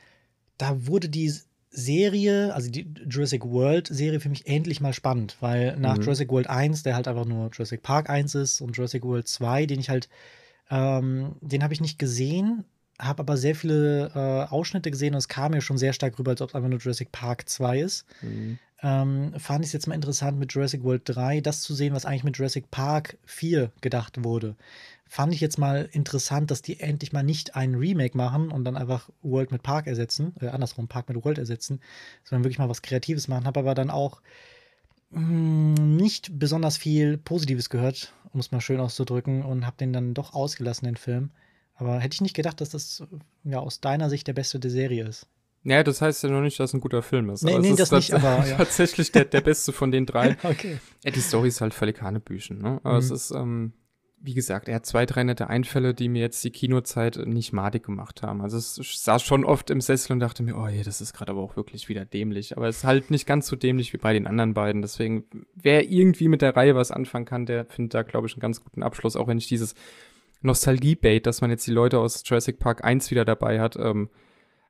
da wurde die Serie, also die Jurassic World Serie für mich endlich mal spannend, weil nach Mhm. Jurassic World 1, der halt einfach nur Jurassic Park 1 ist und Jurassic World 2, den ich halt, ähm, den habe ich nicht gesehen, habe aber sehr viele äh, Ausschnitte gesehen und es kam mir schon sehr stark rüber, als ob es einfach nur Jurassic Park 2 ist. Mhm. ähm, fand ich es jetzt mal interessant mit Jurassic World 3, das zu sehen, was eigentlich mit Jurassic Park 4 gedacht wurde. Fand ich jetzt mal interessant, dass die endlich mal nicht ein Remake machen und dann einfach World mit Park ersetzen, äh, andersrum, Park mit World ersetzen, sondern wirklich mal was Kreatives machen. Habe aber dann auch mh, nicht besonders viel Positives gehört, um es mal schön auszudrücken, und habe den dann doch ausgelassen, den Film. Aber hätte ich nicht gedacht, dass das ja aus deiner Sicht der beste der Serie ist. Ja, das heißt ja noch nicht, dass es ein guter Film ist. Nee, aber nee, ist das nicht, tats- aber, ja. tatsächlich der, der beste von den drei. Okay. Ja, die Story ist halt völlig Hanebüchen, ne? Aber Mhm. es ist, ähm, wie gesagt, er hat zwei, drei nette Einfälle, die mir jetzt die Kinozeit nicht madig gemacht haben. Also es saß schon oft im Sessel und dachte mir, oh je, das ist gerade aber auch wirklich wieder dämlich. Aber es ist halt nicht ganz so dämlich wie bei den anderen beiden. Deswegen, wer irgendwie mit der Reihe was anfangen kann, der findet da, glaube ich, einen ganz guten Abschluss, auch wenn ich dieses Nostalgie-Bait, dass man jetzt die Leute aus Jurassic Park 1 wieder dabei hat, ähm,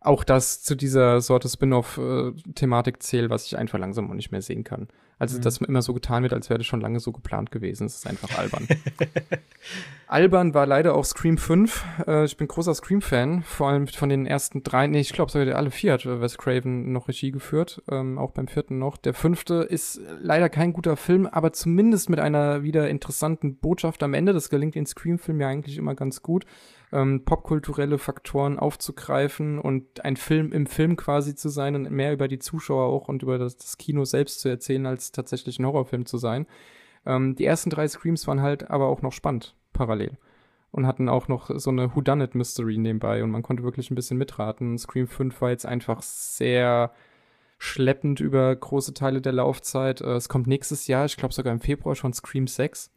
auch das zu dieser Sorte Spin-off-Thematik zählt, was ich einfach langsam auch nicht mehr sehen kann. Also, Mhm. dass immer so getan wird, als wäre das schon lange so geplant gewesen. Das ist einfach albern. albern war leider auch Scream 5. Äh, ich bin großer Scream-Fan, vor allem von den ersten drei, nee, ich glaube sogar alle vier hat Wes Craven noch Regie geführt, ähm, auch beim vierten noch. Der fünfte ist leider kein guter Film, aber zumindest mit einer wieder interessanten Botschaft am Ende. Das gelingt in Scream-Filmen ja eigentlich immer ganz gut ähm, popkulturelle Faktoren aufzugreifen und ein Film im Film quasi zu sein und mehr über die Zuschauer auch und über das, das Kino selbst zu erzählen, als tatsächlich ein Horrorfilm zu sein. Ähm, die ersten drei Screams waren halt aber auch noch spannend, parallel. Und hatten auch noch so eine Whodunit-Mystery nebenbei und man konnte wirklich ein bisschen mitraten. Scream 5 war jetzt einfach sehr schleppend über große Teile der Laufzeit. Äh, es kommt nächstes Jahr, ich glaube sogar im Februar schon Scream 6.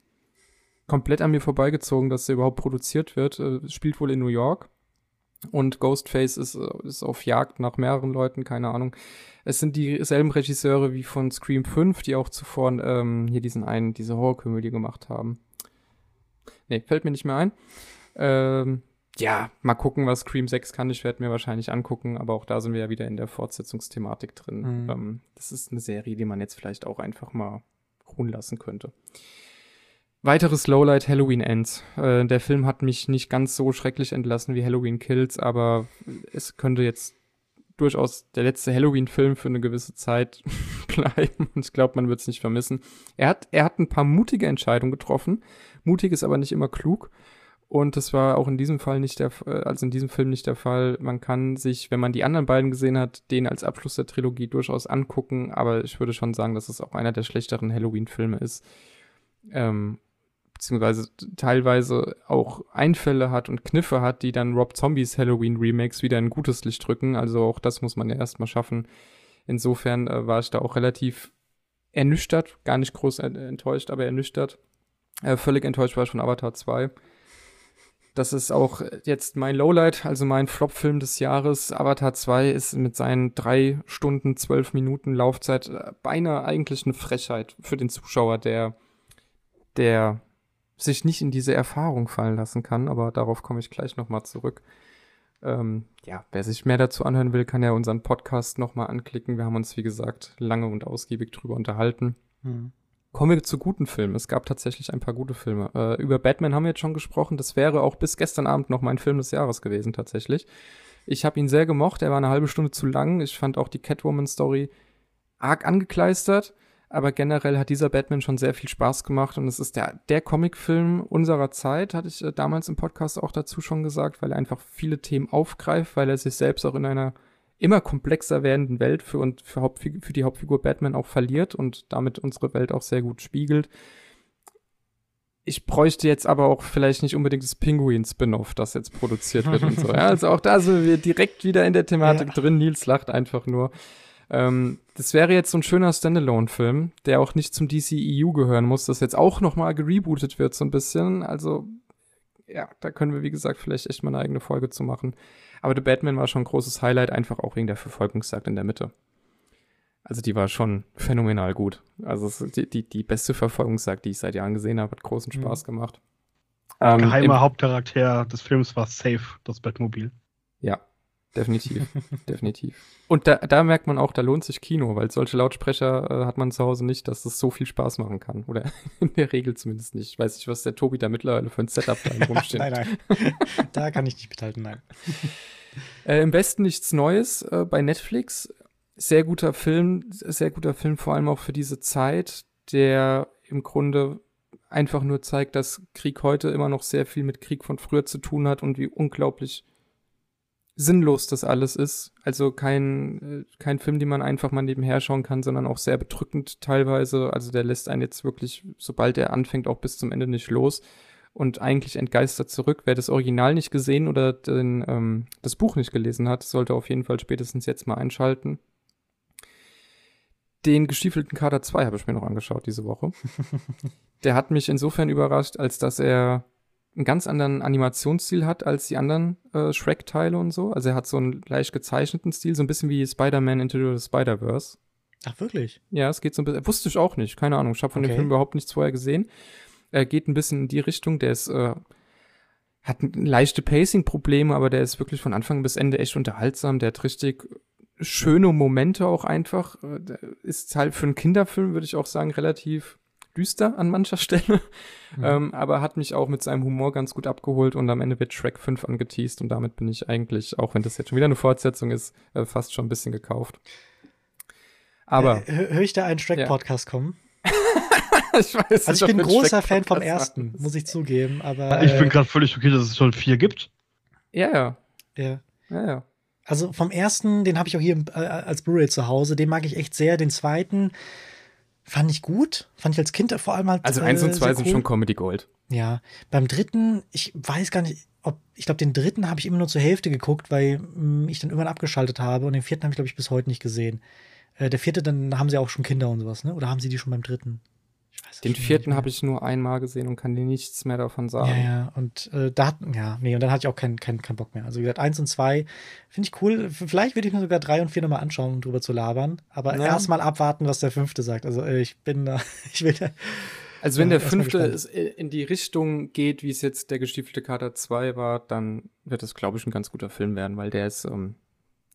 Komplett an mir vorbeigezogen, dass der überhaupt produziert wird. Äh, spielt wohl in New York. Und Ghostface ist, äh, ist auf Jagd nach mehreren Leuten, keine Ahnung. Es sind dieselben Regisseure wie von Scream 5, die auch zuvor ähm, hier diesen einen, diese Horrorkomödie gemacht haben. Nee, fällt mir nicht mehr ein. Ähm, ja, mal gucken, was Scream 6 kann. Ich werde mir wahrscheinlich angucken, aber auch da sind wir ja wieder in der Fortsetzungsthematik drin. Mhm. Ähm, das ist eine Serie, die man jetzt vielleicht auch einfach mal ruhen lassen könnte. Weiteres Lowlight Halloween Ends. Äh, der Film hat mich nicht ganz so schrecklich entlassen wie Halloween Kills, aber es könnte jetzt durchaus der letzte Halloween-Film für eine gewisse Zeit bleiben. Und ich glaube, man wird es nicht vermissen. Er hat, er hat ein paar mutige Entscheidungen getroffen. Mutig ist aber nicht immer klug. Und das war auch in diesem Fall nicht der, also in diesem Film nicht der Fall. Man kann sich, wenn man die anderen beiden gesehen hat, den als Abschluss der Trilogie durchaus angucken. Aber ich würde schon sagen, dass es auch einer der schlechteren Halloween-Filme ist. Ähm, beziehungsweise teilweise auch Einfälle hat und Kniffe hat, die dann Rob Zombies Halloween Remakes wieder in gutes Licht drücken. Also auch das muss man ja erstmal schaffen. Insofern äh, war ich da auch relativ ernüchtert, gar nicht groß enttäuscht, aber ernüchtert. Äh, völlig enttäuscht war ich von Avatar 2. Das ist auch jetzt mein Lowlight, also mein Flop-Film des Jahres. Avatar 2 ist mit seinen drei Stunden, zwölf Minuten Laufzeit äh, beinahe eigentlich eine Frechheit für den Zuschauer, der, der sich nicht in diese Erfahrung fallen lassen kann, aber darauf komme ich gleich nochmal zurück. Ähm, ja, wer sich mehr dazu anhören will, kann ja unseren Podcast nochmal anklicken. Wir haben uns, wie gesagt, lange und ausgiebig drüber unterhalten. Mhm. Kommen wir zu guten Filmen. Es gab tatsächlich ein paar gute Filme. Äh, über Batman haben wir jetzt schon gesprochen. Das wäre auch bis gestern Abend noch mein Film des Jahres gewesen, tatsächlich. Ich habe ihn sehr gemocht. Er war eine halbe Stunde zu lang. Ich fand auch die Catwoman-Story arg angekleistert. Aber generell hat dieser Batman schon sehr viel Spaß gemacht und es ist der, der Comicfilm unserer Zeit, hatte ich äh, damals im Podcast auch dazu schon gesagt, weil er einfach viele Themen aufgreift, weil er sich selbst auch in einer immer komplexer werdenden Welt für, und für, Hauptfigur, für die Hauptfigur Batman auch verliert und damit unsere Welt auch sehr gut spiegelt. Ich bräuchte jetzt aber auch vielleicht nicht unbedingt das Pinguin-Spin-Off, das jetzt produziert wird und so. Ja, also auch da sind wir direkt wieder in der Thematik ja. drin. Nils lacht einfach nur. Ähm, das wäre jetzt so ein schöner Standalone-Film, der auch nicht zum DCEU gehören muss, das jetzt auch noch mal gerebootet wird so ein bisschen. Also ja, da können wir wie gesagt vielleicht echt mal eine eigene Folge zu machen. Aber The Batman war schon ein großes Highlight, einfach auch wegen der Verfolgungsjagd in der Mitte. Also die war schon phänomenal gut. Also die, die, die beste Verfolgungsjagd, die ich seit Jahren gesehen habe, hat großen mhm. Spaß gemacht. Ähm, Geheimer Hauptcharakter des Films war Safe, das Batmobil. Ja, Definitiv, definitiv. Und da, da merkt man auch, da lohnt sich Kino, weil solche Lautsprecher äh, hat man zu Hause nicht, dass es so viel Spaß machen kann. Oder in der Regel zumindest nicht. Ich weiß nicht, was der Tobi da mittlerweile für ein Setup da rumsteht. nein, nein. Da kann ich nicht mithalten, nein. Äh, Im besten nichts Neues äh, bei Netflix. Sehr guter Film, sehr guter Film, vor allem auch für diese Zeit, der im Grunde einfach nur zeigt, dass Krieg heute immer noch sehr viel mit Krieg von früher zu tun hat und wie unglaublich sinnlos das alles ist. Also kein, äh, kein Film, den man einfach mal nebenher schauen kann, sondern auch sehr bedrückend teilweise. Also der lässt einen jetzt wirklich, sobald er anfängt, auch bis zum Ende nicht los und eigentlich entgeistert zurück. Wer das Original nicht gesehen oder den, ähm, das Buch nicht gelesen hat, sollte auf jeden Fall spätestens jetzt mal einschalten. Den gestiefelten Kader 2 habe ich mir noch angeschaut diese Woche. Der hat mich insofern überrascht, als dass er einen ganz anderen Animationsstil hat als die anderen äh, Shrek-Teile und so. Also er hat so einen leicht gezeichneten Stil, so ein bisschen wie Spider-Man Into the Spider-Verse. Ach, wirklich? Ja, es geht so ein bisschen. Wusste ich auch nicht, keine Ahnung. Ich habe von okay. dem Film überhaupt nichts vorher gesehen. Er geht ein bisschen in die Richtung, der ist, äh, hat leichte Pacing-Probleme, aber der ist wirklich von Anfang bis Ende echt unterhaltsam. Der hat richtig schöne Momente auch einfach. Äh, der ist halt für einen Kinderfilm, würde ich auch sagen, relativ düster an mancher Stelle, mhm. ähm, aber hat mich auch mit seinem Humor ganz gut abgeholt und am Ende wird Shrek 5 angeteased und damit bin ich eigentlich, auch wenn das jetzt schon wieder eine Fortsetzung ist, äh, fast schon ein bisschen gekauft. Aber. Äh, Höre ich da einen Shrek-Podcast ja. kommen? ich weiß also ich bin großer Fan vom ersten, muss ich zugeben, aber. Ich bin äh, gerade völlig okay, dass es schon vier gibt. Ja, ja. Ja. Ja, ja. Also vom ersten, den habe ich auch hier äh, als Blu-ray zu Hause, den mag ich echt sehr. Den zweiten, Fand ich gut. Fand ich als Kind vor allem halt. Also eins und zwei sind cool. schon Comedy Gold. Ja. Beim dritten, ich weiß gar nicht, ob, ich glaube, den dritten habe ich immer nur zur Hälfte geguckt, weil mh, hm, ich dann irgendwann abgeschaltet habe und den vierten habe ich, glaube ich, bis heute nicht gesehen. Äh, der vierte, dann haben sie auch schon Kinder und sowas, ne? Oder haben sie die schon beim dritten? Den vierten habe ich nur einmal gesehen und kann dir nichts mehr davon sagen. Ja, ja, und äh, da ja, nee, und dann hatte ich auch keinen kein, kein Bock mehr. Also wie gesagt, eins und zwei finde ich cool. Vielleicht würde ich mir sogar drei und vier nochmal anschauen, um drüber zu labern. Aber ja. erstmal abwarten, was der fünfte sagt. Also äh, ich bin da, ich will da. Also wenn ja, der fünfte in die Richtung geht, wie es jetzt der gestiefelte Kater 2 war, dann wird das, glaube ich, ein ganz guter Film werden, weil der ist, ähm,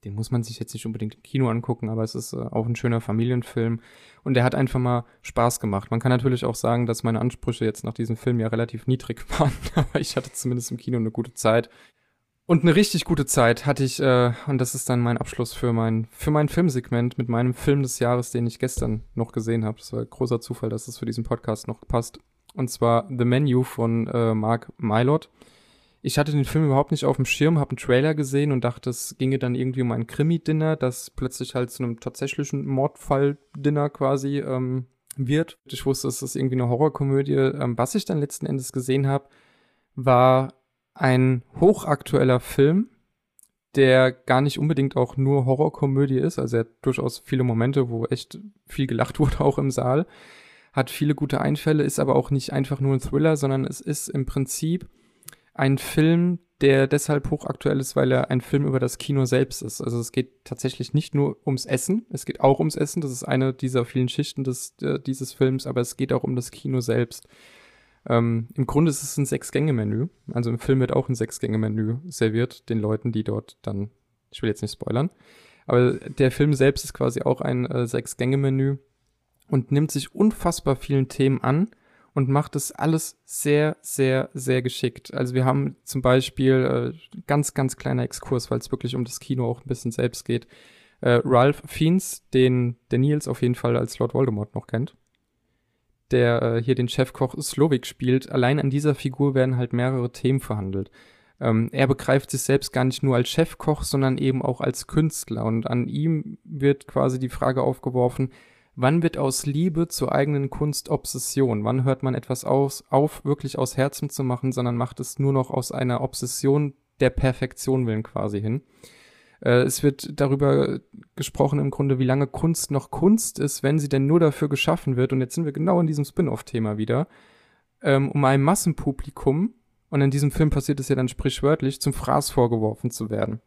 den muss man sich jetzt nicht unbedingt im Kino angucken, aber es ist äh, auch ein schöner Familienfilm und der hat einfach mal Spaß gemacht. Man kann natürlich auch sagen, dass meine Ansprüche jetzt nach diesem Film ja relativ niedrig waren, aber ich hatte zumindest im Kino eine gute Zeit. Und eine richtig gute Zeit hatte ich, äh, und das ist dann mein Abschluss für mein, für mein Filmsegment mit meinem Film des Jahres, den ich gestern noch gesehen habe. Das war großer Zufall, dass das für diesen Podcast noch passt. Und zwar The Menu von äh, Mark Mylord ich hatte den Film überhaupt nicht auf dem Schirm, habe einen Trailer gesehen und dachte, es ginge dann irgendwie um ein Krimi-Dinner, das plötzlich halt zu einem tatsächlichen Mordfall-Dinner quasi ähm, wird. Ich wusste, es ist irgendwie eine Horrorkomödie. Ähm, was ich dann letzten Endes gesehen habe, war ein hochaktueller Film, der gar nicht unbedingt auch nur Horrorkomödie ist. Also er hat durchaus viele Momente, wo echt viel gelacht wurde, auch im Saal. Hat viele gute Einfälle, ist aber auch nicht einfach nur ein Thriller, sondern es ist im Prinzip ein Film, der deshalb hochaktuell ist, weil er ein Film über das Kino selbst ist. Also es geht tatsächlich nicht nur ums Essen, es geht auch ums Essen, das ist eine dieser vielen Schichten des, äh, dieses Films, aber es geht auch um das Kino selbst. Ähm, Im Grunde ist es ein Sechs-Gänge-Menü. Also im Film wird auch ein Sechs-Gänge-Menü serviert, den Leuten, die dort dann, ich will jetzt nicht spoilern, aber der Film selbst ist quasi auch ein äh, Sechs-Gänge-Menü und nimmt sich unfassbar vielen Themen an und macht es alles sehr, sehr, sehr geschickt. Also wir haben zum Beispiel äh, ganz, ganz kleiner Exkurs, weil es wirklich um das Kino auch ein bisschen selbst geht. Äh, Ralph Fiennes, den der Nils auf jeden Fall als Lord Voldemort noch kennt, der äh, hier den Chefkoch Slovik spielt. Allein an dieser Figur werden halt mehrere Themen verhandelt. Ähm, er begreift sich selbst gar nicht nur als Chefkoch, sondern eben auch als Künstler. Und an ihm wird quasi die Frage aufgeworfen, Wann wird aus Liebe zur eigenen Kunst Obsession? Wann hört man etwas aus, auf, wirklich aus Herzen zu machen, sondern macht es nur noch aus einer Obsession der Perfektion willen quasi hin? Äh, es wird darüber gesprochen im Grunde, wie lange Kunst noch Kunst ist, wenn sie denn nur dafür geschaffen wird. Und jetzt sind wir genau in diesem Spin-off-Thema wieder, ähm, um einem Massenpublikum, und in diesem Film passiert es ja dann sprichwörtlich, zum Fraß vorgeworfen zu werden.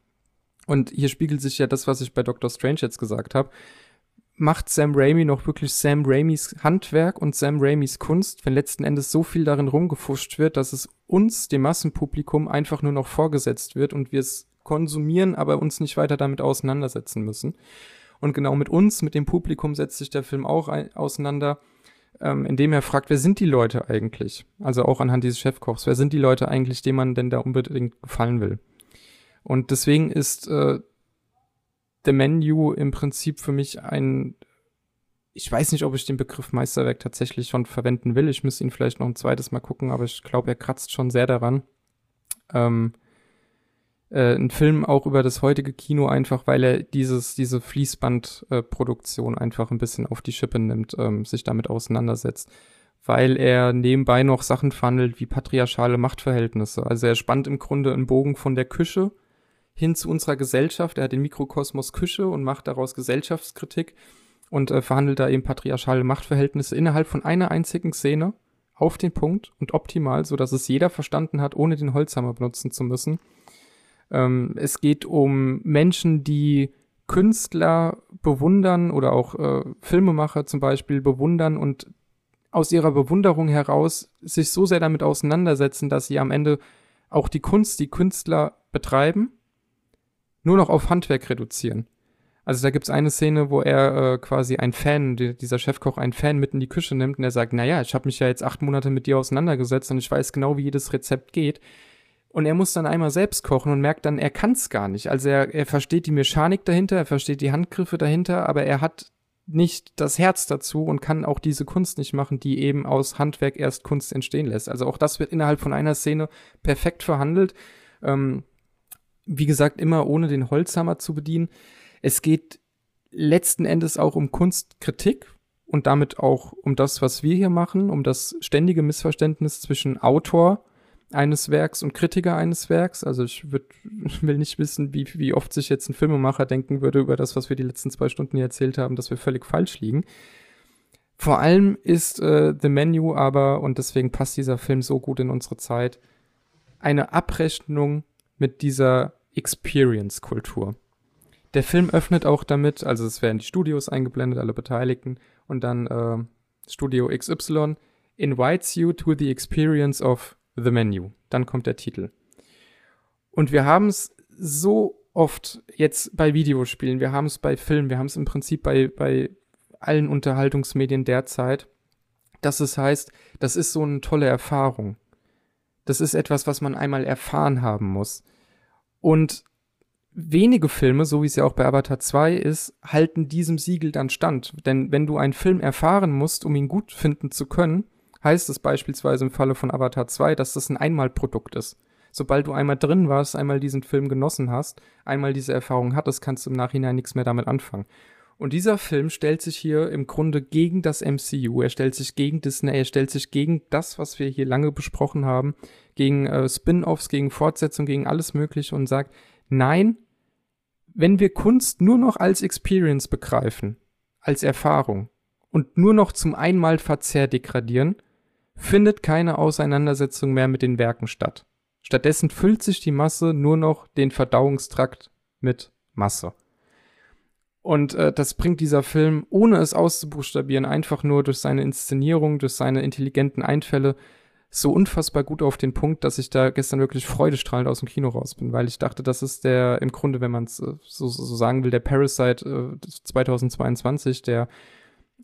Und hier spiegelt sich ja das, was ich bei Dr. Strange jetzt gesagt habe macht Sam Raimi noch wirklich Sam Raimis Handwerk und Sam Raimis Kunst, wenn letzten Endes so viel darin rumgefuscht wird, dass es uns, dem Massenpublikum, einfach nur noch vorgesetzt wird und wir es konsumieren, aber uns nicht weiter damit auseinandersetzen müssen. Und genau mit uns, mit dem Publikum setzt sich der Film auch ein, auseinander, ähm, indem er fragt, wer sind die Leute eigentlich? Also auch anhand dieses Chefkochs, wer sind die Leute eigentlich, denen man denn da unbedingt gefallen will? Und deswegen ist äh, The Menu im Prinzip für mich ein, ich weiß nicht, ob ich den Begriff Meisterwerk tatsächlich schon verwenden will. Ich müsste ihn vielleicht noch ein zweites Mal gucken, aber ich glaube, er kratzt schon sehr daran. Ähm, äh, ein Film auch über das heutige Kino einfach, weil er dieses, diese Fließbandproduktion äh, einfach ein bisschen auf die Schippe nimmt, ähm, sich damit auseinandersetzt. Weil er nebenbei noch Sachen verhandelt wie patriarchale Machtverhältnisse. Also er spannt im Grunde einen Bogen von der Küche hin zu unserer Gesellschaft. Er hat den Mikrokosmos Küche und macht daraus Gesellschaftskritik und äh, verhandelt da eben patriarchale Machtverhältnisse innerhalb von einer einzigen Szene auf den Punkt und optimal, so dass es jeder verstanden hat, ohne den Holzhammer benutzen zu müssen. Ähm, es geht um Menschen, die Künstler bewundern oder auch äh, Filmemacher zum Beispiel bewundern und aus ihrer Bewunderung heraus sich so sehr damit auseinandersetzen, dass sie am Ende auch die Kunst, die Künstler betreiben nur noch auf Handwerk reduzieren. Also da gibt's eine Szene, wo er äh, quasi ein Fan, die, dieser Chefkoch einen Fan mit in die Küche nimmt und er sagt, naja, ich habe mich ja jetzt acht Monate mit dir auseinandergesetzt und ich weiß genau, wie jedes Rezept geht. Und er muss dann einmal selbst kochen und merkt dann, er kann's gar nicht. Also er, er versteht die Mechanik dahinter, er versteht die Handgriffe dahinter, aber er hat nicht das Herz dazu und kann auch diese Kunst nicht machen, die eben aus Handwerk erst Kunst entstehen lässt. Also auch das wird innerhalb von einer Szene perfekt verhandelt. Ähm, wie gesagt, immer ohne den Holzhammer zu bedienen. Es geht letzten Endes auch um Kunstkritik und damit auch um das, was wir hier machen, um das ständige Missverständnis zwischen Autor eines Werks und Kritiker eines Werks. Also ich würd, will nicht wissen, wie, wie oft sich jetzt ein Filmemacher denken würde über das, was wir die letzten zwei Stunden hier erzählt haben, dass wir völlig falsch liegen. Vor allem ist äh, The Menu aber, und deswegen passt dieser Film so gut in unsere Zeit, eine Abrechnung mit dieser Experience-Kultur. Der Film öffnet auch damit, also es werden die Studios eingeblendet, alle Beteiligten, und dann äh, Studio XY invites you to the experience of the menu. Dann kommt der Titel. Und wir haben es so oft jetzt bei Videospielen, wir haben es bei Filmen, wir haben es im Prinzip bei, bei allen Unterhaltungsmedien derzeit, dass es heißt, das ist so eine tolle Erfahrung. Das ist etwas, was man einmal erfahren haben muss. Und wenige Filme, so wie es ja auch bei Avatar 2 ist, halten diesem Siegel dann stand. Denn wenn du einen Film erfahren musst, um ihn gut finden zu können, heißt es beispielsweise im Falle von Avatar 2, dass das ein Einmalprodukt ist. Sobald du einmal drin warst, einmal diesen Film genossen hast, einmal diese Erfahrung hattest, kannst du im Nachhinein nichts mehr damit anfangen. Und dieser Film stellt sich hier im Grunde gegen das MCU, er stellt sich gegen Disney, er stellt sich gegen das, was wir hier lange besprochen haben, gegen äh, Spin-offs, gegen Fortsetzung, gegen alles Mögliche und sagt, nein, wenn wir Kunst nur noch als Experience begreifen, als Erfahrung und nur noch zum Einmalverzehr degradieren, findet keine Auseinandersetzung mehr mit den Werken statt. Stattdessen füllt sich die Masse nur noch den Verdauungstrakt mit Masse. Und äh, das bringt dieser Film, ohne es auszubuchstabieren, einfach nur durch seine Inszenierung, durch seine intelligenten Einfälle so unfassbar gut auf den Punkt, dass ich da gestern wirklich freudestrahlend aus dem Kino raus bin, weil ich dachte, das ist der, im Grunde, wenn man es äh, so, so sagen will, der Parasite äh, 2022, der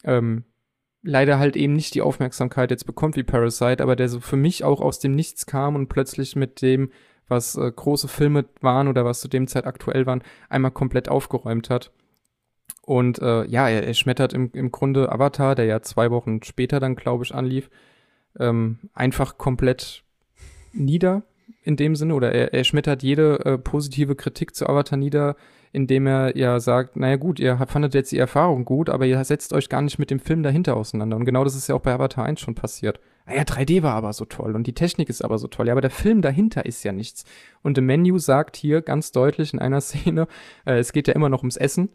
ähm, leider halt eben nicht die Aufmerksamkeit jetzt bekommt wie Parasite, aber der so für mich auch aus dem Nichts kam und plötzlich mit dem, was äh, große Filme waren oder was zu dem Zeit aktuell waren, einmal komplett aufgeräumt hat. Und äh, ja, er, er schmettert im, im Grunde Avatar, der ja zwei Wochen später dann, glaube ich, anlief, ähm, einfach komplett nieder in dem Sinne. Oder er, er schmettert jede äh, positive Kritik zu Avatar nieder, indem er ja sagt, naja gut, ihr fandet jetzt die Erfahrung gut, aber ihr setzt euch gar nicht mit dem Film dahinter auseinander. Und genau das ist ja auch bei Avatar 1 schon passiert. Naja, 3D war aber so toll und die Technik ist aber so toll. Ja, aber der Film dahinter ist ja nichts. Und The Menu sagt hier ganz deutlich in einer Szene, äh, es geht ja immer noch ums Essen,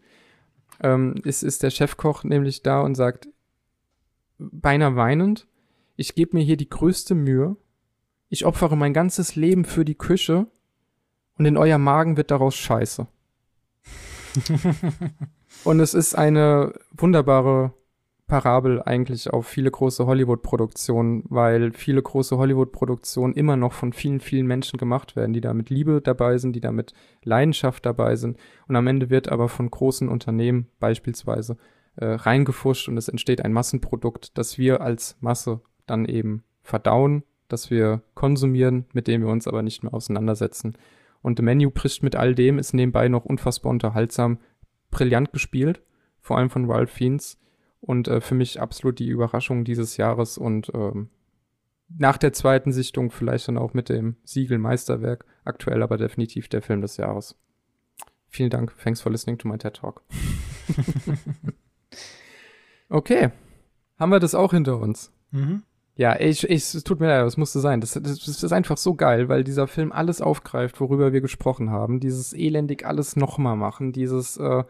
ähm, ist, ist der Chefkoch nämlich da und sagt, beinahe weinend, ich gebe mir hier die größte Mühe, ich opfere mein ganzes Leben für die Küche und in euer Magen wird daraus Scheiße. und es ist eine wunderbare Parabel eigentlich auf viele große Hollywood-Produktionen, weil viele große Hollywood-Produktionen immer noch von vielen, vielen Menschen gemacht werden, die da mit Liebe dabei sind, die da mit Leidenschaft dabei sind. Und am Ende wird aber von großen Unternehmen beispielsweise äh, reingefuscht und es entsteht ein Massenprodukt, das wir als Masse dann eben verdauen, das wir konsumieren, mit dem wir uns aber nicht mehr auseinandersetzen. Und The Menu bricht mit all dem, ist nebenbei noch unfassbar unterhaltsam, brillant gespielt, vor allem von Ralph Fiennes und äh, für mich absolut die Überraschung dieses Jahres und ähm, nach der zweiten Sichtung vielleicht dann auch mit dem Siegel Meisterwerk, aktuell aber definitiv der Film des Jahres. Vielen Dank. Thanks for listening to my TED Talk. okay. Haben wir das auch hinter uns? Mhm. Ja, ich, ich, es tut mir leid, es musste sein. Das, das, das, ist einfach so geil, weil dieser Film alles aufgreift, worüber wir gesprochen haben. Dieses elendig alles nochmal machen, dieses, äh,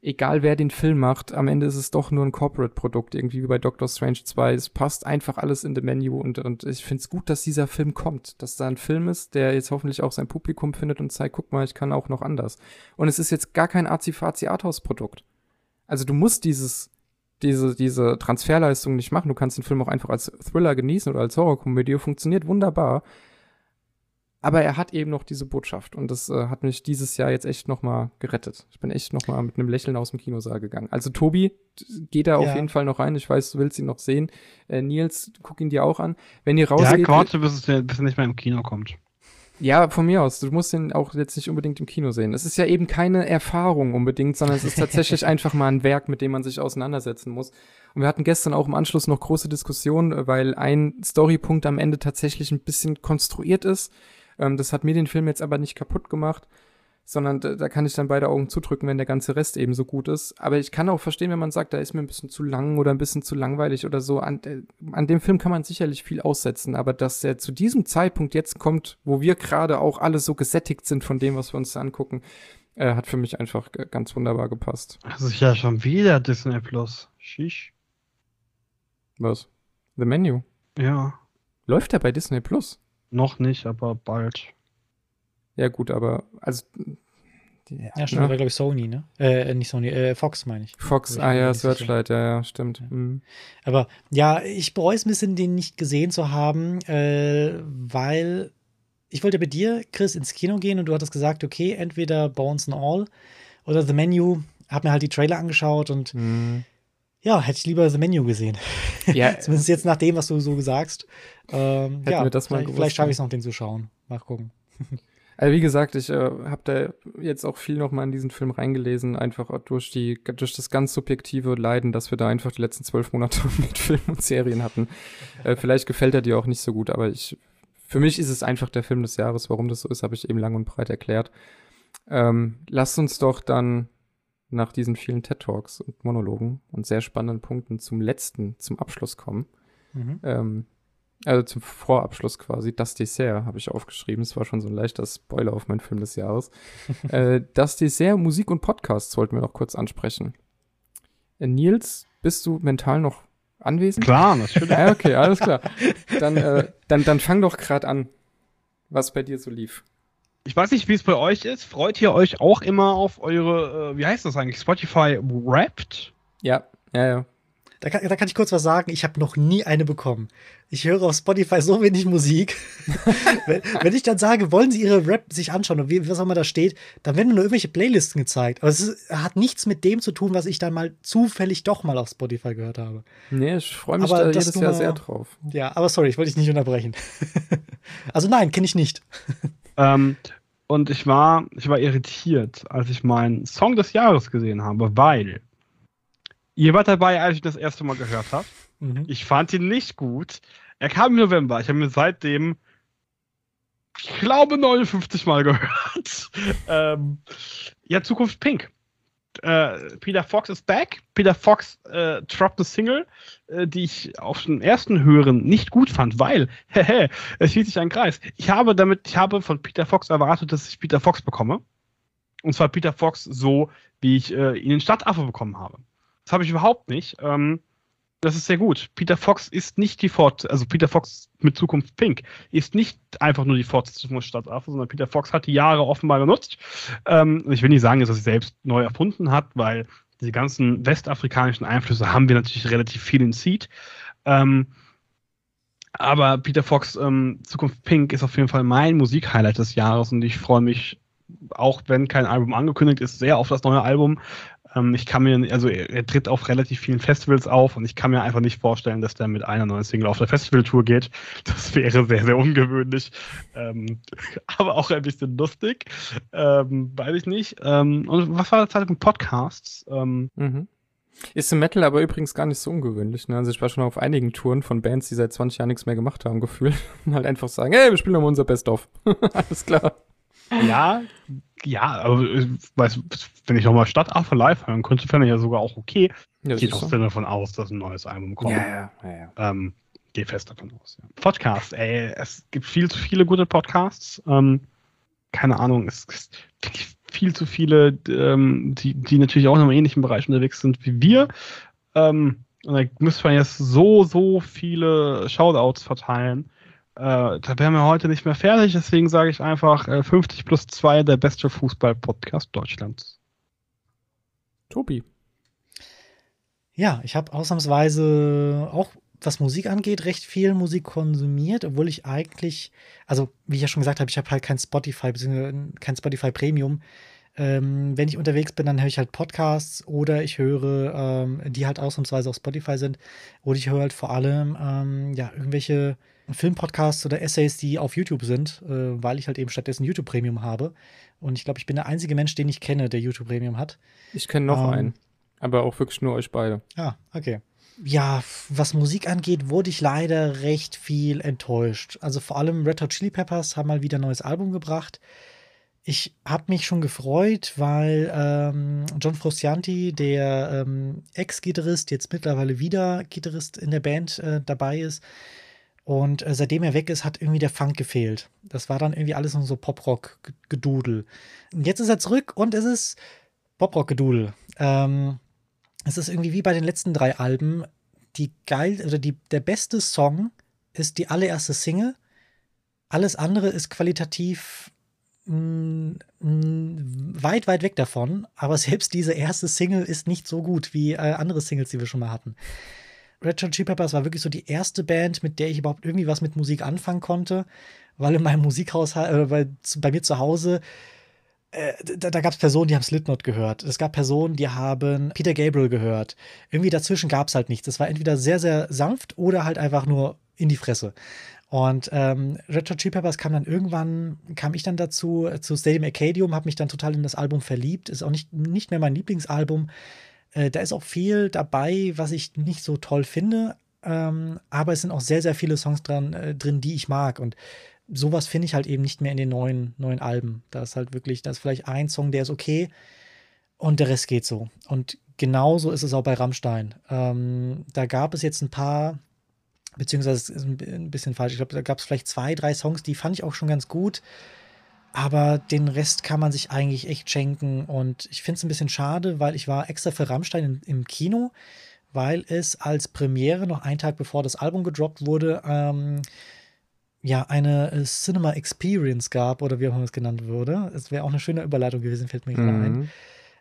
egal wer den Film macht, am Ende ist es doch nur ein Corporate-Produkt, irgendwie wie bei Doctor Strange 2. Es passt einfach alles in the Menu und, und ich finde es gut, dass dieser Film kommt, dass da ein Film ist, der jetzt hoffentlich auch sein Publikum findet und zeigt, guck mal, ich kann auch noch anders. Und es ist jetzt gar kein Azi-Fazi-Arthouse-Produkt. Also du musst dieses, diese, diese Transferleistung nicht machen. Du kannst den Film auch einfach als Thriller genießen oder als Horrorkomödie. Funktioniert wunderbar. Aber er hat eben noch diese Botschaft und das äh, hat mich dieses Jahr jetzt echt noch mal gerettet. Ich bin echt noch mal mit einem Lächeln aus dem Kinosaal gegangen. Also Tobi, geh da ja. auf jeden Fall noch rein. Ich weiß, du willst ihn noch sehen. Äh, Nils, guck ihn dir auch an. Wenn ihr rausgeht... Ja, warte, bis, es, bis er nicht mehr im Kino kommt. Ja, von mir aus. Du musst ihn auch jetzt nicht unbedingt im Kino sehen. Es ist ja eben keine Erfahrung unbedingt, sondern es ist tatsächlich einfach mal ein Werk, mit dem man sich auseinandersetzen muss. Und wir hatten gestern auch im Anschluss noch große Diskussionen, weil ein Storypunkt am Ende tatsächlich ein bisschen konstruiert ist ähm, das hat mir den Film jetzt aber nicht kaputt gemacht, sondern da, da, kann ich dann beide Augen zudrücken, wenn der ganze Rest eben so gut ist. Aber ich kann auch verstehen, wenn man sagt, da ist mir ein bisschen zu lang oder ein bisschen zu langweilig oder so. An, äh, an dem Film kann man sicherlich viel aussetzen, aber dass er zu diesem Zeitpunkt jetzt kommt, wo wir gerade auch alle so gesättigt sind von dem, was wir uns da angucken, äh, hat für mich einfach ganz wunderbar gepasst. Das ist ja schon wieder Disney Plus. Shish. Was? The Menu? Ja. Läuft er bei Disney Plus? Noch nicht, aber bald. Ja, gut, aber also. Ja, ja stimmt, ne? war glaube ich Sony, ne? Äh, nicht Sony, äh, Fox meine ich. Fox, ah ja, Searchlight, ja, ja, stimmt. Ja. Mhm. Aber ja, ich bereue es ein bisschen, den nicht gesehen zu haben, äh, weil ich wollte bei dir, Chris, ins Kino gehen und du hattest gesagt, okay, entweder Bones and All oder The Menu. Hab mir halt die Trailer angeschaut und mhm. Ja, hätte ich lieber The Menu gesehen. Ja. Zumindest jetzt nach dem, was du so sagst. Ähm, ja, wir das mal vielleicht, vielleicht schaffe ich es noch, den zu schauen. Mal gucken. Also wie gesagt, ich äh, habe da jetzt auch viel noch mal in diesen Film reingelesen, einfach durch die durch das ganz subjektive Leiden, dass wir da einfach die letzten zwölf Monate mit Filmen und Serien hatten. Äh, vielleicht gefällt er dir auch nicht so gut, aber ich für mich ist es einfach der Film des Jahres. Warum das so ist, habe ich eben lang und breit erklärt. Ähm, lasst uns doch dann nach diesen vielen TED Talks und Monologen und sehr spannenden Punkten zum letzten, zum Abschluss kommen. Mhm. Ähm, also zum Vorabschluss quasi, das Dessert habe ich aufgeschrieben. Es war schon so ein leichter Spoiler auf meinen Film des Jahres. äh, das Dessert, Musik und Podcast sollten wir noch kurz ansprechen. Äh, Nils, bist du mental noch anwesend? Klar, natürlich. ja, okay, alles klar. Dann, äh, dann, dann fang doch gerade an, was bei dir so lief. Ich weiß nicht, wie es bei euch ist. Freut ihr euch auch immer auf eure, äh, wie heißt das eigentlich, Spotify Wrapped? Ja, ja, ja. Da kann, da kann ich kurz was sagen. Ich habe noch nie eine bekommen. Ich höre auf Spotify so wenig Musik. wenn, wenn, ich dann sage, wollen Sie Ihre Rap sich anschauen und wie, was auch immer da steht, dann werden nur irgendwelche Playlisten gezeigt. Aber es ist, hat nichts mit dem zu tun, was ich dann mal zufällig doch mal auf Spotify gehört habe. Nee, ich freue mich aber da jedes Jahr sehr drauf. Ja, aber sorry, ich wollte dich nicht unterbrechen. also nein, kenne ich nicht. Ähm, und ich war, ich war irritiert, als ich meinen Song des Jahres gesehen habe, weil Ihr wart dabei, als ich das erste Mal gehört habe. Mhm. Ich fand ihn nicht gut. Er kam im November. Ich habe mir seitdem, ich glaube, 59 Mal gehört. ähm, ja, Zukunft Pink. Äh, Peter Fox ist back. Peter Fox äh, droppt eine Single, äh, die ich auf den ersten Hören nicht gut fand, weil, hehe, es schließt sich ein Kreis. Ich habe damit, ich habe von Peter Fox erwartet, dass ich Peter Fox bekomme. Und zwar Peter Fox so, wie ich äh, ihn in Stadtaffe bekommen habe. Das habe ich überhaupt nicht. Ähm, das ist sehr gut. Peter Fox ist nicht die Fort, also Peter Fox mit Zukunft Pink ist nicht einfach nur die Fortsetzung von Stadtaffe, sondern Peter Fox hat die Jahre offenbar genutzt. Ähm, ich will nicht sagen, dass er sich selbst neu erfunden hat, weil diese ganzen westafrikanischen Einflüsse haben wir natürlich relativ viel in Seed. Ähm, aber Peter Fox ähm, Zukunft Pink ist auf jeden Fall mein Musikhighlight des Jahres und ich freue mich, auch wenn kein Album angekündigt ist, sehr auf das neue Album. Ähm, ich kann mir, also er, er, tritt auf relativ vielen Festivals auf und ich kann mir einfach nicht vorstellen, dass der mit einer neuen Single auf der Festivaltour geht. Das wäre sehr, sehr ungewöhnlich. Ähm, aber auch ein bisschen lustig. Ähm, weiß ich nicht. Ähm, und was war der Zeitpunkt Podcasts? Ähm, mhm. Ist im Metal aber übrigens gar nicht so ungewöhnlich. Ne? Also ich war schon auf einigen Touren von Bands, die seit 20 Jahren nichts mehr gemacht haben, gefühlt. Und halt einfach sagen, hey, wir spielen nochmal unser Best-of. Alles klar. Ja, ja, aber äh, weiß, wenn ich nochmal Stadtaffe live hören könnte, fände ich ja sogar auch okay. Ja, Geht auch so. davon aus, dass ein neues Album kommt. Ja, ja, ja. Ähm, Gehe fest davon aus. Ja. Podcast, ey, es gibt viel zu viele gute Podcasts. Ähm, keine Ahnung, es gibt viel zu viele, ähm, die, die natürlich auch in einem ähnlichen Bereich unterwegs sind wie wir. Ähm, und da müsste man jetzt so, so viele Shoutouts verteilen. Äh, da wären wir heute nicht mehr fertig, deswegen sage ich einfach äh, 50 plus 2, der beste Fußball-Podcast Deutschlands. Tobi. Ja, ich habe ausnahmsweise auch, was Musik angeht, recht viel Musik konsumiert, obwohl ich eigentlich, also wie ich ja schon gesagt habe, ich habe halt kein Spotify, beziehungsweise kein Spotify Premium. Ähm, wenn ich unterwegs bin, dann höre ich halt Podcasts oder ich höre, ähm, die halt ausnahmsweise auf Spotify sind. Oder ich höre halt vor allem ähm, ja, irgendwelche Filmpodcasts oder Essays, die auf YouTube sind, äh, weil ich halt eben stattdessen YouTube Premium habe. Und ich glaube, ich bin der einzige Mensch, den ich kenne, der YouTube Premium hat. Ich kenne noch ähm, einen, aber auch wirklich nur euch beide. Ah, okay. Ja, was Musik angeht, wurde ich leider recht viel enttäuscht. Also vor allem Red Hot Chili Peppers haben mal wieder ein neues Album gebracht. ich habe mich schon gefreut, weil ähm, John Frusciante, der ähm, Ex-Gitarrist, jetzt mittlerweile wieder Gitarrist in der Band äh, dabei ist. Und äh, seitdem er weg ist, hat irgendwie der Funk gefehlt. Das war dann irgendwie alles noch so Poprock-Gedudel. Jetzt ist er zurück und es ist Poprock-Gedudel. Ähm, es ist irgendwie wie bei den letzten drei Alben. Die geil oder die, der beste Song ist die allererste Single. Alles andere ist qualitativ weit, weit weg davon, aber selbst diese erste Single ist nicht so gut wie äh, andere Singles, die wir schon mal hatten. Red Hot Chili Peppers war wirklich so die erste Band, mit der ich überhaupt irgendwie was mit Musik anfangen konnte, weil in meinem Musikhaushalt, äh, bei, bei, mir zu Hause, äh, da, da gab es Personen, die haben Slipknot gehört. Es gab Personen, die haben Peter Gabriel gehört. Irgendwie dazwischen gab es halt nichts. Es war entweder sehr, sehr sanft oder halt einfach nur in die Fresse. Und ähm, Red Hot Chili Peppers kam dann irgendwann, kam ich dann dazu, äh, zu Stadium Arcadium, habe mich dann total in das Album verliebt. Ist auch nicht, nicht mehr mein Lieblingsalbum. Äh, da ist auch viel dabei, was ich nicht so toll finde. Ähm, aber es sind auch sehr, sehr viele Songs dran, äh, drin, die ich mag. Und sowas finde ich halt eben nicht mehr in den neuen, neuen Alben. Da ist halt wirklich, da ist vielleicht ein Song, der ist okay und der Rest geht so. Und genauso ist es auch bei Rammstein. Ähm, da gab es jetzt ein paar beziehungsweise ist ein bisschen falsch. Ich glaube, da gab es vielleicht zwei, drei Songs, die fand ich auch schon ganz gut. Aber den Rest kann man sich eigentlich echt schenken. Und ich finde es ein bisschen schade, weil ich war extra für Rammstein im, im Kino, weil es als Premiere noch einen Tag bevor das Album gedroppt wurde, ähm, ja, eine äh, Cinema Experience gab, oder wie auch immer es genannt wurde. Es wäre auch eine schöne Überleitung gewesen, fällt mir gerade mhm. ein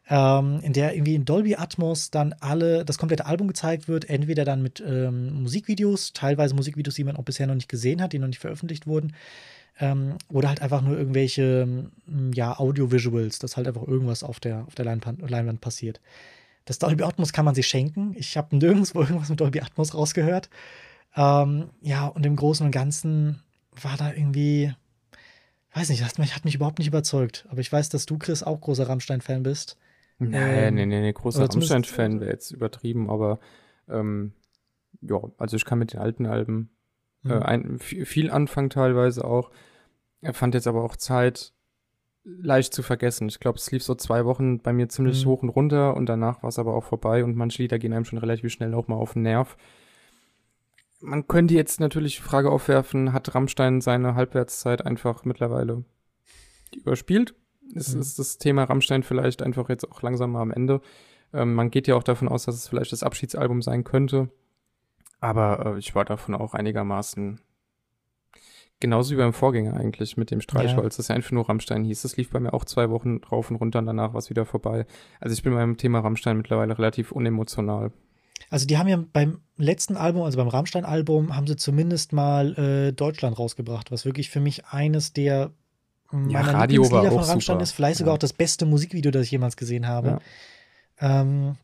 ähm, in der irgendwie in Dolby Atmos dann alle, das komplette Album gezeigt wird, entweder dann mit ähm, Musikvideos, teilweise Musikvideos, die man auch bisher noch nicht gesehen hat, die noch nicht veröffentlicht wurden, ähm, oder halt einfach nur irgendwelche ähm, ja, Audiovisuals, dass halt einfach irgendwas auf der, auf der Leinwand, Leinwand passiert. Das Dolby Atmos kann man sich schenken. Ich habe nirgendwo irgendwas mit Dolby Atmos rausgehört. Ähm, ja, und im Großen und Ganzen war da irgendwie, weiß nicht, das hat mich überhaupt nicht überzeugt. Aber ich weiß, dass du, Chris, auch großer Rammstein-Fan bist. Nee, ähm, nee, nee, nee, großer Rammstein-Fan wäre jetzt übertrieben, aber ähm, ja, also ich kann mit den alten Alben äh, mhm. ein, viel anfangen teilweise auch. Er fand jetzt aber auch Zeit leicht zu vergessen. Ich glaube, es lief so zwei Wochen bei mir ziemlich mhm. hoch und runter und danach war es aber auch vorbei und manche Lieder gehen einem schon relativ schnell auch mal auf den Nerv. Man könnte jetzt natürlich die Frage aufwerfen, hat Rammstein seine Halbwertszeit einfach mittlerweile überspielt? ist, mhm. ist das Thema Rammstein vielleicht einfach jetzt auch langsam mal am Ende. Ähm, man geht ja auch davon aus, dass es vielleicht das Abschiedsalbum sein könnte. Aber äh, ich war davon auch einigermaßen genauso wie beim Vorgänger eigentlich mit dem Streichholz, ja. das ja einfach nur Rammstein hieß. Das lief bei mir auch zwei Wochen drauf und runter und danach war es wieder vorbei. Also ich bin beim Thema Rammstein mittlerweile relativ unemotional. Also die haben ja beim letzten Album, also beim Rammstein-Album, haben sie zumindest mal äh, Deutschland rausgebracht, was wirklich für mich eines der ja, Radio auch von Rammstein super. ist vielleicht sogar ja. auch das beste Musikvideo, das ich jemals gesehen habe. Ja. Ähm,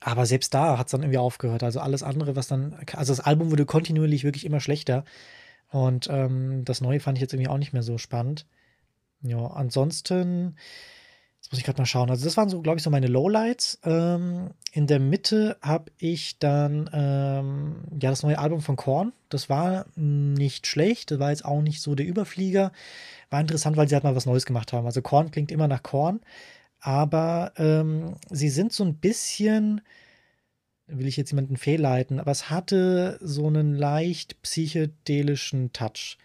aber selbst da hat es dann irgendwie aufgehört. Also alles andere, was dann, also das Album wurde kontinuierlich wirklich immer schlechter. Und ähm, das Neue fand ich jetzt irgendwie auch nicht mehr so spannend. Ja, ansonsten, jetzt muss ich gerade mal schauen. Also das waren so, glaube ich, so meine Lowlights. Ähm, in der Mitte habe ich dann ähm, ja das neue Album von Korn. Das war nicht schlecht. Das war jetzt auch nicht so der Überflieger war interessant, weil sie halt mal was Neues gemacht haben. Also Korn klingt immer nach Korn, aber ähm, sie sind so ein bisschen, will ich jetzt jemanden fehlleiten, aber es hatte so einen leicht psychedelischen Touch.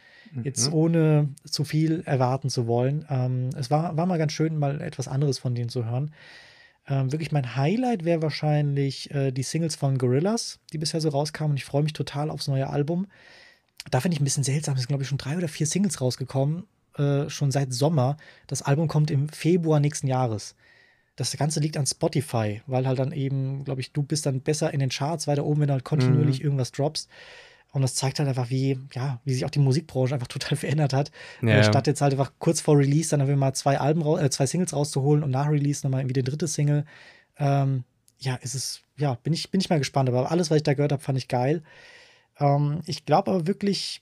Jetzt mhm. ohne zu viel erwarten zu wollen. Ähm, es war, war mal ganz schön, mal etwas anderes von denen zu hören. Ähm, wirklich mein Highlight wäre wahrscheinlich äh, die Singles von Gorillas, die bisher so rauskamen. Und ich freue mich total aufs neue Album. Da finde ich ein bisschen seltsam. Es sind, glaube ich, schon drei oder vier Singles rausgekommen. Äh, schon seit Sommer. Das Album kommt im Februar nächsten Jahres. Das Ganze liegt an Spotify, weil halt dann eben, glaube ich, du bist dann besser in den Charts weiter oben, wenn du halt kontinuierlich mhm. irgendwas droppst. Und das zeigt halt einfach, wie, ja, wie sich auch die Musikbranche einfach total verändert hat. Ja. Statt jetzt halt einfach kurz vor Release dann einfach mal zwei Alben, äh, zwei Singles rauszuholen und nach Release nochmal irgendwie die dritte Single. Ähm, ja, ist es, ja, bin ich, bin ich mal gespannt. Aber alles, was ich da gehört habe, fand ich geil. Ähm, ich glaube aber wirklich,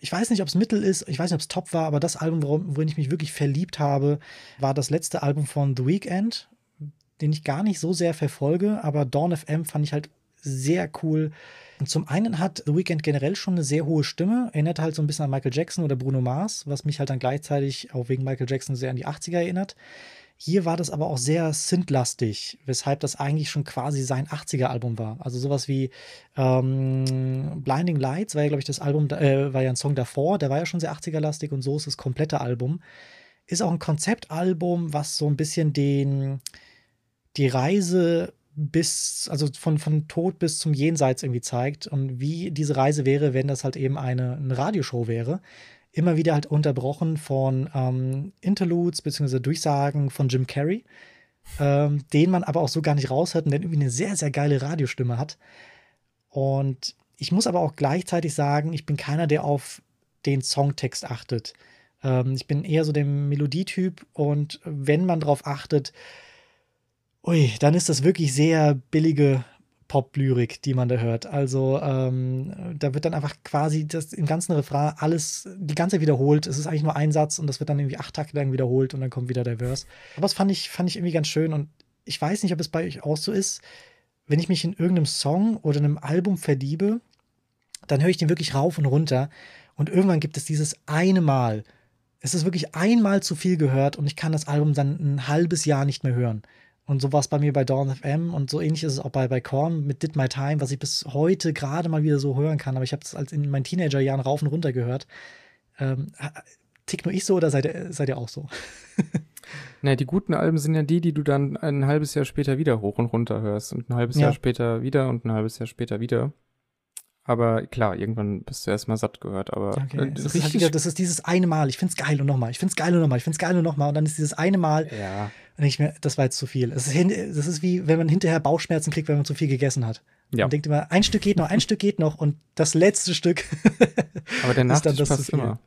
ich weiß nicht, ob es Mittel ist, ich weiß nicht, ob es top war, aber das Album, worin ich mich wirklich verliebt habe, war das letzte Album von The Weeknd, den ich gar nicht so sehr verfolge, aber Dawn FM fand ich halt sehr cool. Und zum einen hat The Weeknd generell schon eine sehr hohe Stimme, erinnert halt so ein bisschen an Michael Jackson oder Bruno Mars, was mich halt dann gleichzeitig auch wegen Michael Jackson sehr an die 80er erinnert. Hier war das aber auch sehr synthlastig, weshalb das eigentlich schon quasi sein 80er-Album war. Also sowas wie ähm, Blinding Lights war ja, glaube ich, das Album, äh, war ja ein Song davor, der war ja schon sehr 80er-lastig und so ist das komplette Album. Ist auch ein Konzeptalbum, was so ein bisschen den, die Reise bis, also von, von Tod bis zum Jenseits irgendwie zeigt und wie diese Reise wäre, wenn das halt eben eine, eine Radioshow wäre. Immer wieder halt unterbrochen von ähm, Interludes bzw. Durchsagen von Jim Carrey, ähm, den man aber auch so gar nicht raushört und der irgendwie eine sehr, sehr geile Radiostimme hat. Und ich muss aber auch gleichzeitig sagen, ich bin keiner, der auf den Songtext achtet. Ähm, ich bin eher so der Melodietyp und wenn man darauf achtet, ui, dann ist das wirklich sehr billige Pop-Lyrik, die man da hört. Also ähm, da wird dann einfach quasi das im ganzen Refrain alles die ganze wiederholt. Es ist eigentlich nur ein Satz und das wird dann irgendwie acht Takte lang wiederholt und dann kommt wieder der Verse. Aber das fand ich, fand ich irgendwie ganz schön und ich weiß nicht, ob es bei euch auch so ist. Wenn ich mich in irgendeinem Song oder einem Album verliebe, dann höre ich den wirklich rauf und runter und irgendwann gibt es dieses eine Mal. Es ist wirklich einmal zu viel gehört und ich kann das Album dann ein halbes Jahr nicht mehr hören. Und so war es bei mir bei Dawn FM und so ähnlich ist es auch bei, bei Korn mit Did My Time, was ich bis heute gerade mal wieder so hören kann. Aber ich habe es als in meinen Teenagerjahren rauf und runter gehört. Ähm, tick nur ich so oder seid ihr, seid ihr auch so? naja, die guten Alben sind ja die, die du dann ein halbes Jahr später wieder hoch und runter hörst und ein halbes ja. Jahr später wieder und ein halbes Jahr später wieder. Aber klar, irgendwann bist du erstmal satt gehört. Aber okay. äh, das, ist halt wieder, das ist dieses eine Mal. Ich find's geil und nochmal. Ich find's geil und nochmal. Ich find's geil und nochmal. Und dann ist dieses eine Mal. Ja. Und ich mir, das war jetzt zu viel. Das ist, das ist wie, wenn man hinterher Bauchschmerzen kriegt, wenn man zu viel gegessen hat. Ja. Man denkt immer, ein Stück geht noch, ein Stück geht noch und das letzte Stück. aber der Nachtisch ist passt immer.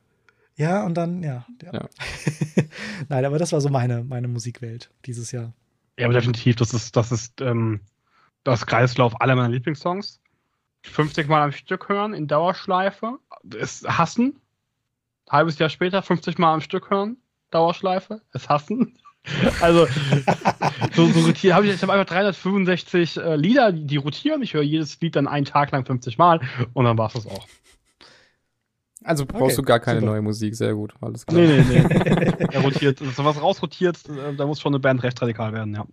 Ja, und dann, ja. ja. ja. Nein, aber das war so meine, meine Musikwelt dieses Jahr. Ja, aber definitiv, das ist, das ist ähm, das Kreislauf aller meiner Lieblingssongs. 50 Mal am Stück hören in Dauerschleife, es hassen. Halbes Jahr später 50 Mal am Stück hören, Dauerschleife, es hassen. Also, so, so rotieren habe ich, ich habe einfach 365 äh, Lieder, die, die rotieren. Ich höre jedes Lied dann einen Tag lang 50 Mal und dann war es das auch. Also brauchst okay, du gar keine super. neue Musik, sehr gut, alles klar. Nee, nee, nee. er rotiert, also was rausrotiert, äh, da muss schon eine Band recht radikal werden, ja.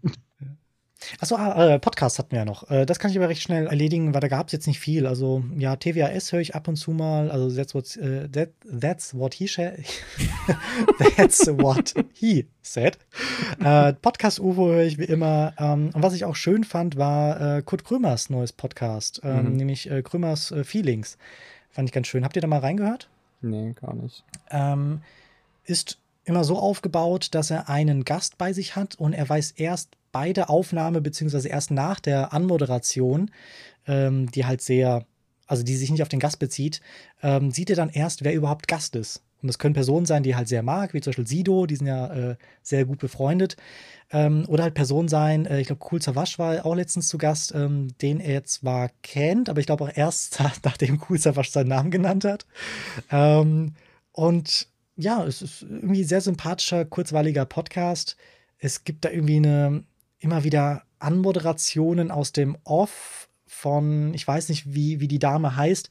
Achso, äh, Podcast hatten wir ja noch. Äh, das kann ich aber recht schnell erledigen, weil da gab es jetzt nicht viel. Also, ja, TWAS höre ich ab und zu mal. Also, that's what, uh, that, that's what he That's what he said. Äh, Podcast UFO höre ich wie immer. Ähm, und was ich auch schön fand, war äh, Kurt Krömers neues Podcast, ähm, mhm. nämlich äh, Krömers äh, Feelings. Fand ich ganz schön. Habt ihr da mal reingehört? Nee, gar nicht. Ähm, ist immer so aufgebaut, dass er einen Gast bei sich hat und er weiß erst bei der Aufnahme, beziehungsweise erst nach der Anmoderation, ähm, die halt sehr, also die sich nicht auf den Gast bezieht, ähm, sieht er dann erst, wer überhaupt Gast ist. Und das können Personen sein, die er halt sehr mag, wie zum Beispiel Sido, die sind ja äh, sehr gut befreundet. Ähm, oder halt Personen sein, äh, ich glaube, Cool Savage war auch letztens zu Gast, ähm, den er zwar kennt, aber ich glaube auch erst, nachdem Cool Savage seinen Namen genannt hat. Ähm, und ja, es ist irgendwie ein sehr sympathischer, kurzweiliger Podcast. Es gibt da irgendwie eine, immer wieder Anmoderationen aus dem Off von, ich weiß nicht, wie, wie die Dame heißt.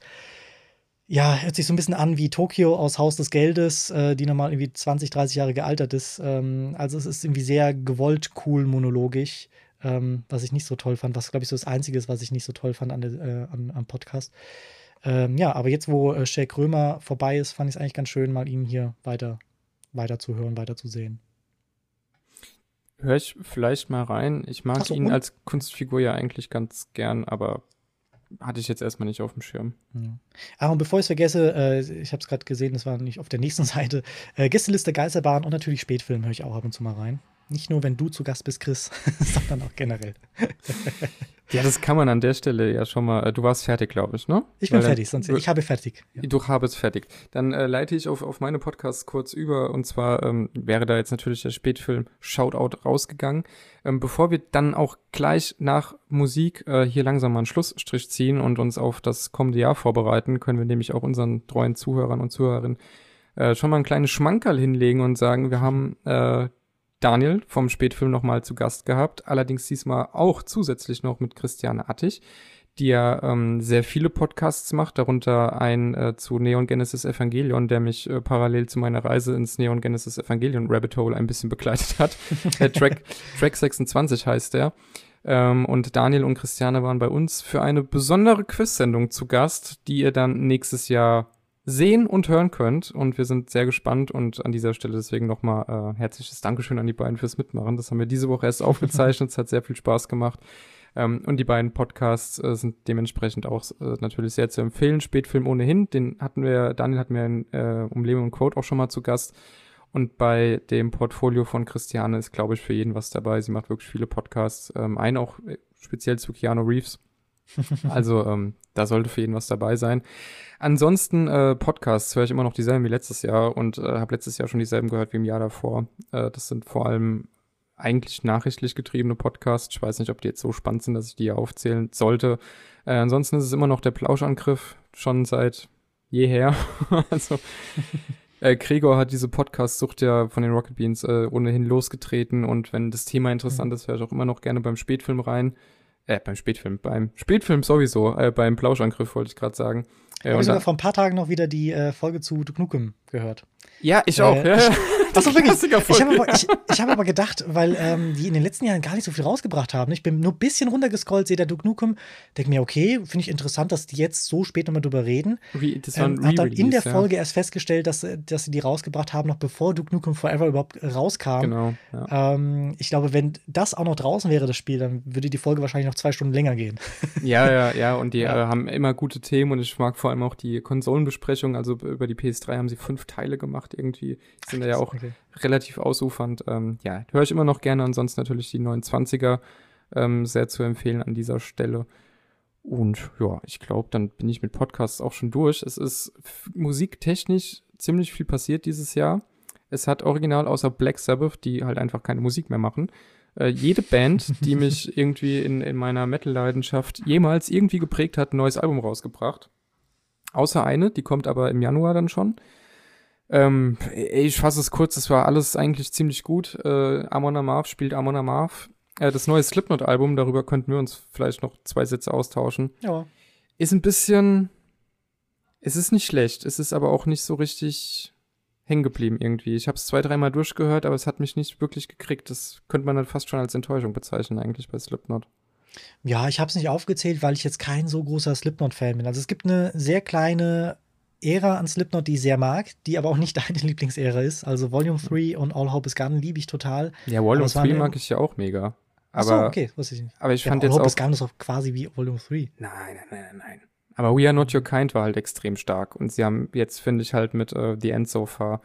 Ja, hört sich so ein bisschen an wie Tokio aus Haus des Geldes, äh, die nochmal irgendwie 20, 30 Jahre gealtert ist. Ähm, also es ist irgendwie sehr gewollt cool monologisch, ähm, was ich nicht so toll fand, was glaube ich so das Einzige ist, was ich nicht so toll fand an der, äh, an, am Podcast. Ähm, ja, aber jetzt, wo äh, Shaq Römer vorbei ist, fand ich es eigentlich ganz schön, mal ihn hier weiter, weiter zu hören, weiter zu sehen höre ich vielleicht mal rein. Ich mag so, ihn als Kunstfigur ja eigentlich ganz gern, aber hatte ich jetzt erstmal nicht auf dem Schirm. Ja. Ah, und bevor ich es vergesse, äh, ich habe es gerade gesehen, das war nicht auf der nächsten Seite, äh, Gästeliste Geisterbahn und natürlich Spätfilm höre ich auch ab und zu mal rein. Nicht nur, wenn du zu Gast bist, Chris, sondern auch generell. ja, das kann man an der Stelle ja schon mal. Äh, du warst fertig, glaube ich, ne? Ich bin Weil fertig, sonst ich habe fertig. Ja. Du habest fertig. Dann äh, leite ich auf, auf meine Podcasts kurz über. Und zwar ähm, wäre da jetzt natürlich der Spätfilm Shoutout rausgegangen. Ähm, bevor wir dann auch gleich nach Musik äh, hier langsam mal einen Schlussstrich ziehen und uns auf das kommende Jahr vorbereiten, können wir nämlich auch unseren treuen Zuhörern und Zuhörerinnen äh, schon mal ein kleines Schmankerl hinlegen und sagen, wir haben äh, Daniel vom Spätfilm nochmal zu Gast gehabt, allerdings diesmal auch zusätzlich noch mit Christiane Attich. die ja ähm, sehr viele Podcasts macht, darunter ein äh, zu Neon Genesis Evangelion, der mich äh, parallel zu meiner Reise ins Neon Genesis Evangelion Rabbit Hole ein bisschen begleitet hat. der Track, Track 26 heißt der. Ähm, und Daniel und Christiane waren bei uns für eine besondere Quiz-Sendung zu Gast, die ihr dann nächstes Jahr sehen und hören könnt. Und wir sind sehr gespannt und an dieser Stelle deswegen nochmal äh, herzliches Dankeschön an die beiden fürs Mitmachen. Das haben wir diese Woche erst aufgezeichnet. es hat sehr viel Spaß gemacht. Ähm, und die beiden Podcasts äh, sind dementsprechend auch äh, natürlich sehr zu empfehlen. Spätfilm ohnehin, den hatten wir, Daniel hatten wir in äh, Um Leben und Quote auch schon mal zu Gast. Und bei dem Portfolio von Christiane ist, glaube ich, für jeden was dabei. Sie macht wirklich viele Podcasts. Ähm, einen auch äh, speziell zu Keanu Reeves. Also ähm, da sollte für jeden was dabei sein. Ansonsten äh, Podcasts höre ich immer noch dieselben wie letztes Jahr und äh, habe letztes Jahr schon dieselben gehört wie im Jahr davor. Äh, das sind vor allem eigentlich nachrichtlich getriebene Podcasts. Ich weiß nicht, ob die jetzt so spannend sind, dass ich die hier aufzählen sollte. Äh, ansonsten ist es immer noch der Plauschangriff, schon seit jeher. also äh, Gregor hat diese Podcast-Sucht ja von den Rocket Beans äh, ohnehin losgetreten und wenn das Thema interessant mhm. ist, höre ich auch immer noch gerne beim Spätfilm rein. Äh, beim Spätfilm, beim Spätfilm sowieso, äh, beim Plauschangriff wollte ich gerade sagen. Äh, ich habe sogar vor ein paar Tagen noch wieder die äh, Folge zu Duke Nukem gehört. Ja, ich auch. Äh, ja. Das ist wirklich. Ich habe aber, ich, ich hab aber gedacht, weil ähm, die in den letzten Jahren gar nicht so viel rausgebracht haben. Ich bin nur ein bisschen runtergescrollt, sehe der Duke Nukem, denke mir, okay, finde ich interessant, dass die jetzt so spät nochmal drüber reden. Re das war ein ähm, hat dann in der Folge ja. erst festgestellt, dass, dass sie die rausgebracht haben, noch bevor Duke Nukem Forever überhaupt rauskam. Genau. Ja. Ähm, ich glaube, wenn das auch noch draußen wäre, das Spiel, dann würde die Folge wahrscheinlich noch zwei Stunden länger gehen. Ja, ja, ja. Und die ja. Äh, haben immer gute Themen und ich mag vor allem auch die Konsolenbesprechung. Also über die PS3 haben sie fünf Teile gemacht irgendwie. Die sind Ach, da ja auch okay. relativ ausufernd. Ähm, ja, höre ich immer noch gerne. Ansonsten natürlich die 29er ähm, sehr zu empfehlen an dieser Stelle. Und ja, ich glaube, dann bin ich mit Podcasts auch schon durch. Es ist musiktechnisch ziemlich viel passiert dieses Jahr. Es hat original außer Black Sabbath, die halt einfach keine Musik mehr machen, äh, jede Band, die mich irgendwie in, in meiner Metal-Leidenschaft jemals irgendwie geprägt hat, ein neues Album rausgebracht. Außer eine, die kommt aber im Januar dann schon. Ähm, ich fasse es kurz, es war alles eigentlich ziemlich gut. Äh, Amon Amarth spielt Amon Amarth. Äh, das neue Slipknot-Album, darüber könnten wir uns vielleicht noch zwei Sätze austauschen. Ja. Ist ein bisschen. Es ist nicht schlecht, es ist aber auch nicht so richtig hängen geblieben irgendwie. Ich habe es zwei, dreimal durchgehört, aber es hat mich nicht wirklich gekriegt. Das könnte man dann fast schon als Enttäuschung bezeichnen eigentlich bei Slipknot. Ja, ich habe es nicht aufgezählt, weil ich jetzt kein so großer Slipknot-Fan bin. Also es gibt eine sehr kleine Ära an Slipknot, die ich sehr mag, die aber auch nicht deine Lieblingsära ist. Also Volume 3 und All Hope is Gone liebe ich total. Ja, Volume 3 mag ich ja auch mega. Aber, so, okay, wusste ich nicht. Aber ich ja, fand All jetzt Hope auch. is Gone ist auch quasi wie Volume 3. Nein, nein, nein, nein. Aber We Are Not Your Kind war halt extrem stark. Und sie haben jetzt, finde ich, halt mit uh, The End So Far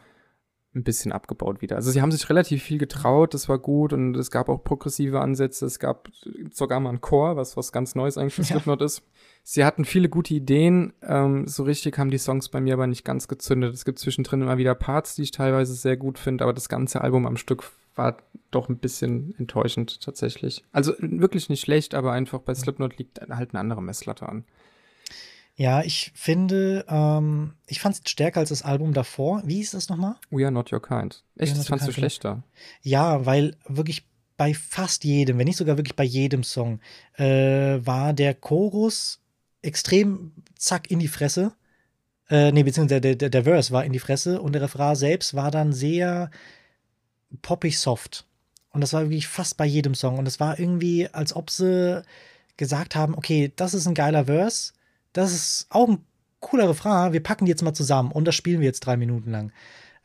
ein bisschen abgebaut wieder. Also sie haben sich relativ viel getraut, das war gut und es gab auch progressive Ansätze, es gab sogar mal ein Chor, was was ganz Neues eigentlich für Slipknot ja. ist. Sie hatten viele gute Ideen, ähm, so richtig haben die Songs bei mir aber nicht ganz gezündet. Es gibt zwischendrin immer wieder Parts, die ich teilweise sehr gut finde, aber das ganze Album am Stück war doch ein bisschen enttäuschend tatsächlich. Also wirklich nicht schlecht, aber einfach bei Slipknot liegt halt eine andere Messlatte an. Ja, ich finde, ähm, ich fand es stärker als das Album davor. Wie hieß das nochmal? We Are Not Your Kind. Echt, das fandst du schlechter? Ja, weil wirklich bei fast jedem, wenn nicht sogar wirklich bei jedem Song, äh, war der Chorus extrem zack in die Fresse. Äh, nee, beziehungsweise der, der, der Verse war in die Fresse und der Refrain selbst war dann sehr poppig soft. Und das war wirklich fast bei jedem Song. Und es war irgendwie, als ob sie gesagt haben, okay, das ist ein geiler Verse das ist auch ein cooler Refrain, wir packen die jetzt mal zusammen und das spielen wir jetzt drei Minuten lang.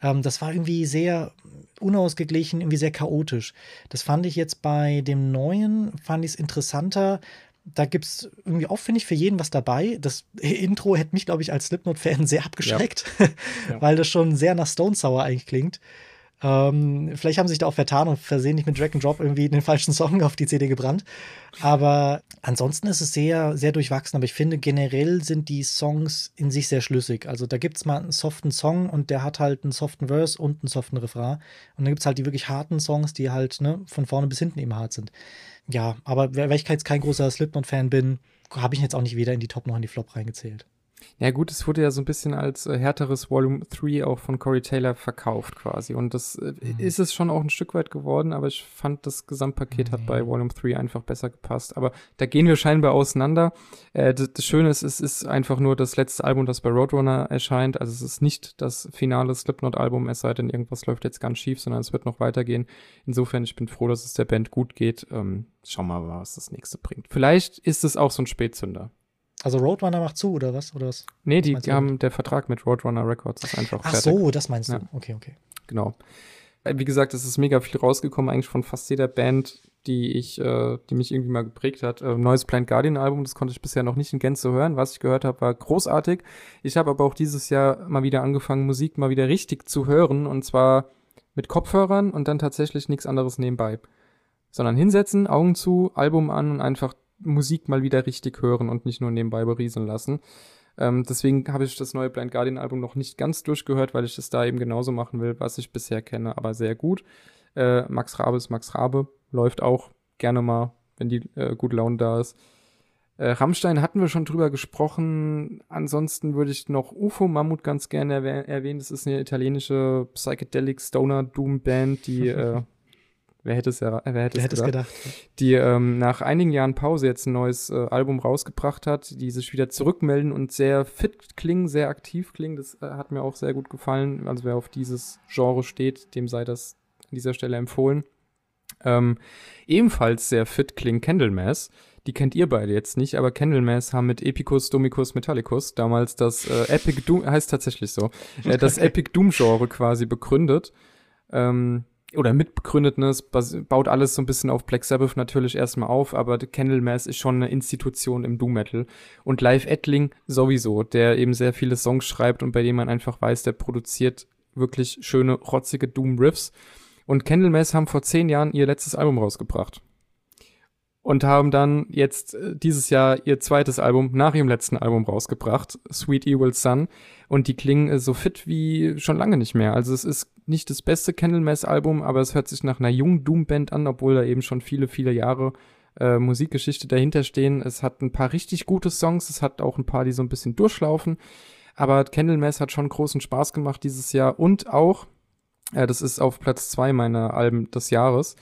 Ähm, das war irgendwie sehr unausgeglichen, irgendwie sehr chaotisch. Das fand ich jetzt bei dem neuen, fand ich es interessanter. Da gibt es irgendwie auch, finde ich, für jeden was dabei. Das Intro hätte mich, glaube ich, als Slipknot-Fan sehr abgeschreckt, ja. Ja. weil das schon sehr nach Stone Sour eigentlich klingt. Ähm, vielleicht haben sie sich da auch vertan und versehentlich mit Drag and Drop irgendwie den falschen Song auf die CD gebrannt. Aber ansonsten ist es sehr, sehr durchwachsen. Aber ich finde, generell sind die Songs in sich sehr schlüssig. Also da gibt es mal einen soften Song und der hat halt einen soften Verse und einen soften Refrain. Und dann gibt es halt die wirklich harten Songs, die halt ne, von vorne bis hinten eben hart sind. Ja, aber weil ich jetzt kein großer Slipknot-Fan bin, habe ich jetzt auch nicht weder in die Top noch in die Flop reingezählt. Ja gut, es wurde ja so ein bisschen als äh, härteres Volume 3 auch von Corey Taylor verkauft quasi. Und das äh, mhm. ist es schon auch ein Stück weit geworden, aber ich fand, das Gesamtpaket mhm. hat bei Volume 3 einfach besser gepasst. Aber da gehen wir scheinbar auseinander. Äh, das, das, Schöne ist, es ist einfach nur das letzte Album, das bei Roadrunner erscheint. Also es ist nicht das finale Slipknot-Album, es sei denn, irgendwas läuft jetzt ganz schief, sondern es wird noch weitergehen. Insofern, ich bin froh, dass es der Band gut geht. Ähm, schauen wir mal, was das nächste bringt. Vielleicht ist es auch so ein Spätzünder. Also Roadrunner macht zu, oder was? Oder was? Nee, die, die haben der Vertrag mit Roadrunner Records ist einfach Ach fertig. so, das meinst du. Ja. Okay, okay. Genau. Äh, wie gesagt, es ist mega viel rausgekommen, eigentlich von fast jeder Band, die ich, äh, die mich irgendwie mal geprägt hat. Äh, neues Plant Guardian Album, das konnte ich bisher noch nicht in Gänze hören. Was ich gehört habe, war großartig. Ich habe aber auch dieses Jahr mal wieder angefangen, Musik mal wieder richtig zu hören und zwar mit Kopfhörern und dann tatsächlich nichts anderes nebenbei. Sondern hinsetzen, Augen zu, Album an und einfach Musik mal wieder richtig hören und nicht nur nebenbei berieseln lassen. Ähm, deswegen habe ich das neue Blind Guardian Album noch nicht ganz durchgehört, weil ich das da eben genauso machen will, was ich bisher kenne, aber sehr gut. Äh, Max Rabe ist Max Rabe, läuft auch gerne mal, wenn die äh, gute Laune da ist. Äh, Rammstein hatten wir schon drüber gesprochen. Ansonsten würde ich noch UFO Mammut ganz gerne erwähnen. Das ist eine italienische Psychedelic Stoner Doom Band, die äh, Wer hätte es, wer hätte es gedacht? gedacht? Die ähm, nach einigen Jahren Pause jetzt ein neues äh, Album rausgebracht hat, die sich wieder zurückmelden und sehr fit klingen, sehr aktiv klingen. Das äh, hat mir auch sehr gut gefallen. Also wer auf dieses Genre steht, dem sei das an dieser Stelle empfohlen. Ähm, ebenfalls sehr fit klingen Candlemass. Die kennt ihr beide jetzt nicht, aber Candlemass haben mit Epicus Domicus Metallicus damals das äh, Epic Doom, heißt tatsächlich so, äh, das. Epic Doom Genre quasi begründet. Ähm, oder mitbegründetes, baut alles so ein bisschen auf Black Sabbath natürlich erstmal auf, aber Candlemass ist schon eine Institution im Doom Metal. Und Live Edling sowieso, der eben sehr viele Songs schreibt und bei dem man einfach weiß, der produziert wirklich schöne, rotzige Doom Riffs. Und Candlemass haben vor zehn Jahren ihr letztes Album rausgebracht und haben dann jetzt äh, dieses Jahr ihr zweites Album nach ihrem letzten Album rausgebracht, Sweet Evil Sun. Und die klingen äh, so fit wie schon lange nicht mehr. Also es ist nicht das beste Candlemass-Album, aber es hört sich nach einer jungen Doom-Band an, obwohl da eben schon viele, viele Jahre äh, Musikgeschichte dahinter stehen. Es hat ein paar richtig gute Songs, es hat auch ein paar, die so ein bisschen durchlaufen. Aber Candlemass hat schon großen Spaß gemacht dieses Jahr und auch, äh, das ist auf Platz zwei meiner Alben des Jahres,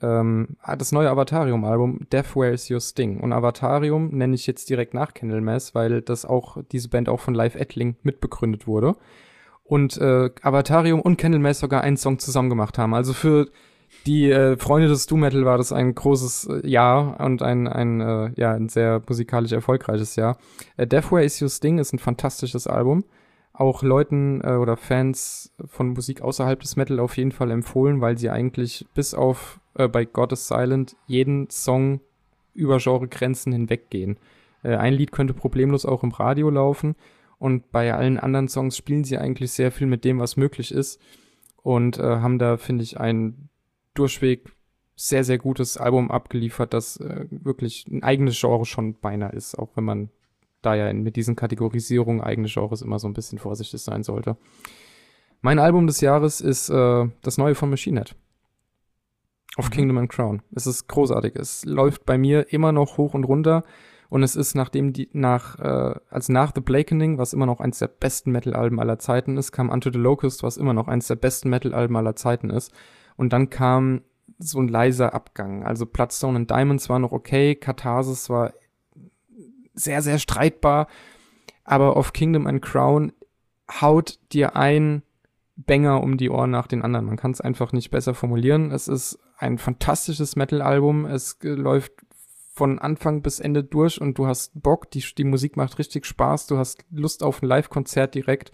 ähm, ah, das neue Avatarium-Album Death Is Your Sting. Und Avatarium nenne ich jetzt direkt nach Candlemass, weil das auch, diese Band auch von Live Ettling mitbegründet wurde. Und äh, Avatarium und Candlemass sogar einen Song zusammen gemacht haben. Also für die äh, Freunde des Doom Metal war das ein großes äh, Jahr und ein, ein, äh, ja, ein sehr musikalisch erfolgreiches Jahr. Äh, Death Where Is Your Sting ist ein fantastisches Album auch Leuten äh, oder Fans von Musik außerhalb des Metal auf jeden Fall empfohlen, weil sie eigentlich bis auf äh, bei God is Silent jeden Song über Genregrenzen hinweggehen. Äh, ein Lied könnte problemlos auch im Radio laufen und bei allen anderen Songs spielen sie eigentlich sehr viel mit dem, was möglich ist und äh, haben da, finde ich, ein durchweg sehr, sehr gutes Album abgeliefert, das äh, wirklich ein eigenes Genre schon beinahe ist, auch wenn man da ja mit diesen Kategorisierungen eigene Genres immer so ein bisschen vorsichtig sein sollte. Mein Album des Jahres ist äh, das neue von Machine Head. Auf mhm. Kingdom and Crown. Es ist großartig. Es läuft bei mir immer noch hoch und runter. Und es ist nachdem die, nach, äh, als nach The Blakening, was immer noch eins der besten Metal-Alben aller Zeiten ist, kam Unto the Locust, was immer noch eins der besten Metal-Alben aller Zeiten ist. Und dann kam so ein leiser Abgang. Also Bloodstone and Diamonds war noch okay, Catharsis war sehr, sehr streitbar. Aber auf Kingdom and Crown haut dir ein Banger um die Ohren nach den anderen. Man kann es einfach nicht besser formulieren. Es ist ein fantastisches Metal-Album. Es läuft von Anfang bis Ende durch und du hast Bock, die, die Musik macht richtig Spaß, du hast Lust auf ein Live-Konzert direkt.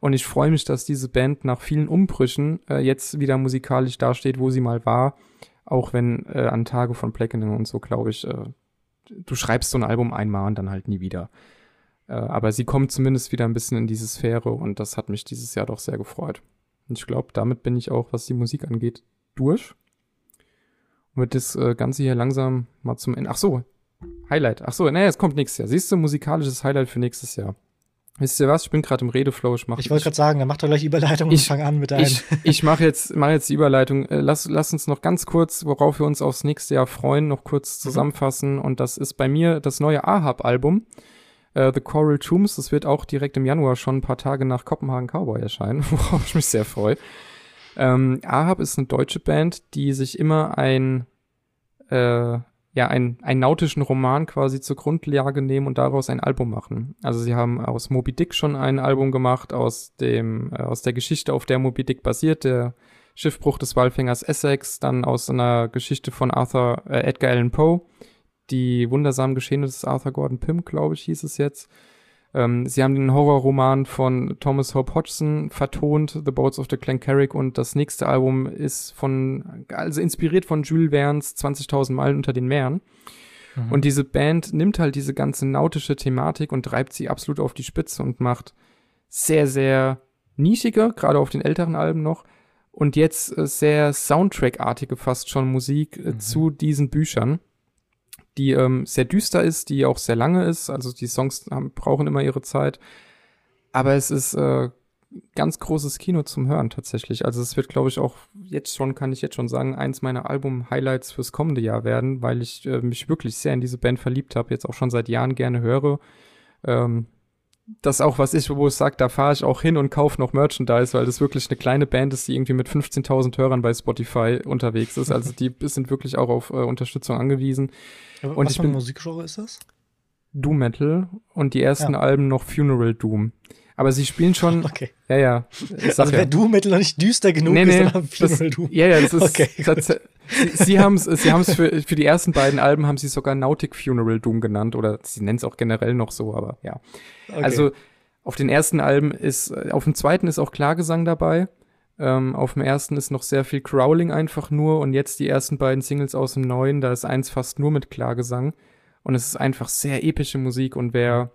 Und ich freue mich, dass diese Band nach vielen Umbrüchen äh, jetzt wieder musikalisch dasteht, wo sie mal war. Auch wenn äh, an Tage von Blackening und so, glaube ich, äh, du schreibst so ein Album einmal und dann halt nie wieder. Äh, aber sie kommt zumindest wieder ein bisschen in diese Sphäre und das hat mich dieses Jahr doch sehr gefreut. Und ich glaube, damit bin ich auch, was die Musik angeht, durch. Und wird das äh, Ganze hier langsam mal zum Ende. Ach so, Highlight. Ach so, naja, es kommt nächstes Jahr. Siehst du, musikalisches Highlight für nächstes Jahr. Wisst ihr was? Ich bin gerade im Redeflow. Ich, ich wollte gerade sagen, dann mach doch gleich Überleitung ich, und fang an mit deinem. Ich, ich mache jetzt, mach jetzt die Überleitung. Äh, lass, lass uns noch ganz kurz, worauf wir uns aufs nächste Jahr freuen, noch kurz mhm. zusammenfassen. Mhm. Und das ist bei mir das neue Ahab-Album. äh, The Coral Tombs. Das wird auch direkt im Januar schon ein paar Tage nach Kopenhagen Cowboy erscheinen, worauf ich mich sehr freue. Ähm, Ahab ist eine deutsche Band, die sich immer ein äh, ja, ein, einen nautischen Roman quasi zur Grundlage nehmen und daraus ein Album machen. Also sie haben aus Moby Dick schon ein Album gemacht, aus dem, äh, aus der Geschichte, auf der Moby Dick basiert, der Schiffbruch des Walfängers Essex, dann aus einer Geschichte von Arthur, äh, Edgar Allan Poe, die wundersamen Geschehnisse des Arthur Gordon Pym, glaube ich, hieß es jetzt. Ähm, sie haben den Horrorroman von Thomas Hope Hodgson vertont, The Boats of the Glencarrick, und das nächste Album ist von, also inspiriert von Jules Verne's 20.000 Meilen unter den Meeren. Mhm. Und diese Band nimmt halt diese ganze nautische Thematik und treibt sie absolut auf die Spitze und macht sehr, sehr nischige, gerade auf den älteren Alben noch, und jetzt äh, sehr Soundtrack-artige fast schon Musik äh, mhm. zu diesen Büchern die ähm, sehr düster ist, die auch sehr lange ist. Also die Songs haben, brauchen immer ihre Zeit. Aber es ist äh, ganz großes Kino zum Hören tatsächlich. Also es wird, glaube ich, auch jetzt schon, kann ich jetzt schon sagen, eins meiner Album-Highlights fürs kommende Jahr werden, weil ich äh, mich wirklich sehr in diese Band verliebt habe, jetzt auch schon seit Jahren gerne höre. Ähm, das auch was ist, wo ich sage, da fahre ich auch hin und kaufe noch Merchandise, weil das wirklich eine kleine Band ist, die irgendwie mit 15.000 Hörern bei Spotify unterwegs ist. Also die sind wirklich auch auf äh, Unterstützung angewiesen. Aber und was für ein Musikgenre ist das? Doom Metal und die ersten ja. Alben noch Funeral Doom. Aber sie spielen schon. Okay. Ja, ja. Also wäre Doom Metal noch nicht düster genug nee, nee, ist, dann das, Doom. Ja, ja, das ist. Okay, sie, sie haben es sie haben's für, für die ersten beiden Alben haben sie sogar Nautic Funeral Doom genannt oder sie nennen es auch generell noch so, aber ja. Okay. Also auf den ersten Alben ist, auf dem zweiten ist auch Klagesang dabei. Ähm, auf dem ersten ist noch sehr viel Crowling einfach nur und jetzt die ersten beiden Singles aus dem neuen, da ist eins fast nur mit Klagesang. Und es ist einfach sehr epische Musik und wer,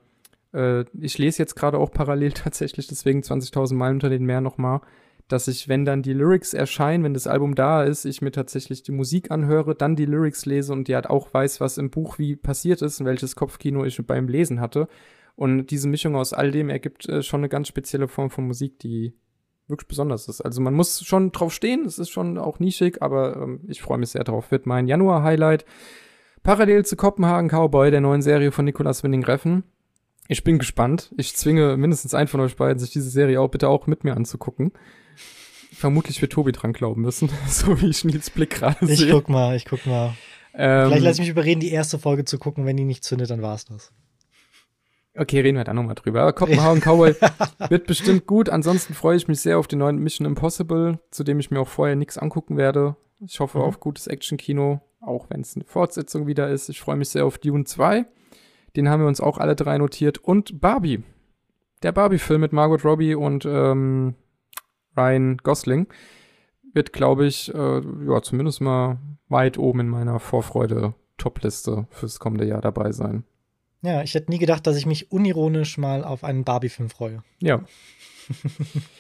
äh, ich lese jetzt gerade auch parallel tatsächlich, deswegen 20.000 Meilen unter den Meer nochmal, dass ich, wenn dann die Lyrics erscheinen, wenn das Album da ist, ich mir tatsächlich die Musik anhöre, dann die Lyrics lese und die halt auch weiß, was im Buch wie passiert ist und welches Kopfkino ich beim Lesen hatte. Und diese Mischung aus all dem ergibt äh, schon eine ganz spezielle Form von Musik, die wirklich besonders ist. Also man muss schon drauf stehen, es ist schon auch nischig, aber ähm, ich freue mich sehr drauf. Wird mein Januar-Highlight. Parallel zu Kopenhagen Cowboy, der neuen Serie von Nicolas Winding Reffen. Ich bin gespannt. Ich zwinge mindestens einen von euch beiden, sich diese Serie auch bitte auch mit mir anzugucken. Vermutlich wird Tobi dran glauben müssen, so wie ich Nils Blick gerade sehe. Ich guck mal, ich guck mal. Ähm, Vielleicht lasse ich mich überreden, die erste Folge zu gucken. Wenn die nicht zündet, dann war's das. Okay, reden wir da nochmal drüber. Aber Kopenhagen Cowboy wird bestimmt gut. Ansonsten freue ich mich sehr auf den neuen Mission Impossible, zu dem ich mir auch vorher nichts angucken werde. Ich hoffe mhm. auf gutes Action-Kino, auch wenn es eine Fortsetzung wieder ist. Ich freue mich sehr auf Dune 2. Den haben wir uns auch alle drei notiert. Und Barbie. Der Barbie-Film mit Margot Robbie und ähm, Ryan Gosling wird, glaube ich, äh, ja, zumindest mal weit oben in meiner Vorfreude-Top-Liste fürs kommende Jahr dabei sein. Ja, ich hätte nie gedacht, dass ich mich unironisch mal auf einen Barbie-Film freue. Ja.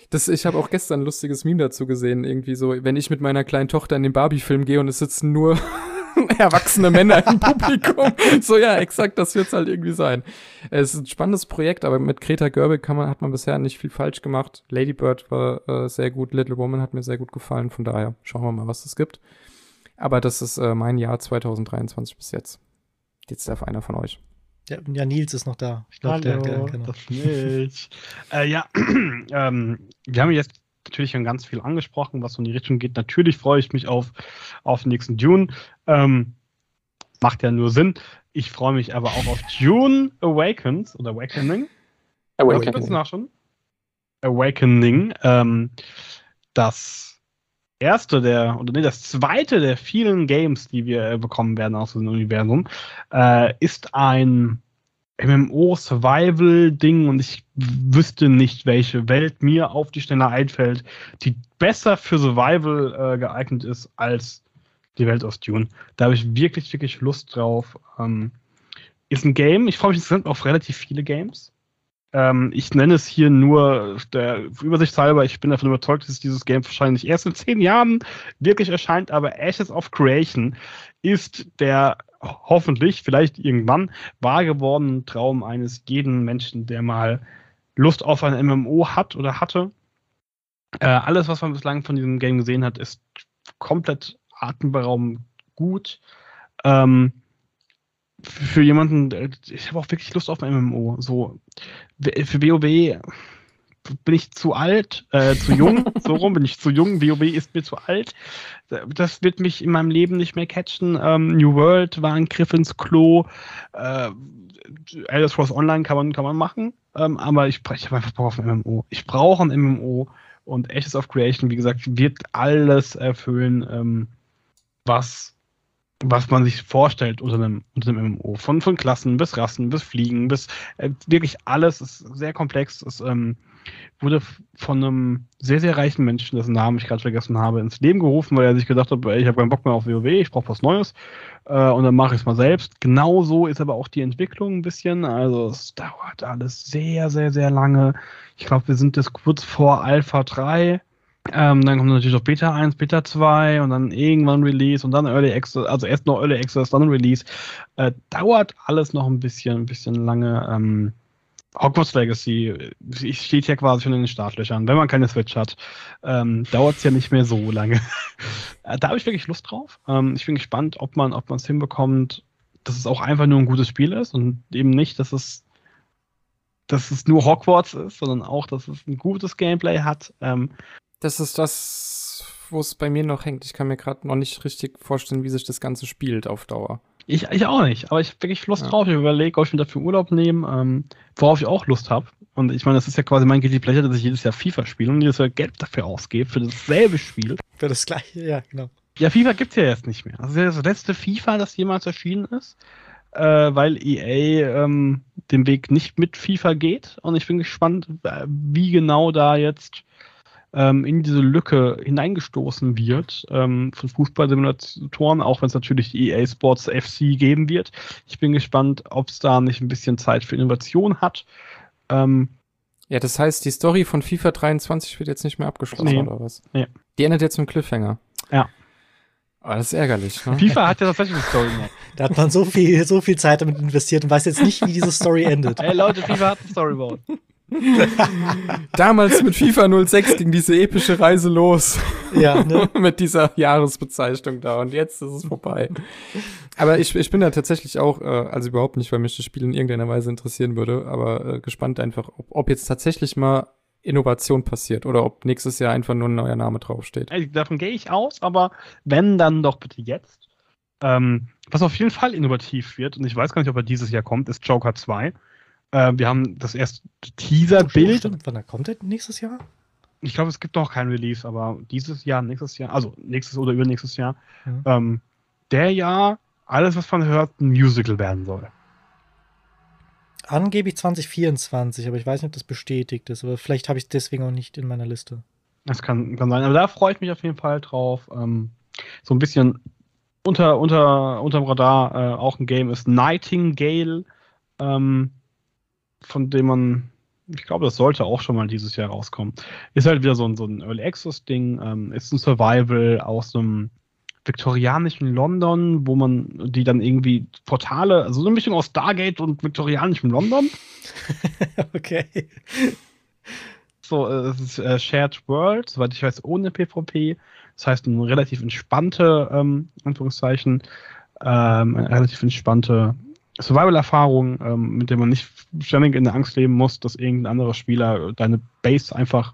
Das, ich habe auch gestern ein lustiges Meme dazu gesehen, irgendwie so, wenn ich mit meiner kleinen Tochter in den Barbie-Film gehe und es sitzen nur erwachsene Männer im Publikum. So, ja, exakt, das wird's halt irgendwie sein. Es ist ein spannendes Projekt, aber mit Greta Gerwig kann man, hat man bisher nicht viel falsch gemacht. Lady Bird war äh, sehr gut, Little Woman hat mir sehr gut gefallen, von daher schauen wir mal, was es gibt. Aber das ist äh, mein Jahr 2023 bis jetzt. Jetzt darf einer von euch. Ja, ja, Nils ist noch da. Ich glaube, der, der genau. Nils. äh, ja, ähm, wir haben jetzt natürlich schon ganz viel angesprochen, was so in die Richtung geht. Natürlich freue ich mich auf, auf den nächsten Dune. Ähm, macht ja nur Sinn. Ich freue mich aber auch auf Dune Awakens oder Awakening. Awakening. Schon? Awakening. Ähm, das erste der, oder nee, das zweite der vielen Games, die wir äh, bekommen werden aus dem Universum, äh, ist ein MMO-Survival-Ding und ich wüsste nicht, welche Welt mir auf die Stelle einfällt, die besser für Survival äh, geeignet ist als die Welt aus Dune. Da habe ich wirklich, wirklich Lust drauf. Ähm, ist ein Game, ich freue mich insgesamt auf relativ viele Games. Ähm, ich nenne es hier nur der Übersichtshalber. Ich bin davon überzeugt, dass dieses Game wahrscheinlich erst in zehn Jahren wirklich erscheint, aber Ashes of Creation ist der hoffentlich, vielleicht irgendwann, wahr gewordene Traum eines jeden Menschen, der mal Lust auf ein MMO hat oder hatte. Äh, alles, was man bislang von diesem Game gesehen hat, ist komplett atemberaubend gut. Ähm, für jemanden, äh, ich habe auch wirklich Lust auf ein MMO. So, für WoW bin ich zu alt, äh, zu jung, so rum bin ich zu jung, WoW ist mir zu alt. Das wird mich in meinem Leben nicht mehr catchen. Ähm, New World war ein Griff ins Klo. Äh, Elder Scrolls Online kann man, kann man machen, ähm, aber ich, ich habe einfach Bock auf ein MMO. Ich brauche ein MMO und Ashes of Creation, wie gesagt, wird alles erfüllen, ähm, was was man sich vorstellt unter einem, unter einem MMO. Von, von Klassen bis Rassen, bis Fliegen, bis äh, wirklich alles ist sehr komplex. Es ähm, wurde von einem sehr, sehr reichen Menschen, dessen Namen ich gerade vergessen habe, ins Leben gerufen, weil er sich gedacht hat, ich habe keinen Bock mehr auf WoW, ich brauche was Neues äh, und dann mache ich es mal selbst. Genauso ist aber auch die Entwicklung ein bisschen. Also es dauert alles sehr, sehr, sehr lange. Ich glaube, wir sind jetzt kurz vor Alpha 3 ähm, dann kommt natürlich noch Beta 1, Beta 2 und dann irgendwann Release und dann Early Access, also erst noch Early Access, dann Release. Äh, dauert alles noch ein bisschen, ein bisschen lange. Ähm, Hogwarts Legacy steht ja quasi schon in den Startlöchern. Wenn man keine Switch hat, ähm, dauert es ja nicht mehr so lange. Äh, da habe ich wirklich Lust drauf. Ähm, ich bin gespannt, ob man es hinbekommt, dass es auch einfach nur ein gutes Spiel ist und eben nicht, dass es dass es nur Hogwarts ist, sondern auch, dass es ein gutes Gameplay hat. Ähm, das ist das, wo es bei mir noch hängt. Ich kann mir gerade noch nicht richtig vorstellen, wie sich das Ganze spielt auf Dauer. Ich, ich auch nicht, aber ich habe wirklich Lust ja. drauf. Ich überlege, ob ich mir dafür Urlaub nehme, ähm, worauf ich auch Lust habe. Und ich meine, das ist ja quasi mein Guilty Pleasure, dass ich jedes Jahr FIFA spiele und jedes Jahr Geld dafür ausgebe, für dasselbe Spiel. Für das gleiche, ja, genau. Ja, FIFA gibt es ja jetzt nicht mehr. Das ist ja das letzte FIFA, das jemals erschienen ist, äh, weil EA ähm, den Weg nicht mit FIFA geht. Und ich bin gespannt, äh, wie genau da jetzt ähm, in diese Lücke hineingestoßen wird ähm, von Fußballsimulatoren, auch wenn es natürlich EA Sports FC geben wird. Ich bin gespannt, ob es da nicht ein bisschen Zeit für Innovation hat. Ähm, ja, das heißt, die Story von FIFA 23 wird jetzt nicht mehr abgeschlossen, nee, oder was? Nee. Die endet jetzt mit Cliffhanger. Ja. Aber das ist ärgerlich. Ne? FIFA hat ja tatsächlich eine Story mehr. Da hat man so viel, so viel Zeit damit investiert und weiß jetzt nicht, wie diese Story endet. Ey Leute, FIFA hat eine Storyboard. Damals mit FIFA 06 ging diese epische Reise los. Ja, ne? mit dieser Jahresbezeichnung da und jetzt ist es vorbei. Aber ich, ich bin da tatsächlich auch, äh, also überhaupt nicht, weil mich das Spiel in irgendeiner Weise interessieren würde, aber äh, gespannt einfach, ob, ob jetzt tatsächlich mal Innovation passiert oder ob nächstes Jahr einfach nur ein neuer Name draufsteht. Also davon gehe ich aus, aber wenn, dann doch bitte jetzt. Ähm, was auf jeden Fall innovativ wird, und ich weiß gar nicht, ob er dieses Jahr kommt, ist Joker 2. Äh, wir haben das erste Teaser-Bild. Oh, Wann kommt der nächstes Jahr? Ich glaube, es gibt noch kein Release, aber dieses Jahr, nächstes Jahr, also nächstes oder übernächstes Jahr, mhm. ähm, der Jahr alles, was man hört, ein Musical werden soll. Angeblich 2024, aber ich weiß nicht, ob das bestätigt ist. Aber vielleicht habe ich es deswegen auch nicht in meiner Liste. Das kann, kann sein. Aber da freue ich mich auf jeden Fall drauf. Ähm, so ein bisschen unter, unter, unterm Radar äh, auch ein Game ist Nightingale. Ähm, von dem man, ich glaube, das sollte auch schon mal dieses Jahr rauskommen. Ist halt wieder so ein, so ein Early Access-Ding, ähm, ist ein Survival aus einem viktorianischen London, wo man die dann irgendwie Portale, also so eine Mischung aus Stargate und viktorianischem London. okay. So, äh, es ist äh, Shared World, soweit ich weiß, ohne PvP. Das heißt, eine relativ entspannte, ähm, Anführungszeichen, ähm, eine relativ entspannte Survival-Erfahrung, ähm, mit der man nicht ständig in der Angst leben muss, dass irgendein anderer Spieler deine Base einfach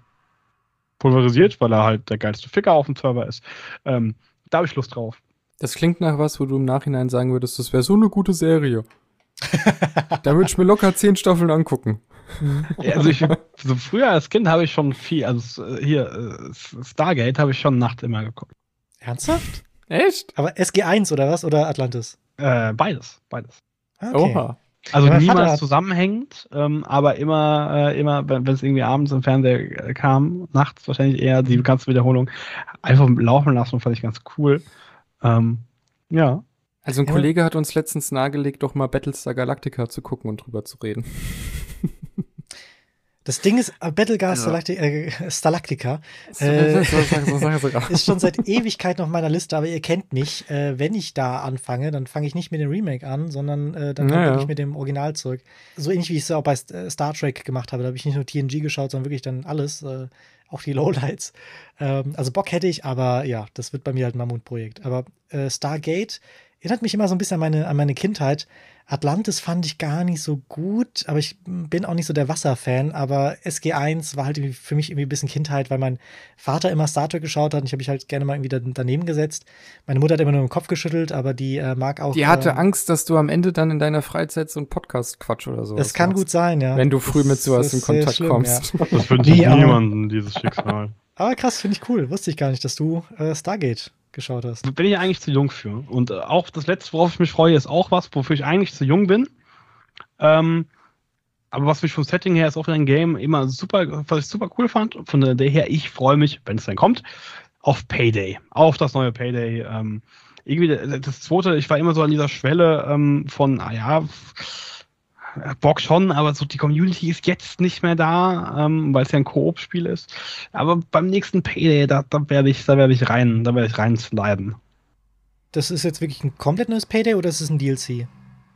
pulverisiert, weil er halt der geilste Ficker auf dem Server ist. Ähm, da habe ich Lust drauf. Das klingt nach was, wo du im Nachhinein sagen würdest, das wäre so eine gute Serie. da würde ich mir locker zehn Staffeln angucken. Ja, also ich, so früher als Kind habe ich schon viel, also hier, äh, Stargate habe ich schon Nacht immer geguckt. Ernsthaft? Echt? Aber SG1 oder was? Oder Atlantis? Äh, beides, beides. Ah, okay. Oha. Also ja, niemals zusammenhängend, ähm, aber immer, äh, immer, wenn es irgendwie abends im Fernseher äh, kam, nachts wahrscheinlich eher die ganze Wiederholung, einfach laufen lassen, fand ich ganz cool. Ähm, ja. Also ein ja. Kollege hat uns letztens nahegelegt, doch mal Battlestar Galactica zu gucken und drüber zu reden. Das Ding ist, äh, Battlegar ja. äh, Stalactica äh, ist schon seit Ewigkeit auf meiner Liste, aber ihr kennt mich. Äh, wenn ich da anfange, dann fange ich nicht mit dem Remake an, sondern äh, dann naja. wirklich mit dem Originalzeug. So ähnlich wie ich es auch bei äh, Star Trek gemacht habe. Da habe ich nicht nur TNG geschaut, sondern wirklich dann alles, auch die Lowlights. Ähm, also Bock hätte ich, aber ja, das wird bei mir halt ein Mammutprojekt. Aber Stargate erinnert mich immer so ein bisschen an meine, an meine Kindheit. Atlantis fand ich gar nicht so gut, aber ich bin auch nicht so der Wasserfan. Aber SG1 war halt für mich irgendwie ein bisschen Kindheit, weil mein Vater immer Star Trek geschaut hat und ich habe mich halt gerne mal irgendwie daneben gesetzt. Meine Mutter hat immer nur den Kopf geschüttelt, aber die äh, mag auch. Die hatte äh, Angst, dass du am Ende dann in deiner Freizeit so einen Podcast quatsch oder so. Das kann machst. gut sein, ja. Wenn du früh das mit sowas in Kontakt schlimm, kommst. Ja. Das wünsche ich niemandem, dieses Schicksal. Aber krass, finde ich cool. Wusste ich gar nicht, dass du äh, Stargate geschaut hast. Bin ich eigentlich zu jung für. Und äh, auch das letzte, worauf ich mich freue, ist auch was, wofür ich eigentlich zu jung bin. Ähm, aber was mich vom Setting her ist auch ein Game immer super, was ich super cool fand. Von der her, ich freue mich, wenn es dann kommt, auf Payday. Auf das neue Payday. Ähm, irgendwie das zweite, ich war immer so an dieser Schwelle ähm, von, ah Bock schon, aber so die Community ist jetzt nicht mehr da, ähm, weil es ja ein Koop-Spiel ist. Aber beim nächsten Payday, da, da werde ich, da werde ich rein, da werde ich rein sliden. Das ist jetzt wirklich ein komplett neues Payday oder ist es ein DLC?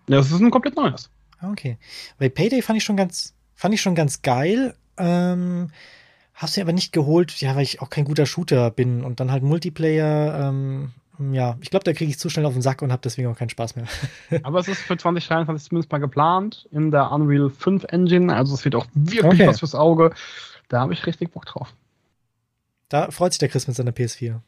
Ja, das ist ein komplett neues. Ah, okay. Weil Payday fand ich schon ganz, fand ich schon ganz geil. Ähm, hast du aber nicht geholt, ja, weil ich auch kein guter Shooter bin und dann halt Multiplayer. Ähm, ja, ich glaube, da kriege ich zu schnell auf den Sack und habe deswegen auch keinen Spaß mehr. aber es ist für 2023 zumindest mal geplant in der Unreal 5 Engine. Also es wird auch wirklich okay. was fürs Auge. Da habe ich richtig Bock drauf. Da freut sich der Chris mit seiner PS4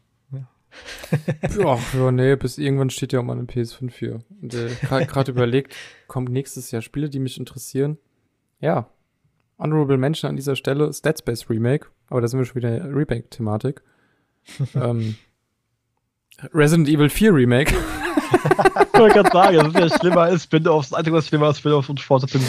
ja, ja, nee, bis irgendwann steht ja auch mal eine PS5 hier. Und äh, gerade überlegt, kommt nächstes Jahr Spiele, die mich interessieren. Ja, Honorable Mention an dieser Stelle, Dead Space Remake, aber da sind wir schon wieder in der Remake-Thematik. ähm, Resident Evil 4 Remake. ich wollte gerade sagen, das ist ja schlimmer als Spin-Offs. Das Einzige, was schlimmer als Spin-Offs und Sport sind,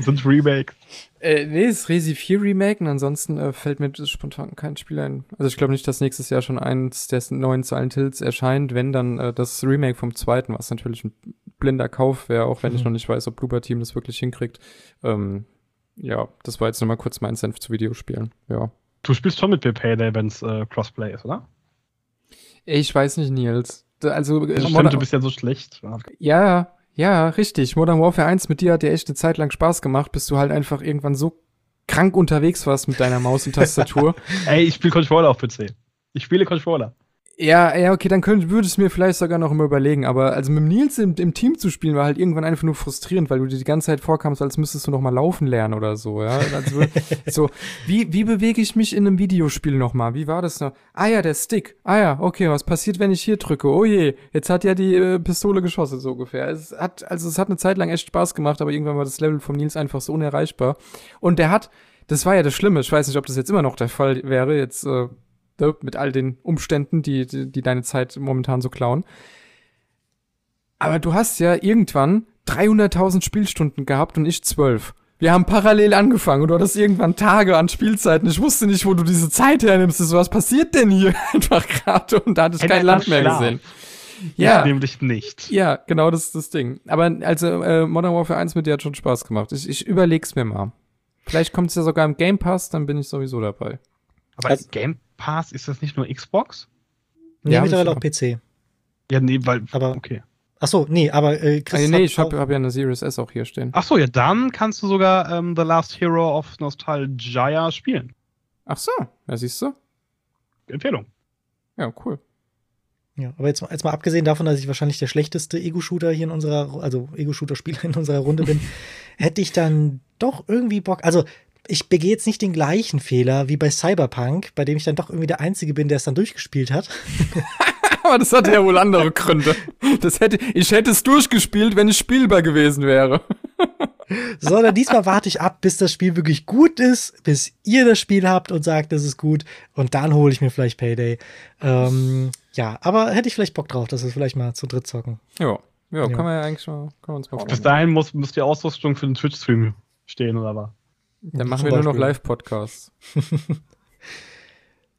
sind Remakes. Äh, nee, es ist Resi 4 Remake und ansonsten äh, fällt mir spontan kein Spiel ein. Also ich glaube nicht, dass nächstes Jahr schon eins der neuen Silent Hills erscheint, wenn dann äh, das Remake vom zweiten, was natürlich ein blinder Kauf wäre, auch wenn mhm. ich noch nicht weiß, ob Bloober Team das wirklich hinkriegt. Ähm, ja, das war jetzt nochmal kurz mein Senf zu Videospielen. Ja. Du spielst schon mit Payday, wenn es äh, Crossplay ist, oder? Ich weiß nicht, Nils. Also, äh, stimmt, du bist ja so schlecht. Ja, ja, richtig. Modern Warfare 1 mit dir hat dir echt eine Zeit lang Spaß gemacht, bis du halt einfach irgendwann so krank unterwegs warst mit deiner Maus und Tastatur. Ey, ich spiele Controller auf PC. Ich spiele Controller. Ja, ja, okay, dann könnte, würde es mir vielleicht sogar noch immer überlegen, aber also mit Nils im, im, Team zu spielen war halt irgendwann einfach nur frustrierend, weil du dir die ganze Zeit vorkamst, als müsstest du noch mal laufen lernen oder so, ja. Also, so, wie, wie bewege ich mich in einem Videospiel noch mal? Wie war das noch? Ah ja, der Stick. Ah ja, okay, was passiert, wenn ich hier drücke? Oh je, jetzt hat ja die äh, Pistole geschossen, so ungefähr. Es hat, also es hat eine Zeit lang echt Spaß gemacht, aber irgendwann war das Level vom Nils einfach so unerreichbar. Und der hat, das war ja das Schlimme, ich weiß nicht, ob das jetzt immer noch der Fall wäre, jetzt, äh, mit all den Umständen, die, die, die deine Zeit momentan so klauen. Aber du hast ja irgendwann 300.000 Spielstunden gehabt und ich 12. Wir haben parallel angefangen und du hattest irgendwann Tage an Spielzeiten. Ich wusste nicht, wo du diese Zeit hernimmst. So, was passiert denn hier einfach gerade? Und da hattest du kein Land mehr Schlaf. gesehen. Ja, nämlich nicht. Ja, genau, das ist das Ding. Aber also äh, Modern Warfare 1 mit dir hat schon Spaß gemacht. Ich, ich überleg's mir mal. Vielleicht kommt es ja sogar im Game Pass, dann bin ich sowieso dabei. Aber also, Game Pass, ist das nicht nur Xbox? Nee, ja, mittlerweile auch PC. Ja, nee, weil. Aber, okay. Ach so, nee, aber äh, Chris also, Nee, ich habe hab ja eine Series S auch hier stehen. Ach so, ja, dann kannst du sogar ähm, The Last Hero of Nostalgia spielen. Ach so, ja, siehst du? Empfehlung. Ja, cool. Ja, aber jetzt, jetzt mal abgesehen davon, dass ich wahrscheinlich der schlechteste Ego-Shooter hier in unserer, also Ego-Shooter-Spieler in unserer Runde bin, hätte ich dann doch irgendwie Bock. Also ich begehe jetzt nicht den gleichen Fehler wie bei Cyberpunk, bei dem ich dann doch irgendwie der Einzige bin, der es dann durchgespielt hat. Aber das hatte ja wohl andere Gründe. Das hätte, ich hätte es durchgespielt, wenn es spielbar gewesen wäre. Sondern diesmal warte ich ab, bis das Spiel wirklich gut ist, bis ihr das Spiel habt und sagt, das ist gut. Und dann hole ich mir vielleicht Payday. Ähm, ja, aber hätte ich vielleicht Bock drauf, dass wir vielleicht mal zu dritt zocken. Ja, ja, ja. kann man ja eigentlich mal, kann man uns mal Bis dahin muss, muss die Ausrüstung für den Twitch-Stream stehen, oder was? Dann machen wir nur noch Live-Podcasts.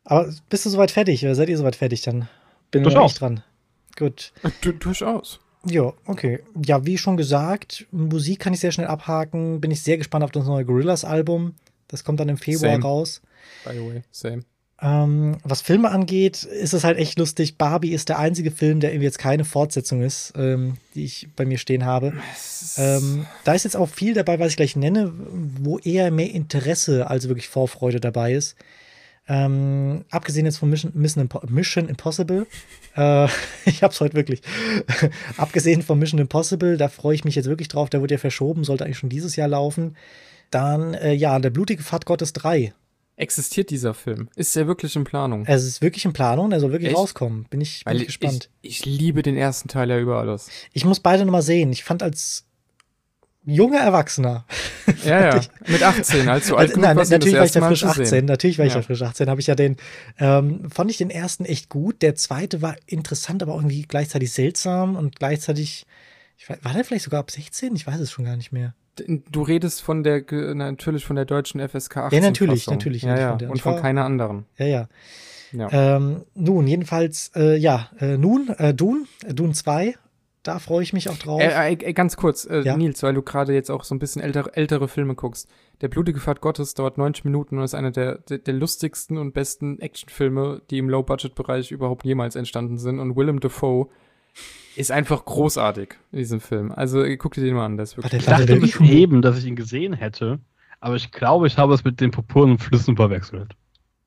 Aber bist du soweit fertig? Oder seid ihr soweit fertig? Dann bin ich auch dran. Gut. Du, durchaus. Ja, okay. Ja, wie schon gesagt, Musik kann ich sehr schnell abhaken. Bin ich sehr gespannt auf das neue Gorillas-Album. Das kommt dann im Februar same. raus. By the way, same. Ähm, was Filme angeht, ist es halt echt lustig. Barbie ist der einzige Film, der irgendwie jetzt keine Fortsetzung ist, ähm, die ich bei mir stehen habe. Ähm, da ist jetzt auch viel dabei, was ich gleich nenne, wo eher mehr Interesse als wirklich Vorfreude dabei ist. Ähm, abgesehen jetzt von Mission, Mission, Impo Mission Impossible, äh, ich hab's heute wirklich. abgesehen von Mission Impossible, da freue ich mich jetzt wirklich drauf. Der wurde ja verschoben, sollte eigentlich schon dieses Jahr laufen. Dann, äh, ja, der blutige Pfad Gottes 3. Existiert dieser Film? Ist der wirklich in Planung? Es ist wirklich in Planung, der soll wirklich Echt? rauskommen. Bin ich, bin ich gespannt. Ich, ich liebe den ersten Teil ja über alles. Ich, muss beide nochmal sehen. Ich fand als junger Erwachsener. Ja, ja. Mit 18, als du alt Also, nein, warst, natürlich war ich da Mal frisch zu sehen. 18. Natürlich war ich Ja. da frisch 18. Habe ich ja den, ähm, fand ich den ersten echt gut. Der zweite war interessant, aber auch irgendwie gleichzeitig seltsam und gleichzeitig, ich weiß, war der vielleicht sogar ab 16? Ich weiß es schon gar nicht mehr. Du redest von der, natürlich von der deutschen FSK 18 Ja, natürlich, Fassung. natürlich Ja, ja. von. Und von keiner anderen. Ja, ja. Ja. Ähm, nun, jedenfalls, äh, ja, äh, nun, äh, Dune, äh, Dune 2, da freue ich mich auch drauf. Äh, äh, ganz kurz, äh, Ja? Nils, weil du gerade jetzt auch so ein bisschen ältere, ältere Filme guckst. Der blutige Pfad Gottes dauert 90 Minuten und ist einer der, der, der lustigsten und besten Actionfilme, die im Low-Budget-Bereich überhaupt jemals entstanden sind. Und Willem Dafoe ist einfach großartig in diesem Film. Also äh, guck dir den mal an, der ist wirklich. Ich dachte bis Ivo. eben, dass ich ihn gesehen hätte, aber ich glaube, ich habe es mit den purpurnen Flüssen verwechselt.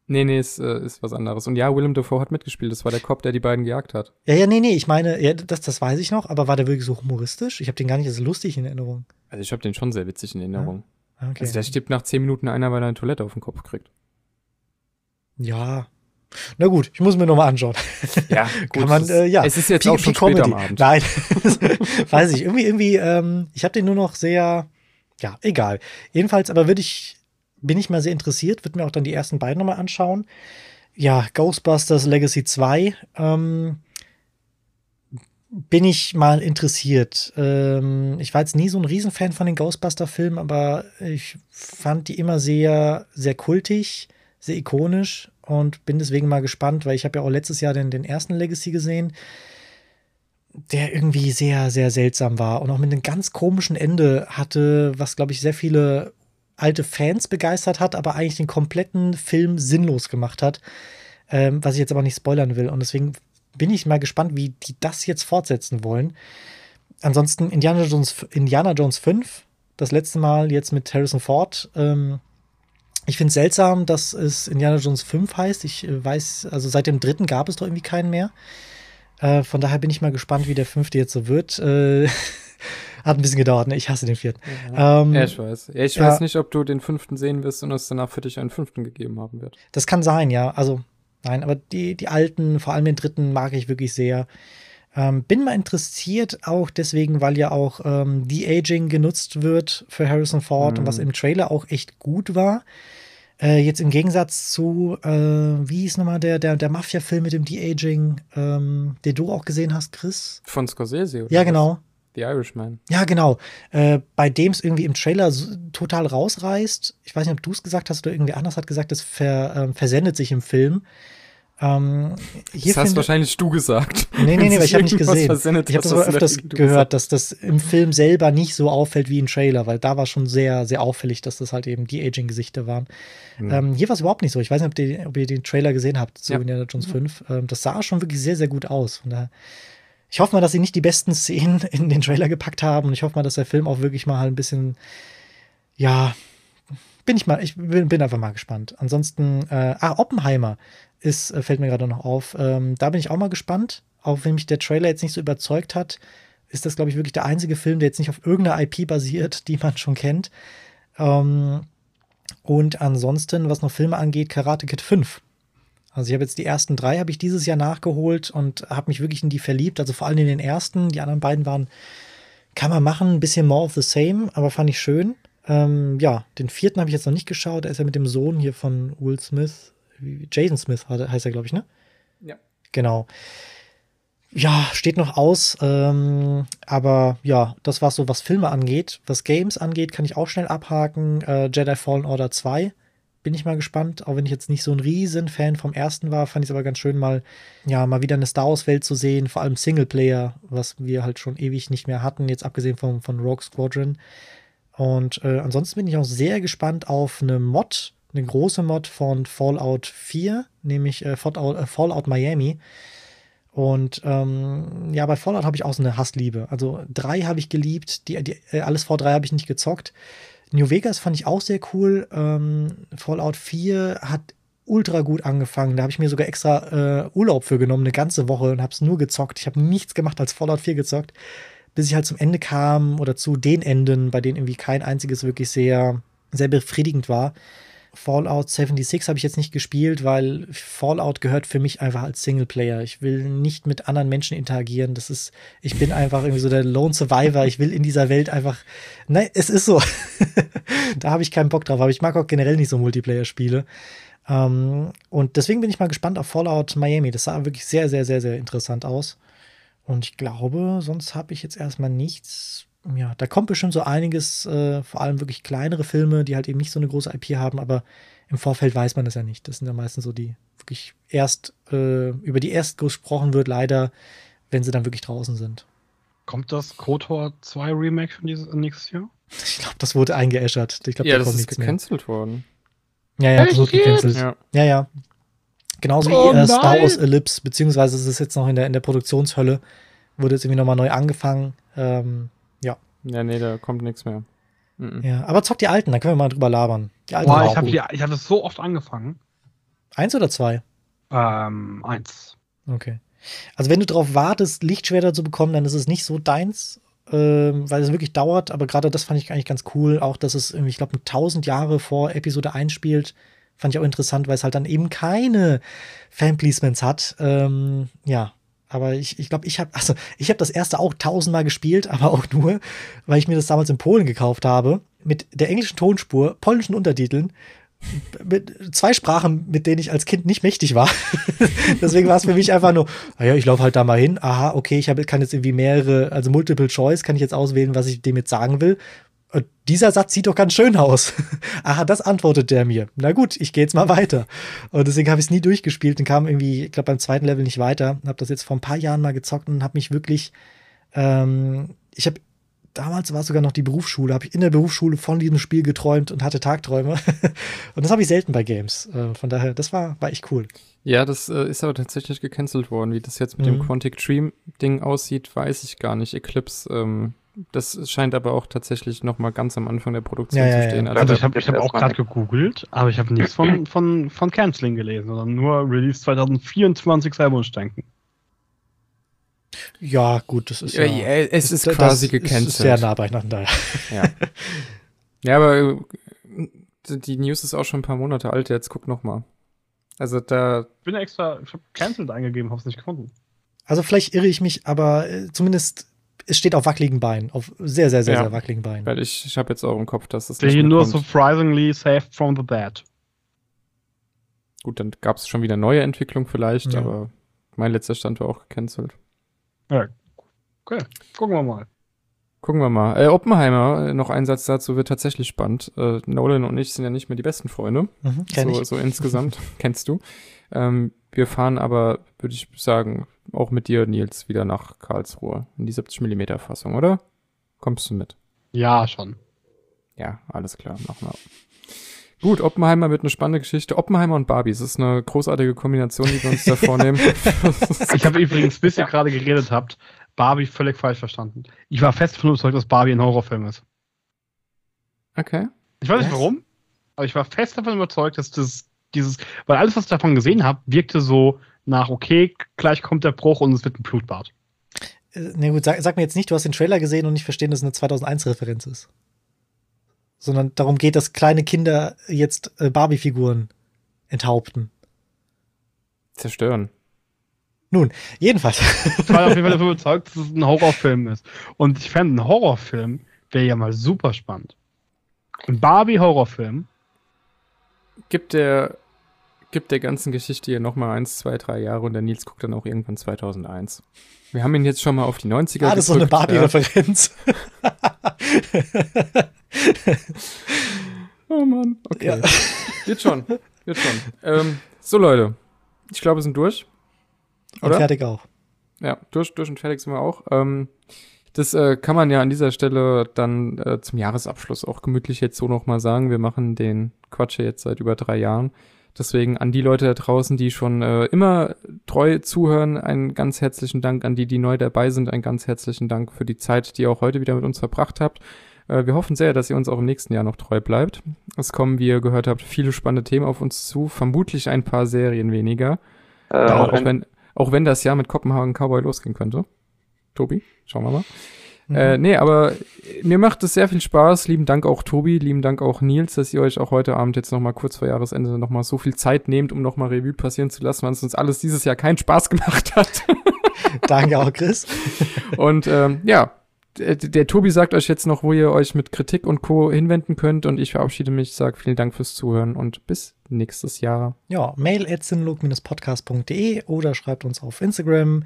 Nee, nee, ist, äh, ist was anderes. Und ja, Willem Dafoe hat mitgespielt. Das war der Cop, der die beiden gejagt hat. ja, ja, nee, nee, ich meine, ja, das, das weiß ich noch, aber war der wirklich so humoristisch? Ich habe den gar nicht als lustig in Erinnerung. Also ich habe den schon sehr witzig in Erinnerung. Ah, Okay. Also der stirbt nach 10 Minuten einer, weil er eine Toilette auf den Kopf kriegt. ja. Na gut, ich muss mir nochmal anschauen. Ja, Kann man, äh, ja. Es ist jetzt P- auch schon P-Comedy. spät am Abend. Nein, weiß ich. Irgendwie, irgendwie, ähm, ich habe den nur noch sehr, ja, egal. Jedenfalls, aber würde ich, bin ich mal sehr interessiert, würde mir auch dann die ersten beiden nochmal anschauen. Ja, Ghostbusters Legacy 2, ähm, bin ich mal interessiert. Ähm, ich war jetzt nie so ein Riesenfan von den Ghostbuster-Filmen, aber ich fand die immer sehr, sehr kultig, sehr ikonisch und bin deswegen mal gespannt, weil ich habe ja auch letztes Jahr den, den ersten Legacy gesehen, der irgendwie sehr, sehr seltsam war und auch mit einem ganz komischen Ende hatte, was, glaube ich, sehr viele alte Fans begeistert hat, aber eigentlich den kompletten Film sinnlos gemacht hat, ähm, was ich jetzt aber nicht spoilern will. Und deswegen bin ich mal gespannt, wie die das jetzt fortsetzen wollen. Ansonsten Indiana Jones, Indiana Jones 5, das letzte Mal jetzt mit Harrison Ford. Ähm, ich finde es seltsam, dass es Indiana Jones 5 heißt. Ich äh, weiß, also seit dem dritten gab es doch irgendwie keinen mehr. Äh, von daher bin ich mal gespannt, wie der fünfte jetzt so wird. Äh, hat ein bisschen gedauert, ne? Ich hasse den vierten. Ähm, Ja, ich weiß. Ja, ich ja. weiß nicht, ob du den fünften sehen wirst und es danach für dich einen fünften gegeben haben wird. Das kann sein, ja. Also, nein, aber die, die alten, vor allem den dritten, mag ich wirklich sehr. Ähm, bin mal interessiert, auch deswegen, weil ja auch ähm, De-Aging genutzt wird für Harrison Ford und was im Trailer auch echt gut war. Äh, jetzt im Gegensatz zu, äh, wie hieß nochmal der, der, der Mafia-Film mit dem De-Aging, ähm, den du auch gesehen hast, Chris? Von Scorsese, oder? Ja, genau. The Irishman. Ja, genau. Äh, bei dem es irgendwie im Trailer so, total rausreißt. Ich weiß nicht, ob du es gesagt hast oder irgendwie anders hat gesagt, das ver, ähm, versendet sich im Film. Ähm, hier Das hast finde- wahrscheinlich du gesagt. Nee, nee, nee, weil ich habe nicht gesehen. Ich habe das aber öfters gehört, dass das im Film selber nicht so auffällt wie im Trailer, weil da war schon sehr, sehr auffällig, dass das halt eben die Aging-Gesichter waren. Ähm, hier war es überhaupt nicht so. Ich weiß nicht, ob, die, ob ihr den Trailer gesehen habt zu Ja. Indiana Jones 5. Ähm, das sah schon wirklich sehr, sehr gut aus. Von daher, ich hoffe mal, dass sie nicht die besten Szenen in den Trailer gepackt haben und ich hoffe mal, dass der Film auch wirklich mal ein bisschen, ja, bin ich mal, ich bin, bin einfach mal gespannt. Ansonsten, äh, ah, Oppenheimer ist, äh, fällt mir gerade noch auf. Ähm, da bin ich auch mal gespannt. Auch wenn mich der Trailer jetzt nicht so überzeugt hat, ist das, glaube ich, wirklich der einzige Film, der jetzt nicht auf irgendeiner IP basiert, die man schon kennt. Ähm, und ansonsten, was noch Filme angeht, Karate Kid 5. Also ich habe jetzt die ersten drei, habe ich dieses Jahr nachgeholt und habe mich wirklich in die verliebt. Also vor allem in den ersten. Die anderen beiden waren, kann man machen, ein bisschen more of the same, aber fand ich schön. Ähm, ja, den vierten habe ich jetzt noch nicht geschaut. Der ist ja mit dem Sohn hier von Will Smith. Jason Smith heißt er, glaube ich, ne? Ja. Genau. Ja, steht noch aus. Ähm, aber ja, das war so, was Filme angeht. Was Games angeht, kann ich auch schnell abhaken. Äh, Jedi Fallen Order 2. Bin ich mal gespannt. Auch wenn ich jetzt nicht so ein riesen Fan vom ersten war, fand ich es aber ganz schön, mal, ja, mal wieder eine Star Wars-Welt zu sehen. Vor allem Singleplayer, was wir halt schon ewig nicht mehr hatten, jetzt abgesehen von, von Rogue Squadron. Und äh, ansonsten bin ich auch sehr gespannt auf eine Mod, eine große Mod von Fallout 4, nämlich äh, Fallout, äh, Fallout Miami. Und ähm, ja, bei Fallout habe ich auch so eine Hassliebe. Also drei habe ich geliebt, die, die, äh, alles vor drei habe ich nicht gezockt. New Vegas fand ich auch sehr cool. Ähm, Fallout 4 hat ultra gut angefangen. Da habe ich mir sogar extra äh, Urlaub für genommen, eine ganze Woche und habe es nur gezockt. Ich habe nichts gemacht als Fallout 4 gezockt, bis ich halt zum Ende kam oder zu den Enden, bei denen irgendwie kein einziges wirklich sehr, sehr befriedigend war. Fallout 76 habe ich jetzt nicht gespielt, weil Fallout gehört für mich einfach als Singleplayer. Ich will nicht mit anderen Menschen interagieren. Das ist, ich bin einfach irgendwie so der Lone Survivor. Ich will in dieser Welt einfach, nein, es ist so. da habe ich keinen Bock drauf. Aber ich mag auch generell nicht so Multiplayer-Spiele. Ähm, und deswegen bin ich mal gespannt auf Fallout Miami. Das sah wirklich sehr, sehr, sehr, sehr interessant aus. Und ich glaube, sonst habe ich jetzt erstmal nichts ja, da kommt bestimmt so einiges, äh, vor allem wirklich kleinere Filme, die halt eben nicht so eine große IP haben, aber im Vorfeld weiß man das ja nicht. Das sind ja meistens so die wirklich erst, äh, über die erst gesprochen wird, leider, wenn sie dann wirklich draußen sind. Kommt das KOTOR 2 Remake schon dieses, nächstes Jahr? Ich glaube, das wurde eingeäschert. Ich glaub, ja, da das ist gecancelt mehr. worden. Ja, ja, das wurde gecancelt. Ja, ja. ja. Genauso oh, wie äh, Star Wars Ellipse, beziehungsweise es ist jetzt noch in der, in der Produktionshölle, wurde jetzt irgendwie nochmal neu angefangen. Ähm, ja, nee, da kommt nichts mehr. Mhm. Ja, aber zock die alten, da können wir mal drüber labern. Die alten Boah, ich habe hab das so oft angefangen. Eins oder zwei? Ähm, eins. Okay. Also wenn du darauf wartest, Lichtschwerter zu bekommen, dann ist es nicht so deins, ähm, weil es wirklich dauert. Aber gerade das fand ich eigentlich ganz cool. Auch, dass es irgendwie, ich glaube, 1000 Jahre vor Episode 1 spielt, fand ich auch interessant, weil es halt dann eben keine Fanpleasements hat. Ähm, ja, aber ich glaube, ich, glaub, ich habe also ich das erste auch tausendmal gespielt, aber auch nur, weil ich mir das damals in Polen gekauft habe. Mit der englischen Tonspur, polnischen Untertiteln, mit zwei Sprachen, mit denen ich als Kind nicht mächtig war. Deswegen war es für mich einfach nur, naja, ah ich laufe halt da mal hin. Aha, okay, ich hab, kann jetzt irgendwie mehrere, also Multiple Choice, kann ich jetzt auswählen, was ich dem jetzt sagen will. Und dieser Satz sieht doch ganz schön aus. Aha, das antwortet der mir. Na gut, ich gehe jetzt mal weiter. Und deswegen habe ich es nie durchgespielt und kam irgendwie, ich glaube, beim zweiten Level nicht weiter. Habe das jetzt vor ein paar Jahren mal gezockt und habe mich wirklich, ähm, ich habe damals war es sogar noch die Berufsschule, habe ich in der Berufsschule von diesem Spiel geträumt und hatte Tagträume. und das habe ich selten bei Games. Äh, von daher, das war, war echt cool. Ja, das äh, ist aber tatsächlich gecancelt worden. Wie das jetzt mit mhm. dem Quantic Dream Ding aussieht, weiß ich gar nicht. Eclipse ähm, das scheint aber auch tatsächlich noch mal ganz am Anfang der Produktion ja, zu stehen. Ja, ja. Also, also ich habe hab auch gerade gegoogelt, aber ich habe nichts von, von, von Canceling gelesen, sondern nur Release 2024 Cyberwunsch-Denken. Ja, gut, das ist ja. ja es ist, ist quasi gecancelt. Ist sehr nah beieinander. Ja. ja, aber äh, die News ist auch schon ein paar Monate alt, jetzt guck noch mal. Also da. Ich bin extra, ich habe cancelled eingegeben, hab's nicht gefunden. Also vielleicht irre ich mich, aber äh, zumindest es steht auf wackeligen Beinen, auf sehr, sehr, sehr, ja, sehr wackeligen Beinen. Weil ich, ich habe jetzt auch im Kopf, dass es nicht nur kommt. surprisingly saved from the bad. Gut, dann gab es schon wieder neue Entwicklung vielleicht, ja. aber mein letzter Stand war auch gecancelt. Ja, okay, gucken wir mal. Gucken wir mal. Äh, Oppenheimer, äh, noch ein Satz dazu, wird tatsächlich spannend. Äh, Nolan und ich sind ja nicht mehr die besten Freunde. Mhm, kenn so, ich. so insgesamt, kennst du. Ähm, wir fahren aber, würde ich sagen, auch mit dir, Nils, wieder nach Karlsruhe. In die 70mm Fassung, oder? Kommst du mit? Ja, schon. Ja, alles klar, machen wir. Gut, Oppenheimer wird eine spannende Geschichte. Oppenheimer und Barbie, das ist eine großartige Kombination, die wir uns da vornehmen. ich habe übrigens, bis ihr gerade geredet habt, Barbie völlig falsch verstanden. Ich war fest davon überzeugt, dass Barbie ein Horrorfilm ist. Okay. Ich weiß nicht warum, aber ich war fest davon überzeugt, dass das dieses, weil alles, was ich davon gesehen habe, wirkte so nach, okay, gleich kommt der Bruch und es wird ein Blutbad. Äh, na gut, sag, sag, mir jetzt nicht, du hast den Trailer gesehen und nicht verstehen, dass es eine 2001-Referenz ist. Sondern darum geht, dass kleine Kinder jetzt äh, Barbie-Figuren enthaupten. Zerstören. Nun, jedenfalls. Ich war auf jeden Fall davon überzeugt, dass es ein Horrorfilm ist. Und ich fände, ein Horrorfilm wäre ja mal super spannend. Ein Barbie-Horrorfilm. Gibt der gibt der ganzen Geschichte hier nochmal eins, zwei, drei Jahre und der Nils guckt dann auch irgendwann 2001. Wir haben ihn jetzt schon mal auf die 90er Ah, das ist so eine Barbie-Referenz. oh Mann, okay. Ja. Wird schon, wird schon. Ähm, so Leute, ich glaube, wir sind durch. Oder? Und fertig auch. Ja, durch, durch und fertig sind wir auch. Ähm, das äh, kann man ja an dieser Stelle dann äh, zum Jahresabschluss auch gemütlich jetzt so nochmal sagen. Wir machen den Quatsch jetzt seit über drei Jahren. Deswegen an die Leute da draußen, die schon äh, immer treu zuhören, einen ganz herzlichen Dank. An die, die neu dabei sind, einen ganz herzlichen Dank für die Zeit, die ihr auch heute wieder mit uns verbracht habt. Äh, wir hoffen sehr, dass ihr uns auch im nächsten Jahr noch treu bleibt. Es kommen, wie ihr gehört habt, viele spannende Themen auf uns zu. Vermutlich ein paar Serien weniger. Äh, auch, wenn- auch wenn das Jahr mit Kopenhagen Cowboy losgehen könnte. Tobi, schauen wir mal. Mhm. Äh, nee, aber mir macht es sehr viel Spaß. Lieben Dank auch Tobi, lieben Dank auch Nils, dass ihr euch auch heute Abend jetzt nochmal kurz vor Jahresende nochmal so viel Zeit nehmt, um nochmal Revue passieren zu lassen, weil es uns alles dieses Jahr keinen Spaß gemacht hat. Danke auch, Chris. und ähm, ja, der, der Tobi sagt euch jetzt noch, wo ihr euch mit Kritik und Co. hinwenden könnt und ich verabschiede mich, sage vielen Dank fürs Zuhören und bis nächstes Jahr. Ja, mail at sinlook-podcast.de oder schreibt uns auf Instagram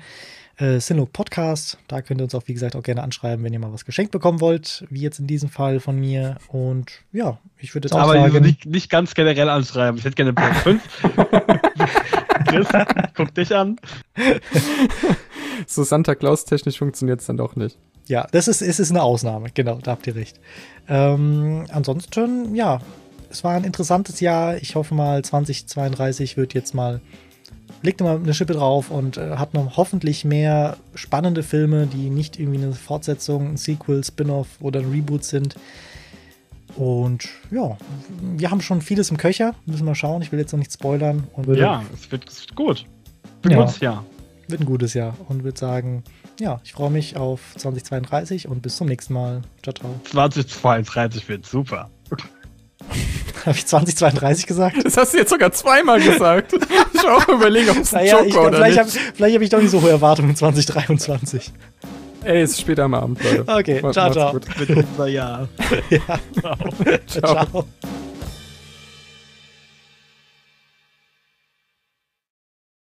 äh, Sinlook Podcast. Da könnt ihr uns auch, wie gesagt, auch gerne anschreiben, wenn ihr mal was geschenkt bekommen wollt, wie jetzt in diesem Fall von mir. Und ja, ich würde jetzt auch Aber also sagen, nicht, nicht ganz generell anschreiben. Ich hätte gerne Platz 5. Chris, guck dich an. So Santa Claus technisch funktioniert es dann doch nicht. ja, das ist, es ist eine Ausnahme. Genau, da habt ihr recht. Ähm, ansonsten, ja, es war ein interessantes Jahr. Ich hoffe mal, 2032 wird jetzt mal legt mal eine Schippe drauf und äh, hat noch hoffentlich mehr spannende Filme, die nicht irgendwie eine Fortsetzung, ein Sequel, Spin-off oder ein Reboot sind. Und ja, wir haben schon vieles im Köcher. Müssen wir schauen. Ich will jetzt noch nicht spoilern. Und würde, Ja, es wird, es wird gut. Wird Ja. gutes Jahr. wird ein gutes Jahr. Und würde sagen, ja, ich freue mich auf 2032 und bis zum nächsten Mal. Ciao, ciao. 2032 wird super. Habe ich 2032 gesagt? Das hast du jetzt sogar zweimal gesagt. ich auch überlegen, ob es ein Naja, ich, Joker oder vielleicht habe nicht. vielleicht hab ich doch nicht so hohe Erwartungen 2023. Ey, es ist später am Abend, Leute. Okay, Macht's ciao, ciao. gut. Wird unser Jahr. Ja, Ciao. ciao.